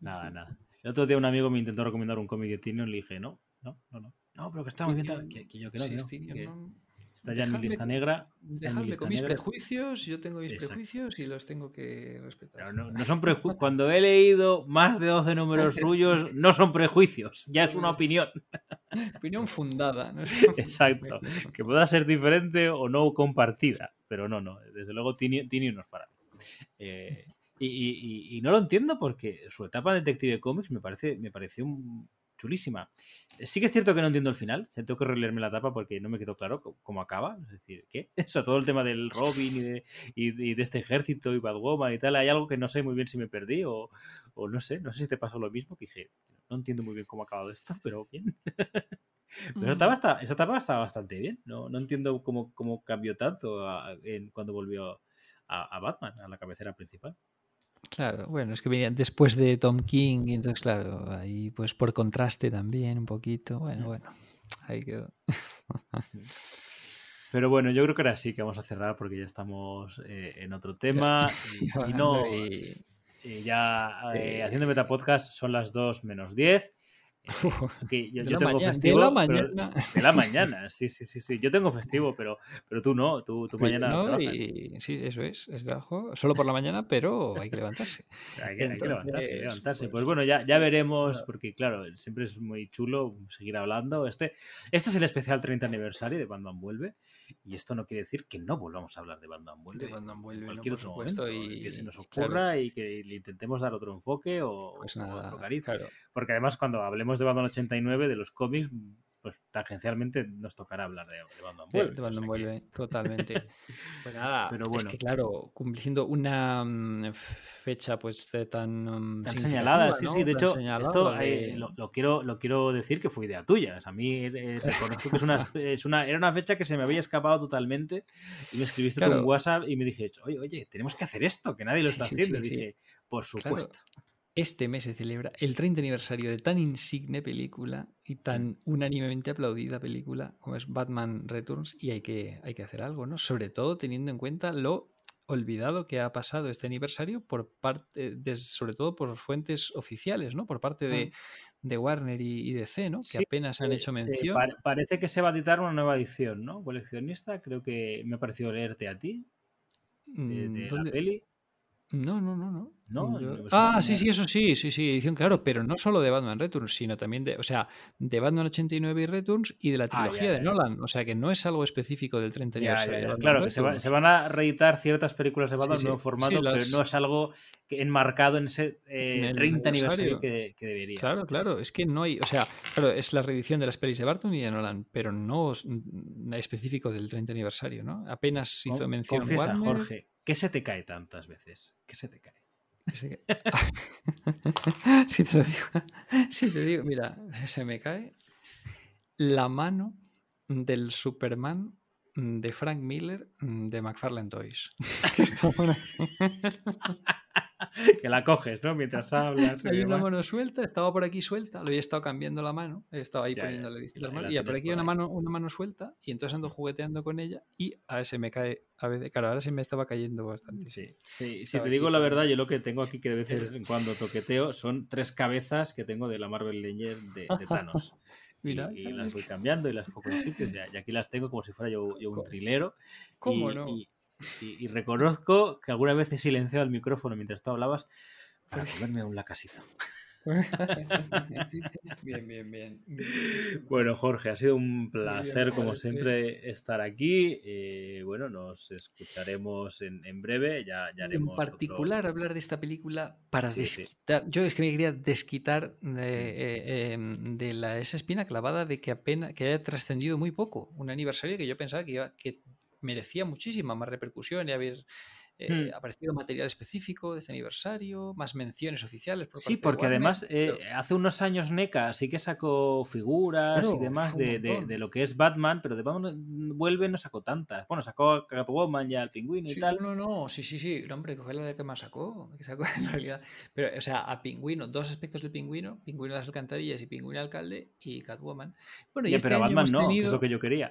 nada, nada. El otro día un amigo me intentó recomendar un cómic de Tinion y le dije, no, no, no, no. No, pero que está muy bien. Que, que yo que no. Está ya en mi lista negra.
Dejadme con mis prejuicios, yo tengo mis prejuicios y los tengo que respetar.
no, son Cuando he leído más de 12 números (laughs) suyos, no son prejuicios, ya es una opinión. (laughs)
Opinión fundada. (laughs)
Exacto. Que pueda ser diferente o no compartida, pero no, no. Desde luego tiene, unos para eh, y, no lo entiendo porque su etapa de Detective Comics me parece me pareció un, chulísima. Sí que es cierto que no entiendo el final, tengo que releerme la tapa porque no me quedó claro cómo acaba. Es decir, ¿qué? (laughs) Eso, todo el tema del Robin y de, y de, este ejército y Batwoman y tal, hay algo que no sé muy bien si me perdí o, o no sé, no sé si te pasó lo mismo, que dije, no entiendo muy bien cómo ha acabado esto, (laughs) pero bien. Pero esa etapa, está, esa etapa está bastante bien. No, no entiendo cómo, cómo cambió tanto en, cuando volvió a, a Batman, a la cabecera principal.
Claro, bueno, es que venía después de Tom King, y entonces, claro, ahí pues por contraste también un poquito, bueno, bueno, ahí quedó.
Pero bueno, yo creo que ahora sí que vamos a cerrar porque ya estamos eh, en otro tema (laughs) y, no, ya eh, haciendo Metapodcast son las 2 menos 10. (laughs) que yo,
De
yo tengo
mañana- de
festivo.
la
pero-
mañana.
de la (laughs) mañana, sí, sí, sí, sí. Yo tengo festivo, pero, pero tú no, tú, tú mañana
no, y sí, eso es, es trabajo solo por la mañana, pero hay que levantarse. (laughs)
Hay que, hay que levantarse, hay que
Entonces,
levantarse.
pues,
Pues bueno, ya, ya veremos,
claro.
porque claro, siempre es muy chulo seguir hablando. Este, este es el especial 30 aniversario de Batman Vuelve, y esto no quiere decir que no volvamos a hablar de Batman Vuelve.
De Batman Vuelve,
en
¿no?
cualquier
Por
otro
supuesto,
momento,
y-
que se nos
claro.
ocurra y que le intentemos dar otro enfoque o,
Pues
o
nada,
otro cariz.
claro.
Porque además, cuando hablemos de Batman 89, de los cómics, pues tangencialmente nos tocará hablar de, de Batman
De,
Vuelve.
de
o
Batman
que-
vuelve, totalmente. (laughs) Pues nada,
Pero
es
bueno.
que claro, cumpliendo una mm, fecha pues tan, mm,
Tan señalada, sí,
¿no?
sí. De
Tan
hecho, esto
de-
eh, lo, lo quiero, lo quiero decir que fue idea tuya. A mí eh, reconozco que es una, es una, era una fecha que se me había escapado totalmente y me escribiste tú
Claro.
un WhatsApp y me dije, oye, oye, tenemos que hacer esto, que nadie lo
Sí,
está
sí,
haciendo.
sí,
y
sí.
dije, por supuesto.
Este mes se celebra el 30 aniversario de tan insigne película y tan unánimemente aplaudida película como es Batman Returns y hay que, hay que hacer algo, ¿no? Sobre todo teniendo en cuenta lo olvidado que ha pasado este aniversario por parte, de- sobre todo por fuentes oficiales, ¿no? Por parte de, de Warner y, y DC, ¿no? Que
Sí,
apenas han hecho mención.
pare- parece que se va a editar una nueva edición, ¿no? Coleccionista, creo que me ha parecido leerte a ti de,
Mm,
de la
¿dónde?
peli.
No, no, no, no.
No,
Yo-
suena
Ah, sí, sí, eso sí, sí, sí, edición, claro, pero no solo de Batman Returns, sino también de, o sea, de Batman 89 y Returns y de la
Ah, ya,
trilogía
ya,
de
ya.
Nolan. O sea, que no es algo específico del 30
Ya, ya,
aniversario. de
Claro, que se, va-
Returns.
se van a reeditar ciertas películas de Batman en
sí.
nuevo formato,
las-
pero no es algo que enmarcado en ese eh,
En el
30 aniversario que, que debería.
Claro, claro, es que no hay, o sea, claro, es la reedición de las pelis de Barton y de Nolan, pero no es específico del 30 aniversario, ¿no? Apenas hizo mención
Confiesa,
Warner.
Jorge, ¿qué se te cae tantas veces? ¿Qué se te cae?
Si (laughs) te lo digo, (laughs) si te digo, mira, se me cae la mano del Superman de Frank Miller de McFarlane Toys. (laughs) (laughs) Que
la coges, ¿no? Mientras (laughs) hablas.
Hay una
demás.
mano suelta, estaba por aquí suelta, lo había estado cambiando la mano, estaba ahí
Ya,
poniéndole distintas manos, y por aquí
por
una mano, una mano suelta, y entonces ando jugueteando con ella, y a veces me cae, a veces, claro, ahora sí me estaba cayendo bastante.
Sí, sí, si
Estaba
te
aquí
digo la verdad, yo lo que tengo aquí que de vez en cuando toqueteo son tres cabezas que tengo de la Marvel Legends de, de Thanos. (laughs)
Mira,
y, las voy cambiando y las pongo en sitios. Y aquí las tengo como si fuera yo, yo un trilero.
¿Cómo
y,
no?
Y, y- y reconozco que alguna vez he silenciado el micrófono mientras tú hablabas para volverme a un lacasito. (laughs)
bien, bien, bien.
Bueno, Jorge, ha sido un placer, como siempre, estar aquí. Eh, bueno, nos escucharemos en, en breve. Ya, ya
en
otro-
particular hablar de esta película para
Sí, sí.
desquitar. Yo es que me quería desquitar de, eh, em, de la, esa espina clavada de que apenas que haya trascendido muy poco. Un aniversario que yo pensaba que, iba, que merecía muchísima más repercusión y haber eh,
Hmm.
aparecido material específico de este aniversario, más menciones oficiales. Por
Sí,
parte de
porque
Warner,
además eh,
pero-
hace unos años NECA sí que sacó figuras
Claro,
y demás de, de- lo que es Batman, pero de Batman vuelve no sacó tantas. Bueno, sacó a Catwoman ya al pingüino y
Sí,
tal.
No, no, no, sí, sí, sí. No, hombre, que fue la de que más sacó. Que sacó (laughs) en realidad. Pero, o sea, a Pingüino, dos aspectos del Pingüino: Pingüino de las Alcantarillas y Pingüino alcalde y Catwoman. Bueno, y
Ya,
este
pero a
año
Batman no, es lo que yo quería.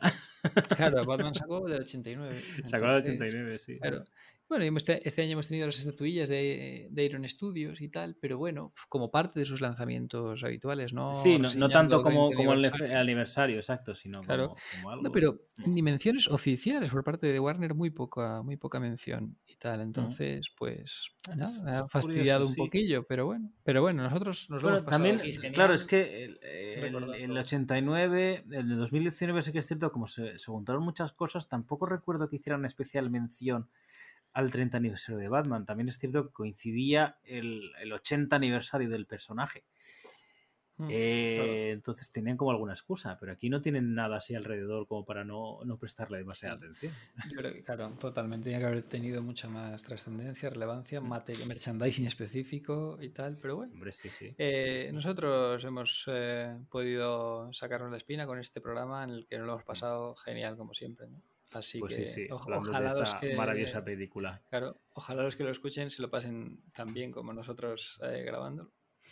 Claro, (laughs) Batman sacó del 89.
Sacó del
entonces,
89, sí.
Claro. Bueno, este año hemos tenido las estatuillas de, de Iron Studios y tal, pero bueno, como parte de sus lanzamientos habituales, ¿no?
Sí, no, no tanto como,
20
como el
aniversario.
exacto, sino
Claro.
como, como algo.
No, pero dimensiones oficiales por parte de Warner, muy poca, muy poca mención y tal. Entonces, pues,
es
ha fastidiado
curioso,
un
sí.
poquillo, pero bueno. Pero bueno, nosotros nos lo
Bueno,
hemos pasado
también, eh,
genial.
claro, es que el, el-
recordando.
el 89, el de 2019 sí que es cierto, como se, se juntaron muchas cosas, tampoco recuerdo que hicieran especial mención al 30 aniversario de Batman. También es cierto que coincidía el, el 80 aniversario del personaje.
Mm,
Eh,
claro.
Entonces tenían como alguna excusa, pero aquí no tienen nada así alrededor como para no, no prestarle demasiada
Sí.
atención.
Yo creo que, claro, totalmente. Tenía que haber tenido mucha más trascendencia, relevancia, mate- merchandising específico y tal, pero bueno.
Hombre, sí, sí.
Eh, nosotros hemos eh, podido sacarnos la espina con este programa en el que nos lo hemos pasado genial, como siempre. ¿no? Así
Pues
que
sí, sí,
ojalá
de
los
esta
que,
maravillosa película.
claro, ojalá los que lo escuchen se lo pasen tan bien como nosotros eh, grabando.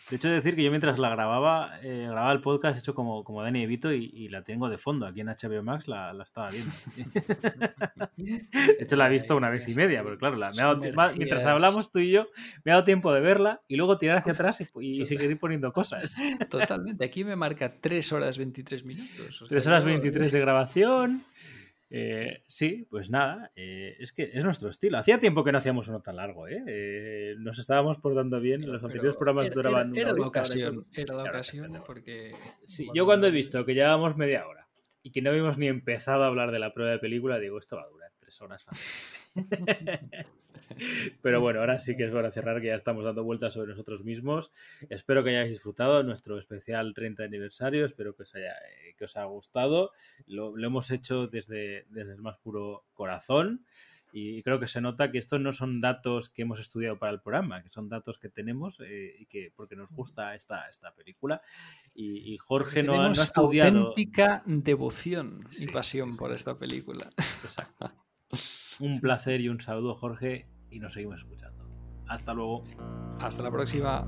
De hecho, decir que yo mientras la grababa, eh, grababa el podcast hecho como, como Dani Evito y, y la tengo de fondo. Aquí en HBO Max la, la estaba viendo. de hecho, la he visto una vez y media, pero claro, la, me ha dado ti- va- mientras hablamos tú y yo, me ha dado tiempo de verla y luego tirar hacia atrás y, y seguir poniendo cosas.
Totalmente. Aquí me marca 3 horas 23 minutos. o sea,
3 horas
yo-
23 de grabación. Eh, sí, pues nada, eh, es que es nuestro estilo. Hacía tiempo que no hacíamos uno tan largo, ¿eh? Eh, nos estábamos portando bien. Los
Pero
anteriores programas
era-
duraban
Era,
una
era la ocasión, era la
Era la
ocasión
ocasión.
porque...
Sí,
bueno,
yo cuando he visto que llevábamos media hora y que no habíamos ni empezado a hablar de la prueba de película, digo, esto va a durar tres horas fácilmente. (laughs) (laughs) Pero bueno, ahora sí que es hora de cerrar, que ya estamos dando vueltas sobre nosotros mismos. Espero que hayáis disfrutado nuestro especial 30 aniversario, espero que os haya, eh, que os haya gustado. Lo, lo hemos hecho desde, desde el más puro corazón y creo que se nota que estos no son datos que hemos estudiado para el programa, que son datos que tenemos eh, y que porque nos gusta esta, esta película. Y, y Jorge no ha, no ha estudiado.
auténtica devoción
Sí,
y pasión
sí, sí,
por esta película.
Exacto. Un placer y un saludo, Jorge, y nos seguimos escuchando. Hasta luego.
Hasta la próxima.